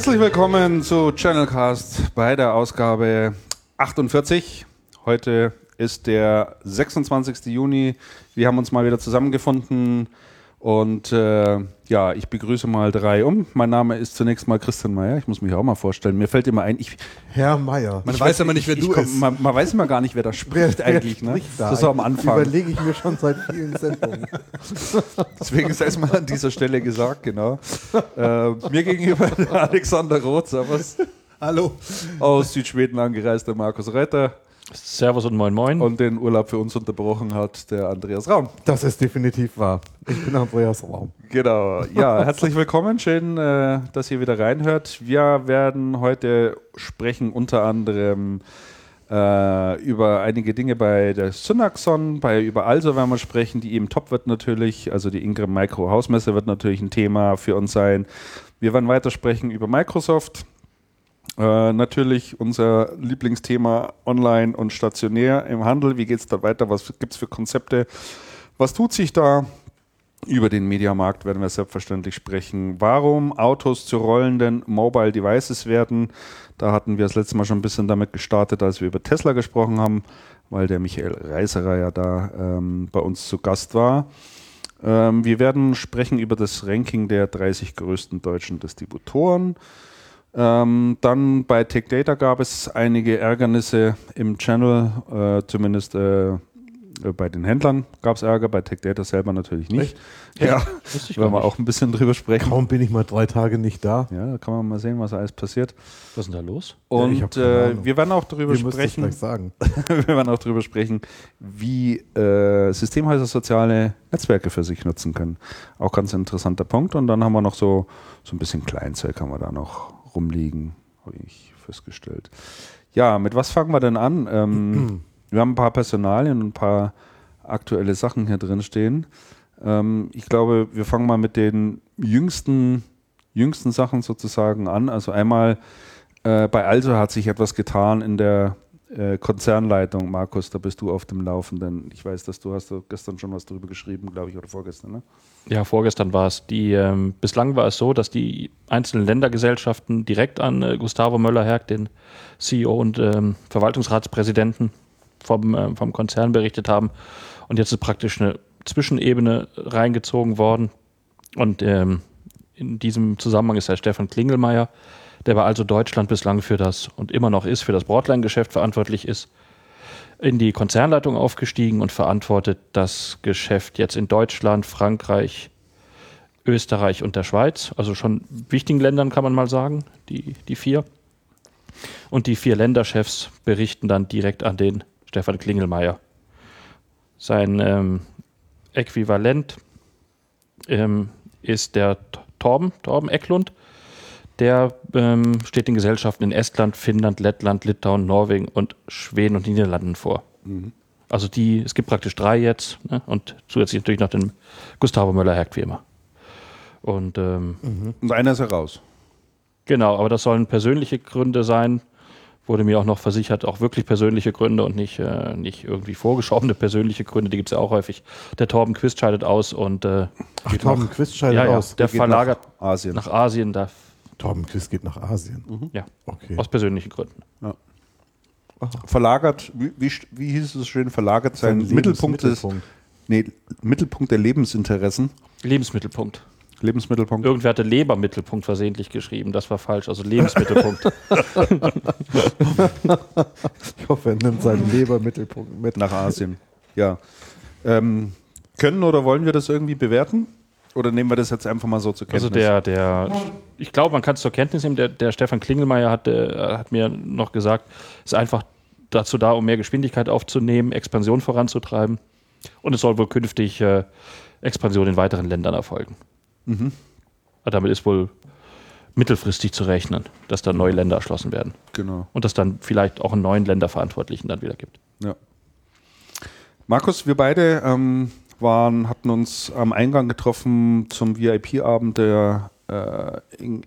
Herzlich willkommen zu Channelcast bei der Ausgabe 48. Heute ist der 26. Juni. Wir haben uns mal wieder zusammengefunden und äh, ja, ich begrüße mal drei um. Mein Name ist zunächst mal Christian Meyer. Ich muss mich auch mal vorstellen. Mir fällt immer ein, ich. Herr Meyer. Man weiß immer nicht, wer du bist. Man, man, weiß immer gar nicht, wer da spricht wer, eigentlich. Wer ne? Da? Das ist am Anfang. Überlege ich mir schon seit vielen Sendungen. Deswegen ist erstmal an dieser Stelle gesagt, genau. Äh, mir gegenüber der Alexander Roth, servus. Hallo. Aus Südschweden angereister Markus Reiter. Servus und moin moin. Und den Urlaub für uns unterbrochen hat der Andreas Raum. Das ist definitiv wahr. Ich bin Andreas Raum. Genau. Ja, herzlich willkommen. Schön, äh, dass ihr wieder reinhört. Wir werden heute sprechen unter anderem äh, über einige Dinge bei der Synaxon, bei über Also werden wir sprechen. Die eben Top wird natürlich, also die Ingram Micro Hausmesse wird natürlich ein Thema für uns sein. Wir werden weiter sprechen über Microsoft. Äh, natürlich unser Lieblingsthema online und stationär im Handel. Wie geht es da weiter? Was gibt es für Konzepte? Was tut sich da? Über den Mediamarkt werden wir selbstverständlich sprechen. Warum Autos zu rollenden Mobile Devices werden? Da hatten wir das letzte Mal schon ein bisschen damit gestartet, als wir über Tesla gesprochen haben, weil der Michael Reiserer ja da ähm, bei uns zu Gast war. Ähm, wir werden sprechen über das Ranking der 30 größten deutschen Distributoren. Ähm, dann bei Tech Data gab es einige Ärgernisse im Channel, äh, zumindest äh, bei den Händlern gab es Ärger, bei Tech Data selber natürlich nicht. Echt? Ja, ja wollen wir auch ein bisschen drüber sprechen. Kaum bin ich mal drei Tage nicht da. Ja, da kann man mal sehen, was alles passiert. Was ist denn da los? Und ja, äh, wir werden auch darüber wir sprechen. Sagen. wir werden auch darüber sprechen, wie äh, Systemhäuser soziale Netzwerke für sich nutzen können. Auch ganz interessanter Punkt. Und dann haben wir noch so, so ein bisschen Kleinzeug haben wir da noch rumliegen, habe ich festgestellt. Ja, mit was fangen wir denn an? Ähm, wir haben ein paar Personalien und ein paar aktuelle Sachen hier drin stehen. Ähm, ich glaube, wir fangen mal mit den jüngsten, jüngsten Sachen sozusagen an. Also einmal äh, bei Also hat sich etwas getan in der äh, Konzernleitung, Markus, da bist du auf dem Laufenden. Ich weiß, dass du hast gestern schon was darüber geschrieben, glaube ich, oder vorgestern, ne? Ja, vorgestern war es. Die, ähm, bislang war es so, dass die einzelnen Ländergesellschaften direkt an äh, Gustavo Möller-Herg, den CEO und ähm, Verwaltungsratspräsidenten vom, äh, vom Konzern berichtet haben. Und jetzt ist praktisch eine Zwischenebene reingezogen worden. Und ähm, in diesem Zusammenhang ist Herr Stefan Klingelmeier, der war also Deutschland bislang für das und immer noch ist für das Broadline-Geschäft verantwortlich ist, in die Konzernleitung aufgestiegen und verantwortet das Geschäft jetzt in Deutschland, Frankreich, Österreich und der Schweiz, also schon wichtigen Ländern kann man mal sagen, die, die vier. Und die vier Länderchefs berichten dann direkt an den Stefan Klingelmeier. Sein ähm, Äquivalent ähm, ist der Torben, Torben Ecklund, der ähm, steht den Gesellschaften in Estland, Finnland, Lettland, Litauen, Norwegen und Schweden und Niederlanden vor. Mhm. Also die, es gibt praktisch drei jetzt ne? und zusätzlich natürlich noch den Gustavo Möller-Hergt wie immer. Und, ähm, mhm. und einer ist heraus. Genau, aber das sollen persönliche Gründe sein. Wurde mir auch noch versichert, auch wirklich persönliche Gründe und nicht, äh, nicht irgendwie vorgeschobene persönliche Gründe, die gibt es ja auch häufig. Der Torben Quist scheidet aus und äh, Ach, Torben Quist scheidet ja, aus. Der, der verlagert nach Asien. Nach Asien da Torben Quist geht nach Asien. Mhm. Ja, okay. aus persönlichen Gründen. Ja. Verlagert, wie, wie, wie, hieß es schön, verlagert sein, sein Mittelpunkt, des, nee, Mittelpunkt der Lebensinteressen. Lebensmittelpunkt. Lebensmittelpunkt. Irgendwer hatte Lebermittelpunkt versehentlich geschrieben, das war falsch, also Lebensmittelpunkt. ich hoffe, er nimmt seinen Lebermittelpunkt mit. Nach Asien, ja. Ähm, können oder wollen wir das irgendwie bewerten? Oder nehmen wir das jetzt einfach mal so zur Kenntnis? Also der, der, ich glaube, man kann es zur Kenntnis nehmen. Der, der Stefan Klingelmeier hat, äh, hat mir noch gesagt, ist einfach dazu da, um mehr Geschwindigkeit aufzunehmen, Expansion voranzutreiben. Und es soll wohl künftig äh, Expansion in weiteren Ländern erfolgen. Mhm. Damit ist wohl mittelfristig zu rechnen, dass da neue Länder erschlossen werden. Genau. Und dass dann vielleicht auch einen neuen Länderverantwortlichen dann wieder gibt. Ja. Markus, wir beide ähm, waren, hatten uns am Eingang getroffen zum VIP-Abend der äh,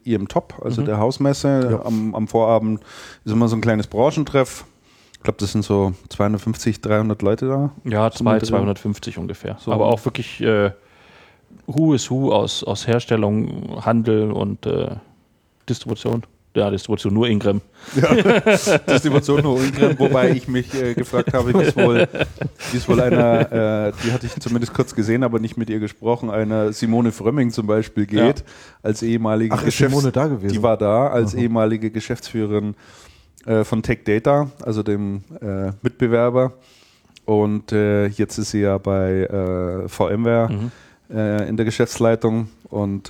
IM Top, also mhm. der Hausmesse. Ja. Am, am, Vorabend ist immer so ein kleines Branchentreff. Ich glaube, das sind so 250, 300 Leute da. Ja, 200, 250 ungefähr. So. Aber auch wirklich äh, Who is Who aus, aus Herstellung, Handel und äh, Distribution. Ja, Distribution nur Ingram. Ja, Distribution nur Ingram, wobei ich mich äh, gefragt habe, wie es wohl, wie es wohl einer, äh, die hatte ich zumindest kurz gesehen, aber nicht mit ihr gesprochen, einer Simone Frömming zum Beispiel geht, ja. als ehemalige Ach, ist Simone da gewesen? Die war da als Aha. ehemalige Geschäftsführerin äh, von Tech Data, also dem äh, Mitbewerber. Und äh, jetzt ist sie ja bei äh, VMware mhm. in der Geschäftsleitung und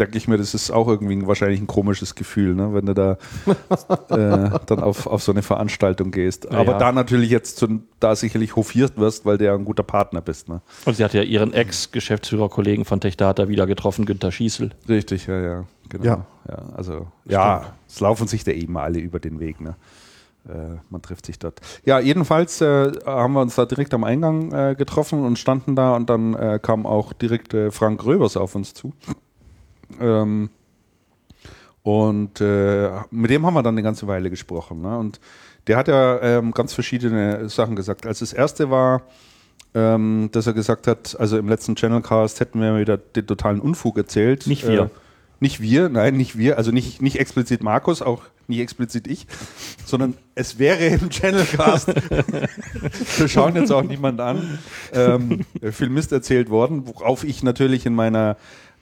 denke ich mir, das ist auch irgendwie wahrscheinlich ein komisches Gefühl, ne? wenn du da äh, dann auf, auf so eine Veranstaltung gehst. Ja, Aber da natürlich jetzt zu, da sicherlich hofiert wirst, weil du ja ein guter Partner bist. Ne? Und sie hat ja ihren Ex-Geschäftsführerkollegen von TechData wieder getroffen, Günter Schießel. Richtig, ja, ja. Genau. Ja. ja also, Stimmt. ja, es laufen sich da eben alle über den Weg. Ne? Äh, man trifft sich dort. Ja, jedenfalls äh, haben wir uns da direkt am Eingang äh, getroffen und standen da und dann äh, kam auch direkt äh, Frank Röbers auf uns zu. Ähm, und äh, mit dem haben wir dann eine ganze Weile gesprochen. Ne? Und der hat ja ähm, ganz verschiedene Sachen gesagt. Als das erste war, ähm, dass er gesagt hat, also im letzten Channelcast hätten wir wieder den totalen Unfug erzählt. Nicht wir. Äh, nicht wir, nein, nicht wir, also nicht, nicht explizit Markus, auch nicht explizit ich, sondern es wäre im Channelcast, wir schauen jetzt auch niemand an, ähm, viel Mist erzählt worden, worauf ich natürlich in meiner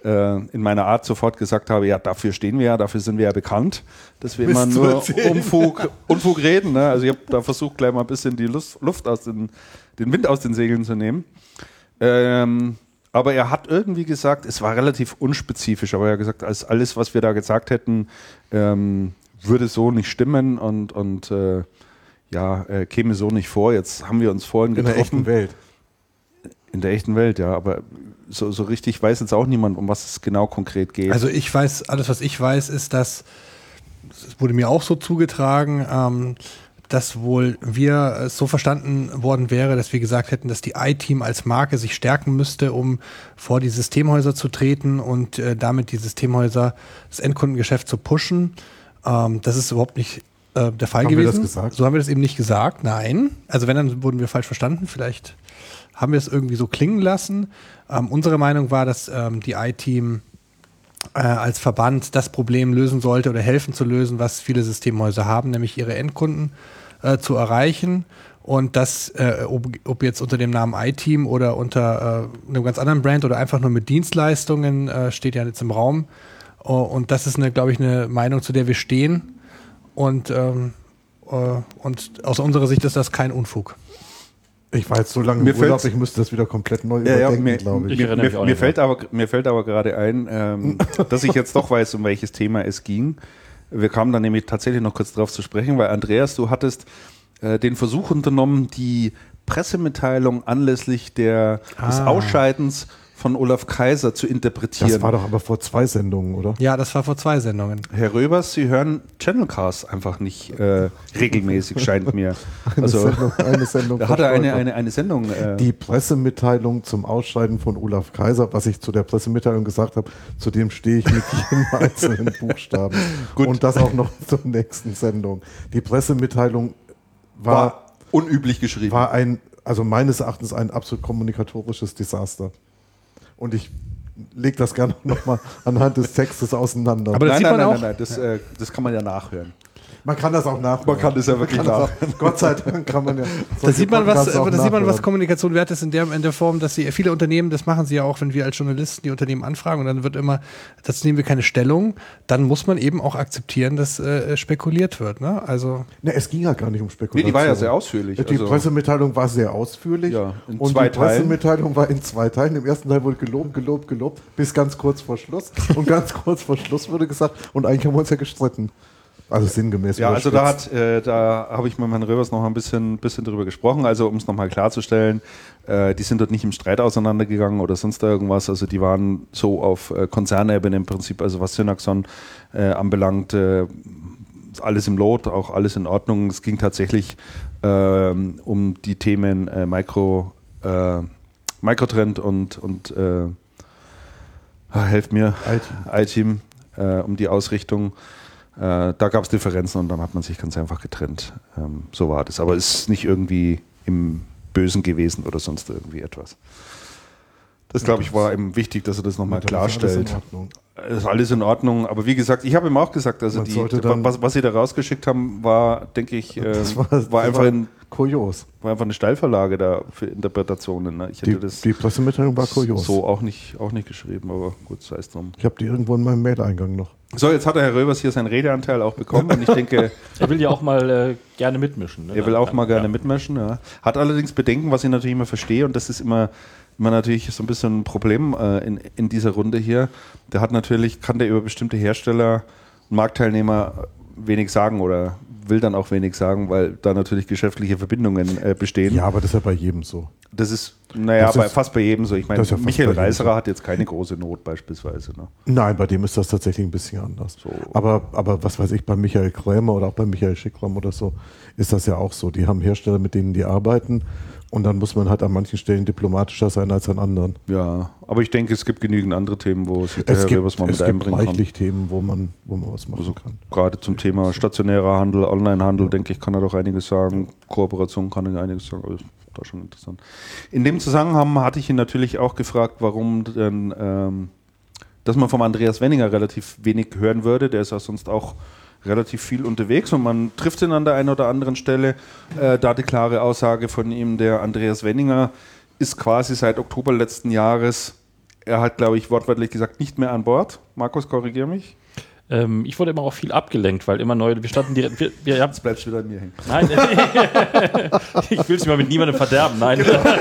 in meiner Art sofort gesagt habe, ja, dafür stehen wir ja, dafür sind wir ja bekannt, dass wir immer nur Unfug, Unfug reden. Ne? Also ich habe da versucht, gleich mal ein bisschen die Luft, Luft aus den, den Wind aus den Segeln zu nehmen. Ähm, aber er hat irgendwie gesagt, es war relativ unspezifisch, aber er hat gesagt, als alles, was wir da gesagt hätten, ähm, würde so nicht stimmen und, und äh, ja, äh, käme so nicht vor. Jetzt haben wir uns vorhin getroffen. In der echten Welt. In der echten Welt, ja, aber so, so richtig weiß jetzt auch niemand, um was es genau konkret geht. Also ich weiß, alles was ich weiß, ist, dass, es wurde mir auch so zugetragen, ähm, dass wohl wir so verstanden worden wäre, dass wir gesagt hätten, dass die iTeam als Marke sich stärken müsste, um vor die Systemhäuser zu treten und äh, damit die Systemhäuser, das Endkundengeschäft zu pushen. Ähm, das ist überhaupt nicht äh, der Fall haben gewesen. Wir das gesagt? So haben wir das eben nicht gesagt, nein. Also wenn, dann wurden wir falsch verstanden. Vielleicht haben wir es irgendwie so klingen lassen. Ähm, unsere Meinung war, dass ähm, die I-Team äh, als Verband das Problem lösen sollte oder helfen zu lösen, was viele Systemhäuser haben, nämlich ihre Endkunden äh, zu erreichen. Und das, äh, ob, ob, jetzt unter dem Namen iTeam oder unter äh, einem ganz anderen Brand oder einfach nur mit Dienstleistungen, äh, steht ja jetzt im Raum. Oh, und das ist, glaube ich, eine Meinung, zu der wir stehen. Und, ähm, äh, und aus unserer Sicht ist das kein Unfug. Ich war jetzt so lange mir im Urlaub, ich müsste das wieder komplett neu ja, überdenken, ja, glaube ich. Mir, mir, mir fällt aber, mir fällt aber gerade ein, ähm, dass ich jetzt doch weiß, um welches Thema es ging. Wir kamen dann nämlich tatsächlich noch kurz drauf zu sprechen, weil Andreas, du hattest äh, den Versuch unternommen, die Pressemitteilung anlässlich der, ah. des Ausscheidens von Olaf Kaiser zu interpretieren. Das war doch aber vor zwei Sendungen, oder? Ja, das war vor zwei Sendungen. Herr Röbers, Sie hören Channelcasts einfach nicht äh, regelmäßig, scheint mir. eine also, Sendung, eine Sendung. Da hat er eine, eine, eine Sendung. Äh Die Pressemitteilung zum Ausscheiden von Olaf Kaiser, was ich zu der Pressemitteilung gesagt habe, zu dem stehe ich mit jedem einzelnen Buchstaben. Gut. Und das auch noch zur nächsten Sendung. Die Pressemitteilung war, war unüblich geschrieben. War ein, also meines Erachtens ein absolut kommunikatorisches Desaster. Und ich lege das gerne nochmal anhand des Textes auseinander. Aber das nein, nein, nein, nein, nein, das, äh, das kann man ja nachhören. Man kann das auch nachhören. Man kann das ja wirklich nachhören. Gott sei Dank kann man ja. Da sieht man, was, da sieht man, was Kommunikation wert ist in der, in der Form, dass sie viele Unternehmen, das machen sie ja auch, wenn wir als Journalisten die Unternehmen anfragen und dann wird immer, dazu nehmen wir keine Stellung, dann muss man eben auch akzeptieren, dass äh, spekuliert wird. Ne? Also ne, es ging ja gar nicht um Spekulation. Nee, die war ja sehr ausführlich. Die also Pressemitteilung war sehr ausführlich. Ja, in und zwei die Pressemitteilung war in zwei Teilen. Im ersten Teil wurde gelobt, gelobt, gelobt, bis ganz kurz vor Schluss. Und ganz kurz vor Schluss wurde gesagt, und eigentlich haben wir uns ja gestritten. Also sinngemäß. Ja, also da hat, äh, da habe ich mit Herrn Röbers noch ein bisschen, bisschen drüber gesprochen. Also um es nochmal klarzustellen, äh, die sind dort nicht im Streit auseinandergegangen oder sonst irgendwas. Also die waren so auf äh, Konzernebene im Prinzip, also was Synaxon äh, anbelangt, äh, alles im Lot, auch alles in Ordnung. Es ging tatsächlich ähm, um die Themen äh, Micro, Microtrend und, und ah, helft mir, iTeam, um die Ausrichtung. Äh, da gab es Differenzen und dann hat man sich ganz einfach getrennt. Ähm, so war das. Aber es ist nicht irgendwie im Bösen gewesen oder sonst irgendwie etwas. Das, glaube ich, war eben wichtig, dass er das nochmal klarstellt. Das ist alles in Ordnung, aber wie gesagt, ich habe ihm auch gesagt, also die, was, was, sie da rausgeschickt haben, war, denke ich, äh, war, war, einfach ein kurios. War einfach eine Steilverlage da für Interpretationen. Ne? Ich die, das die Pressemitteilung war kurios. So auch nicht, auch nicht geschrieben, aber gut, sei es drum. Ich habe die irgendwo in meinem Mail-Eingang noch. So, jetzt hat der Herr Röbers hier seinen Redeanteil auch bekommen und ich denke. er will ja auch mal äh, gerne mitmischen. Ne? Er will auch mal gerne ja. mitmischen, ja. Hat allerdings Bedenken, was ich natürlich immer verstehe und das ist immer immer natürlich so ein bisschen ein Problem äh, in, in dieser Runde hier. Der hat natürlich, kann der über bestimmte Hersteller und Marktteilnehmer wenig sagen oder will dann auch wenig sagen, weil da natürlich geschäftliche Verbindungen äh, bestehen. Ja, aber das ist ja bei jedem so. Das ist, naja, das bei, ist, fast bei jedem so. Ich meine, ja Michael Reiserer hat jetzt keine große Not beispielsweise. Ne? Nein, bei dem ist das tatsächlich ein bisschen anders. So. Aber, aber was weiß ich, bei Michael Krämer oder auch bei Michael Schickram oder so, ist das ja auch so. Die haben Hersteller, mit denen die arbeiten und dann muss man halt an manchen Stellen diplomatischer sein als an anderen. Ja, aber ich denke, es gibt genügend andere Themen, wo sich der es Herr Rebers mal mit einbringen kann. Es gibt Themen, wo man, wo man was machen also kann. Gerade zum Thema stationärer Handel, Onlinehandel, ja. denke ich, kann er doch einiges sagen. Kooperation kann er einiges sagen. Also, das schon interessant. In dem Zusammenhang hatte ich ihn natürlich auch gefragt, warum denn, ähm, dass man vom Andreas Wenninger relativ wenig hören würde. Der ist ja sonst auch relativ viel unterwegs und man trifft ihn an der einen oder anderen Stelle. Äh, da die klare Aussage von ihm, der Andreas Wenninger ist quasi seit Oktober letzten Jahres, er hat, glaube ich, wortwörtlich gesagt, nicht mehr an Bord. Markus, korrigiere mich. Ähm, ich wurde immer auch viel abgelenkt, weil immer neue, wir standen direkt, wir, wir, Jetzt bleibst du wieder an mir hängen. Nein, ich will es mal mit niemandem verderben, nein. Genau. nein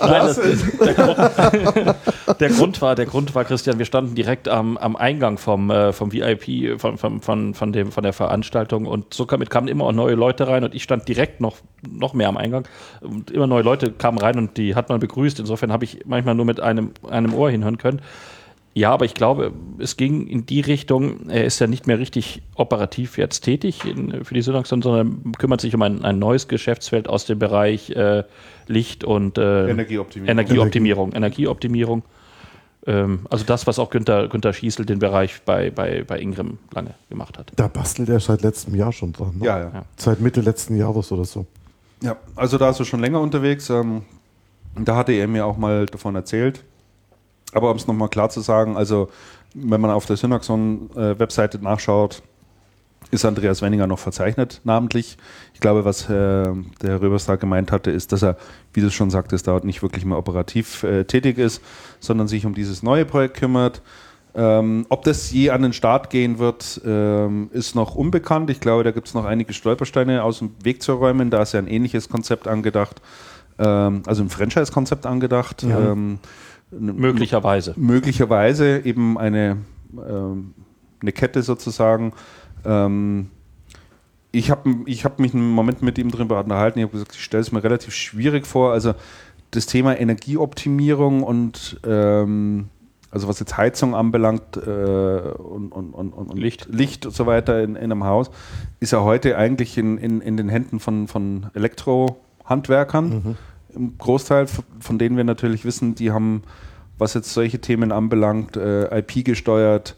das, der, Grund, der, Grund, war, der Grund war, Christian, wir standen direkt am, am Eingang vom, äh, vom VIP, von, von, von, von, dem, von der Veranstaltung und so kam, kamen immer auch neue Leute rein und ich stand direkt noch, noch mehr am Eingang und immer neue Leute kamen rein und die hat man begrüßt. Insofern habe ich manchmal nur mit einem, einem Ohr hinhören können. Ja, aber ich glaube, es ging in die Richtung, er ist ja nicht mehr richtig operativ jetzt tätig in, für die Synaxon, sondern kümmert sich um ein, ein neues Geschäftsfeld aus dem Bereich äh, Licht und äh, Energieoptimierung. Energieoptimierung. Energieoptimierung. Ähm, also das, was auch Günther, Günther Schießel den Bereich bei, bei, bei Ingram lange gemacht hat. Da bastelt er seit letztem Jahr schon dran. Ne? Ja, ja, Seit Mitte letzten Jahres oder so. Ja, also da ist er schon länger unterwegs. Ähm, da hatte er mir auch mal davon erzählt aber um es nochmal klar zu sagen, also wenn man auf der Synaxon-Webseite äh, nachschaut, ist Andreas Wenninger noch verzeichnet, namentlich. Ich glaube, was äh, der Herr Röberstag gemeint hatte, ist, dass er, wie du schon sagtest, dort nicht wirklich mehr operativ äh, tätig ist, sondern sich um dieses neue Projekt kümmert. Ähm, ob das je an den Start gehen wird, ähm, ist noch unbekannt. Ich glaube, da gibt es noch einige Stolpersteine aus dem Weg zu räumen. Da ist ja ein ähnliches Konzept angedacht, ähm, also ein Franchise-Konzept angedacht. Ja. Möglicherweise. Möglicherweise eben eine, ähm, eine Kette sozusagen. Ähm, ich habe ich hab mich einen Moment mit ihm darüber unterhalten. Ich habe gesagt, ich stelle es mir relativ schwierig vor. Also das Thema Energieoptimierung und ähm, also was jetzt Heizung anbelangt äh, und, und, und, und, Licht. Licht und so weiter in, in einem Haus, ist ja heute eigentlich in, in, in den Händen von, von Elektrohandwerkern. Mhm im Großteil, von denen wir natürlich wissen, die haben, was jetzt solche Themen anbelangt, äh, IP gesteuert,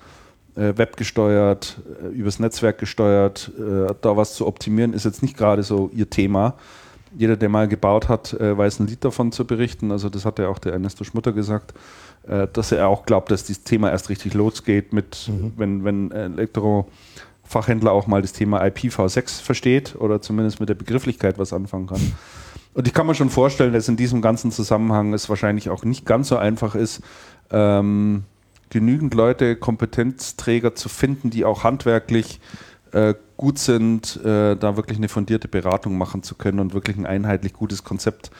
äh, Web gesteuert, äh, übers Netzwerk gesteuert, da was zu optimieren, ist jetzt nicht gerade so ihr Thema. Jeder, der mal gebaut hat, weiß ein Lied davon zu berichten. Also das hat ja auch der Ernesto Schmutter gesagt, dass er auch glaubt, dass dieses Thema erst richtig losgeht mit, mhm. wenn, wenn Elektrofachhändler auch mal das Thema IPv6 versteht oder zumindest mit der Begrifflichkeit was anfangen kann. Und ich kann mir schon vorstellen, dass in diesem ganzen Zusammenhang es wahrscheinlich auch nicht ganz so einfach ist, ähm, genügend Leute, Kompetenzträger zu finden, die auch handwerklich äh, gut sind, äh, da wirklich eine fundierte Beratung machen zu können und wirklich ein einheitlich gutes Konzept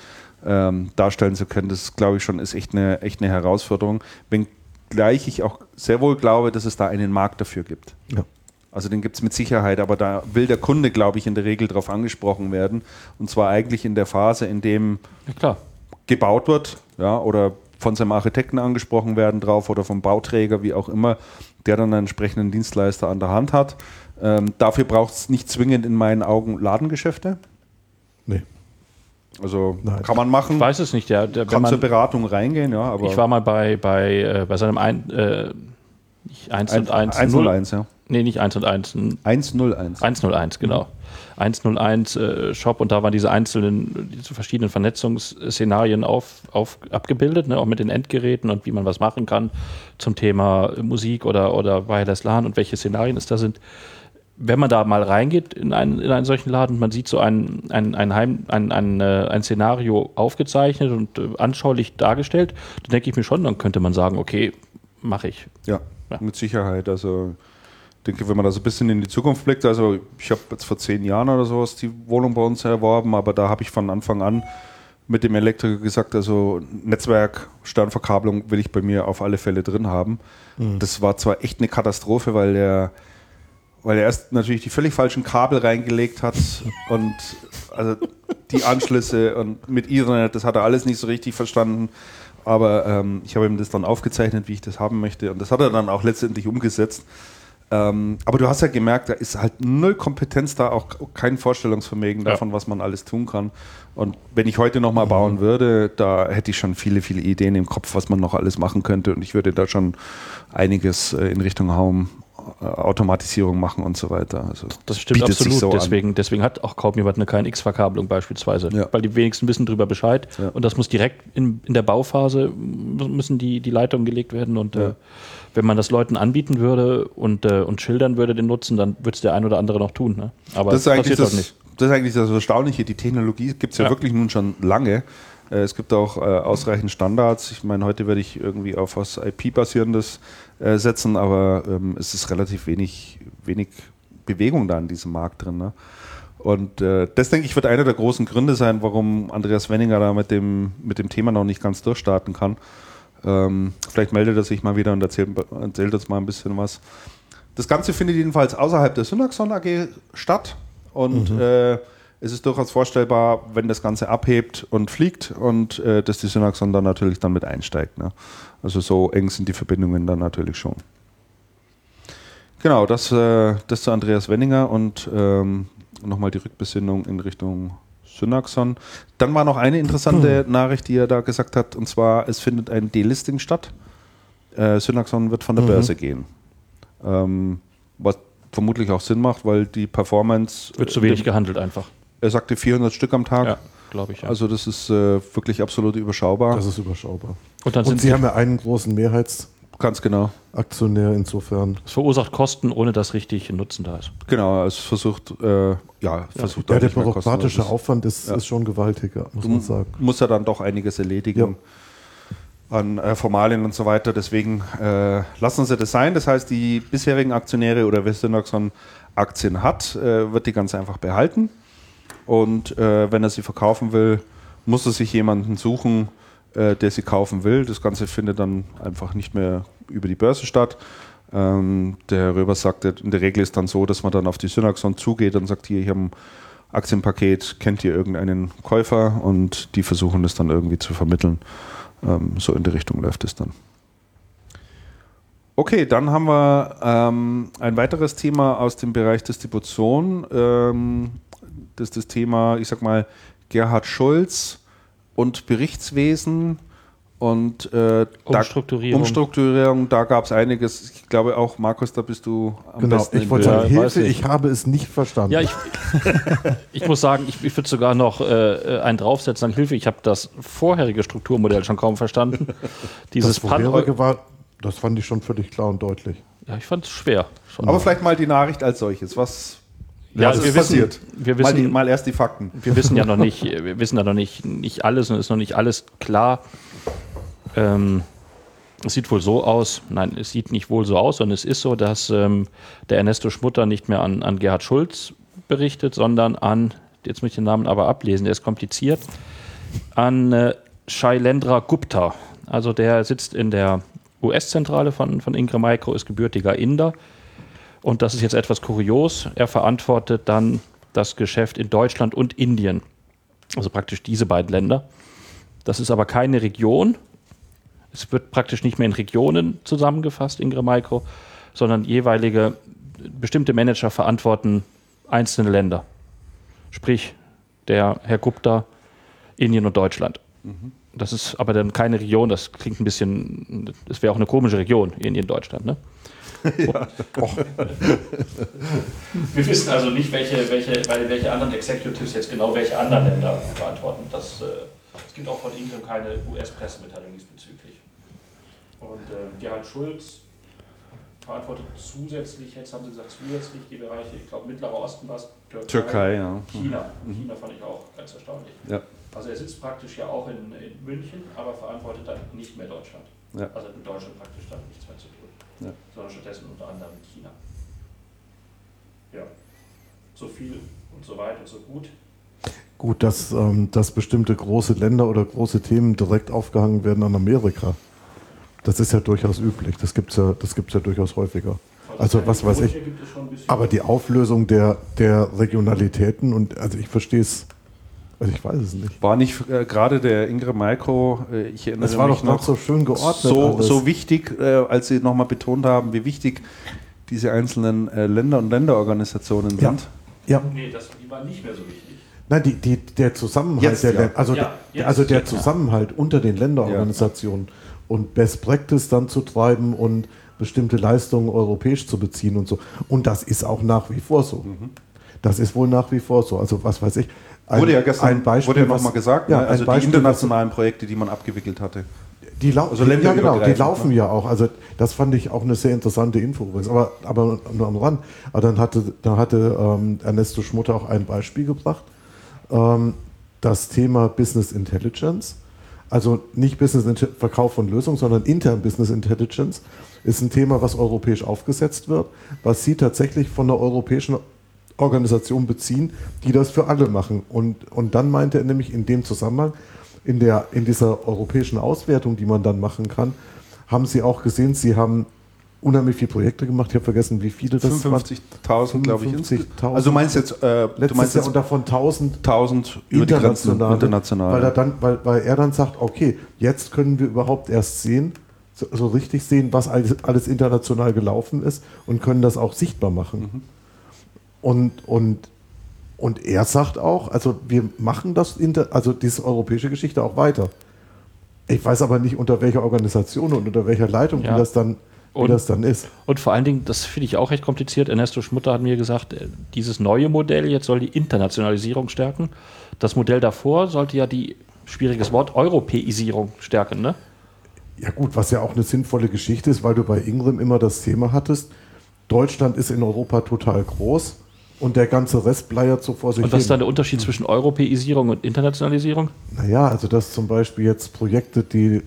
ähm, darstellen zu können. Das glaube ich schon ist echt eine, echt eine Herausforderung, wenngleich ich auch sehr wohl glaube, dass es da einen Markt dafür gibt. Ja. Also den gibt es mit Sicherheit, aber da will der Kunde, glaube ich, in der Regel darauf angesprochen werden. Und zwar eigentlich in der Phase, in dem ja, gebaut wird, ja, oder von seinem Architekten angesprochen werden drauf oder vom Bauträger, wie auch immer, der dann einen entsprechenden Dienstleister an der Hand hat. Ähm, dafür braucht es nicht zwingend in meinen Augen Ladengeschäfte. Nee. Also Nein. kann man machen. Ich weiß es nicht, ja. Der, kann man, zur Beratung reingehen, ja. ich war mal bei, bei, äh, bei seinem ein, äh, nicht 1 und 1. 1 und 1, ja. Nee, nicht 101. 101. 101, genau. 101 äh, Shop und da waren diese einzelnen, diese verschiedenen Vernetzungsszenarien auf, auf, abgebildet, ne, auch mit den Endgeräten und wie man was machen kann zum Thema Musik oder, oder Wireless LAN und welche Szenarien es da sind. Wenn man da mal reingeht in einen, in einen solchen Laden, man sieht so ein, ein, ein, Heim, ein, ein, äh, ein Szenario aufgezeichnet und äh, anschaulich dargestellt, dann denke ich mir schon, dann könnte man sagen, okay, mache ich. Ja, ja, mit Sicherheit. Also denke, wenn man da so ein bisschen in die Zukunft blickt, also ich habe jetzt vor zehn Jahren oder sowas die Wohnung bei uns erworben, aber da habe ich von Anfang an mit dem Elektriker gesagt, also Netzwerk, Sternverkabelung will ich bei mir auf alle Fälle drin haben. Mhm. Das war zwar echt eine Katastrophe, weil der, weil er erst natürlich die völlig falschen Kabel reingelegt hat und also die Anschlüsse und mit Ethernet, das hat er alles nicht so richtig verstanden. Aber ähm, ich habe ihm das dann aufgezeichnet, wie ich das haben möchte. Und das hat er dann auch letztendlich umgesetzt. Ähm, aber du hast ja gemerkt, da ist halt null Kompetenz da, auch kein Vorstellungsvermögen davon, ja. was man alles tun kann. Und wenn ich heute nochmal bauen würde, da hätte ich schon viele, viele Ideen im Kopf, was man noch alles machen könnte. Und ich würde da schon einiges äh, in Richtung Home äh, Automatisierung machen und so weiter. Also das stimmt absolut. So deswegen, deswegen hat auch kaum jemand eine KNX-Verkabelung beispielsweise, ja. weil die wenigsten wissen darüber Bescheid. Ja. Und das muss direkt in, in der Bauphase müssen die, die Leitungen gelegt werden und ja. äh, wenn man das Leuten anbieten würde und, äh, und schildern würde den Nutzen, dann würde es der ein oder andere noch tun. Ne? Aber das, ist eigentlich das, nicht. das ist eigentlich das Erstaunliche. Die Technologie gibt es ja, ja, wirklich nun schon lange. Äh, es gibt auch äh, ausreichend Standards. Ich meine, heute werde ich irgendwie auf was IP-basierendes äh, setzen, aber ähm, es ist relativ wenig, wenig Bewegung da in diesem Markt drin. Ne? Und äh, das, denke ich, wird einer der großen Gründe sein, warum Andreas Wenninger da mit dem, mit dem Thema noch nicht ganz durchstarten kann. Ähm, vielleicht meldet er sich mal wieder und erzählt, erzählt uns mal ein bisschen was. Das Ganze findet jedenfalls außerhalb der Synaxon AG statt und mhm. äh, es ist durchaus vorstellbar, wenn das Ganze abhebt und fliegt und äh, dass die Synaxon dann natürlich dann mit einsteigt. Ne? Also so eng sind die Verbindungen dann natürlich schon. Genau, das, äh, das zu Andreas Wenninger und ähm, nochmal die Rückbesinnung in Richtung Synaxon. Dann war noch eine interessante Nachricht, die er da gesagt hat, und zwar, es findet ein Delisting statt. Äh, Synaxon wird von der mhm. Börse gehen. Ähm, was vermutlich auch Sinn macht, weil die Performance. Wird zu wenig gehandelt einfach. Er sagte 400 Stück am Tag. Ja, glaube ich. Ja. Also, das ist äh, wirklich absolut überschaubar. Das ist überschaubar. Und, und Sie haben ja einen großen Mehrheits- Ganz genau. Aktionär insofern. Es verursacht Kosten, ohne dass richtig Nutzen da ist. Genau, es versucht, äh, ja, ja, versucht ja, der bürokratische Aufwand ist, ja. ist schon gewaltiger, muss du man sagen. Muss ja dann doch einiges erledigen ja. an äh, Formalien und so weiter. Deswegen äh, lassen Sie das sein. Das heißt, die bisherigen Aktionäre oder wer Synoxon Aktien hat, äh, wird die ganz einfach behalten. Und äh, wenn er sie verkaufen will, muss er sich jemanden suchen, äh, der sie kaufen will. Das Ganze findet dann einfach nicht mehr über die Börse statt. Ähm, der Herr Röber sagte, in der Regel ist dann so, dass man dann auf die Synaxon zugeht und sagt, hier, ich habe ein Aktienpaket, kennt ihr irgendeinen Käufer und die versuchen das dann irgendwie zu vermitteln. Ähm, so in die Richtung läuft es dann. Okay, dann haben wir ähm, ein weiteres Thema aus dem Bereich Distribution. Ähm, das ist das Thema, ich sag mal, Gerhard Schulz und Berichtswesen und äh, Umstrukturierung. Da, Umstrukturierung, da gab es einiges. Ich glaube auch, Markus, da bist du am genau, besten. Ich wollte sagen, Hilfe, ich. ich. habe es nicht verstanden. Ja, ich, ich muss sagen, ich, ich würde sogar noch äh, einen draufsetzen, sagen, Hilfe, ich habe das vorherige Strukturmodell schon kaum verstanden. Dieses das vorherige war, das fand ich schon völlig klar und deutlich. Ja, ich fand es schwer. Aber mal. vielleicht mal die Nachricht als solches. Was, ja, also wir wissen, wir wissen, mal, die, mal, erst die Fakten. Wir wissen ja noch nicht, wir wissen ja noch nicht, nicht alles und ist noch nicht alles klar. Ähm, es sieht wohl so aus, nein, es sieht nicht wohl so aus, sondern es ist so, dass ähm, der Ernesto Schmutter nicht mehr an, an Gerhard Schulz berichtet, sondern an, jetzt muss ich den Namen aber ablesen, der ist kompliziert, an äh, Shailendra Gupta. Also der sitzt in der US-Zentrale von, von Ingram Micro, ist gebürtiger Inder und das ist jetzt etwas kurios. Er verantwortet dann das Geschäft in Deutschland und Indien. Also praktisch diese beiden Länder. Das ist aber keine Region. Es wird praktisch nicht mehr in Regionen zusammengefasst, Ingram Micro, sondern jeweilige bestimmte Manager verantworten einzelne Länder. Sprich, der Herr Gupta, Indien und Deutschland. Mhm. Das ist aber dann keine Region, das klingt ein bisschen, das wäre auch eine komische Region, Indien, Deutschland. Ne? ja. Wir wissen also nicht, welche, welche, welche anderen Executives jetzt genau welche anderen Länder verantworten. Das, äh, es gibt auch von Ingram keine US-Pressemitteilung diesbezüglich. Und äh, Gerhard Schulz verantwortet zusätzlich, jetzt haben sie gesagt, zusätzlich die Bereiche, ich glaube, Mittlerer Osten war es, Türkei, Türkei ja. China. Mhm. China fand ich auch ganz erstaunlich. Ja. Also er sitzt praktisch ja auch in, in München, aber verantwortet dann nicht mehr Deutschland. Ja. Also mit Deutschland praktisch dann nichts mehr zu tun, ja. sondern stattdessen unter anderem China. Ja, so viel und so weit und so gut. Gut, dass, ähm, dass bestimmte große Länder oder große Themen direkt aufgehangen werden an Amerika. Das ist ja durchaus üblich. Das gibt es ja, ja durchaus häufiger. Also, also was weiß ich. Aber die Auflösung der, der Regionalitäten und also ich verstehe es also ich weiß es nicht. War nicht äh, gerade der Ingrid Maiko, äh, ich erinnere das war mich doch noch so schön geordnet. So, so wichtig, äh, als Sie nochmal betont haben, wie wichtig diese einzelnen äh, Länder und Länderorganisationen ja. sind. Ja. Nee, das, die waren nicht mehr so wichtig. Nein, die, die, der Zusammenhalt, jetzt, der, ja. also, ja, der, also der Zusammenhalt unter den Länderorganisationen und Best Practice dann zu treiben und bestimmte Leistungen europäisch zu beziehen und so. Und das ist auch nach wie vor so. Mhm. Das ist wohl nach wie vor so. Also was weiß ich, ein, wurde ja gestern ein Beispiel, wurde ja nochmal gesagt, ja, ne? also die internationalen Projekte, die man abgewickelt hatte. Die, lau also ja, genau, die laufen ne? ja auch. Also das fand ich auch eine sehr interessante Info übrigens. Aber, aber nur am Rand. Aber dann hatte, da hatte ähm, Ernesto Schmutter auch ein Beispiel gebracht. Ähm, das Thema Business Intelligence. Also nicht Business Verkauf von Lösungen, sondern intern Business Intelligence ist ein Thema, was europäisch aufgesetzt wird, was Sie tatsächlich von der europäischen Organisation beziehen, die das für alle machen. Und, und dann meinte er nämlich in dem Zusammenhang, in, der, in dieser europäischen Auswertung, die man dann machen kann, haben sie auch gesehen, sie haben unheimlich viele Projekte gemacht. Ich habe vergessen, wie viele das 55.000, glaube ich. Also du meinst jetzt, äh, du meinst jetzt und davon 1000, 1000 über die Grenzen international. Weil er, dann, weil, weil er dann sagt, okay, jetzt können wir überhaupt erst sehen, so, so richtig sehen, was alles, alles, international gelaufen ist und können das auch sichtbar machen. Mhm. Und, und, und er sagt auch, also wir machen das, also diese europäische Geschichte auch weiter. Ich weiß aber nicht, unter welcher Organisation und unter welcher Leitung ja. das dann und, das dann ist. Und vor allen Dingen, das finde ich auch recht kompliziert. Ernesto Schmutter hat mir gesagt, äh, dieses neue Modell jetzt soll die Internationalisierung stärken. Das Modell davor sollte ja die, schwieriges Wort, Europäisierung stärken, ne? Ja gut, was ja auch eine sinnvolle Geschichte ist, weil du bei Ingram immer das Thema hattest, Deutschland ist in Europa total groß und der ganze Rest bleiert so vor sich Und was ist da der Unterschied zwischen Europäisierung und Internationalisierung? Naja, also dass zum Beispiel jetzt Projekte, die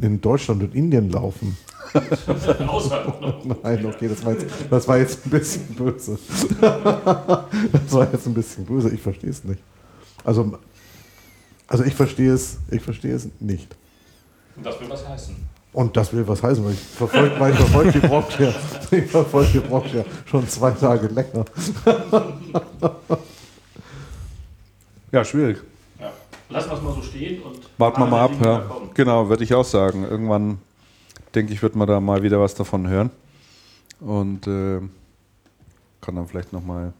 in Deutschland und Indien laufen. Nein, okay, das war, jetzt, das war jetzt ein bisschen böse. das war jetzt ein bisschen böse, ich verstehe es nicht. Also, also ich verstehe es, ich verstehe es nicht. Und das will was heißen. Und das will was heißen, weil ich verfolge weil ich verfolge die Brock ja, ich verfolge die Brock ja schon zwei Tage länger. ja, schwierig. Ja. Lassen wir es mal so stehen und warten wir mal ab. Ja. Genau, würde ich auch sagen. Irgendwann denke ich, wird man da mal wieder was davon hören und äh, kann dann vielleicht nochmal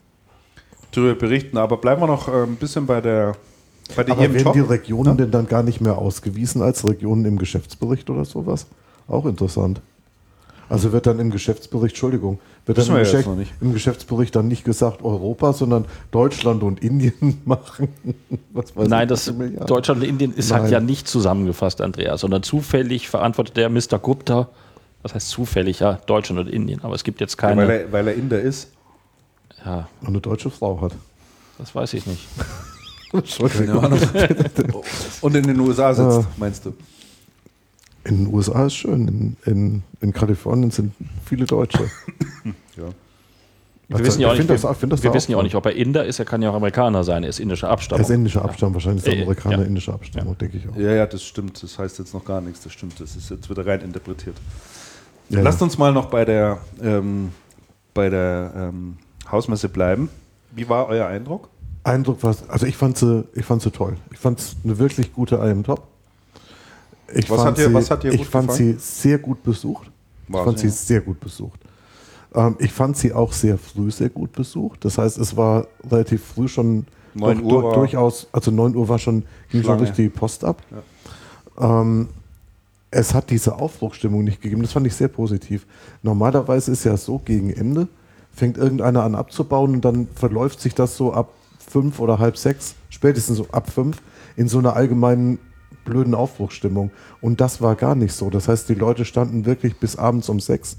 darüber berichten. Aber bleiben wir noch äh, ein bisschen bei der bei Aber werden die Regionen ja? denn dann gar nicht mehr ausgewiesen als Regionen im Geschäftsbericht oder sowas? Auch interessant. Also wird dann im Geschäftsbericht, Entschuldigung, wird dann im, Geschäft, im, Geschäftsbericht dann nicht gesagt Europa, sondern Deutschland und Indien machen. Nein, das Deutschland und Indien ist Nein. halt ja nicht zusammengefasst, Andreas, sondern zufällig verantwortet der Mr. Gupta, was heißt zufällig, ja, Deutschland und Indien. Aber es gibt jetzt keine. Ja, weil, er, weil er Inder ist. Ja. Und eine deutsche Frau hat. Das weiß ich nicht. Und in den USA sitzt, ja. meinst du? In den USA ist schön. In, in, in Kalifornien sind viele Deutsche. ja. Wir, wissen ja, auch nicht, das, wir, wir wissen ja auch nicht, ob er Inder ist. Er kann ja auch Amerikaner sein. Er ist indischer Abstammung. Er ist indischer Abstammung. Ja. Wahrscheinlich ist er äh, Amerikaner ja. indischer Abstammung, ja. denke ich auch. Ja, ja, das stimmt. Das heißt jetzt noch gar nichts. Das stimmt. Das ist jetzt wieder rein interpretiert. Ja, Lasst uns mal noch bei der, ähm, bei der ähm, Hausmesse bleiben. Wie war euer Eindruck? Eindruck war, also ich fand sie, ich fand sie toll. Ich fand es eine wirklich gute IM Top. Ich was, hat dir, sie, was hat dir gut Ich fand gefallen? sie sehr gut besucht. War ich fand sie, ja. sehr gut besucht. Ähm, ich fand sie auch sehr früh sehr gut besucht. Das heißt, es war relativ früh schon 9 Uhr war durchaus, also 9 Uhr war schon, ging schon durch die Post ab. Ja. Ähm, es hat diese Aufbruchstimmung nicht gegeben. Das fand ich sehr positiv. Normalerweise ist ja so gegen Ende, fängt irgendeiner an abzubauen und dann verläuft sich das so ab fünf oder halb sechs, spätestens so ab fünf, in so einer allgemeinen blöden Aufbruchstimmung. Und das war gar nicht so. Das heißt, die Leute standen wirklich bis abends um sechs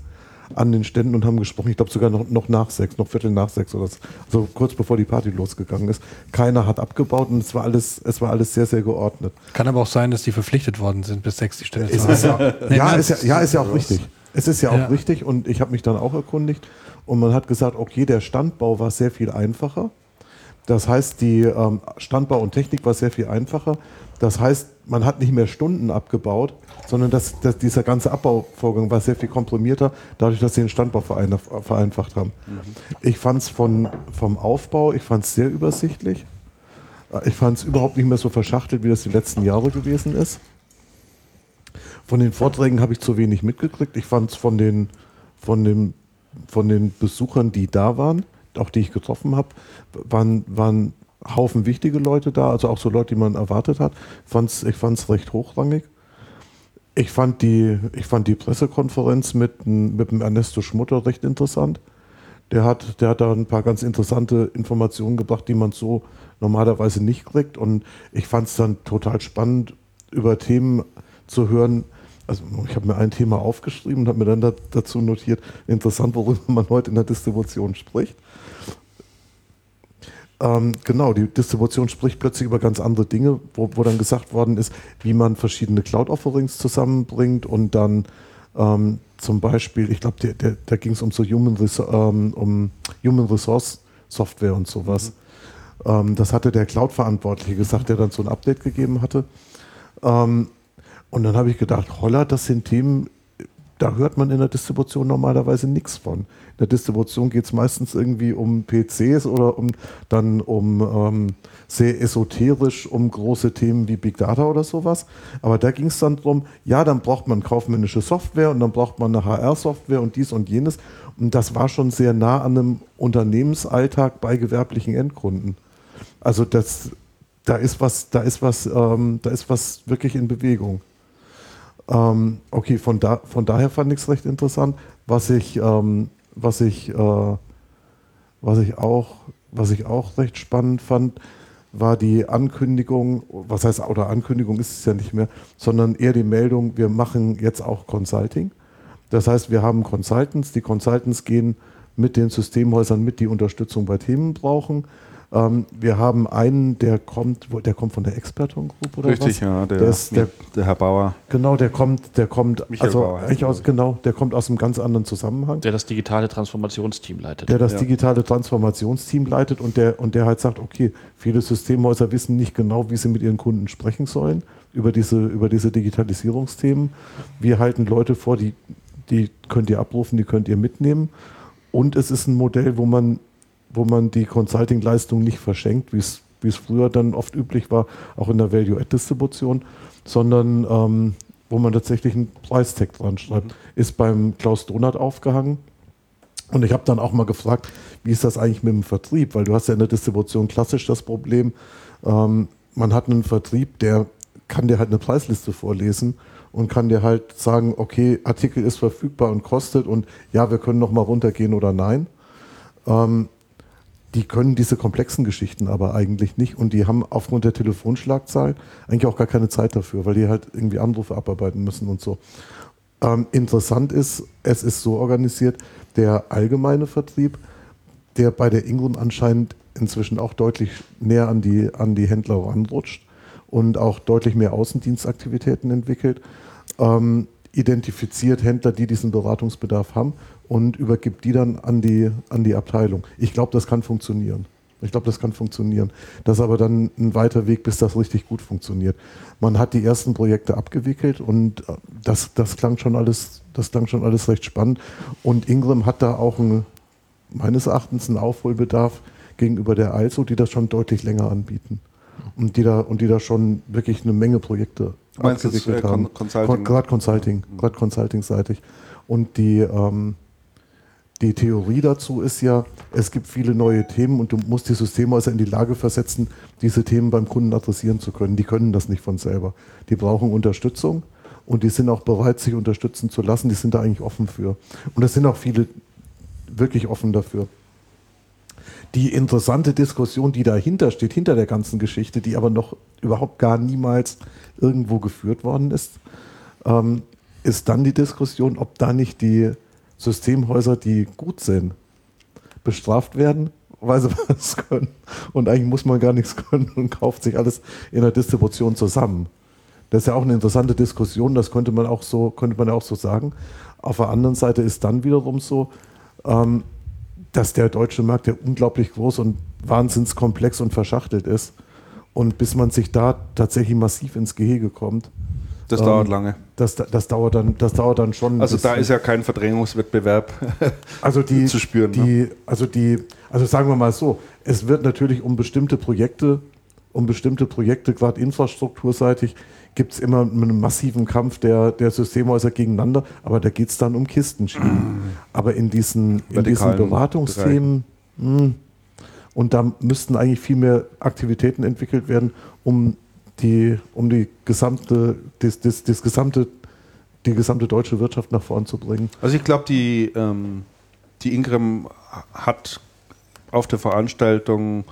an den Ständen und haben gesprochen. Ich glaube sogar noch, noch nach sechs, noch Viertel nach sechs oder so. Also kurz bevor die Party losgegangen ist. Keiner hat abgebaut und es war alles, es war alles sehr, sehr geordnet. Kann aber auch sein, dass die verpflichtet worden sind, bis sechs die Stände ist ja, ja, ist ja, ja, ist ja auch richtig. Es ist ja auch ja. richtig und ich habe mich dann auch erkundigt und man hat gesagt, okay, der Standbau war sehr viel einfacher. Das heißt, die ähm, Standbau und Technik war sehr viel einfacher. Das heißt, man hat nicht mehr Stunden abgebaut, sondern das, das, dieser ganze Abbauvorgang war sehr viel komprimierter, dadurch, dass sie den Standbau vereinfacht haben. Mhm. Ich fand es vom Aufbau, ich fand es sehr übersichtlich. Ich fand es überhaupt nicht mehr so verschachtelt, wie das die letzten Jahre gewesen ist. Von den Vorträgen habe ich zu wenig mitgekriegt. Ich fand es von den, von, den, von den Besuchern, die da waren, auch die ich getroffen habe, waren, waren Haufen wichtige Leute da, also auch so Leute, die man erwartet hat. Ich fand es recht hochrangig. Ich fand die, ich fand die Pressekonferenz mit, mit dem Ernesto Schmutter recht interessant. Der hat, der hat da ein paar ganz interessante Informationen gebracht, die man so normalerweise nicht kriegt. Und ich fand es dann total spannend, über Themen zu hören. Also ich habe mir ein Thema aufgeschrieben und habe mir dann da, dazu notiert, interessant, worüber man heute in der Distribution spricht. Ähm, genau, die Distribution spricht plötzlich über ganz andere Dinge, wo, wo dann gesagt worden ist, wie man verschiedene Cloud-Offerings zusammenbringt und dann ähm, zum Beispiel, ich glaube, da ging es um so Human, ähm, um Human Resource Software und sowas. Mhm. Das hatte der Cloud-Verantwortliche gesagt, der dann so ein Update gegeben hatte. Ähm, und dann habe ich gedacht, holla, das sind Themen, da hört man in der Distribution normalerweise nichts von. In der Distribution geht es meistens irgendwie um PCs oder um dann um ähm, sehr esoterisch um große Themen wie Big Data oder sowas. Aber da ging es dann darum, ja, dann braucht man kaufmännische Software und dann braucht man eine HR-Software und dies und jenes. Und das war schon sehr nah an einem Unternehmensalltag bei gewerblichen Endkunden. Also das, da ist was, da ist was, ähm, da ist was wirklich in Bewegung. Ähm, okay, von, da, von daher fand ich es recht interessant. Was ich, ähm, was ich, äh, was ich auch, was ich auch recht spannend fand, war die Ankündigung, was heißt, oder Ankündigung ist es ja nicht mehr, sondern eher die Meldung, wir machen jetzt auch Consulting. Das heißt, wir haben Consultants, die Consultants gehen mit den Systemhäusern mit, die Unterstützung bei Themen brauchen. Ähm, wir haben einen, der kommt, der kommt von der Experton Group oder Richtig, was? ja, der, der, ist, der, der, Herr Bauer. Genau, der kommt, der kommt, Michael also Bauer, eigentlich aus, genau, der kommt aus einem ganz anderen Zusammenhang. Der das digitale Transformationsteam leitet. Der das ja. digitale Transformationsteam leitet und der, und der halt sagt, okay, viele Systemhäuser wissen nicht genau, wie sie mit ihren Kunden sprechen sollen über diese, über diese Digitalisierungsthemen. Wir halten Leute vor, die, die könnt ihr abrufen, die könnt ihr mitnehmen. Und es ist ein Modell, wo man wo man die Consulting-Leistung nicht verschenkt, wie es früher dann oft üblich war, auch in der Value-Add-Distribution, sondern ähm, wo man tatsächlich einen Preistag dran schreibt. Mhm. Ist beim Klaus Donat aufgehangen. Und ich habe dann auch mal gefragt, wie ist das eigentlich mit dem Vertrieb? Weil du hast ja in der Distribution klassisch das Problem, ähm, man hat einen Vertrieb, der kann dir halt eine Preisliste vorlesen und kann dir halt sagen, okay, Artikel ist verfügbar und kostet und ja, wir können noch mal runtergehen oder nein. Ähm, die können diese komplexen Geschichten aber eigentlich nicht und die haben aufgrund der Telefonschlagzahl eigentlich auch gar keine Zeit dafür, weil die halt irgendwie Anrufe abarbeiten müssen und so. Ähm, interessant ist, es ist so organisiert, der allgemeine Vertrieb, der bei der Ingram anscheinend inzwischen auch deutlich näher an die, an die Händler ranrutscht und auch deutlich mehr Außendienstaktivitäten entwickelt, ähm, identifiziert Händler, die diesen Beratungsbedarf haben und übergibt die dann an die, an die Abteilung. Ich glaube, das kann funktionieren. Ich glaube, das kann funktionieren. Das ist aber dann ein weiter Weg, bis das richtig gut funktioniert. Man hat die ersten Projekte abgewickelt und äh, das, das, klang, schon alles, das klang schon alles recht spannend. Und Ingram hat da auch ein, meines Erachtens einen Aufholbedarf gegenüber der ISO, die das schon deutlich länger anbieten. Und die da, und die da schon wirklich eine Menge Projekte abgewickelt äh, haben. Consulting? Gerade Consulting, gerade Consulting-seitig. Und die, ähm, die Theorie dazu ist ja, es gibt viele neue Themen und du musst die Systemhäuser in die Lage versetzen, diese Themen beim Kunden adressieren zu können. Die können das nicht von selber. Die brauchen Unterstützung und die sind auch bereit, sich unterstützen zu lassen. Die sind da eigentlich offen für. Und es sind auch viele wirklich offen dafür. Die interessante Diskussion, die dahinter steht, hinter der ganzen Geschichte, die aber noch überhaupt gar niemals irgendwo geführt worden ist, ähm, ist dann die Diskussion, ob da nicht die Systemhäuser, die gut sind, bestraft werden, weil sie was können. Und eigentlich muss man gar nichts können und kauft sich alles in der Distribution zusammen. Das ist ja auch eine interessante Diskussion, das könnte man auch so, könnte man auch so sagen. Auf der anderen Seite ist dann wiederum so, ähm, dass der deutsche Markt ja unglaublich groß und wahnsinns komplex und verschachtelt ist. Und bis man sich da tatsächlich massiv ins Gehege kommt, das ähm, dauert lange. Das, das, dauert dann, das dauert dann schon. Also da ist ja kein Verdrängungswettbewerb also die, zu spüren. Die, ne? Also die, also sagen wir mal so, es wird natürlich um bestimmte Projekte, um bestimmte Projekte, gerade infrastrukturseitig, gibt es immer einen massiven Kampf der, der Systemhäuser gegeneinander, aber da geht es dann um Kistenschienen. Mm. Aber in diesen, in diesen Beratungsthemen, mh, hm, und da müssten eigentlich viel mehr Aktivitäten entwickelt werden, um die, um die gesamte, das, das, das gesamte, die gesamte deutsche Wirtschaft nach vorn zu bringen. Also ich glaube, die, ähm, die Ingram hat auf der Veranstaltung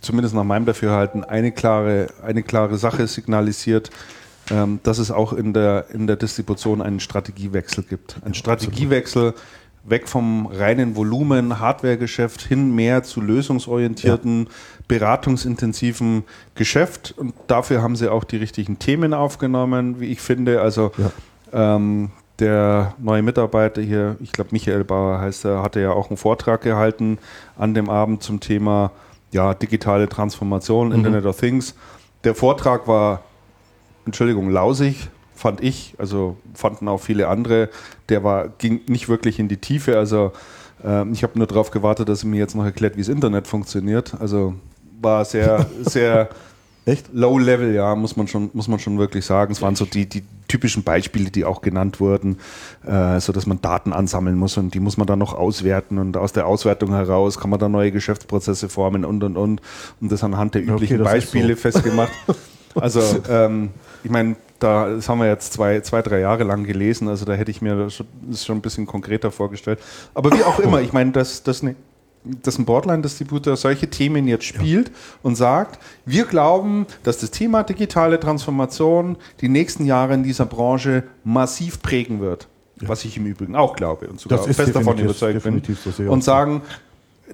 zumindest nach meinem Dafürhalten, eine klare, eine klare Sache signalisiert, ähm, dass es auch in der, in der Distribution einen Strategiewechsel gibt. Ein Strategiewechsel weg vom reinen Volumen, Hardwaregeschäft hin mehr zu lösungsorientierten, ja. beratungsintensiven Geschäft. Und dafür haben sie auch die richtigen Themen aufgenommen, wie ich finde. Also ja. ähm, der neue Mitarbeiter hier, ich glaube Michael Bauer heißt er, hatte ja auch einen Vortrag gehalten an dem Abend zum Thema ja, digitale Transformation, mhm. Internet of Things. Der Vortrag war, Entschuldigung, lausig, fand ich, also fanden auch viele andere. Der war, ging nicht wirklich in die Tiefe. Also äh, ich habe nur darauf gewartet, dass er mir jetzt noch erklärt, wie das Internet funktioniert. Also war sehr, sehr Echt? Low Level, ja, muss man schon, muss man schon wirklich sagen. Es waren so die, die typischen Beispiele, die auch genannt wurden, äh, so dass man Daten ansammeln muss und die muss man dann noch auswerten und aus der Auswertung heraus kann man dann neue Geschäftsprozesse formen und und und und das anhand der üblichen okay, Beispiele so. festgemacht. Also ähm, ich meine, da, das haben wir jetzt zwei, zwei, drei Jahre lang gelesen, also da hätte ich mir das schon ein bisschen konkreter vorgestellt. Aber wie auch immer, ich meine, dass das eine dass ein Boardline-Distributor solche Themen jetzt spielt ja. und sagt, wir glauben, dass das Thema digitale Transformation die nächsten Jahre in dieser Branche massiv prägen wird. Ja. Was ich im Übrigen auch glaube und sogar fest davon überzeugt bin. So und sagen,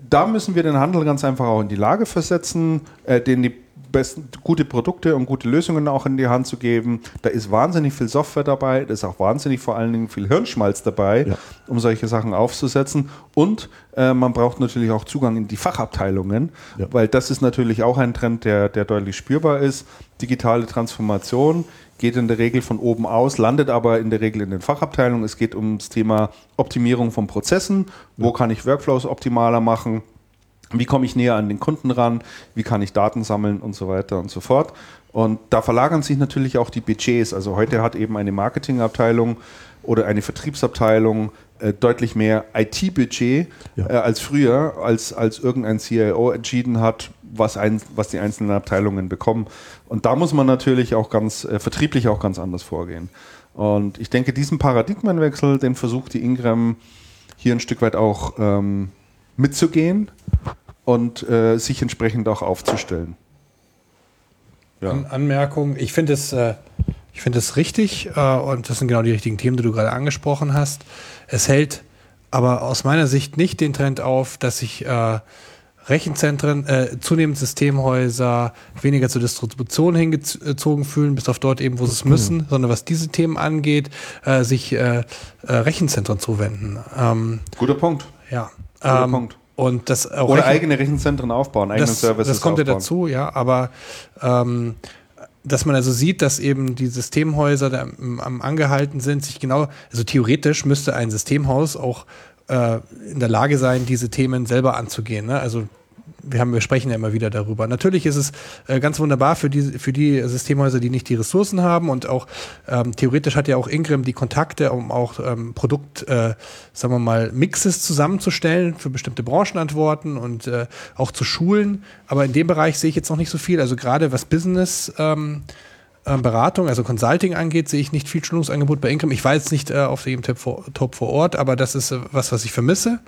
da müssen wir den Handel ganz einfach auch in die Lage versetzen, äh, den die besten, gute Produkte und gute Lösungen auch in die Hand zu geben. Da ist wahnsinnig viel Software dabei, da ist auch wahnsinnig vor allen Dingen viel Hirnschmalz dabei, ja. um solche Sachen aufzusetzen. Und äh, man braucht natürlich auch Zugang in die Fachabteilungen, ja. weil das ist natürlich auch ein Trend, der, der deutlich spürbar ist. Digitale Transformation geht in der Regel von oben aus, landet aber in der Regel in den Fachabteilungen. Es geht ums Thema Optimierung von Prozessen. Wo kann ich Workflows optimaler machen? Wie komme ich näher an den Kunden ran? Wie kann ich Daten sammeln und so weiter und so fort? Und da verlagern sich natürlich auch die Budgets. Also heute hat eben eine Marketingabteilung oder eine Vertriebsabteilung äh, deutlich mehr IT-Budget ja. äh, als früher, als, als irgendein CIO entschieden hat, was, ein, was die einzelnen Abteilungen bekommen. Und da muss man natürlich auch ganz äh, vertrieblich auch ganz anders vorgehen. Und ich denke, diesen Paradigmenwechsel, den versucht die Ingram hier ein Stück weit auch ähm, mitzugehen und äh, sich entsprechend auch aufzustellen. Ja. An Anmerkung, ich finde es, äh, ich es richtig äh, und das sind genau die richtigen Themen, die du gerade angesprochen hast. Es hält aber aus meiner Sicht nicht den Trend auf, dass sich äh, Rechenzentren, äh, zunehmend Systemhäuser weniger zur Distribution hingezogen fühlen, bis auf dort eben, wo sie es müssen, mhm. sondern was diese Themen angeht, äh, sich äh, äh, Rechenzentren zuwenden. Ähm, Guter Punkt. Ja. Ähm, Punkt. Und das Oder Rechen eigene Rechenzentren aufbauen, eigene das, Services Das kommt aufbauen. ja dazu, ja, aber ähm, dass man also sieht, dass eben die Systemhäuser da am, angehalten sind, sich genau, also theoretisch müsste ein Systemhaus auch äh, in der Lage sein, diese Themen selber anzugehen. Ne? Also wir, haben, wir sprechen ja immer wieder darüber. Natürlich ist es äh, ganz wunderbar für die, für die Systemhäuser, die nicht die Ressourcen haben und auch ähm, theoretisch hat ja auch Ingram die Kontakte, um auch ähm, Produkt, äh, sagen wir mal, Mixes zusammenzustellen für bestimmte Branchenantworten und äh, auch zu schulen. Aber in dem Bereich sehe ich jetzt noch nicht so viel. Also gerade was Business ähm, äh, Beratung, also Consulting angeht, sehe ich nicht viel Schulungsangebot bei Ingram. Ich war jetzt nicht äh, auf dem Top vor, Top vor Ort, aber das ist äh, was, was ich vermisse.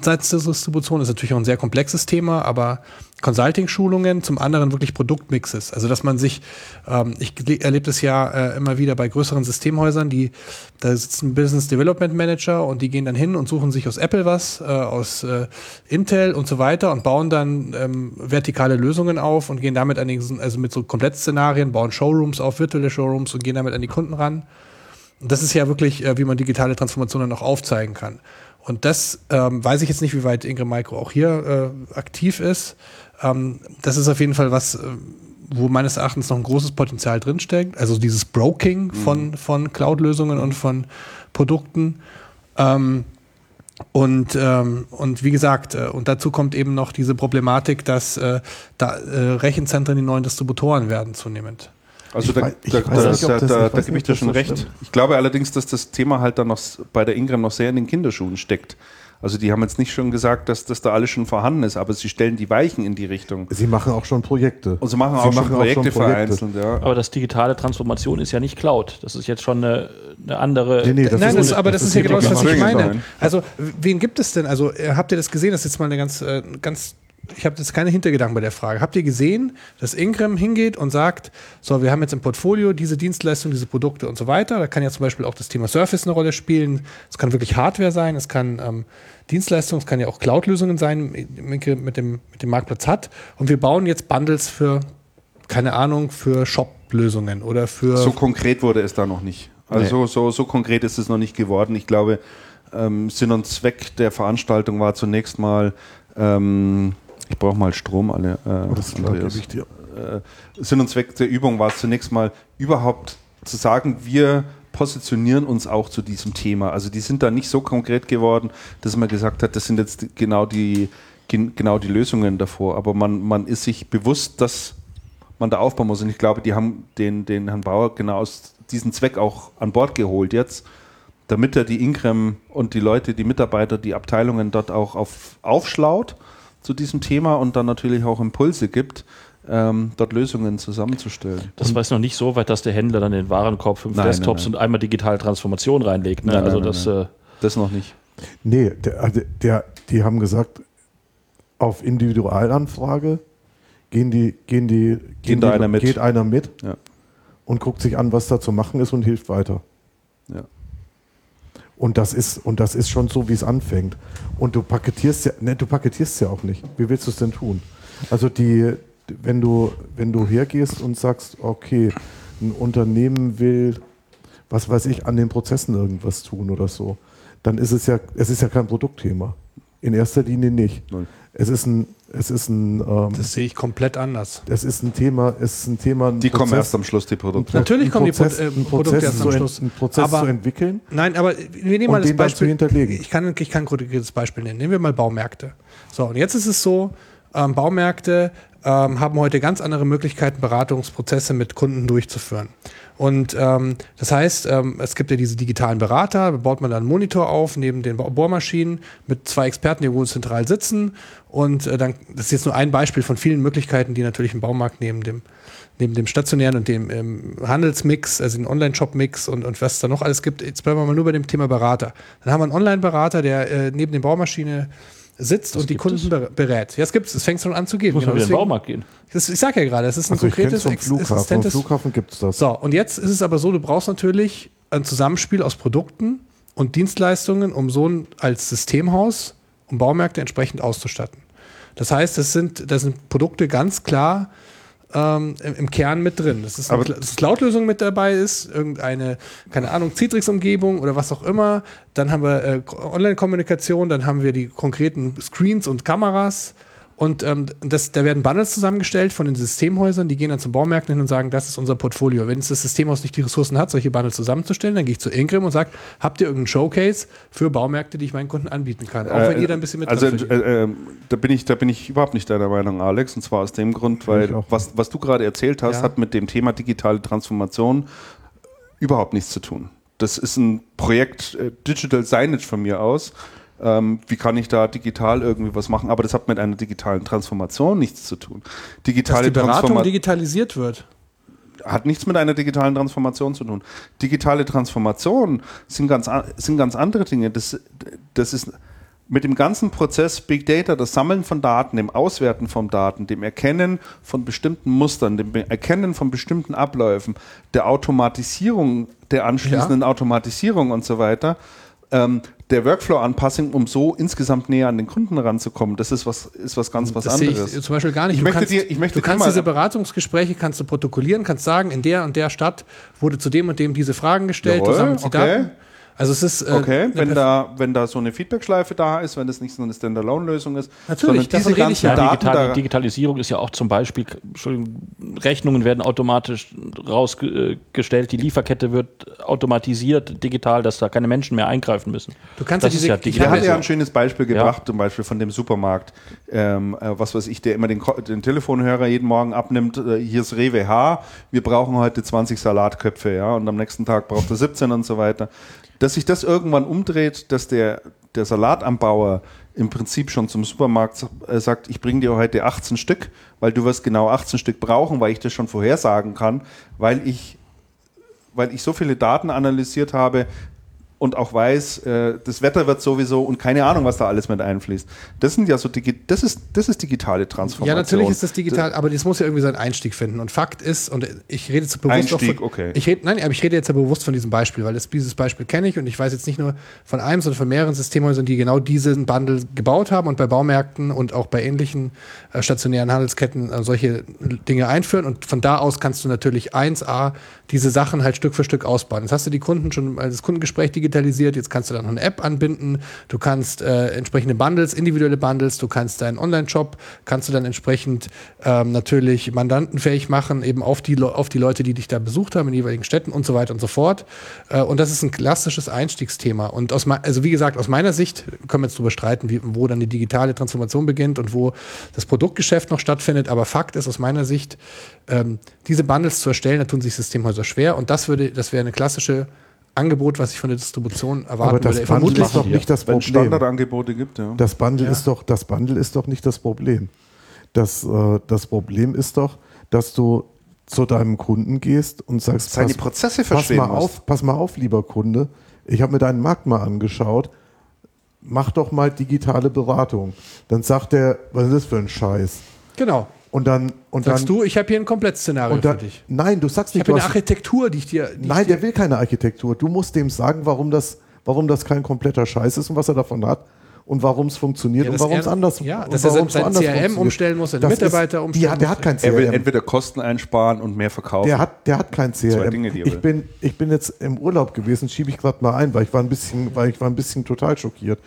Seitens der Distribution ist natürlich auch ein sehr komplexes Thema, aber Consulting-Schulungen, zum anderen wirklich Produktmixes. Also dass man sich, ähm, ich erlebe das ja äh, immer wieder bei größeren Systemhäusern, die da sitzen Business Development Manager und die gehen dann hin und suchen sich aus Apple was, äh, aus äh, Intel und so weiter und bauen dann ähm, vertikale Lösungen auf und gehen damit an die, also mit so Komplettszenarien, bauen Showrooms auf, virtuelle Showrooms und gehen damit an die Kunden ran. Und das ist ja wirklich, äh, wie man digitale Transformationen auch aufzeigen kann. Und das ähm, weiß ich jetzt nicht, wie weit Ingram Micro auch hier äh, aktiv ist. Ähm, das ist auf jeden Fall was, äh, wo meines Erachtens noch ein großes Potenzial drinsteckt. Also dieses Broking von, mhm. von Cloud-Lösungen und von Produkten. Ähm, und, ähm, und wie gesagt, äh, und dazu kommt eben noch diese Problematik, dass äh, da äh, Rechenzentren die neuen Distributoren werden zunehmend. Also da, da, da, da, da gebe ich dir schon recht. Ich glaube allerdings, dass das Thema halt dann noch bei der Ingram noch sehr in den Kinderschuhen steckt. Also die haben jetzt nicht schon gesagt, dass das da alles schon vorhanden ist, aber sie stellen die Weichen in die Richtung. Sie machen auch schon Projekte. Und sie machen, auch, machen schon Projekte auch schon Projekte vereinzelt, ja. Aber das digitale Transformation ist ja nicht Cloud. Das ist jetzt schon eine, eine andere. Nee, nee, das Nein, das, aber das, das ist ja genau das, was ich meine. Also wen gibt es denn? Also habt ihr das gesehen? Das ist jetzt mal eine ganz, äh, ganz ich habe jetzt keine Hintergedanken bei der Frage. Habt ihr gesehen, dass Ingram hingeht und sagt, so, wir haben jetzt im Portfolio diese Dienstleistungen, diese Produkte und so weiter. Da kann ja zum Beispiel auch das Thema Surface eine Rolle spielen. Es kann wirklich Hardware sein, es kann ähm, Dienstleistungen, es kann ja auch Cloud-Lösungen sein, mit dem, mit dem Marktplatz hat. Und wir bauen jetzt Bundles für, keine Ahnung, für Shop-Lösungen oder für. So konkret wurde es da noch nicht. Also nee. so, so konkret ist es noch nicht geworden. Ich glaube, ähm, Sinn und Zweck der Veranstaltung war zunächst mal, ähm, ich brauche mal Strom, alle. Äh, oh, das klar, ich dir. Äh, Sinn und Zweck der Übung war zunächst mal überhaupt zu sagen, wir positionieren uns auch zu diesem Thema. Also die sind da nicht so konkret geworden, dass man gesagt hat, das sind jetzt genau die, genau die Lösungen davor. Aber man, man ist sich bewusst, dass man da aufbauen muss. Und ich glaube, die haben den, den Herrn Bauer genau aus diesem Zweck auch an Bord geholt jetzt, damit er die Ingram und die Leute, die Mitarbeiter, die Abteilungen dort auch auf, aufschlaut zu diesem Thema und dann natürlich auch Impulse gibt, ähm, dort Lösungen zusammenzustellen. Das war jetzt noch nicht so weit, dass der Händler dann den Warenkorb fünf nein, Desktops nein, nein. und einmal digitale Transformation reinlegt. Ne? Nein, also das, äh das noch nicht. Nee, der, also der, die haben gesagt, auf Individualanfrage gehen die, gehen die, gehen geht, die, einer mit. geht einer mit ja. und guckt sich an, was da zu machen ist und hilft weiter. Ja. Und das ist, und das ist schon so, wie es anfängt. Und du paketierst ja, ne, du paketierst ja auch nicht. Wie willst du es denn tun? Also die, wenn du, wenn du hergehst und sagst, okay, ein Unternehmen will, was weiß ich, an den Prozessen irgendwas tun oder so, dann ist es ja, es ist ja kein Produktthema. In erster Linie nicht. Nein. Es ist ein, es ist ein. Ähm, das sehe ich komplett anders. Es ist ein Thema, es ist ein Thema. Ein die Prozess, kommen erst am Schluss, die Produkte. Natürlich kommen Prozess, die Pro äh, Produkte erst am Schluss. Ein Prozess aber, zu entwickeln. Nein, aber wir nehmen mal das Beispiel. hinterlegen. Ich kann, ich kann ein konkretes Beispiel nennen. Nehmen wir mal Baumärkte. So, und jetzt ist es so, ähm, Baumärkte ähm, haben heute ganz andere Möglichkeiten, Beratungsprozesse mit Kunden durchzuführen. Und ähm, das heißt, ähm, es gibt ja diese digitalen Berater, da baut man dann einen Monitor auf neben den Bohrmaschinen mit zwei Experten, die wo zentral sitzen. Und äh, dann, das ist jetzt nur ein Beispiel von vielen Möglichkeiten, die natürlich im Baumarkt neben dem neben dem stationären und dem ähm, Handelsmix, also den Online-Shop-Mix und, und was es da noch alles gibt. Jetzt bleiben wir mal nur bei dem Thema Berater. Dann haben wir einen Online-Berater, der äh, neben der Baumaschine sitzt das und die Kunden es? berät. Ja, es gibt es. Es fängt schon an zu geben. Muss genau, man in den Baumarkt gehen. Das, ich sage ja gerade, es ist ein also konkretes vom Flughafen. Vom Flughafen gibt es das. So, und jetzt ist es aber so, du brauchst natürlich ein Zusammenspiel aus Produkten und Dienstleistungen, um so ein als Systemhaus, um Baumärkte entsprechend auszustatten. Das heißt, das sind, das sind Produkte ganz klar ähm, im, Kern mit drin. Das ist eine, dass Cloud-Lösung mit dabei ist, irgendeine, keine Ahnung, Citrix-Umgebung oder was auch immer. Dann haben wir äh, Online-Kommunikation, dann haben wir die konkreten Screens und Kameras. Und ähm, das, da werden Bundles zusammengestellt von den Systemhäusern, die gehen dann zum Baumärkten hin und sagen, das ist unser Portfolio. Wenn es das Systemhaus nicht die Ressourcen hat, solche Bundles zusammenzustellen, dann gehe ich zu Ingram und sage, habt ihr irgendeinen Showcase für Baumärkte, die ich meinen Kunden anbieten kann? Auch wenn äh, jeder ein bisschen mit Also äh, äh, da, bin ich, da bin ich überhaupt nicht deiner Meinung, Alex. Und zwar aus dem Grund, weil was, was du gerade erzählt hast, ja. hat mit dem Thema digitale Transformation überhaupt nichts zu tun. Das ist ein Projekt äh, Digital Signage von mir aus ähm, wie kann ich da digital irgendwie was machen? Aber das hat mit einer digitalen Transformation nichts zu tun. Digitale Dass die Beratung digitalisiert wird. hat nichts mit einer digitalen Transformation zu tun. Digitale Transformation sind ganz, sind ganz andere Dinge. Das, das ist mit dem ganzen Prozess Big Data, das Sammeln von Daten, dem Auswerten von Daten, dem Erkennen von bestimmten Mustern, dem Erkennen von bestimmten Abläufen, der Automatisierung, der anschließenden ja. Automatisierung und so weiter, ähm, der Workflow-Anpassung, um so insgesamt näher an den Kunden ranzukommen. Das ist was, ist was ganz was das anderes. Sehe ich zum Beispiel gar nicht. Ich du möchte kannst, dir, ich möchte du kannst diese Beratungsgespräche kannst du protokollieren, kannst sagen, in der und der Stadt wurde zu dem und dem diese Fragen gestellt, Jawohl, du sammelst die okay. Daten. Also es ist äh, okay, wenn da wenn da so eine Feedbackschleife da ist, wenn das nicht so eine Standalone-Lösung ist, natürlich diese ganzen ja, Daten Digital, Digitalisierung ist ja auch zum Beispiel Rechnungen werden automatisch rausgestellt, die Lieferkette wird automatisiert digital, dass da keine Menschen mehr eingreifen müssen. Du kannst das ja diese, ja ich habe ja ein schönes Beispiel gebracht, ja. zum Beispiel von dem Supermarkt, ähm, äh, was weiß ich, der immer den, den Telefonhörer jeden Morgen abnimmt. Äh, hier ist Rewe H, wir brauchen heute 20 Salatköpfe, ja, und am nächsten Tag braucht er 17 und so weiter dass sich das irgendwann umdreht, dass der, der Salatanbauer im Prinzip schon zum Supermarkt äh, sagt, ich bringe dir heute 18 Stück, weil du wirst genau 18 Stück brauchen, weil ich das schon vorhersagen kann, weil ich, weil ich so viele Daten analysiert habe, und auch weiß, äh, das Wetter wird sowieso und keine Ahnung, was da alles mit einfließt. Das sind ja so das ist das ist digitale Transformation. Ja, natürlich ist das digital, aber das muss ja irgendwie seinen Einstieg finden. Und Fakt ist, und ich rede jetzt bewusst Einstieg, von, okay. Ich rede, nein, aber ich rede jetzt ja bewusst von diesem Beispiel, weil das, dieses Beispiel kenne ich und ich weiß jetzt nicht nur von einem, sondern von mehreren Systemhäusern, die genau diesen Bundle gebaut haben und bei Baumärkten und auch bei ähnlichen äh, stationären Handelsketten äh, solche Dinge einführen. Und von da aus kannst du natürlich 1a diese Sachen halt Stück für Stück ausbauen. Jetzt hast du die Kunden schon, das Kundengespräch digitalisiert, jetzt kannst du dann noch eine App anbinden, du kannst äh, entsprechende Bundles, individuelle Bundles, du kannst deinen Online-Shop, kannst du dann entsprechend ähm, natürlich mandantenfähig machen, eben auf die, auf die Leute, die dich da besucht haben in jeweiligen Städten und so weiter und so fort. Äh, und das ist ein klassisches Einstiegsthema. Und aus, also wie gesagt, aus meiner Sicht können wir jetzt darüber streiten, wie, wo dann die digitale Transformation beginnt und wo das Produktgeschäft noch stattfindet. Aber Fakt ist aus meiner Sicht, ähm, diese Bundles zu erstellen, da tun sich Systemhäuser schwer. Und das würde, das wäre eine klassische Angebot, was ich von der Distribution erwarten Aber das würde. Bundle ist doch nicht das Problem. Wenn Standardangebote gibt, ja. Das Bundle, Ja. ist doch, das Bundle ist doch nicht das Problem. Das, äh, das Problem ist doch, dass du zu deinem Kunden gehst und sagst, Seine Prozesse pass mal musst. auf, pass mal auf, lieber Kunde. Ich habe mir deinen Markt mal angeschaut. Mach doch mal digitale Beratung. Dann sagt er, was ist das für ein Scheiß? Genau. Und dann und Sagst dann du, ich habe hier ein Komplettszenario und dann, für dich. nein, du sagst Ich nicht, habe du eine Architektur, die ich dir. Die nein, ich dir der will keine Architektur. Du musst dem sagen, warum das, warum das kein kompletter Scheiß ist und was er davon hat und warum es funktioniert Ja, und warum es er- anders ja, und dass er warum es sein CRM funktioniert. umstellen muss, seine Mitarbeiter ist, umstellen die, Der muss. hat kein Er will CRM. entweder Kosten einsparen und mehr verkaufen. Der hat, der hat kein CRM. Dinge, ich, bin, ich bin jetzt im Urlaub gewesen, schiebe ich gerade mal ein, weil ich war ein bisschen, weil ich war ein bisschen total schockiert.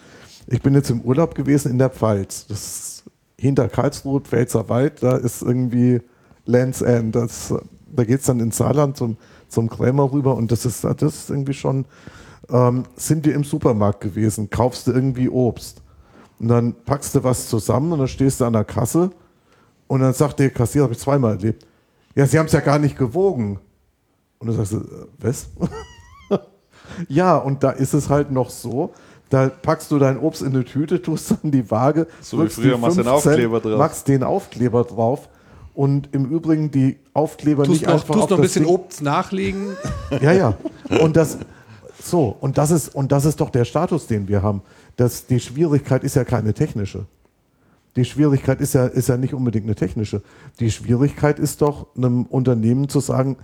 Ich bin jetzt im Urlaub gewesen in der Pfalz. Das ist hinter Karlsruhe, Pfälzer Wald, da ist irgendwie Lands End. Das, da geht es dann ins Saarland zum, zum Krämer rüber und das ist, das ist irgendwie schon, ähm, sind wir im Supermarkt gewesen, kaufst du irgendwie Obst. Und dann packst du was zusammen und dann stehst du an der Kasse und dann sagt der Kassierer, habe ich zweimal erlebt, ja, Sie haben es ja gar nicht gewogen. Und du sagst, äh, was? ja, und da ist es halt noch so, da packst du dein Obst in eine Tüte, tust dann die Waage, So wie drückst früher die machst du den 5 Cent, Aufkleber drauf. machst den Aufkleber drauf und im Übrigen die Aufkleber tust nicht noch, einfach tust auf noch ein bisschen Ding- Obst nachlegen. ja, ja. Und das, so, und das ist, und das ist doch der Status, den wir haben. Das, die Schwierigkeit ist ja keine technische. Die Schwierigkeit ist ja, ist ja nicht unbedingt eine technische. Die Schwierigkeit ist doch, einem Unternehmen zu sagen,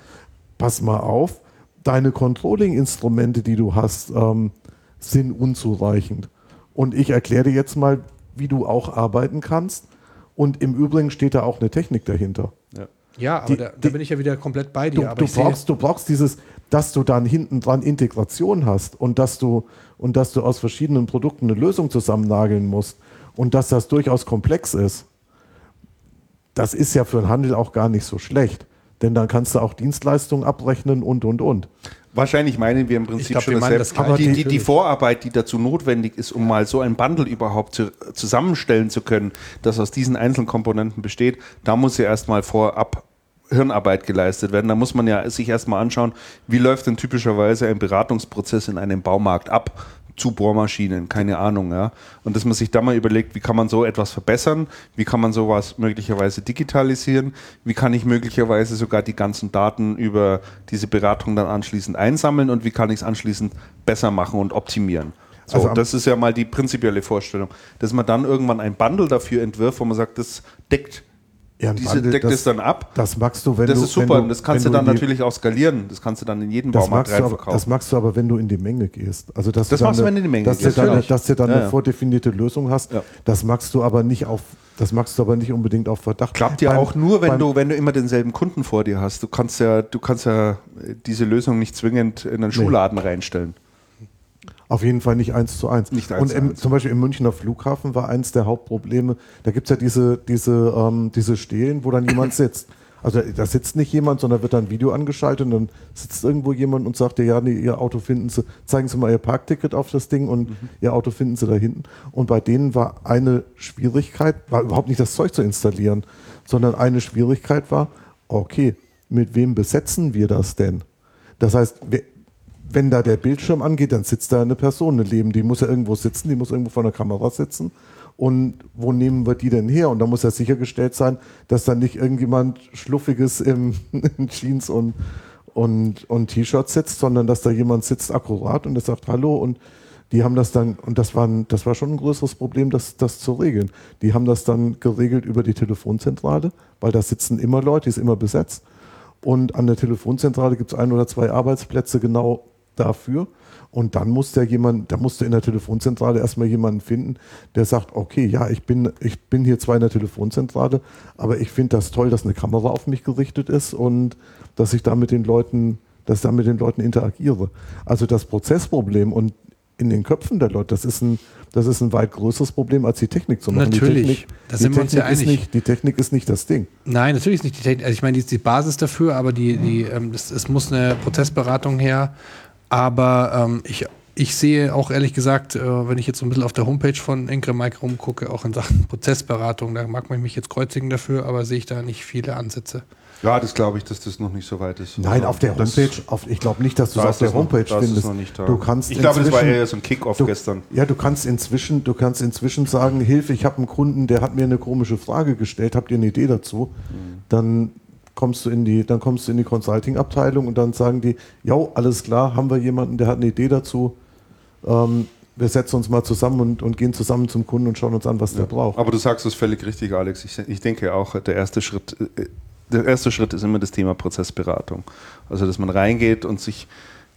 pass mal auf, deine Controlling-Instrumente, die du hast, ähm, sind unzureichend. Und ich erkläre dir jetzt mal, wie du auch arbeiten kannst. Und im Übrigen steht da auch eine Technik dahinter. ja. Ja, aber Die- da, da die- bin ich ja wieder komplett bei dir. Du, aber du, brauchst, du brauchst dieses, dass du dann hinten dran Integration hast und dass du und dass du aus verschiedenen Produkten eine Lösung zusammennageln musst und dass das durchaus komplex ist. Das ist ja für den Handel auch gar nicht so schlecht, denn dann kannst du auch Dienstleistungen abrechnen und und und. Wahrscheinlich meinen wir im Prinzip glaub, schon dasselbe. das Aber die, die, die. Vorarbeit, die dazu notwendig ist, um mal so ein Bundle überhaupt zu, zusammenstellen zu können, das aus diesen einzelnen Komponenten besteht, da muss ja erstmal vorab Hirnarbeit geleistet werden. Da muss man ja sich erstmal anschauen, wie läuft denn typischerweise ein Beratungsprozess in einem Baumarkt ab, zu Bohrmaschinen, keine Ahnung, ja. Und dass man sich da mal überlegt, wie kann man so etwas verbessern, wie kann man sowas möglicherweise digitalisieren, wie kann ich möglicherweise sogar die ganzen Daten über diese Beratung dann anschließend einsammeln und wie kann ich es anschließend besser machen und optimieren. So, also das ist ja mal die prinzipielle Vorstellung, dass man dann irgendwann ein Bundle dafür entwirft, wo man sagt, das deckt ja, diese Bundle, deckt das, es dann ab. Das magst du, wenn das du. Das ist super. Du, das kannst du dann natürlich auch skalieren. Das kannst du dann in jedem Baumarkt reinverkaufen. Das magst du aber, wenn du in die Menge gehst. Also, dass das du machst du, wenn du in die Menge dass gehst. Du dann, dass du dann ja, eine vordefinierte Lösung hast. Ja. Das magst du aber nicht auf. Das magst du aber nicht unbedingt auf Verdacht. Klappt ja auch nur, wenn du, wenn du immer denselben Kunden vor dir hast. Du kannst ja, du kannst ja diese Lösung nicht zwingend in einen Schuhladen nee. reinstellen. Auf jeden Fall nicht eins zu eins. Nicht eins und im, zum Beispiel im Münchner Flughafen war eins der Hauptprobleme, da gibt es ja diese, diese, ähm, diese Stelen, wo dann jemand sitzt. Also da sitzt nicht jemand, sondern wird dann ein Video angeschaltet und dann sitzt irgendwo jemand und sagt dir, ja, nee, Ihr Auto finden Sie, zeigen Sie mal Ihr Parkticket auf das Ding und mhm. Ihr Auto finden Sie da hinten. Und bei denen war eine Schwierigkeit, war überhaupt nicht das Zeug zu installieren, sondern eine Schwierigkeit war, okay, mit wem besetzen wir das denn? Das heißt, wenn da der Bildschirm angeht, dann sitzt da eine Person neben, die muss ja irgendwo sitzen, die muss irgendwo vor der Kamera sitzen. Und wo nehmen wir die denn her? Und da muss ja sichergestellt sein, dass da nicht irgendjemand Schluffiges im, in Jeans und, und, und T-Shirt sitzt, sondern dass da jemand sitzt akkurat und der sagt Hallo und die haben das dann, und das war, das war schon ein größeres Problem, das, das zu regeln. Die haben das dann geregelt über die Telefonzentrale, weil da sitzen immer Leute, die ist immer besetzt. Und an der Telefonzentrale gibt es ein oder zwei Arbeitsplätze genau dafür. Und dann muss der jemand, da musste in der Telefonzentrale erstmal jemanden finden, der sagt, okay, ja, ich bin, ich bin hier zwar in der Telefonzentrale, aber ich finde das toll, dass eine Kamera auf mich gerichtet ist und dass ich da mit den Leuten, dass ich da mit den Leuten interagiere. Also das Prozessproblem und in den Köpfen der Leute, das ist ein, das ist ein weit größeres Problem, als die Technik zu machen. Natürlich, die Technik, da sind wir uns ja einig. Nicht, die Technik ist nicht das Ding. Nein, natürlich ist nicht die Technik. Also ich meine, die ist die Basis dafür, aber die, die, ähm, das, es muss eine Prozessberatung her aber ähm, ich, ich sehe auch ehrlich gesagt, äh, wenn ich jetzt so ein bisschen auf der Homepage von Encre Mike rumgucke, auch in Sachen Prozessberatung, da mag man mich jetzt kreuzigen dafür, aber sehe ich da nicht viele Ansätze. Ja, das glaube ich, dass das noch nicht so weit ist. Nein, also, auf der Homepage, auf, ich glaube nicht, dass du es auf der Homepage noch, findest. du kannst ich glaube, das war eher so ein Kickoff gestern. Ja, du kannst inzwischen, du kannst inzwischen sagen, Hilfe, ich habe einen Kunden, der hat mir eine komische Frage gestellt, habt ihr eine Idee dazu? Mhm. Dann kommst du in die, dann kommst du in die Consulting-Abteilung und dann sagen die, ja, alles klar, haben wir jemanden, der hat eine Idee dazu. Ähm, wir setzen uns mal zusammen und, und, gehen zusammen zum Kunden und schauen uns an, was ja. der braucht. Aber du sagst es völlig richtig, Alex. Ich, ich, denke auch, der erste Schritt, äh, der erste Schritt ist immer das Thema Prozessberatung. Also, dass man reingeht und sich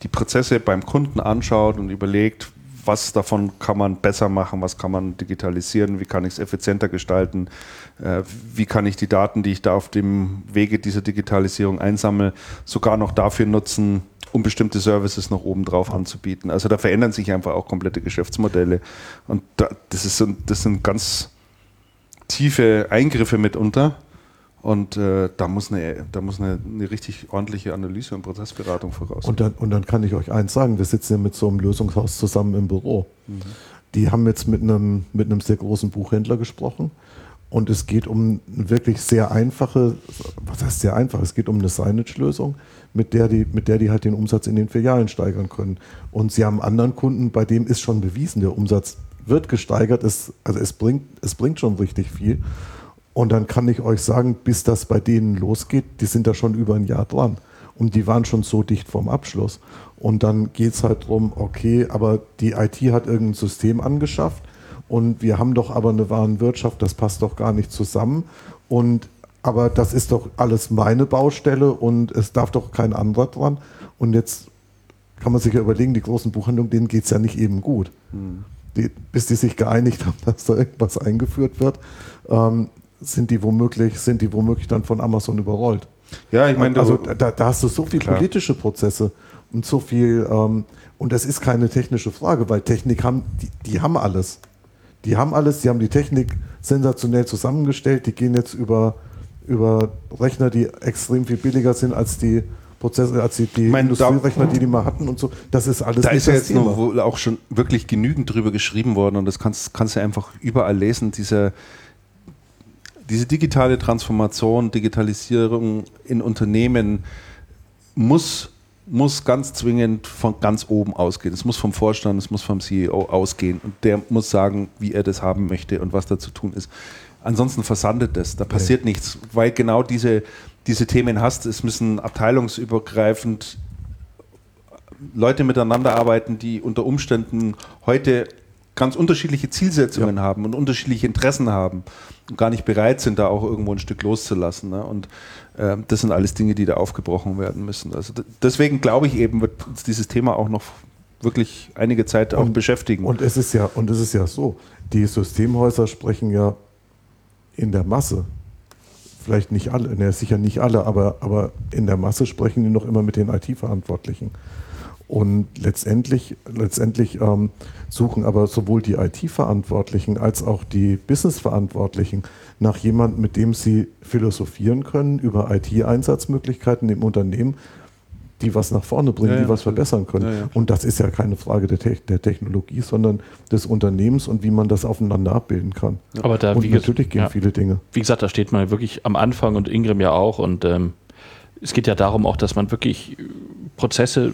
die Prozesse beim Kunden anschaut und überlegt, was davon kann man besser machen, was kann man digitalisieren, wie kann ich es effizienter gestalten, äh, wie kann ich die Daten, die ich da auf dem Wege dieser Digitalisierung einsammle, sogar noch dafür nutzen, um bestimmte Services noch oben drauf anzubieten. Also da verändern sich einfach auch komplette Geschäftsmodelle. Und da, das, ist, das sind ganz tiefe Eingriffe mitunter. Und äh, da muss, eine, da muss eine, eine, richtig ordentliche Analyse und Prozessberatung voraus. Und dann, und dann kann ich euch eins sagen, wir sitzen ja mit so einem Lösungshaus zusammen im Büro. Mhm. Die haben jetzt mit einem, mit einem sehr großen Buchhändler gesprochen. Und es geht um eine wirklich sehr einfache, was heißt sehr einfach? Es geht um eine Signage-Lösung, mit der, die, mit der die halt den Umsatz in den Filialen steigern können. Und sie haben anderen Kunden, bei dem ist schon bewiesen, der Umsatz wird gesteigert, es, also es bringt, es bringt schon richtig viel. Und dann kann ich euch sagen, bis das bei denen losgeht, die sind da schon über ein Jahr dran. Und die waren schon so dicht vorm Abschluss. Und dann geht es halt darum, okay, aber die IT hat irgendein System angeschafft und wir haben doch aber eine Warenwirtschaft, das passt doch gar nicht zusammen. Und aber das ist doch alles meine Baustelle und es darf doch kein anderer dran. Und jetzt kann man sich ja überlegen, die großen Buchhandlungen, denen geht es ja nicht eben gut. Hm. Die, bis die sich geeinigt haben, dass da irgendwas eingeführt wird. Ähm, sind die womöglich, sind die womöglich dann von Amazon überrollt. Ja, ich meine, also da, da, hast du so viele politische Prozesse und so viel, ähm, und das ist keine technische Frage, weil Technik haben, die, die haben alles. Die haben alles, die haben die Technik sensationell zusammengestellt, die gehen jetzt über, über Rechner, die extrem viel billiger sind als die Prozesse, als die, die meine, Industrierechner, die die mal hatten und so. Das ist alles Da ist ja jetzt noch wohl auch schon wirklich genügend drüber geschrieben worden und das kannst, kannst du einfach überall lesen, dieser diese digitale Transformation, Digitalisierung in Unternehmen muss muss ganz zwingend von ganz oben ausgehen. Es muss vom Vorstand, es muss vom CEO ausgehen und der muss sagen, wie er das haben möchte und was da zu tun ist. Ansonsten versandet das, da passiert nee. nichts, weil genau diese, diese Themen hast. Es müssen abteilungsübergreifend Leute miteinander arbeiten, die unter Umständen heute ganz unterschiedliche Zielsetzungen ja. haben und unterschiedliche Interessen haben und gar nicht bereit sind, da auch irgendwo ein Stück loszulassen. Ne? Und äh, das sind alles Dinge, die da aufgebrochen werden müssen. Also deswegen glaube ich eben, wird uns dieses Thema auch noch wirklich einige Zeit auch beschäftigen. Und es ist ja, und es ist ja so, die Systemhäuser sprechen ja in der Masse, vielleicht nicht alle, ne, sicher nicht alle, aber, aber in der Masse sprechen die noch immer mit den IT-Verantwortlichen. Und letztendlich, letztendlich ähm, suchen aber sowohl die IT-Verantwortlichen als auch die Business-Verantwortlichen nach jemandem, mit dem sie philosophieren können über IT-Einsatzmöglichkeiten im Unternehmen, die was nach vorne bringen, ja, die was verbessern können. Ja, und das ist ja keine Frage der, Te der, Technologie, sondern des Unternehmens und wie man das aufeinander abbilden kann. Aber da, und natürlich gehen viele Dinge. Wie gesagt, da steht man wirklich am Anfang und Ingram ja auch und ähm, es geht ja darum auch, dass man wirklich Prozesse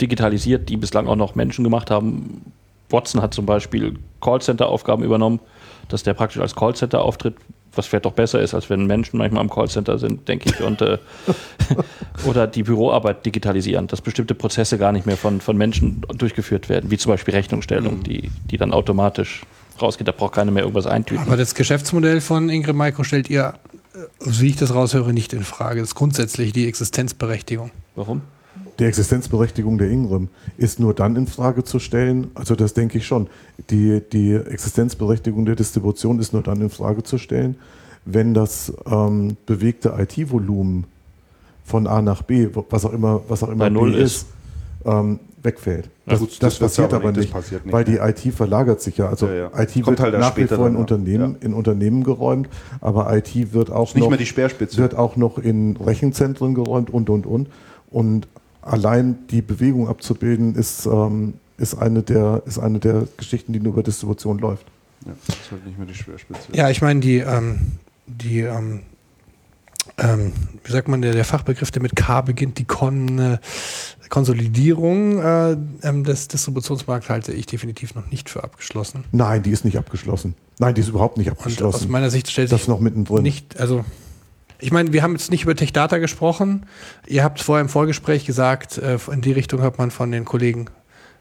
digitalisiert, die bislang auch noch Menschen gemacht haben. Watson hat zum Beispiel Callcenter-Aufgaben übernommen, dass der praktisch als Callcenter auftritt, was vielleicht doch besser ist, als wenn Menschen manchmal am Callcenter sind, denke ich. Und, äh, oder die Büroarbeit digitalisieren, dass bestimmte Prozesse gar nicht mehr von, von Menschen durchgeführt werden, wie zum Beispiel Rechnungsstellung, mhm. die, die dann automatisch rausgeht. Da braucht keiner mehr irgendwas eintüten. Aber das Geschäftsmodell von Ingrid Micro stellt ihr, wie ich das raushöre, nicht in Frage. Das ist grundsätzlich die Existenzberechtigung. Warum? die Existenzberechtigung der Ingram ist nur dann in Frage zu stellen, also das denke ich schon, die, die Existenzberechtigung der Distribution ist nur dann in Frage zu stellen, wenn das ähm, bewegte IT-Volumen von A nach B, was auch immer, was auch immer B ist, ist. Ähm, wegfällt. Das, ja, gut, das, das passiert aber nicht, passiert nicht, weil die IT verlagert sich ja. Also ja, ja. IT Kommt wird halt nach wie vor in Unternehmen, in Unternehmen geräumt, aber IT wird auch noch, wird auch noch in Rechenzentren geräumt und und und. Und allein die Bewegung abzubilden, ist, ähm, ist, eine der, ist eine der Geschichten, die nur über Distribution läuft. Ja, das ist halt nicht mehr die Schwerspitze. Ja, ich meine, die, ähm, die ähm, ähm, wie sagt man, der, der, Fachbegriff, der mit K beginnt, die Kon, äh, Konsolidierung äh, ähm, des Distributionsmarkts halte ich definitiv noch nicht für abgeschlossen. Nein, die ist nicht abgeschlossen. Nein, die ist überhaupt nicht abgeschlossen. Und aus meiner Sicht stellt sich das noch mittendrin. Nicht, also ich meine, wir haben jetzt nicht über Techdata gesprochen. Ihr habt vorher im Vorgespräch gesagt, äh, in die Richtung hört man von den Kollegen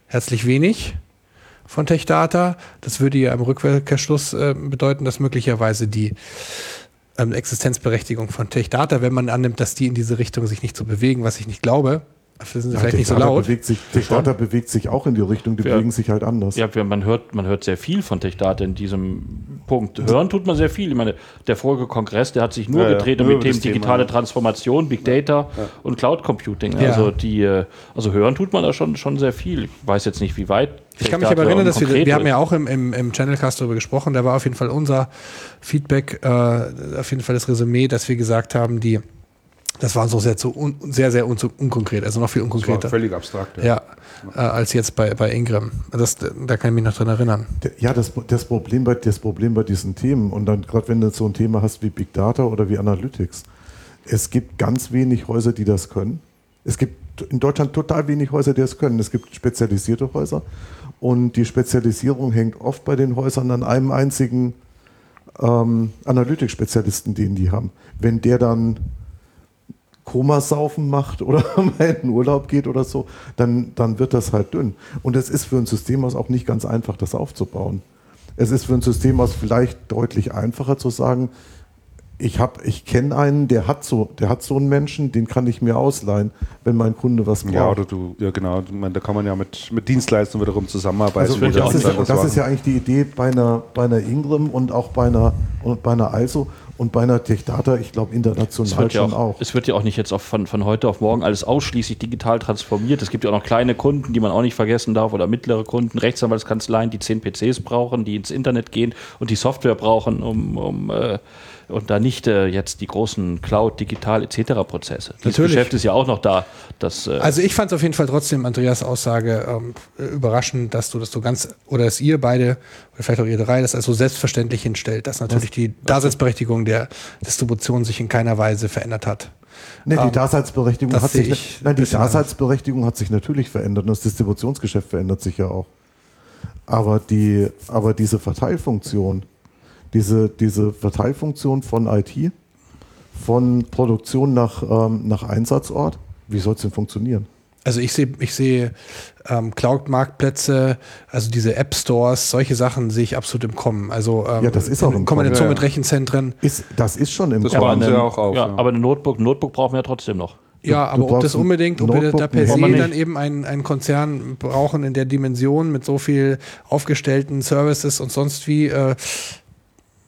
herzlich wenig von Techdata. Das würde ja im Rückkehrschluss äh, bedeuten, dass möglicherweise die ähm, Existenzberechtigung von Techdata, wenn man annimmt, dass die in diese Richtung sich nicht so bewegen, was ich nicht glaube, sind sie ja, vielleicht nicht so laut. Bewegt sich, Techdata bewegt sich auch in die Richtung, die ja. bewegen sich halt anders. Ja, man hört, man hört sehr viel von Techdata in diesem Punkt. Hören tut man sehr viel. Ich meine, der vorige Kongress, der hat sich nur ja, gedreht um die Themen digitale Transformation, Big Data und Cloud Computing. Also, die, äh, also hören tut man da schon, schon sehr viel. Ich weiß jetzt nicht, wie weit. Ich kann mich aber erinnern, dass wir, wir haben ja auch im, im, im Channelcast darüber gesprochen. Da war auf jeden Fall unser Feedback, äh, auf jeden Fall das Resümee, dass wir gesagt haben, die das war so sehr, zu un, sehr, sehr un, unkonkret, also noch viel unkonkreter. Das war völlig abstrakt. Ja, ja äh, als jetzt bei, bei Ingram. Das, da kann ich mich noch dran erinnern. Ja, das, das, Problem bei, das Problem bei diesen Themen, und dann gerade wenn du so ein Thema hast wie Big Data oder wie Analytics, es gibt ganz wenig Häuser, die das können. Es gibt in Deutschland total wenig Häuser, die das können. Es gibt spezialisierte Häuser und die Spezialisierung hängt oft bei den Häusern an einem einzigen ähm, Analytics-Spezialisten, den die haben. Wenn der dann Komasaufen macht oder mal in den Urlaub geht oder so, dann, dann wird das halt dünn. Und es ist für ein System aus auch nicht ganz einfach, das aufzubauen. Es ist für ein System aus vielleicht deutlich einfacher zu sagen, ich habe, ich kenne einen, der hat so, der hat so einen Menschen, den kann ich mir ausleihen, wenn mein Kunde was braucht. Ja, oder du, ja genau, meine, da kann man ja mit, mit Dienstleistungen wiederum zusammenarbeiten. Also, das, ist, das, das ist ja eigentlich die Idee bei einer, bei einer Ingram und auch bei einer, und bei einer Also und bei einer Techdata, ich glaube international schon ja auch, auch, Es wird ja auch nicht jetzt von, von heute auf morgen alles ausschließlich digital transformiert. Es gibt ja auch noch kleine Kunden, die man auch nicht vergessen darf, oder mittlere Kunden, Rechtsanwaltskanzleien, die zehn PCs brauchen, die ins Internet gehen und die Software brauchen, um, um äh, und da nicht äh, jetzt die großen Cloud, Digital etc. Prozesse. Das Natürlich. Geschäft ist ja auch noch da. Dass, äh also ich fand es auf jeden Fall trotzdem Andreas Aussage ähm, überraschend, dass du das so ganz oder dass ihr beide oder vielleicht auch ihr drei das als so selbstverständlich hinstellt, dass natürlich die Daseinsberechtigung der Distribution sich in keiner Weise verändert hat. Nee, die Ähm, Daseinsberechtigung das hat sich, ich nein, ein die. Daseinsberechtigung hat sich natürlich verändert und das Distributionsgeschäft verändert sich ja auch. Aber die, aber diese Verteilfunktion, diese, diese Verteilfunktion von IT, von Produktion nach, ähm, nach Einsatzort, wie soll es denn funktionieren? Also ich sehe, ich sehe ähm, Cloud-Marktplätze, also diese App-Stores, solche Sachen sehe ich absolut im Kommen. Also ähm, Ja, das ist auch in im Kombination Kommen. mit Rechenzentren. Ist, das ist schon im Das Kommen. sie eine- auch auf, Ja, ja. aber ein Notebook, Notebook brauchen wir ja trotzdem noch. Ja, du aber ob das unbedingt, ob wir Notebook, da per se dann eben einen, einen Konzern brauchen in der Dimension mit so viel aufgestellten Services und sonst wie, äh,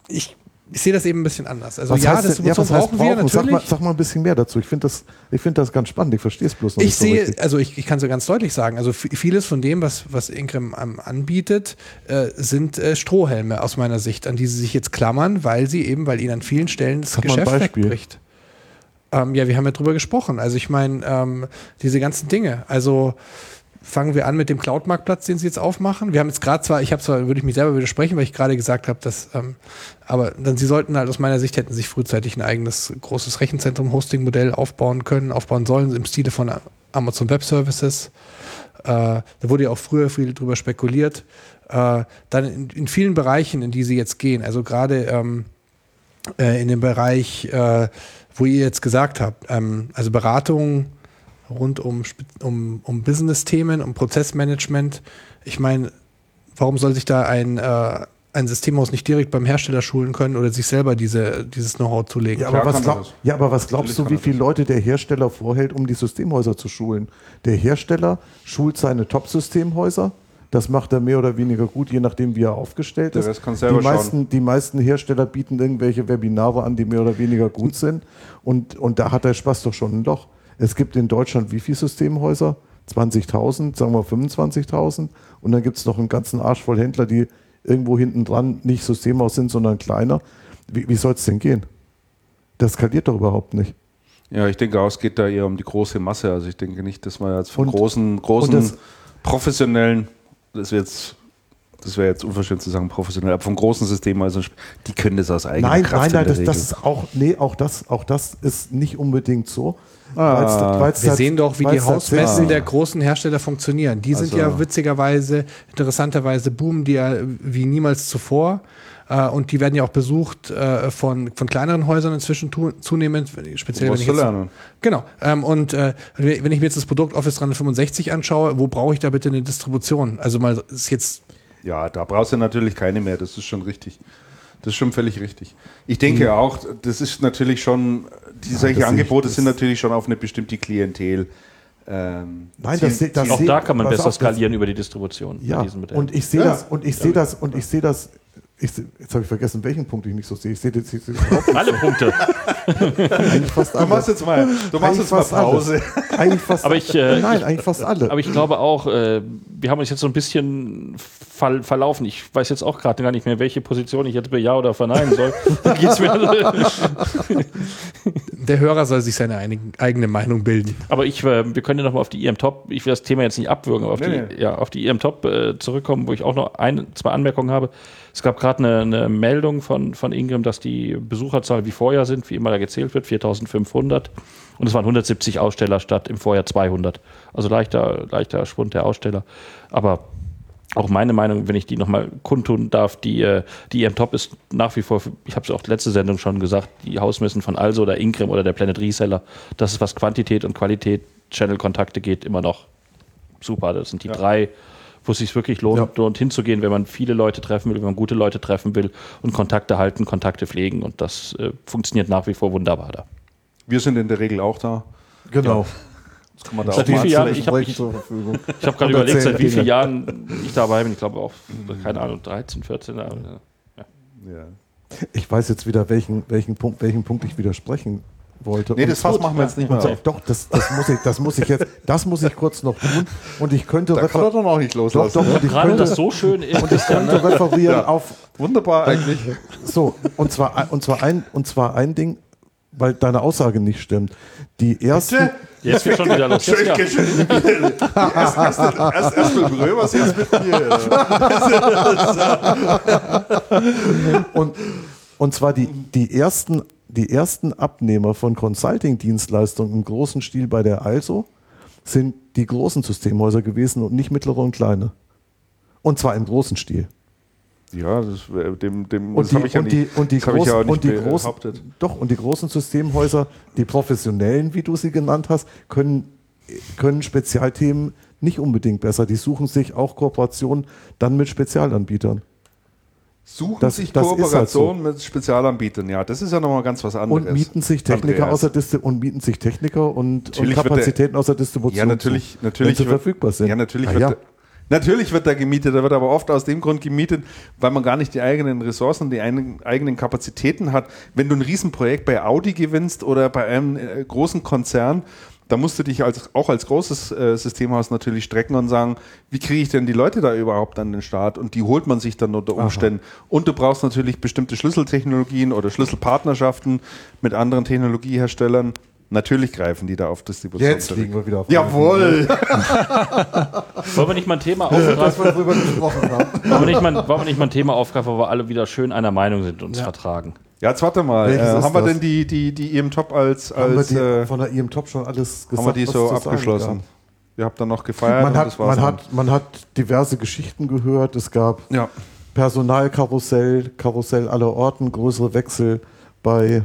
ich, ich sehe das eben ein bisschen anders. Also Was ja, heißt das ja, was heißt brauchen wir brauchen? Sag mal, natürlich. sag mal ein bisschen mehr dazu. Ich finde das, ich find das ganz spannend. Ich verstehe es bloß noch Ich nicht so sehe, richtig. also ich, ich kann so ganz deutlich sagen, also vieles von dem, was, was Ingram ähm, anbietet, äh, sind äh, Strohhelme aus meiner Sicht, an die sie sich jetzt klammern, weil sie eben, weil ihnen an vielen Stellen das Sag Geschäft Beispiel. wegbricht. Ähm, ja, wir haben ja drüber gesprochen. Also ich meine, ähm, diese ganzen Dinge. Also fangen wir an mit dem Cloud-Marktplatz, den sie jetzt aufmachen. Wir haben jetzt gerade zwar, ich habe zwar, würde ich mich selber widersprechen, weil ich gerade gesagt habe, dass, ähm, aber dann sie sollten halt aus meiner Sicht hätten sich frühzeitig ein eigenes großes Rechenzentrum-Hosting-Modell aufbauen können, aufbauen sollen im Stile von Amazon Web Services. Äh, da wurde ja auch früher viel drüber spekuliert. Äh, dann in, in vielen Bereichen, in die sie jetzt gehen, also gerade ähm, äh, in dem Bereich, äh, wo ihr jetzt gesagt habt, ähm, also Beratung rund um, um, um Business-Themen, um Prozessmanagement. Ich meine, warum soll sich da ein, äh, ein Systemhaus nicht direkt beim Hersteller schulen können oder sich selber diese, dieses Know-how zulegen? Ja Klar aber, was glaub, ja, aber was glaubst Natürlich du, wie viele Leute der Hersteller vorhält, um die Systemhäuser zu schulen? Der Hersteller schult seine Top-Systemhäuser. Das macht er mehr oder weniger gut, je nachdem, wie er aufgestellt ist. Die, meisten, die meisten Hersteller bieten irgendwelche Webinare an, die mehr oder weniger gut sind. Und, und da hat der Spaß doch schon ein Loch. Es gibt in Deutschland wie viele Systemhäuser? 20.000, sagen wir 25.000. Und dann gibt es noch einen ganzen Arsch voll Händler, die irgendwo hinten dran nicht Systemhaus sind, sondern kleiner. Wie, wie soll es denn gehen? Das skaliert doch überhaupt nicht. Ja, ich denke auch, es geht da eher um die große Masse. Also ich denke nicht, dass man jetzt von Und- großen, großen das- professionellen, das wäre jetzt, das wäre jetzt unverschämt zu sagen professionell, aber von großen Systemen, also die können das aus eigener Nein, Kraft nein, nein, in das, ist auch, nee, auch das, auch das ist nicht unbedingt so. Ah. Weil's- weil's Wir sehen doch, wie die Hausmessen tatsächlich- der großen Hersteller funktionieren. Die sind Also- ja witzigerweise, interessanterweise boomen die ja wie niemals zuvor. Äh, und die werden ja auch besucht äh, von, von kleineren Häusern inzwischen tu, zunehmend, speziell wenn ich jetzt, lernen. Genau. Ähm, und äh, wenn ich mir jetzt das Produkt Office 365 anschaue, wo brauche ich da bitte eine Distribution? Also mal ist jetzt Ja, da brauchst du natürlich keine mehr, das ist schon richtig. Das ist schon völlig richtig. Ich denke auch, das ist natürlich schon, die solche sehe ich- Angebote das- sind natürlich schon auf eine bestimmte Klientel. Ähm, Nein, das, das Auch da kann man besser auf, das- skalieren über die Distribution. Ja, und ich sehe Ja. das, und ich sehe das, und ich sehe das, ich seh, jetzt habe ich vergessen, welchen Punkt ich nicht so sehe. Ich sehe das ich sehe das überhaupt Alle Punkte. du machst jetzt mal, du machst jetzt mal fast alle. Pause. Eigentlich fast Aber ich, äh, Nein, ich- eigentlich fast alle. Aber ich glaube auch, äh, wir haben uns jetzt so ein bisschen ver verlaufen. Ich weiß jetzt auch gerade gar nicht mehr, welche Position ich jetzt bei Ja oder verneinen soll. Der Hörer soll sich seine einigen, eigene Meinung bilden. aber ich, äh, wir können ja nochmal auf die IM Top, ich will das Thema jetzt nicht abwürgen, aber auf, Nee, die, nee. Ja, auf die IM Top äh, zurückkommen, wo ich auch noch ein, zwei Anmerkungen habe. Es gab gerade eine, eine Meldung von, von Ingram, dass die Besucherzahl wie Vorjahr sind, wie immer da gezählt wird, 4500. Und es waren 170 Aussteller statt im Vorjahr 200. Also leichter, leichter Schwund der Aussteller. Aber auch meine Meinung, wenn ich die nochmal kundtun darf, die, äh, die EM Top ist nach wie vor, ich habe es auch letzte Sendung schon gesagt, die Hausmessen von Also oder Ingram oder der Planet Reseller, das ist was Quantität und Qualität, Channel-Kontakte geht immer noch super. Das sind die drei, wo es sich wirklich lohnt, Ja. lohnt hinzugehen, wenn man viele Leute treffen will, wenn man gute Leute treffen will und Kontakte halten, Kontakte pflegen und das äh, funktioniert nach wie vor wunderbar da. Wir sind in der Regel auch da. genau. Das kann man da Seit auch wie mal vielen Jahren? anzeigen. Ich habe Sprechen ich, zur Verfügung. ich hab gerade überlegt, seit wie vielen. Jahren ich dabei bin. Ich glaube auch, keine Ahnung, 13, 14 Jahre. Ja. Ich weiß jetzt wieder, welchen, welchen, Punkt, welchen Punkt ich widersprechen wollte. Nee, das Fass machen wir jetzt nicht mehr auf. doch, das, das, muss ich, das muss ich jetzt, das muss ich kurz noch tun. Und ich könnte Da kann er refer- doch noch nicht doch, loslassen. doch, und ich Gerade könnte, das so schön ist. und ich könnte referieren Ja. auf Wunderbar eigentlich. so und zwar ein- und zwar ein und zwar ein Ding, weil deine Aussage nicht stimmt. Die ersten Jetzt geht schon wieder los. Jetzt, ja. erst, erst, erst, erst mit was jetzt mit mir? und und zwar die die ersten die ersten Abnehmer von Consulting-Dienstleistungen im großen Stil bei der Also sind die großen Systemhäuser gewesen und nicht mittlere und kleine. Und zwar im großen Stil. Ja, das, äh, dem, dem, Und das die, habe ich ja nicht, ich ja und die großen, behauptet. doch, und die großen Systemhäuser, die professionellen, wie du sie genannt hast, können, können Spezialthemen nicht unbedingt besser. Die suchen sich auch Kooperationen dann mit Spezialanbietern. Suchen Das- sich ist halt Kooperation mit Spezialanbietern. Ja, das ist ja nochmal ganz was anderes. Und mieten sich Techniker Andreas. der Disti und mieten sich Techniker und, und Kapazitäten der Distribution. Ja, natürlich, zu, natürlich wird, verfügbar sind. Ja, natürlich Ah, wird, ja. da- Natürlich wird da gemietet, da wird aber oft aus dem Grund gemietet, weil man gar nicht die eigenen Ressourcen, die eigenen Kapazitäten hat. Wenn du ein Riesenprojekt bei Audi gewinnst oder bei einem äh, großen Konzern, da musst du dich als, auch als großes äh, Systemhaus natürlich strecken und sagen, wie kriege ich denn die Leute da überhaupt an den Start? Und die holt man sich dann unter Umständen. Und du brauchst natürlich bestimmte Schlüsseltechnologien oder Schlüsselpartnerschaften mit anderen Technologieherstellern. Natürlich greifen die da auf Distribution Jetzt zurück. liegen wir wieder auf Jawohl! Wollen wir nicht mal ein Thema aufgreifen? wir darüber gesprochen haben. wollen, wir nicht mal, wollen wir nicht mal ein Thema aufgreifen, wo wir alle wieder schön einer Meinung sind und uns vertragen? Ja, jetzt warte mal. Äh, haben wir das? denn die, die, die EM Top als, Haben wir als die, äh, von der IM Top schon alles gesagt? haben wir die so abgeschlossen? Ihr habt dann noch gefeiert Man und hat, das war's man, hat, man hat diverse Geschichten gehört. Es gab ja. Personalkarussell, Karussell aller Orten, größere Wechsel bei,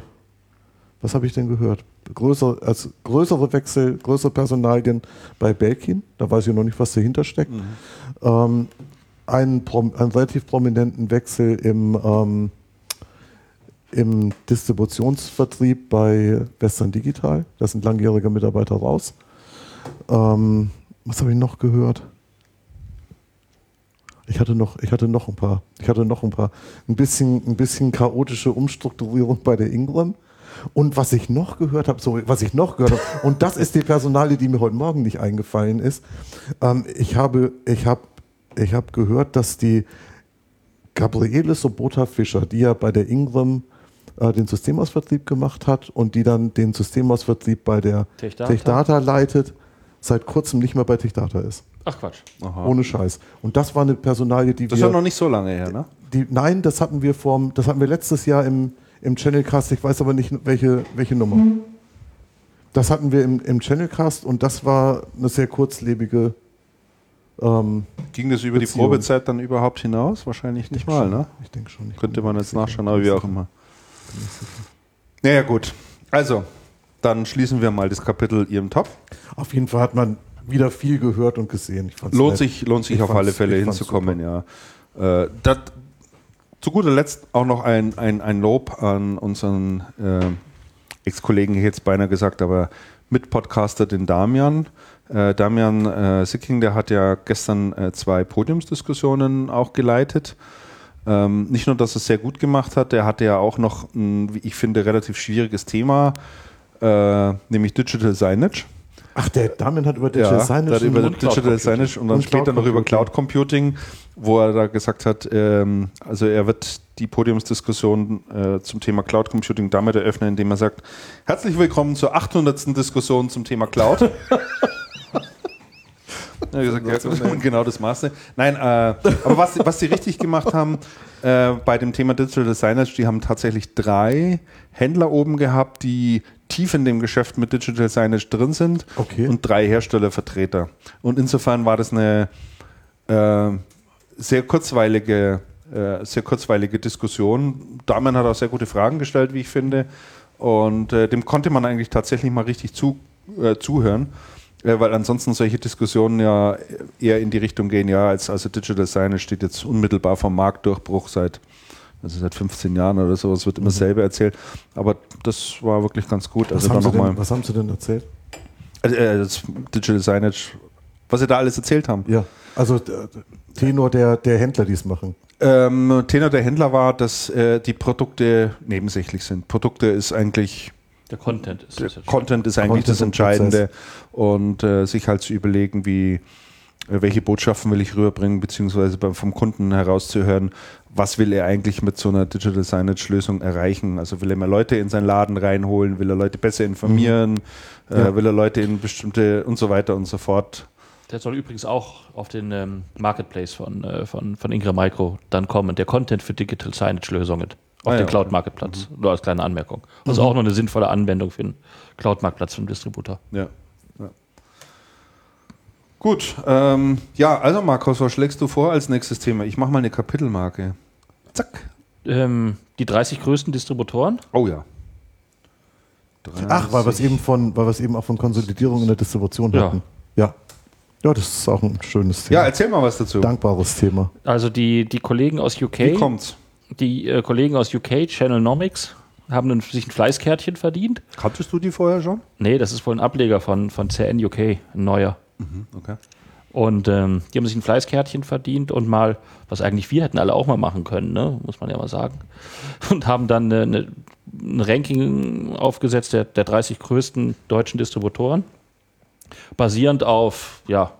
was habe ich denn gehört? Größer, als größere Wechsel, größere Personalien bei Belkin, da weiß ich noch nicht, was dahinter steckt. Ähm, einen, einen relativ prominenten Wechsel im, ähm, im Distributionsvertrieb bei Western Digital. Da sind langjährige Mitarbeiter raus. Ähm, was habe ich noch gehört? Ich hatte noch, ich hatte noch ein paar. Ich hatte noch ein paar. Ein bisschen, ein bisschen chaotische Umstrukturierung bei der Ingram. Und was ich noch gehört habe, so, was ich noch gehört habe, und das ist die Personalie, die mir heute Morgen nicht eingefallen ist. Ähm, ich habe, ich habe, ich habe gehört, dass die Gabriele Sobota Fischer, die ja bei der Ingram äh, den Systemausvertrieb gemacht hat und die dann den Systemausvertrieb bei der Techdata? Techdata leitet, seit kurzem nicht mehr bei Techdata ist. Ach Quatsch. Aha. Ohne Scheiß. Und das war eine Personalie, die Das ist ja wir. noch nicht so lange her, ne? Die, nein, das hatten wir vorm, das hatten wir letztes Jahr im, im Channelcast, ich weiß aber nicht, welche, welche Nummer. Das hatten wir im, im Channelcast und das war eine sehr kurzlebige. Ähm, Ging das über die Beziehung. Probezeit dann überhaupt hinaus? Wahrscheinlich nicht mal, ne? Ich denke schon. Ich Könnte man jetzt nachschauen, aber wie auch immer. Naja, gut. Also, dann schließen wir mal das Kapitel ihrem Top. Auf jeden Fall hat man wieder viel gehört und gesehen. Lohnt nett. sich, lohnt sich Ich auf alle Fälle hinzukommen, ja. Äh, das, zu guter Letzt auch noch ein, ein, ein Lob an unseren äh, Ex-Kollegen, ich hätte jetzt beinahe gesagt, aber Mitpodcaster, den Damian. Äh, Damian äh, Sicking, der hat ja gestern äh, zwei Podiumsdiskussionen auch geleitet. Ähm, nicht nur, dass er es sehr gut gemacht hat, der hatte ja auch noch ein, wie ich finde, relativ schwieriges Thema, äh, nämlich Digital Signage. Ach, der Damian hat über Digital Ja, Signage über und Cloud Digital Computing. Signage und dann Und später noch über. Cloud Computing, wo er da gesagt hat, ähm, also er wird die Podiumsdiskussion äh, zum Thema Cloud Computing damit eröffnen, indem er sagt, herzlich willkommen zur 800. Diskussion zum Thema Cloud. Ja, gesagt, ja, genau das Maße. Nein, äh, aber was, was sie richtig gemacht haben äh, bei dem Thema Digital Signage, die haben tatsächlich drei Händler oben gehabt, die tief in dem Geschäft mit Digital Signage drin sind Okay. und drei Herstellervertreter. Und insofern war das eine äh, sehr kurzweilige, äh, sehr kurzweilige Diskussion. Damian hat auch sehr gute Fragen gestellt, wie ich finde. Und äh, dem konnte man eigentlich tatsächlich mal richtig zu, äh, zuhören. Weil ansonsten solche Diskussionen ja eher in die Richtung gehen, ja, als also Digital Signage steht jetzt unmittelbar vom Marktdurchbruch seit, also seit 15 Jahren oder so, es wird immer selber erzählt. Aber das war wirklich ganz gut. Was, Also haben sie denn, was haben Sie denn erzählt? also, äh, das Digital Signage, was sie da alles erzählt haben. Ja, also äh, Tenor der, der Händler, die es machen. Ähm, Tenor der Händler war, dass äh, die Produkte nebensächlich sind. Produkte ist eigentlich, Der Content ist der das Content ist eigentlich Content das Entscheidende und äh, sich halt zu überlegen, wie, äh, welche Botschaften will ich rüberbringen, beziehungsweise beim, vom Kunden herauszuhören, was will er eigentlich mit so einer Digital Signage Lösung erreichen. Also will er mehr Leute in seinen Laden reinholen, will er Leute besser informieren, äh, Ja. will er Leute in bestimmte und so weiter und so fort Der soll übrigens auch auf den ähm, Marketplace von, äh, von, von Ingram Micro dann kommen. Der Content für Digital Signage Lösungen. Auf Ah, den ja, Cloud okay. Marketplatz. Nur als kleine Anmerkung. Also auch noch eine sinnvolle Anwendung für einen Cloud Marketplatz für einen Distributor. Ja. ja. Gut, ähm, ja, also Markus, was schlägst du vor als nächstes Thema? Ich mache mal eine Kapitelmarke. Zack. Ähm, die 30 größten Distributoren. Oh ja. Ach, weil wir es eben von, weil wir es eben auch von Konsolidierung in der Distribution Ja. hatten. Ja. Ja, das ist auch ein schönes Thema. Ja, erzähl mal was dazu. Dankbares Thema. Also die, die Kollegen aus UK, Wie kommt's? Die äh, Kollegen aus UK, Channelnomics, haben einen, sich ein Fleißkärtchen verdient. Kanntest du die vorher schon? Nee, das ist wohl ein Ableger von, von CN UK, ein neuer. Okay. Und ähm, die haben sich ein Fleißkärtchen verdient und mal, was eigentlich wir hätten alle auch mal machen können, ne? muss man ja mal sagen. Und haben dann eine, eine, ein Ranking aufgesetzt der, der 30 größten deutschen Distributoren, basierend auf, ja,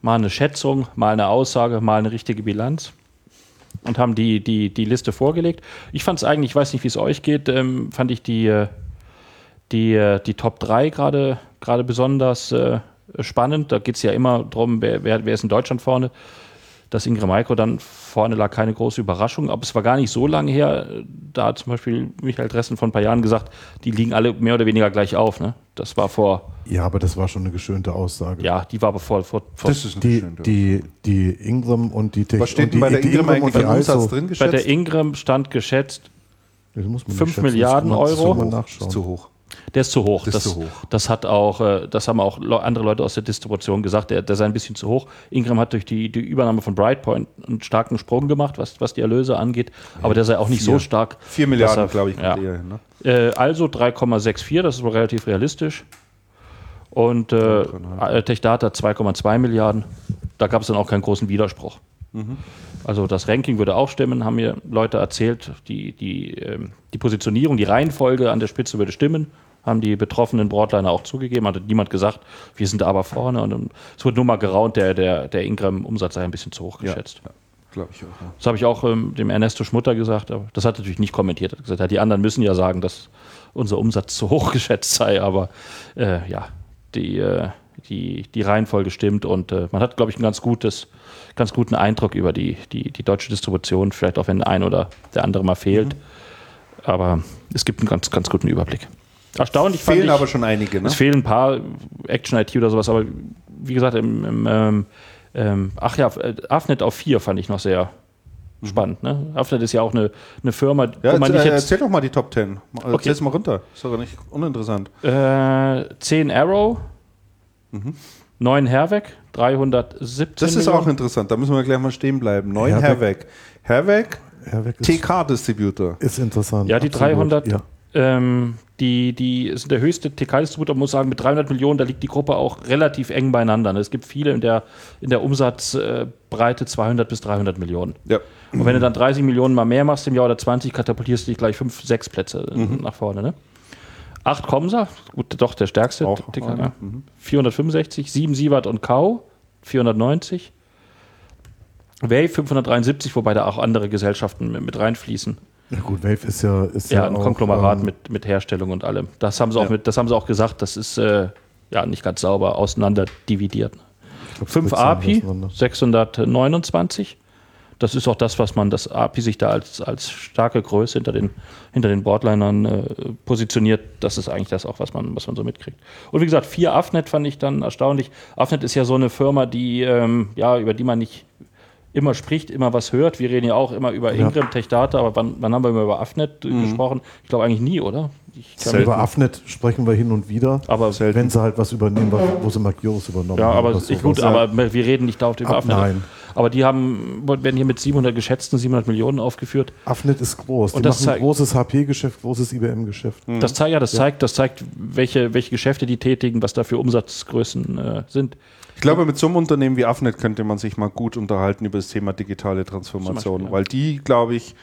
mal eine Schätzung, mal eine Aussage, mal eine richtige Bilanz. Und haben die, die, die Liste vorgelegt. Ich fand es eigentlich, ich weiß nicht, wie es euch geht, ähm, fand ich die, äh, die, äh, die Top 3 gerade besonders äh, spannend. Da geht es ja immer darum, wer, wer, wer ist in Deutschland vorne. Dass Ingram Micro dann vorne lag, keine große Überraschung. Aber es war gar nicht so lange her. Da hat zum Beispiel Michael Dressen vor ein paar Jahren gesagt, die liegen alle mehr oder weniger gleich auf. Ne? Das war vor, Ja, aber das war schon eine geschönte Aussage. ja, die war aber vor, vor, vor Das ist Die, die, die Ingram und die Tech Was steht denn bei der die Ingram eigentlich einen Umsatz drin bei geschätzt? der Ingram stand geschätzt, Das muss man Fünf nicht schätzen, Milliarden das kann man- das Euro? man ist nachschauen. zu hoch. Der ist zu hoch. Das das, zu hoch. das hat auch, äh, das haben auch andere Leute aus der Distribution gesagt, der, der sei ein bisschen zu hoch. Ingram hat durch die, die Übernahme von Brightpoint einen starken Sprung gemacht, was, was die Erlöse angeht, aber der sei auch nicht so stark. Vier Milliarden, dass glaube ich, ja. eher. Ne? Äh, also 3,64, das ist wohl relativ realistisch. Und äh, Techdata 2,2 Milliarden. Da gab es dann auch keinen großen Widerspruch. Also das Ranking würde auch stimmen, haben mir Leute erzählt. Die, die, ähm, die Positionierung, die Reihenfolge an der Spitze würde stimmen. Haben die betroffenen Broadliner auch zugegeben. Hat niemand gesagt, wir sind aber vorne. Und es wurde nur mal geraunt, der, der, der Ingram-Umsatz sei ein bisschen zu hoch geschätzt. Ja, glaube ich auch. Ja. Das habe ich auch ähm, dem Ernesto Schmutter gesagt, aber das hat er natürlich nicht kommentiert. Er hat gesagt, ja, die anderen müssen ja sagen, dass unser Umsatz zu hoch geschätzt sei, aber äh, ja, die, äh, die, die Reihenfolge stimmt und äh, man hat, glaube ich, einen ganz, gutes, ganz guten Eindruck über die, die, die deutsche Distribution, vielleicht auch wenn ein oder der andere mal fehlt. Aber es gibt einen ganz, ganz guten Überblick. Erstaunlich fand Fehlen ich, aber schon einige, ne? es fehlen ein paar Action-IT oder sowas, aber wie gesagt, im, im ähm, ähm, ach ja, Afnet auf 4 fand ich noch sehr spannend. Ne? Afnet ist ja auch eine, eine Firma, Ja, wo man nicht äh, jetzt erzähl doch mal die Top 10. Okay. Erzähl es mal runter. Ist doch nicht uninteressant. äh, 10 Arrow, 9 Herweg, 317 Das ist Millionen. auch interessant. Da müssen wir gleich mal stehen bleiben. Neun Herweg. Herweg. Herweg, Herweg ist, TK-Distributor. ist interessant. Ja, die absolut. 300, Ja. ähm, die, die ist der höchste TK-Distributor, muss sagen, mit 300 Millionen, da liegt die Gruppe auch relativ eng beieinander. ne? Es gibt viele in der, in der Umsatzbreite 200 bis 300 Millionen. Ja. Und wenn du dann 30 Millionen mal mehr machst im Jahr oder 20, katapultierst du dich gleich 5, 6 Plätze äh, nach vorne. Ne? 8 Komsa, gut, doch der stärkste. Auch TK, einer, ja. 465, 7 Sievert und Kau, 490. Wave 573, wobei da auch andere Gesellschaften mit, mit reinfließen. ja gut, Wave ist ja, ist Ja, ja, ein auch, Konglomerat ähm, mit, mit Herstellung und allem. Das haben sie auch Ja. mit, das haben sie auch gesagt, das ist äh, ja nicht ganz sauber auseinander dividiert. ich glaub, 5 Spritzen API, auseinander. 629. Das ist auch das, was man das API sich da als, als starke Größe hinter den, hinter den Boardlinern äh, positioniert. Das ist eigentlich das auch, was man, was man so mitkriegt. Und wie gesagt, 4 Afnet fand ich dann erstaunlich. Afnet ist ja so eine Firma, die, ähm, ja, über die man nicht immer spricht, immer was hört. Wir reden ja auch immer über Ja. Ingram, Tech Data, aber wann, wann haben wir immer über Afnet äh, gesprochen? Ich glaube eigentlich nie, oder? Über Afnet sprechen wir hin und wieder, aber wenn sie halt was übernehmen, wo sie Magirus übernommen Ja, haben. aber oder ich, gut, Ja. aber wir reden nicht dauernd über Ab- Afnet. nein. Aber die haben, werden hier mit 700 geschätzten 700 Millionen aufgeführt. Afnet ist groß. Und Die das machen zeigt- großes HP-Geschäft, großes IBM-Geschäft. Das zeigt ja, das zeigt, das zeigt, welche, welche Geschäfte die tätigen, was da für Umsatzgrößen äh, sind. Ich glaube, mit so einem Unternehmen wie Afnet könnte man sich mal gut unterhalten über das Thema digitale Transformation, Beispiel, ja. weil die, glaube ich,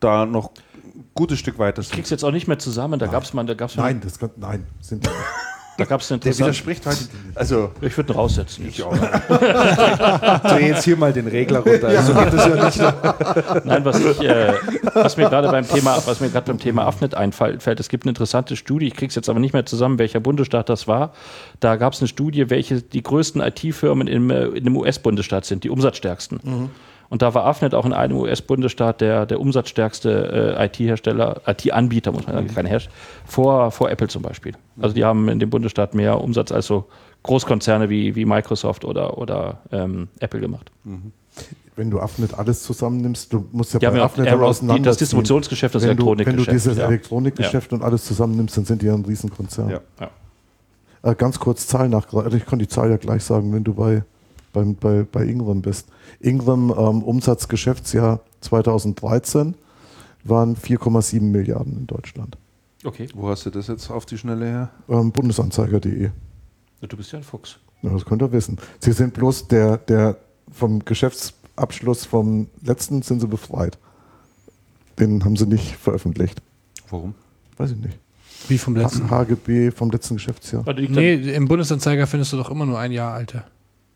da noch ein gutes Stück weiter Ich sind. krieg's jetzt auch nicht mehr zusammen. Da gab's mal, da gab's mal, Nein, das kann, nein, sind da gab's eine Der widerspricht heute. Also, Ich würde ihn raussetzen. Jetzt. dreh jetzt hier mal den Regler runter. Also geht das ja nicht. Nein, was, ich, äh, was mir gerade beim Thema, was mir gerade beim Thema Afnet einfällt, es gibt eine interessante Studie, ich krieg's jetzt aber nicht mehr zusammen, welcher Bundesstaat das war. Da gab es eine Studie, welche die größten IT-Firmen im, äh, in dem US-Bundesstaat sind, die umsatzstärksten. Und da war Afnet auch in einem US-Bundesstaat der, der umsatzstärkste äh, IT-Hersteller, IT-Anbieter, muss man sagen, keine Hersteller, vor, vor Apple zum Beispiel. Also die haben in dem Bundesstaat mehr Umsatz als so Großkonzerne wie, wie Microsoft oder, oder ähm, Apple gemacht. Wenn du Afnet alles zusammennimmst, du musst ja ja auch Afnet Arrow, die, auseinanderziehen. das Distributionsgeschäft, das wenn du, wenn Elektronikgeschäft. du dieses ja. Elektronikgeschäft und alles zusammennimmst, dann sind die ja ein Riesenkonzern. Ja. Äh, ganz kurz Zahl nach, also ich kann die Zahl ja gleich sagen, wenn du bei, beim, bei, bei Ingram bist. Ingram ähm, Umsatzgeschäftsjahr 2013 waren 4,7 Milliarden in Deutschland. Okay, Wo hast du das jetzt auf die Schnelle her? Ähm, Bundesanzeiger.de. du bist ja ein Fuchs. Ja, das könnt ihr wissen. Sie sind bloß der, der vom Geschäftsabschluss vom letzten sind sie befreit. Den haben sie nicht veröffentlicht. Warum? Weiß ich nicht. Wie vom letzten. HGB vom letzten Geschäftsjahr. Also Nee, im Bundesanzeiger findest du doch immer nur ein Jahr alte.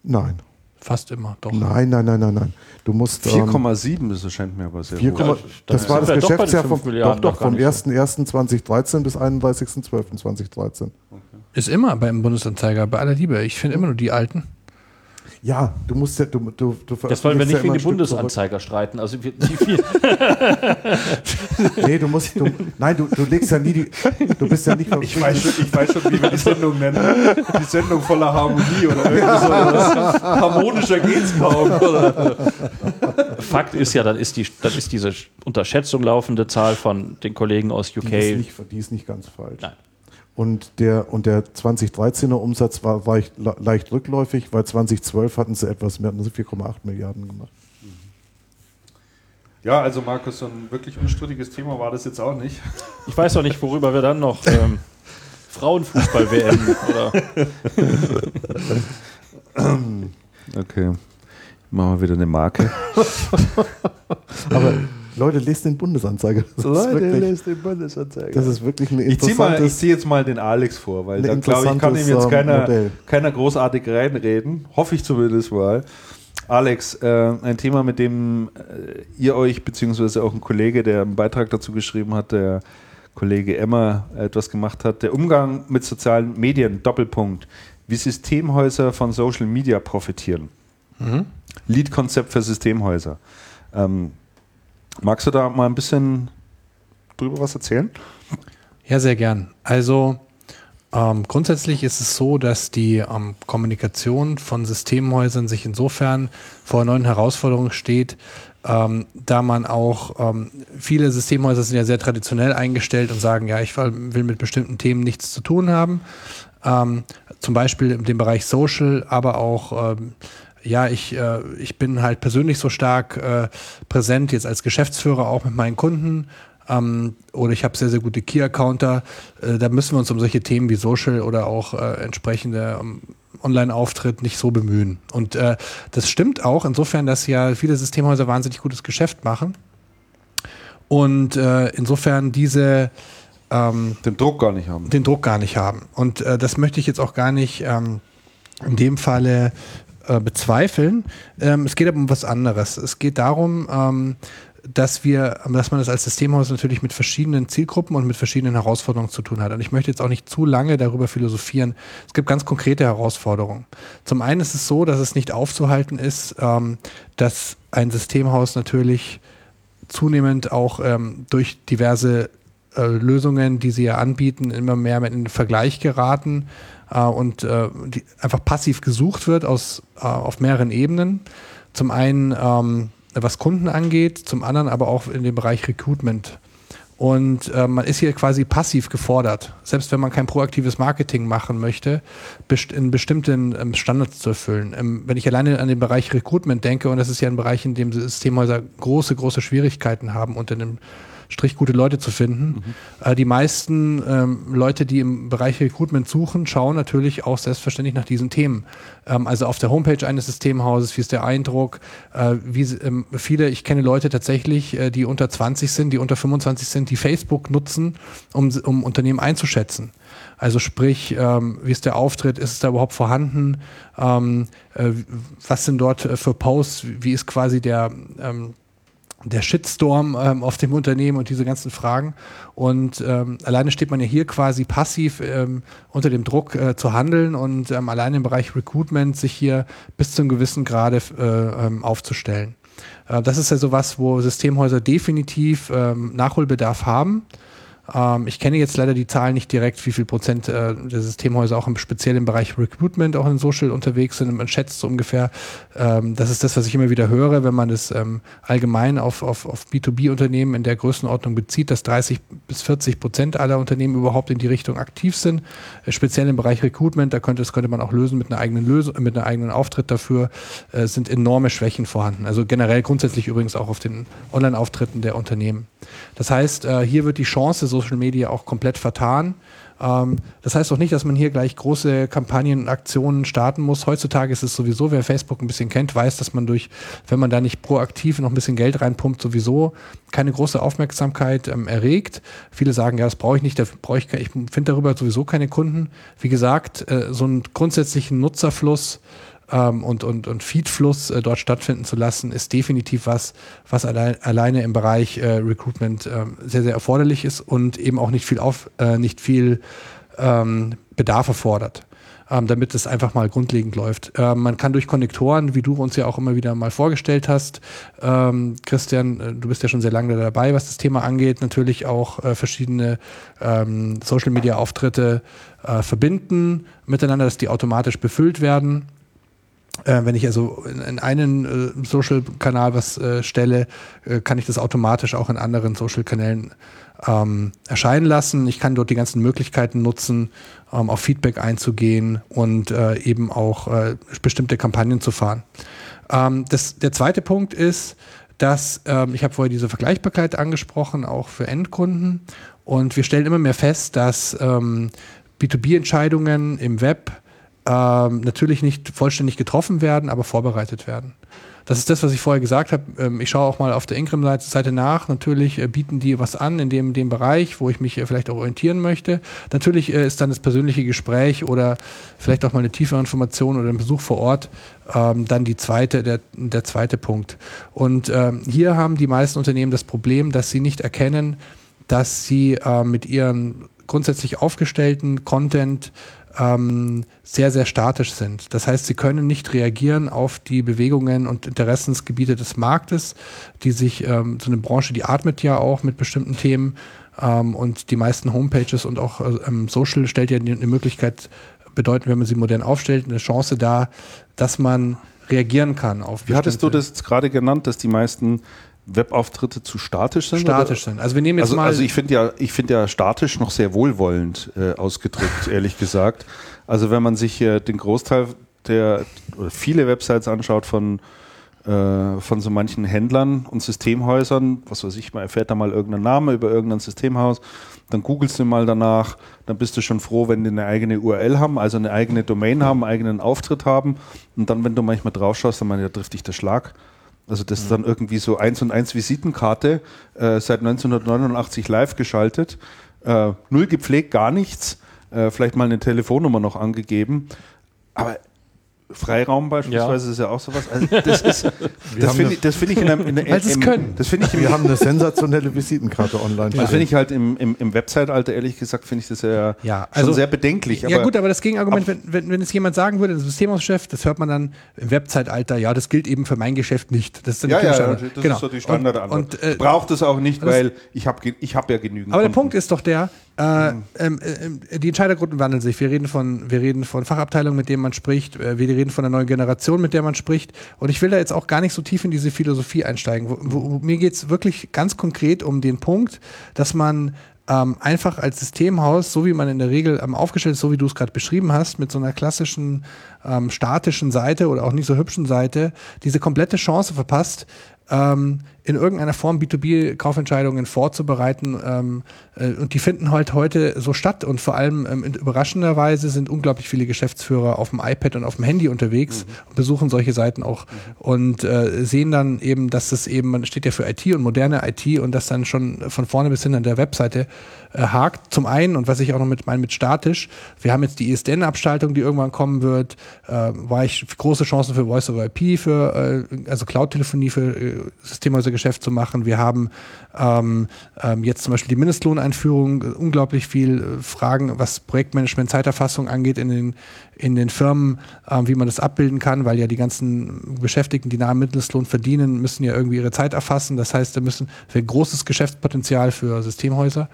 Nein. Fast immer, doch. Nein, nein, nein, nein, nein. Du musst. ähm, 4,7, das erscheint mir aber sehr 4, hoch. Ja, das dann war das Geschäftsjahr vom, Milliarden doch, doch, vom nicht 1.1.2013 bis 31.12.2013. Ist immer beim Bundesanzeiger, bei aller Liebe. Ich finde immer nur die alten. Ja, du musst ja, du, du, du Das wollen wir nicht ja wegen die Bundesanzeiger streiten. Also wie, wie viel, zurück. Nee, du musst, du, nein, du, du legst ja nie die, du bist ja nicht Ich weiß, schon, ich weiß schon, wie wir die Sendung nennen. Die Sendung voller Harmonie oder irgendwie sowas. Harmonischer geht's kaum. Oder? Fakt ist ja, dann ist, die, dann ist diese Unterschätzung laufende Zahl von den Kollegen aus UK. Die ist nicht, die ist nicht ganz falsch. Nein. Und der, und der 2013er Umsatz war leicht, leicht rückläufig, weil 2012 hatten sie etwas mehr, hatten sie 4,8 Milliarden gemacht. Ja, also Markus, so ein wirklich unstrittiges Thema war das jetzt auch nicht. Ich weiß auch nicht, worüber wir dann noch ähm, Frauenfußball-WM oder Okay. Machen wir wieder eine Marke. Aber Leute, lest den Bundesanzeiger. Das ist wirklich, den Bundesanzeiger. das ist wirklich ein ich ziehe mal, ich interessantes. zieh jetzt mal den Alex vor, weil Ein da glaube ich, kann ihm jetzt interessantes, ähm, keiner, keiner großartig reinreden. Hoffe ich zumindest mal. Alex, äh, ein Thema, mit dem äh, ihr euch, beziehungsweise auch ein Kollege, der einen Beitrag dazu geschrieben hat, der Kollege Emmer etwas gemacht hat, der Umgang mit sozialen Medien, Doppelpunkt, wie Systemhäuser von Social Media profitieren. Lead-Konzept für Systemhäuser. Ähm, magst du da mal ein bisschen drüber was erzählen? Ja, sehr gern. Also ähm, grundsätzlich ist es so, dass die ähm, Kommunikation von Systemhäusern sich insofern vor neuen Herausforderungen steht, ähm, da man auch, ähm, viele Systemhäuser sind ja sehr traditionell eingestellt und sagen, ja, ich will mit bestimmten Themen nichts zu tun haben. Ähm, zum Beispiel dem Bereich Social, aber auch ähm, ja, ich, äh, ich bin halt persönlich so stark äh, präsent, jetzt als Geschäftsführer auch mit meinen Kunden. Ähm, oder ich habe sehr, sehr gute Key-Accounter. Äh, da müssen wir uns um solche Themen wie Social oder auch äh, entsprechende ähm, Online-Auftritt nicht so bemühen. Und äh, das stimmt auch, insofern, dass ja viele Systemhäuser wahnsinnig gutes Geschäft machen. Und äh, insofern diese ähm, Den Druck gar nicht haben. den Druck gar nicht haben. Und äh, das möchte ich jetzt auch gar nicht ähm, in dem Falle äh, bezweifeln. Ähm, es geht aber um was anderes. Es geht darum, ähm, dass wir, dass man das als Systemhaus natürlich mit verschiedenen Zielgruppen und mit verschiedenen Herausforderungen zu tun hat. Und ich möchte jetzt auch nicht zu lange darüber philosophieren. Es gibt ganz konkrete Herausforderungen. Zum einen ist es so, dass es nicht aufzuhalten ist, ähm, dass ein Systemhaus natürlich zunehmend auch ähm, durch diverse äh, Lösungen, die sie ja anbieten, immer mehr in den Vergleich geraten äh, und äh, die einfach passiv gesucht wird aus, äh, auf mehreren Ebenen. Zum einen, ähm, was Kunden angeht, zum anderen aber auch in dem Bereich Recruitment. Und äh, man ist hier quasi passiv gefordert, selbst wenn man kein proaktives Marketing machen möchte, best in bestimmten ähm, Standards zu erfüllen. Ähm, wenn ich alleine an den Bereich Recruitment denke, und das ist ja ein Bereich, in dem Systemhäuser große, große Schwierigkeiten haben, unter dem Strich gute Leute zu finden. Äh, die meisten ähm, Leute, die im Bereich Recruitment suchen, schauen natürlich auch selbstverständlich nach diesen Themen. Ähm, also auf der Homepage eines Systemhauses, wie ist der Eindruck, äh, wie ähm, viele, ich kenne Leute tatsächlich, äh, die unter 20 sind, die unter 25 sind, die Facebook nutzen, um, um Unternehmen einzuschätzen. Also sprich, ähm, wie ist der Auftritt, ist es da überhaupt vorhanden, ähm, äh, was sind dort äh, für Posts, wie ist quasi der, ähm, der Shitstorm ähm, auf dem Unternehmen und diese ganzen Fragen. Und ähm, alleine steht man ja hier quasi passiv ähm, unter dem Druck äh, zu handeln und ähm, allein im Bereich Recruitment sich hier bis zu einem gewissen Grade äh, ähm, aufzustellen. Äh, das ist ja sowas, wo Systemhäuser definitiv ähm, Nachholbedarf haben. Ähm, ich kenne jetzt leider die Zahlen nicht direkt, wie viel Prozent äh, der Systemhäuser auch im speziellen Bereich Recruitment auch in Social unterwegs sind. Man schätzt so ungefähr, ähm, das ist das, was ich immer wieder höre, wenn man das ähm, allgemein auf, auf, auf B2B-Unternehmen in der Größenordnung bezieht, dass 30 bis 40 Prozent aller Unternehmen überhaupt in die Richtung aktiv sind. Äh, speziell im Bereich Recruitment, da könnte, das könnte man auch lösen mit einer eigenen Lösung, mit einem eigenen Auftritt dafür, äh, sind enorme Schwächen vorhanden. Also generell grundsätzlich übrigens auch auf den Online-Auftritten der Unternehmen. Das heißt, äh, hier wird die Chance Social Media auch komplett vertan. Ähm, das heißt auch nicht, dass man hier gleich große Kampagnen und Aktionen starten muss. Heutzutage ist es sowieso, wer Facebook ein bisschen kennt, weiß, dass man durch, wenn man da nicht proaktiv noch ein bisschen Geld reinpumpt, sowieso keine große Aufmerksamkeit ähm, erregt. Viele sagen, ja, das brauche ich nicht, da ich, ich finde darüber sowieso keine Kunden. Wie gesagt, äh, so einen grundsätzlichen Nutzerfluss ähm, und, und, und Feedfluss äh, dort stattfinden zu lassen, ist definitiv was, was allein, alleine im Bereich äh, Recruitment äh, sehr, sehr erforderlich ist und eben auch nicht viel, auf, äh, nicht viel ähm, Bedarf erfordert. Ähm, damit es einfach mal grundlegend läuft. Ähm, man kann durch Konnektoren, wie du uns ja auch immer wieder mal vorgestellt hast, ähm, Christian, äh, du bist ja schon sehr lange dabei, was das Thema angeht, natürlich auch äh, verschiedene ähm, Social-Media-Auftritte äh, verbinden miteinander, dass die automatisch befüllt werden. Äh, wenn ich also in, in einen äh, Social-Kanal was äh, stelle, äh, kann ich das automatisch auch in anderen Social-Kanälen ähm, erscheinen lassen. Ich kann dort die ganzen Möglichkeiten nutzen, ähm, auf Feedback einzugehen und äh, eben auch äh, bestimmte Kampagnen zu fahren. Ähm, das, der zweite Punkt ist, dass ähm, ich habe vorher diese Vergleichbarkeit angesprochen, auch für Endkunden. Und wir stellen immer mehr fest, dass ähm, B2B-Entscheidungen im Web ähm, natürlich nicht vollständig getroffen werden, aber vorbereitet werden. Das ist das, was ich vorher gesagt habe. Ähm, ich schaue auch mal auf der Ingram-Seite nach. Natürlich äh, bieten die was an in dem, dem Bereich, wo ich mich äh, vielleicht auch orientieren möchte. Natürlich äh, ist dann das persönliche Gespräch oder vielleicht auch mal eine tiefere Information oder ein Besuch vor Ort ähm, dann die zweite, der, der zweite Punkt. Und ähm, hier haben die meisten Unternehmen das Problem, dass sie nicht erkennen, dass sie äh, mit ihren grundsätzlich aufgestellten Content ähm, sehr, sehr statisch sind. Das heißt, sie können nicht reagieren auf die Bewegungen und Interessensgebiete des Marktes, die sich, ähm, so eine Branche, die atmet ja auch mit bestimmten Themen ähm, und die meisten Homepages und auch ähm, Social stellt ja eine Möglichkeit, bedeuten, wenn man sie modern aufstellt, eine Chance da, dass man reagieren kann auf Wie hattest du das gerade genannt, dass die meisten Webauftritte zu statisch sind? Statisch oder? sind. Also wir nehmen jetzt also, mal. Also ich finde ja, ich finde ja statisch noch sehr wohlwollend äh, ausgedrückt, ehrlich gesagt. Also wenn man sich äh, den Großteil der oder viele Websites anschaut von äh, von so manchen Händlern und Systemhäusern, was weiß ich, man erfährt da mal irgendeinen Namen über irgendein Systemhaus, dann googelst du mal danach, dann bist du schon froh, wenn die eine eigene URL haben, also eine eigene Domain haben, einen eigenen Auftritt haben und dann, wenn du manchmal drauf schaust, dann meine, ja, trifft dich der Schlag also das ist dann irgendwie so eins und eins Visitenkarte, äh, seit 1989 live geschaltet, äh, null gepflegt, gar nichts, äh, vielleicht mal eine Telefonnummer noch angegeben. Aber Freiraum beispielsweise ja. ist ja auch sowas. Also das ist, das finde ich, das find ich in einem, in, in, im, können. Das finde ich, wir haben eine sensationelle Visitenkarte online. Das finde ich halt im, im, im Website-Alter, ehrlich gesagt, finde ich das ja, ja also, schon sehr bedenklich. ja gut, aber das Gegenargument, wenn, wenn, wenn es jemand sagen würde, das Systemhauschef, das hört man dann im Website-Alter, ja, das gilt eben für mein Geschäft nicht. Das ist dann ja, ja, das genau. ist so die Standardantwort. Äh, braucht es auch nicht, weil ich habe ich hab ja genügend. Aber Kunden. der Punkt ist doch der, äh, ähm, äh, die Entscheidergruppen wandeln sich. Wir reden von, wir reden von Fachabteilungen, mit denen man spricht. Äh, wir reden von der neuen Generation, mit der man spricht. Und ich will da jetzt auch gar nicht so tief in diese Philosophie einsteigen. Wo, wo, mir geht es wirklich ganz konkret um den Punkt, dass man ähm, einfach als Systemhaus, so wie man in der Regel ähm, aufgestellt ist, so wie du es gerade beschrieben hast, mit so einer klassischen ähm, statischen Seite oder auch nicht so hübschen Seite, diese komplette Chance verpasst, ähm, in irgendeiner Form B2B-Kaufentscheidungen vorzubereiten. Ähm, äh, und die finden halt heute so statt. Und vor allem ähm, überraschenderweise sind unglaublich viele Geschäftsführer auf dem iPad und auf dem Handy unterwegs mhm. und besuchen solche Seiten auch mhm. und äh, sehen dann eben, dass das eben, man steht ja für IT und moderne IT und das dann schon von vorne bis hin an der Webseite äh, hakt. Zum einen, und was ich auch noch mit meine mit statisch, wir haben jetzt die ISDN-Abschaltung, die irgendwann kommen wird, äh, war ich große Chancen für Voice over IP, für äh, also Cloud-Telefonie für äh, Systemhäuser Systemhäusergeschäft zu machen. Wir haben ähm, ähm, jetzt zum Beispiel die Mindestlohneinführung, äh, unglaublich viel äh, Fragen, was Projektmanagement, Zeiterfassung angeht in den, in den Firmen, äh, wie man das abbilden kann, weil ja die ganzen Beschäftigten, die nahe Mindestlohn verdienen, müssen ja irgendwie ihre Zeit erfassen. Das heißt, da müssen wir großes Geschäftspotenzial für Systemhäuser.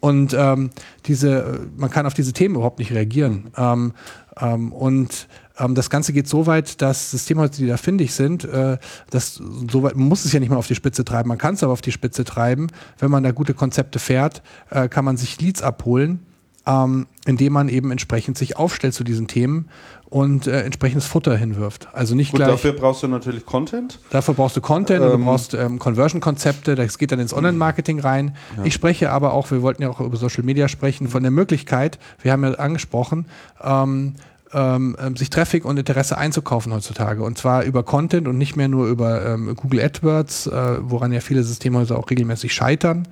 Und ähm, diese, man kann auf diese Themen überhaupt nicht reagieren. Ähm, ähm, und ähm, das Ganze geht so weit, dass Systemhäuser, die da findig sind, äh, das so weit, man muss es ja nicht mal auf die Spitze treiben, man kann es aber auf die Spitze treiben. Wenn man da gute Konzepte fährt, äh, kann man sich Leads abholen, ähm, indem man eben entsprechend sich aufstellt zu diesen Themen und äh, entsprechendes Futter hinwirft. Also nicht Gut, gleich. dafür brauchst du natürlich Content. Dafür brauchst du Content und Ähm, du brauchst ähm, Conversion-Konzepte, das geht dann ins Online-Marketing rein. Ich spreche aber auch, wir wollten ja auch über Social Media sprechen, von der Möglichkeit, wir haben ja angesprochen, ähm, ähm, ähm, sich Traffic und Interesse einzukaufen heutzutage. Und zwar über Content und nicht mehr nur über ähm, Google AdWords, äh, woran ja viele Systemhäuser auch regelmäßig scheitern.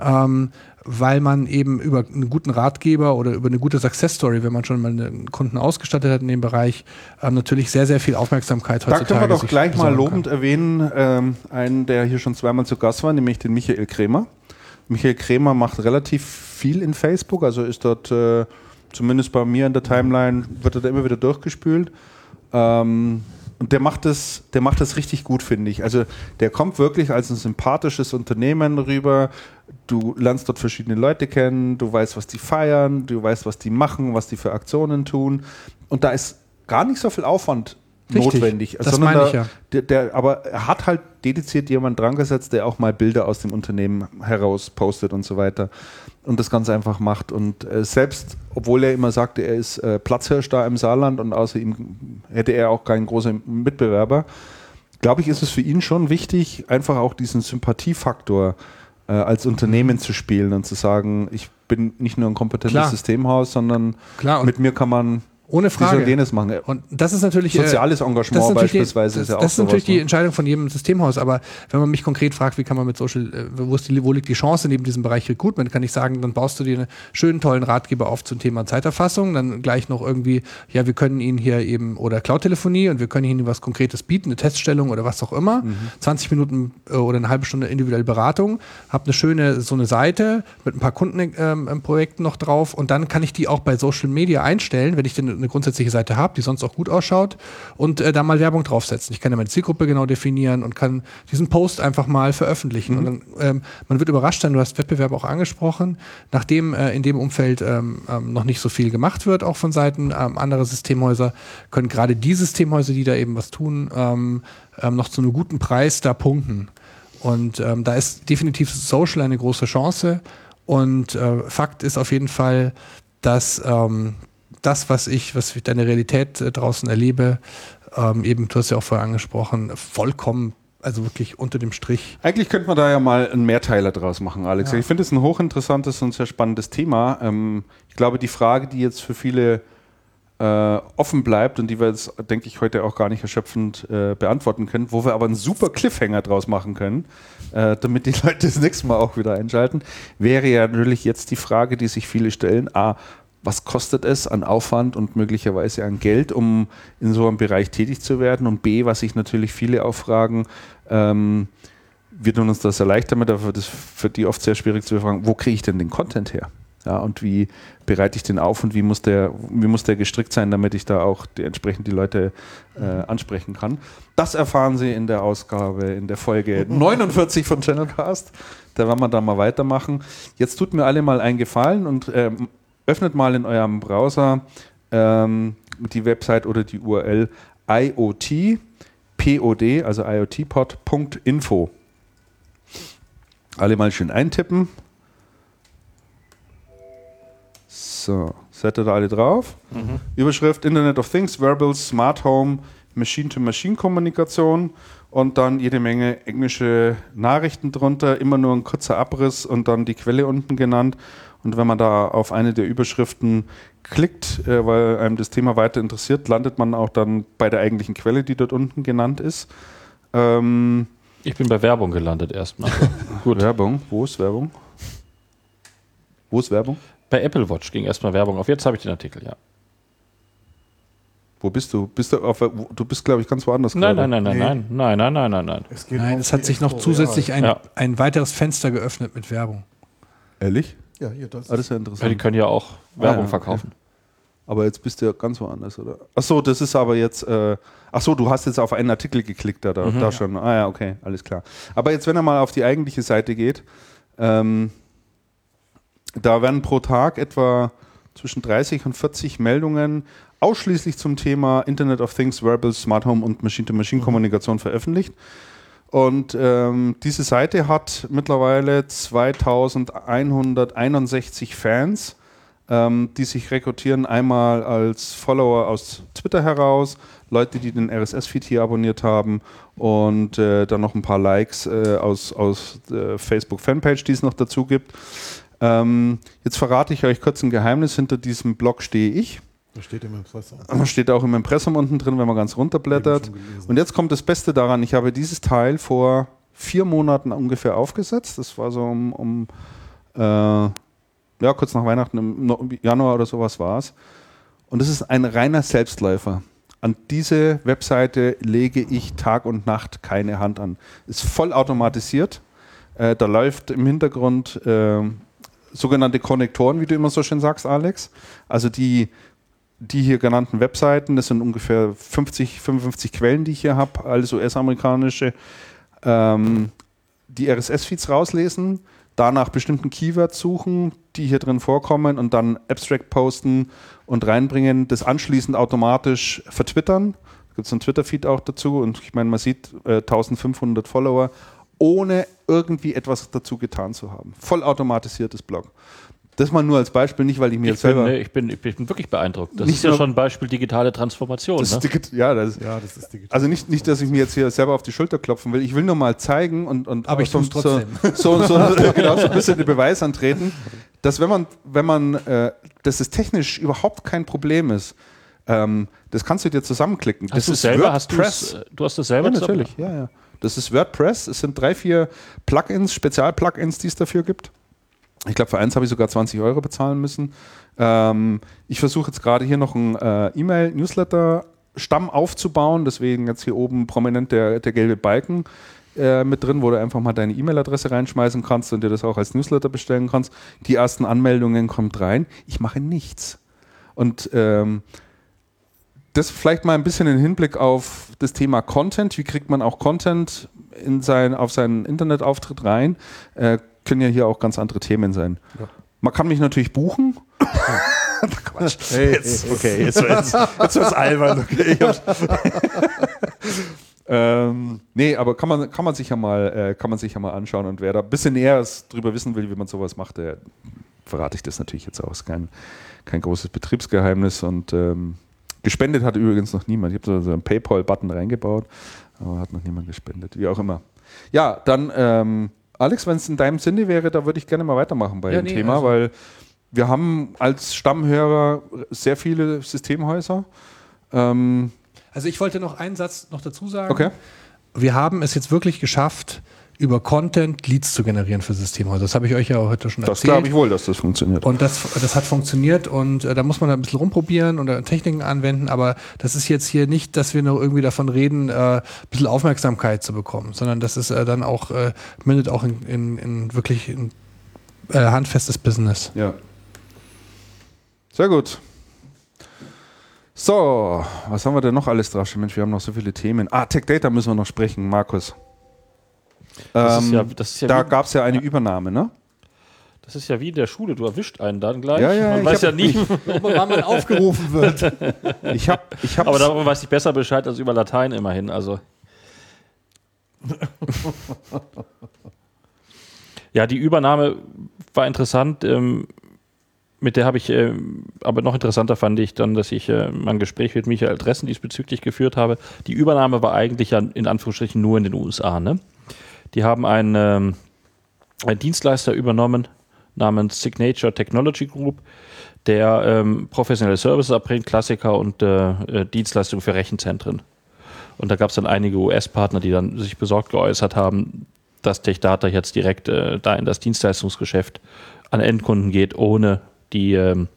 Ähm, weil man eben über einen guten Ratgeber oder über eine gute Success Story, wenn man schon mal einen Kunden ausgestattet hat in dem Bereich, ähm, natürlich sehr, sehr viel Aufmerksamkeit Da heutzutage können wir doch gleich mal lobend erwähnen, ähm, einen, der hier schon zweimal zu Gast war, nämlich den Michael Krämer. Michael Krämer macht relativ viel in Facebook, also ist dort äh, zumindest bei mir in der Timeline, wird er da immer wieder durchgespült. Ähm, und der macht das, der macht das richtig gut, finde ich. Also der kommt wirklich als ein sympathisches Unternehmen rüber. Du lernst dort verschiedene Leute kennen, du weißt, was die feiern, du weißt, was die machen, was die für Aktionen tun. Und da ist gar nicht so viel Aufwand Richtig, notwendig. das sondern meine ich ja. Der, der, aber er hat halt dediziert jemand dran gesetzt, der auch mal Bilder aus dem Unternehmen heraus postet und so weiter und das Ganze einfach macht. Und äh, selbst, obwohl er immer sagte, er ist äh, Platzhirsch da im Saarland und außer ihm hätte er auch keinen großen Mitbewerber, glaube ich, ist es für ihn schon wichtig, einfach auch diesen Sympathiefaktor äh, als Unternehmen zu spielen und zu sagen, ich bin nicht nur ein kompetentes Klar. Systemhaus, sondern Klar, mit mir kann man ohne Frage. und jenes machen. Und das ist natürlich äh, Soziales das Engagement ist natürlich beispielsweise die, ist ja das, auch das ist natürlich sowas, ne? die Entscheidung von jedem Systemhaus. Aber wenn man mich konkret fragt, wie kann man mit Social, äh, wo, ist die, wo liegt die Chance neben diesem Bereich Recruitment, kann ich sagen, dann baust du dir einen schönen, tollen Ratgeber auf zum Thema Zeiterfassung, dann gleich noch irgendwie, ja, wir können Ihnen hier eben, oder Cloud-Telefonie und wir können Ihnen was Konkretes bieten, eine Teststellung oder was auch immer. 20 Minuten äh, oder eine halbe Stunde individuelle Beratung, hab eine schöne, so eine Seite mit ein paar Kundenprojekten noch drauf und dann kann ich die auch bei Social Media einstellen, wenn ich denn eine grundsätzliche Seite habe, die sonst auch gut ausschaut und äh, da mal Werbung draufsetzen. Ich kann ja meine Zielgruppe genau definieren und kann diesen Post einfach mal veröffentlichen. Und dann, ähm, man wird überrascht sein, du hast Wettbewerb auch angesprochen, nachdem äh, in dem Umfeld ähm, ähm, noch nicht so viel gemacht wird, auch von Seiten ähm, anderer Systemhäuser, können gerade die Systemhäuser, die da eben was tun, ähm, ähm, noch zu einem guten Preis da punkten. Und da ist definitiv Social eine große Chance. Und äh, Fakt ist auf jeden Fall, dass ähm, das, was ich, was ich deine Realität äh, draußen erlebe, ähm, eben, du hast ja auch vorher angesprochen, vollkommen, also wirklich unter dem Strich. Eigentlich könnte man da ja mal einen Mehrteiler draus machen, Alex. Ja. Ich finde es ein hochinteressantes und sehr spannendes Thema. Ähm, ich glaube, die Frage, die jetzt für viele äh, offen bleibt und die wir jetzt, denke ich, heute auch gar nicht erschöpfend äh, beantworten können, wo wir aber einen super Cliffhanger draus machen können, äh, damit die Leute das nächste Mal auch wieder einschalten, wäre ja natürlich jetzt die Frage, die sich viele stellen. A, was kostet es an Aufwand und möglicherweise an Geld, um in so einem Bereich tätig zu werden? Und B, was sich natürlich viele auch fragen, ähm, wir tun uns das sehr leicht damit, aber das ist für die oft sehr schwierig zu fragen, wo kriege ich denn den Content her? Ja, und wie bereite ich den auf und wie muss der, wie muss der gestrickt sein, damit ich da auch die, entsprechend die Leute äh, ansprechen kann. Das erfahren Sie in der Ausgabe, in der Folge 49 von Channelcast. Da werden wir dann mal weitermachen. Jetzt tut mir alle mal einen Gefallen und ähm, öffnet mal in eurem Browser ähm, die Website oder die URL iotpod, also iotpod.info. Alle mal schön eintippen. So, seid ihr da alle drauf? Überschrift Internet of Things, Wearables, Smart Home, Machine-to-Machine-Kommunikation und dann jede Menge englische Nachrichten drunter, immer nur ein kurzer Abriss und dann die Quelle unten genannt. Und wenn man da auf eine der Überschriften klickt, äh, weil einem das Thema weiter interessiert, landet man auch dann bei der eigentlichen Quelle, die dort unten genannt ist. Ähm ich bin bei Werbung gelandet erstmal. Gut. Werbung? Wo ist Werbung? Wo ist Werbung? Bei Apple Watch ging erstmal Werbung auf. Jetzt habe ich den Artikel, ja. Wo bist du? Bist du, auf, du bist, glaube ich, ganz woanders. Nein, gerade. nein, nein, nee. nein, nein, nein, nein, nein, nein. Es, nein, es hat sich noch zusätzlich ein, ja. ein weiteres Fenster geöffnet mit Werbung. Ehrlich? Ja, hier, das Ah, das ist ja Ja, die interessant. können ja auch Werbung Ah, ja, verkaufen. Aber jetzt bist du ja ganz woanders, oder? Ach so, das ist aber jetzt. Äh, ach so, du hast jetzt auf einen Artikel geklickt, da, da, da schon. Ah ja, okay, alles klar. Aber jetzt, wenn er mal auf die eigentliche Seite geht, ähm, da werden pro Tag etwa zwischen 30 und 40 Meldungen ausschließlich zum Thema Internet of Things, Wearables, Smart Home und Machine-to-Machine-Kommunikation veröffentlicht. Und ähm, diese Seite hat mittlerweile 2161 Fans, ähm, die sich rekrutieren, einmal als Follower aus Twitter heraus, Leute, die den RSS-Feed hier abonniert haben und äh, dann noch ein paar Likes äh, aus, aus der Facebook-Fanpage, die es noch dazu gibt. Ähm, jetzt verrate ich euch kurz ein Geheimnis. Hinter diesem Blog stehe ich. Da steht im Impressum. Steht auch im Impressum unten drin, wenn man ganz runterblättert. Und jetzt kommt das Beste daran, ich habe dieses Teil vor vier Monaten ungefähr aufgesetzt. Das war so um, um äh, ja, kurz nach Weihnachten, im Januar oder sowas war es. Und es ist ein reiner Selbstläufer. An diese Webseite lege ich Tag und Nacht keine Hand an. Ist voll automatisiert. Äh, da läuft im Hintergrund äh, sogenannte Konnektoren, wie du immer so schön sagst, Alex. Also die, die hier genannten Webseiten, das sind ungefähr 50, 55 Quellen, die ich hier habe, alles US-amerikanische, ähm, die RSS-Feeds rauslesen, danach bestimmten Keywords suchen, die hier drin vorkommen und dann Abstract posten und reinbringen, das anschließend automatisch vertwittern. Da gibt es einen Twitter-Feed auch dazu und ich meine, man sieht äh, 1500 Follower, ohne irgendwie etwas dazu getan zu haben. Vollautomatisiertes Blog. Das mal nur als Beispiel, nicht weil ich mir Ich jetzt selber... bin, äh, ich, bin, ich bin wirklich beeindruckt. Das Nicht ist ja schon ein Beispiel digitale Transformation. das Ne? ist digit- ja, das ist, Ja, das ist digital. Also nicht, nicht, dass ich mir jetzt hier selber auf die Schulter klopfen will. Ich will nur mal zeigen und, und Aber ich so, trotzdem. So, so, so, genau, so ein bisschen den Beweis antreten, dass wenn man, wenn man, äh, dass es technisch überhaupt kein Problem ist, ähm, das kannst du dir zusammenklicken. das Hast du ist selber, hast WordPress. du's, äh, du hast das selber ja, zusammen- natürlich. Ja, ja. Das ist WordPress. Es sind drei, vier Plugins, Spezial-Plugins, die es dafür gibt. Ich glaube, für eins habe ich sogar 20 Euro bezahlen müssen. Ähm, ich versuche jetzt gerade hier noch einen äh, E-Mail-Newsletter-Stamm aufzubauen. Deswegen jetzt hier oben prominent der, der gelbe Balken äh, mit drin, wo du einfach mal deine E-Mail-Adresse reinschmeißen kannst und dir das auch als Newsletter bestellen kannst. Die ersten Anmeldungen kommt rein. Ich mache nichts. Und ähm, das vielleicht mal ein bisschen in Hinblick auf das Thema Content. Wie kriegt man auch Content in sein, auf seinen Internetauftritt rein? Äh, können ja hier auch ganz andere Themen sein. Man kann mich natürlich buchen. Quatsch. jetzt, okay, jetzt wird's, jetzt wird's albern. Okay, ähm, nee, aber kann man, kann man sich ja mal, äh, kann man sich ja mal anschauen und wer da ein bisschen näher drüber wissen will, wie man sowas macht, der verrate ich das natürlich jetzt auch. Ist kein, kein großes Betriebsgeheimnis und ähm, gespendet hat übrigens noch niemand. Ich habe so einen PayPal-Button reingebaut, aber hat noch niemand gespendet. Wie auch immer. Ja, dann, ähm, Alex, wenn es in deinem Sinne wäre, da würde ich gerne mal weitermachen bei Ja, dem nee, Thema, also- weil wir haben als Stammhörer sehr viele Systemhäuser. Ähm, Also ich wollte noch einen Satz noch dazu sagen. okay. Wir haben es jetzt wirklich geschafft, über Content Leads zu generieren für Systemhäuser. Das habe ich euch ja heute schon Das erzählt. glaube ich wohl, dass das funktioniert. Und das, das hat funktioniert und äh, da muss man ein bisschen rumprobieren und äh, Techniken anwenden, aber das ist jetzt hier nicht, dass wir nur irgendwie davon reden, äh, ein bisschen Aufmerksamkeit zu bekommen, sondern das ist äh, dann auch, äh, mündet auch in, in, in wirklich in, äh, handfestes Business. Ja. Sehr gut. So, was haben wir denn noch alles drauf? Mensch, wir haben noch so viele Themen. Ah, Tech Data müssen wir noch sprechen, Markus. Das ist Ähm, ja, das ist ja da gab es ja eine Übernahme, ne? das ist ja wie in der Schule. Du erwischt einen dann gleich. Ja, ja, Man ich weiß hab- ja nie. Wann man aufgerufen wird. Ich habe ich Aber darüber weiß ich besser Bescheid als über Latein immerhin. Also. ja, die Übernahme war interessant. Ähm, mit der habe ich, ähm, aber noch interessanter fand ich dann, dass ich äh, mein Gespräch mit Michael Dressen diesbezüglich geführt habe. Die Übernahme war eigentlich ja in Anführungsstrichen nur in den USA. Ne? Die haben einen, ähm, einen Dienstleister übernommen namens Signature Technology Group, der ähm, professionelle Services erbringt, Klassiker und äh, äh, Dienstleistungen für Rechenzentren. Und da gab es dann einige US-Partner, die dann sich besorgt geäußert haben, dass TechData jetzt direkt äh, da in das Dienstleistungsgeschäft an Endkunden geht, ohne die, ähm,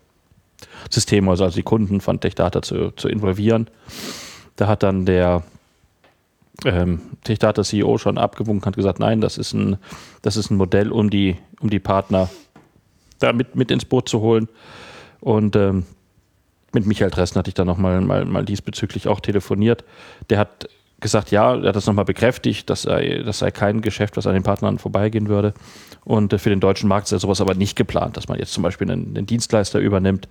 Systemhäuser, also die Kunden von TechData zu, zu involvieren. Da hat dann der ähm, TechData CEO schon abgewunken, hat gesagt, nein, das ist ein, das ist ein Modell, um die, um die Partner da mit, mit ins Boot zu holen. Und ähm, mit Michael Dressen hatte ich dann nochmal mal, mal diesbezüglich auch telefoniert. Der hat gesagt, ja, er hat das nochmal bekräftigt, das sei, das sei kein Geschäft, was an den Partnern vorbeigehen würde. Und äh, für den deutschen Markt sei sowas aber nicht geplant, dass man jetzt zum Beispiel einen, einen Dienstleister übernimmt.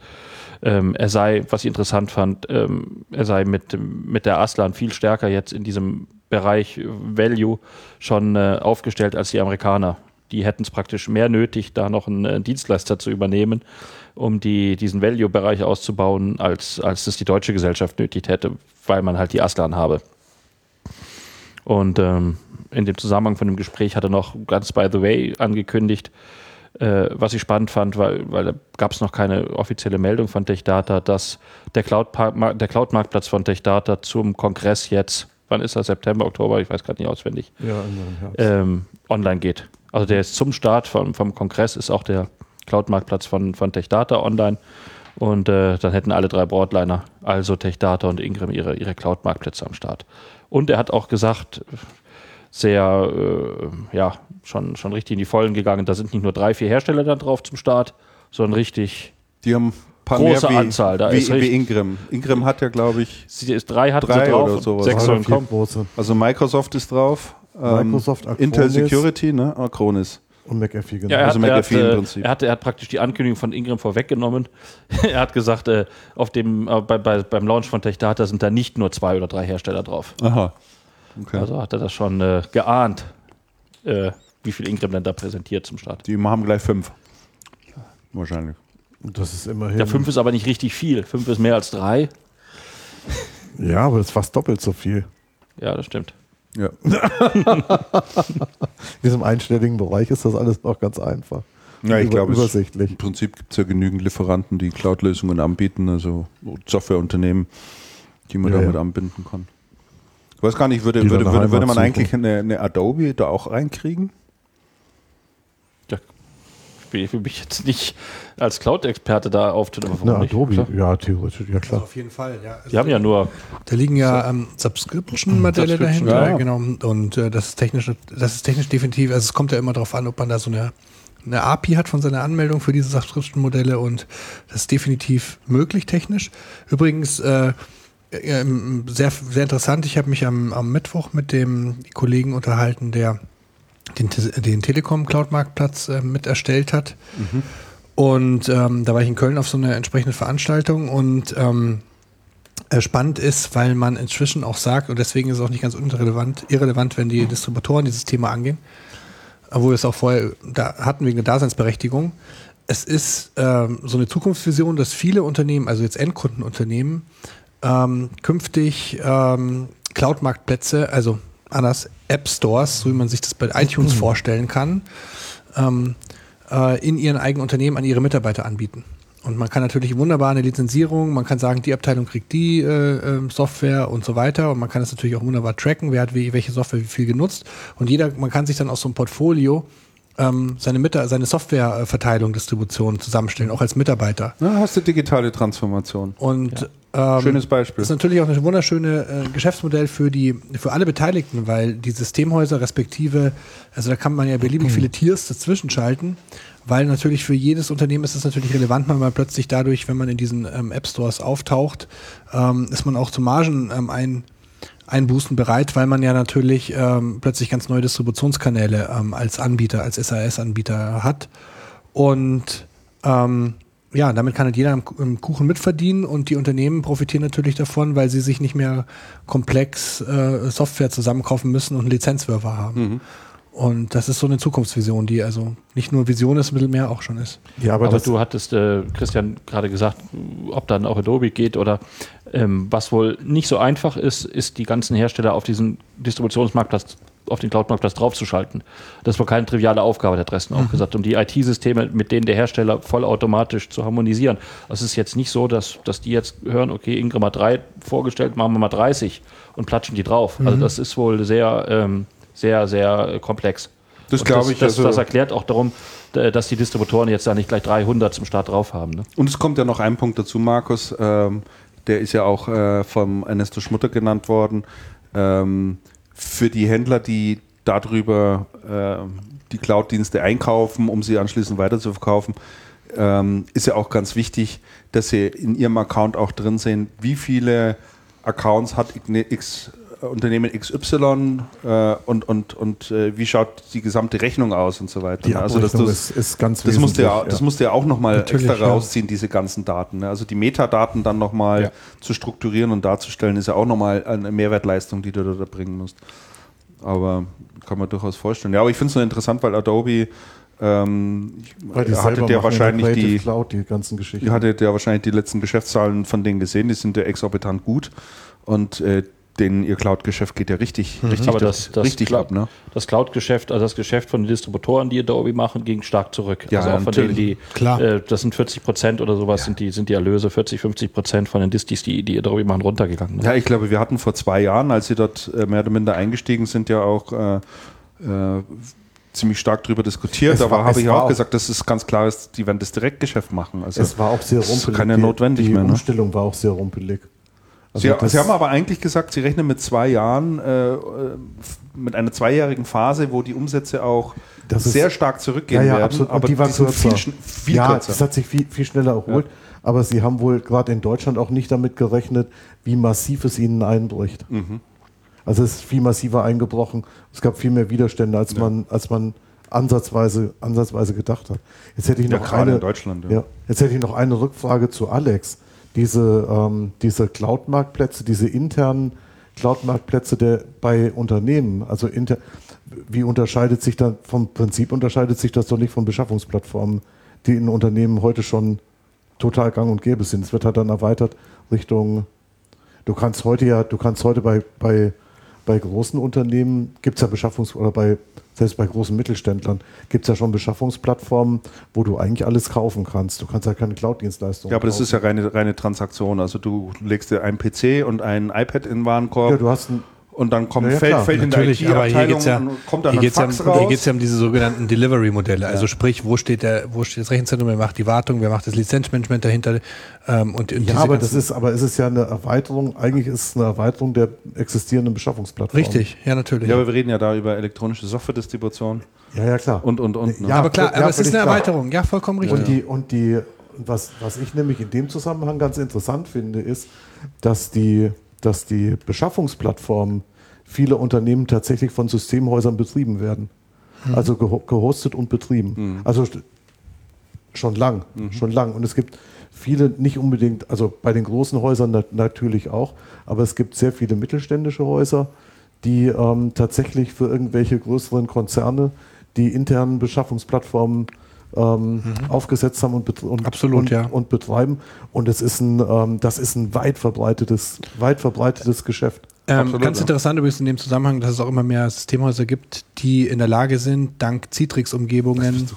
Ähm, er sei, was ich interessant fand, ähm, er sei mit, mit der Aslan viel stärker jetzt in diesem Bereich Value schon äh, aufgestellt als die Amerikaner. Die hätten es praktisch mehr nötig, da noch einen äh, Dienstleister zu übernehmen, um die, diesen Value-Bereich auszubauen, als, als das die deutsche Gesellschaft nötig hätte, weil man halt die Aslan habe. Und ähm, in dem Zusammenhang von dem Gespräch hat er noch ganz by the way angekündigt, äh, was ich spannend fand, weil, weil da gab es noch keine offizielle Meldung von TechData, dass der Cloud-Marktplatz der Cloud von TechData zum Kongress jetzt, wann ist das, September, Oktober, ich weiß gerade nicht auswendig, Ja, ähm, online geht. Also der ist zum Start vom, vom Kongress, ist auch der Cloud-Marktplatz von, von TechData online. Und äh, dann hätten alle drei Broadliner, also TechData und Ingram, ihre, ihre Cloud-Marktplätze am Start. Und er hat auch gesagt, sehr, äh, ja, schon, schon richtig in die Vollen gegangen. Da sind nicht nur drei, vier Hersteller dann drauf zum Start, sondern richtig Die haben paar Große mehr wie, Anzahl, da wie, ist wie Ingram. Ingram hat ja, glaube ich, Sie ist drei hatten Drei sie drauf oder sowas. sechs sollen kommen. große. also Microsoft ist drauf. ähm, Microsoft, Acronis. Intel Security, ne? Acronis. Und McAfee, genau. Ja, er, Also hat, er, hat, McAfee im Prinzip. er, hat, er hat praktisch die Ankündigung von Ingram vorweggenommen. er hat gesagt, äh, auf dem, äh, bei, bei, beim Launch von TechData sind da nicht nur zwei oder drei Hersteller drauf. Aha. Okay. Also hat er das schon äh, geahnt, äh, wie viel Ingram denn da präsentiert zum Start. Die haben gleich fünf. Wahrscheinlich. Das ist immerhin. Ja, fünf ist aber nicht richtig viel. Fünf ist mehr als drei. Ja, aber das ist fast doppelt so viel. Ja, das stimmt. Ja. In diesem einstelligen Bereich ist das alles noch ganz einfach. Ja, ich Über- glaube, es- übersichtlich. im Prinzip gibt es ja genügend Lieferanten, die Cloud-Lösungen anbieten, also Softwareunternehmen, die man Ja, damit ja. anbinden kann. Ich weiß gar nicht, würde, würde, würde, würde man eigentlich eine, eine Adobe da auch reinkriegen? Ja, ich will- ich will mich jetzt nicht als Cloud-Experte da auftun, aber Na, nicht? Adobe, Klar. ja, theoretisch, ja Also klar. auf jeden Fall, ja. Also Die haben ja nur Da liegen ja ähm, Subscription-Modelle Subscription, dahinter, ja, ja. genau. Und äh, das ist technisch, das ist technisch definitiv, also es kommt ja immer darauf an, ob man da so eine, eine API hat von seiner Anmeldung für diese Subscription-Modelle und das ist definitiv möglich technisch. Übrigens, äh, ähm, sehr, sehr interessant, ich habe mich am, am Mittwoch mit dem Kollegen unterhalten, der den, den Telekom-Cloud-Marktplatz äh, mit erstellt hat. Und ähm, da war ich in Köln auf so einer entsprechenden Veranstaltung und ähm, äh, spannend ist, weil man inzwischen auch sagt, und deswegen ist es auch nicht ganz irrelevant, irrelevant wenn die Distributoren dieses Thema angehen, obwohl wir es auch vorher da hatten wegen der Daseinsberechtigung. Es ist ähm, so eine Zukunftsvision, dass viele Unternehmen, also jetzt Endkundenunternehmen, ähm, künftig ähm, Cloud-Marktplätze, also anders App Stores, so wie man sich das bei iTunes vorstellen kann, ähm, äh, in ihren eigenen Unternehmen an ihre Mitarbeiter anbieten. Und man kann natürlich wunderbar eine Lizenzierung, man kann sagen, die Abteilung kriegt die äh, ähm, Software und so weiter. Und man kann es natürlich auch wunderbar tracken, wer hat wie, welche Software wie viel genutzt. Und jeder, man kann sich dann aus so einem Portfolio ähm, seine, Mita seine Softwareverteilung, Distribution zusammenstellen, auch als Mitarbeiter. Na, hast du digitale Transformation. Und ähm, Schönes Beispiel. das ist natürlich auch ein wunderschönes äh, Geschäftsmodell für die für alle Beteiligten, weil die Systemhäuser respektive, also da kann man ja beliebig viele Tiers dazwischen schalten, weil natürlich für jedes Unternehmen ist es natürlich relevant, weil man plötzlich dadurch, wenn man in diesen ähm, App Stores auftaucht, ähm, ist man auch zu Margen ähm, ein einbußen bereit, weil man ja natürlich ähm, plötzlich ganz neue Distributionskanäle ähm, als Anbieter, als SAS-Anbieter hat. Und ähm, ja, damit kann halt jeder im, Kuchen mitverdienen und die Unternehmen profitieren natürlich davon, weil sie sich nicht mehr komplex äh, Software zusammenkaufen müssen und einen Lizenzwerfer haben. Und das ist so eine Zukunftsvision, die also nicht nur Vision ist, mittelmeer auch schon ist. Ja, aber, Aber, du hattest, äh, Christian, gerade gesagt, ob dann auch Adobe geht oder ähm, was wohl nicht so einfach ist, ist die ganzen Hersteller auf diesen Distributionsmarktplatz, auf den Cloud-Marktplatz draufzuschalten. Das war keine triviale Aufgabe, hat Dressen auch gesagt. Und die IT-Systeme mit denen der Hersteller vollautomatisch zu harmonisieren. Also Es ist jetzt nicht so, dass, dass die jetzt hören, okay, Ingram hat drei vorgestellt, machen wir mal 30 und platschen die drauf. Also das ist wohl sehr, ähm, sehr, sehr komplex. Das glaube ich, Das, also- das erklärt auch darum, äh, dass die Distributoren jetzt da nicht gleich 300 zum Start drauf haben. Ne? Und es kommt ja noch ein Punkt dazu, Markus. Ähm, der ist ja auch äh, vom Ernesto Schmutter genannt worden. Ähm, für die Händler, die darüber äh, die Cloud-Dienste einkaufen, um sie anschließend weiterzuverkaufen, ähm, ist ja auch ganz wichtig, dass sie in ihrem Account auch drin sehen, wie viele Accounts hat X Unternehmen XY äh, und, und, und äh, wie schaut die gesamte Rechnung aus und so weiter. Die also das, ist, ist ganz das musst du ja, das musst du ja auch nochmal extra ja. rausziehen, diese ganzen Daten. Ne? Also die Metadaten dann nochmal ja. zu strukturieren und darzustellen, ist ja auch nochmal eine Mehrwertleistung, die du da bringen musst. Aber kann man durchaus vorstellen. Ja, aber ich finde es nur interessant, weil Adobe ähm, hatte der wahrscheinlich die, Cloud, die ganzen Geschichten. Hatte der wahrscheinlich die letzten Geschäftszahlen von denen gesehen, die sind ja exorbitant gut. Und äh, den, ihr Cloud-Geschäft geht ja richtig, mhm. richtig, Aber das, das richtig Cloud, ab. Ne? Das Cloud-Geschäft, also das Geschäft von den Distributoren, die Adobe machen, ging stark zurück. Ja, also auch von denen, die, Klar. Äh, das sind 40 Prozent oder sowas, ja. sind, die, sind die Erlöse, 40, 50 Prozent von den Distis, die, die Adobe machen, runtergegangen. Ne? Ja, ich glaube, wir hatten vor zwei Jahren, als sie dort äh, mehr oder minder eingestiegen sind, ja auch äh, äh ziemlich stark darüber diskutiert. Es aber habe ich auch, auch gesagt, das ist ganz klar, die werden das Direktgeschäft machen. Also es war auch sehr rumpelig. Keine notwendig die mehr. Die ne? Umstellung war auch sehr rumpelig. Also Sie, Sie, haben aber eigentlich gesagt, Sie rechnen mit zwei Jahren, äh, mit einer zweijährigen Phase, wo die Umsätze auch sehr ist, stark zurückgehen ja, ja, werden. Absolut. Aber die, war die viel, viel ja, kürzer. das hat sich viel, viel schneller erholt. Ja. Aber Sie haben wohl gerade in Deutschland auch nicht damit gerechnet, wie massiv es Ihnen einbricht. Mhm. Also es ist viel massiver eingebrochen. Es gab viel mehr Widerstände, als ja. man, als man ansatzweise, ansatzweise gedacht hat. Jetzt hätte ich noch eine, jetzt hätte ich noch eine Rückfrage zu Alex diese, ähm, diese Cloud-Marktplätze, diese internen Cloud-Marktplätze bei Unternehmen, also inter, wie unterscheidet sich dann, vom Prinzip unterscheidet sich das doch nicht von Beschaffungsplattformen, die in Unternehmen heute schon total gang und gäbe sind. Es wird halt dann erweitert Richtung, du kannst heute ja, du kannst heute bei, bei, bei großen Unternehmen, gibt es ja Beschaffungs- oder bei selbst bei großen Mittelständlern gibt es ja schon Beschaffungsplattformen, wo du eigentlich alles kaufen kannst. Du kannst ja keine Cloud-Dienstleistung Ja, aber kaufen. das ist ja reine, reine Transaktion. Also du legst dir einen PC und ein iPad in den Warenkorb. Ja, du hast ein und dann kommt ja, fällt, fällt in der IT-Abteilung ja, kommt dann hier geht's ja, Hier geht es ja um diese sogenannten Delivery-Modelle. Also sprich, wo steht der, wo steht das Rechenzentrum, wer macht die Wartung, wer macht das Lizenzmanagement dahinter ähm, und, und Ja, aber das ist, aber es ist ja eine Erweiterung, eigentlich ist es eine Erweiterung der existierenden Beschaffungsplattform. Richtig, ja natürlich. Ja, aber wir reden ja da über elektronische Software-Distribution. Ja, ja, klar. Und, und, und. Ne? Ja, aber klar, aber es ist eine Erweiterung, ja, vollkommen richtig. Und die, und die, was, was ich nämlich in dem Zusammenhang ganz interessant finde, ist, dass die, dass die Beschaffungsplattformen viele Unternehmen tatsächlich von Systemhäusern betrieben werden. Mhm. Also gehostet und betrieben. Mhm. Also schon lang, mhm. schon lang. Und es gibt viele, nicht unbedingt, also bei den großen Häusern nat natürlich auch, aber es gibt sehr viele mittelständische Häuser, die ähm, tatsächlich für irgendwelche größeren Konzerne die internen Beschaffungsplattformen ähm, mhm. aufgesetzt haben und, und, Absolut, und, ja. und, betreiben. Und es ist ein, ähm, das ist ein weit verbreitetes, weit verbreitetes Geschäft. Ähm, Absolut, ganz ja. interessant übrigens in dem Zusammenhang, dass es auch immer mehr Systemhäuser gibt, die in der Lage sind, dank Citrix-Umgebungen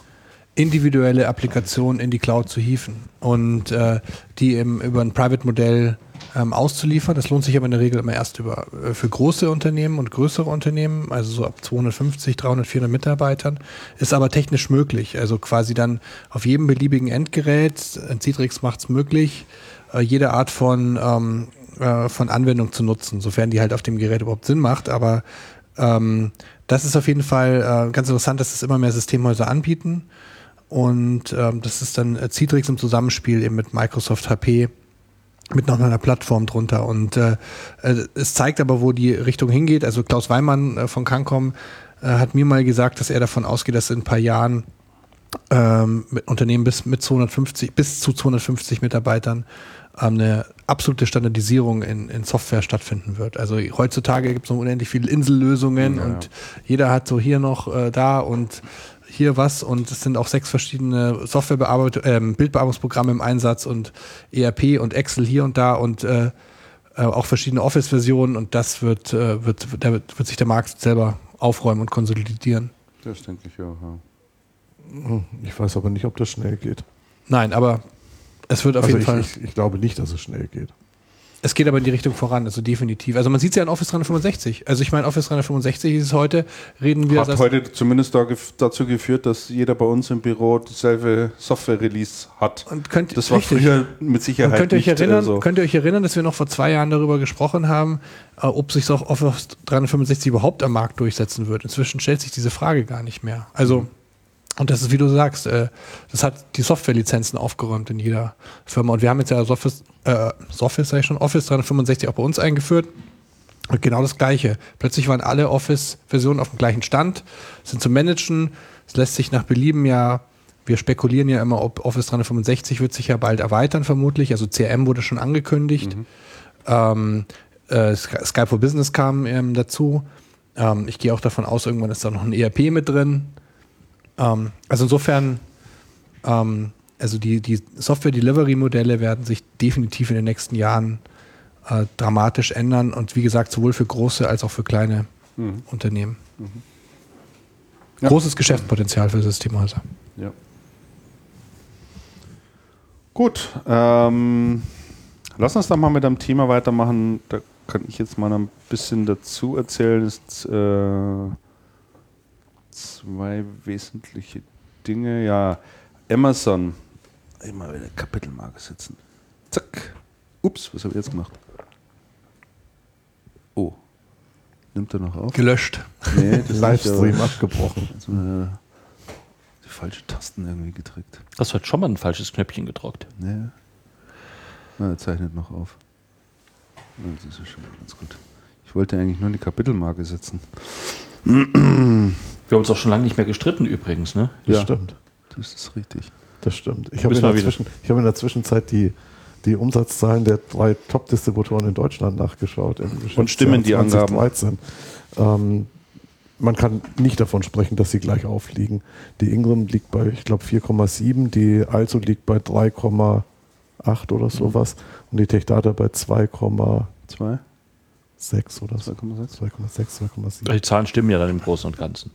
individuelle Applikationen in die Cloud zu hieven und äh, die im, über ein Private-Modell ähm, auszuliefern. Das lohnt sich aber in der Regel immer erst über, äh, für große Unternehmen und größere Unternehmen, also so ab 250, 300, 400 Mitarbeitern, ist aber technisch möglich. Also quasi dann auf jedem beliebigen Endgerät, Citrix macht es möglich, äh, jede Art von ähm, äh, von Anwendung zu nutzen, sofern die halt auf dem Gerät überhaupt Sinn macht. Aber ähm, das ist auf jeden Fall äh, ganz interessant, dass es immer mehr Systemhäuser anbieten. Und ähm, das ist dann äh, Citrix im Zusammenspiel eben mit Microsoft HP mit noch einer Plattform drunter. Und äh, äh, es zeigt aber, wo die Richtung hingeht. Also Klaus Weimann äh, von Cancom äh, hat mir mal gesagt, dass er davon ausgeht, dass in ein paar Jahren ähm, mit Unternehmen bis mit 250 bis zu 250 Mitarbeitern ähm, eine absolute Standardisierung in, in Software stattfinden wird. Also heutzutage gibt es noch unendlich viele Insellösungen ja, und ja. jeder hat so hier noch äh, da und hier was und es sind auch sechs verschiedene Softwarebearbeitung, äh, Bildbearbeitungsprogramme im Einsatz und ERP und Excel hier und da und äh, äh, auch verschiedene Office-Versionen und das wird, äh, wird, da wird, wird sich der Markt selber aufräumen und konsolidieren. Das denke ich auch, ja. Hm, ich weiß aber nicht, ob das schnell geht. Nein, aber es wird auf also jeden ich, Fall. Ich, ich, glaube nicht, dass es schnell geht. Es geht aber in die Richtung voran, also definitiv. Also man sieht es ja in Office 365. Also ich meine, Office 365 ist es heute, reden wir... Hat heute zumindest da, dazu geführt, dass jeder bei uns im Büro dieselbe Software-Release hat. Und könnt, das war richtig. früher mit Sicherheit könnt ihr euch nicht erinnern, so. Könnt ihr euch erinnern, dass wir noch vor zwei Jahren darüber gesprochen haben, äh, ob sich auch Office 365 überhaupt am Markt durchsetzen wird? Inzwischen stellt sich diese Frage gar nicht mehr. Also... Mhm und das ist, wie du sagst, äh, das hat die Softwarelizenzen aufgeräumt in jeder Firma. Und wir haben jetzt ja Office, äh, Office, sag ich schon, Office 365 auch bei uns eingeführt. Und genau das Gleiche. Plötzlich waren alle Office-Versionen auf dem gleichen Stand, sind zu managen. Es lässt sich nach Belieben ja, wir spekulieren ja immer, ob Office 365 wird sich ja bald erweitern, vermutlich. Also CRM wurde schon angekündigt. Mhm. Ähm, äh, Skype for Business kam ähm, dazu. Ähm, ich gehe auch davon aus, irgendwann ist da noch ein ERP mit drin. Ähm, also insofern, ähm, also die, die Software-Delivery-Modelle werden sich definitiv in den nächsten Jahren äh, dramatisch ändern und wie gesagt, sowohl für große als auch für kleine mhm. Unternehmen. Mhm. Ja. Großes Geschäftspotenzial für Systemhäuser. Ja. Gut, ähm, lass uns dann mal mit einem Thema weitermachen. Da kann ich jetzt mal ein bisschen dazu erzählen. Ist, äh, zwei wesentliche Dinge. Ja, Amazon. Immer wieder Kapitelmarke setzen. Zack. Ups, was habe ich jetzt gemacht? Oh. Nimmt er noch auf? Gelöscht. Nee, das Livestream abgebrochen. Also, äh, die falsche Tasten irgendwie gedrückt. Hast du heute schon mal ein falsches Knöpfchen gedrückt? Nee. Na, er zeichnet noch auf. Das ist ja schon ganz gut. Ich wollte eigentlich nur die Kapitelmarke setzen. Wir haben uns auch schon lange nicht mehr gestritten übrigens, ne? Das ja. stimmt. Das ist richtig. Das stimmt. Ich habe in, hab in, der Zwischenzeit die, die Umsatzzahlen der drei Top-Distributoren in Deutschland nachgeschaut. Und stimmen die Angaben? Ähm, man kann nicht davon sprechen, dass sie gleich aufliegen. Die Ingram liegt bei, ich glaube, 4,7, die Also liegt bei 3,8 oder sowas mhm. und die Techdata bei 2,2. 6 oder 2,6, 2,6, 2,7. Die Zahlen stimmen ja dann im Großen und Ganzen.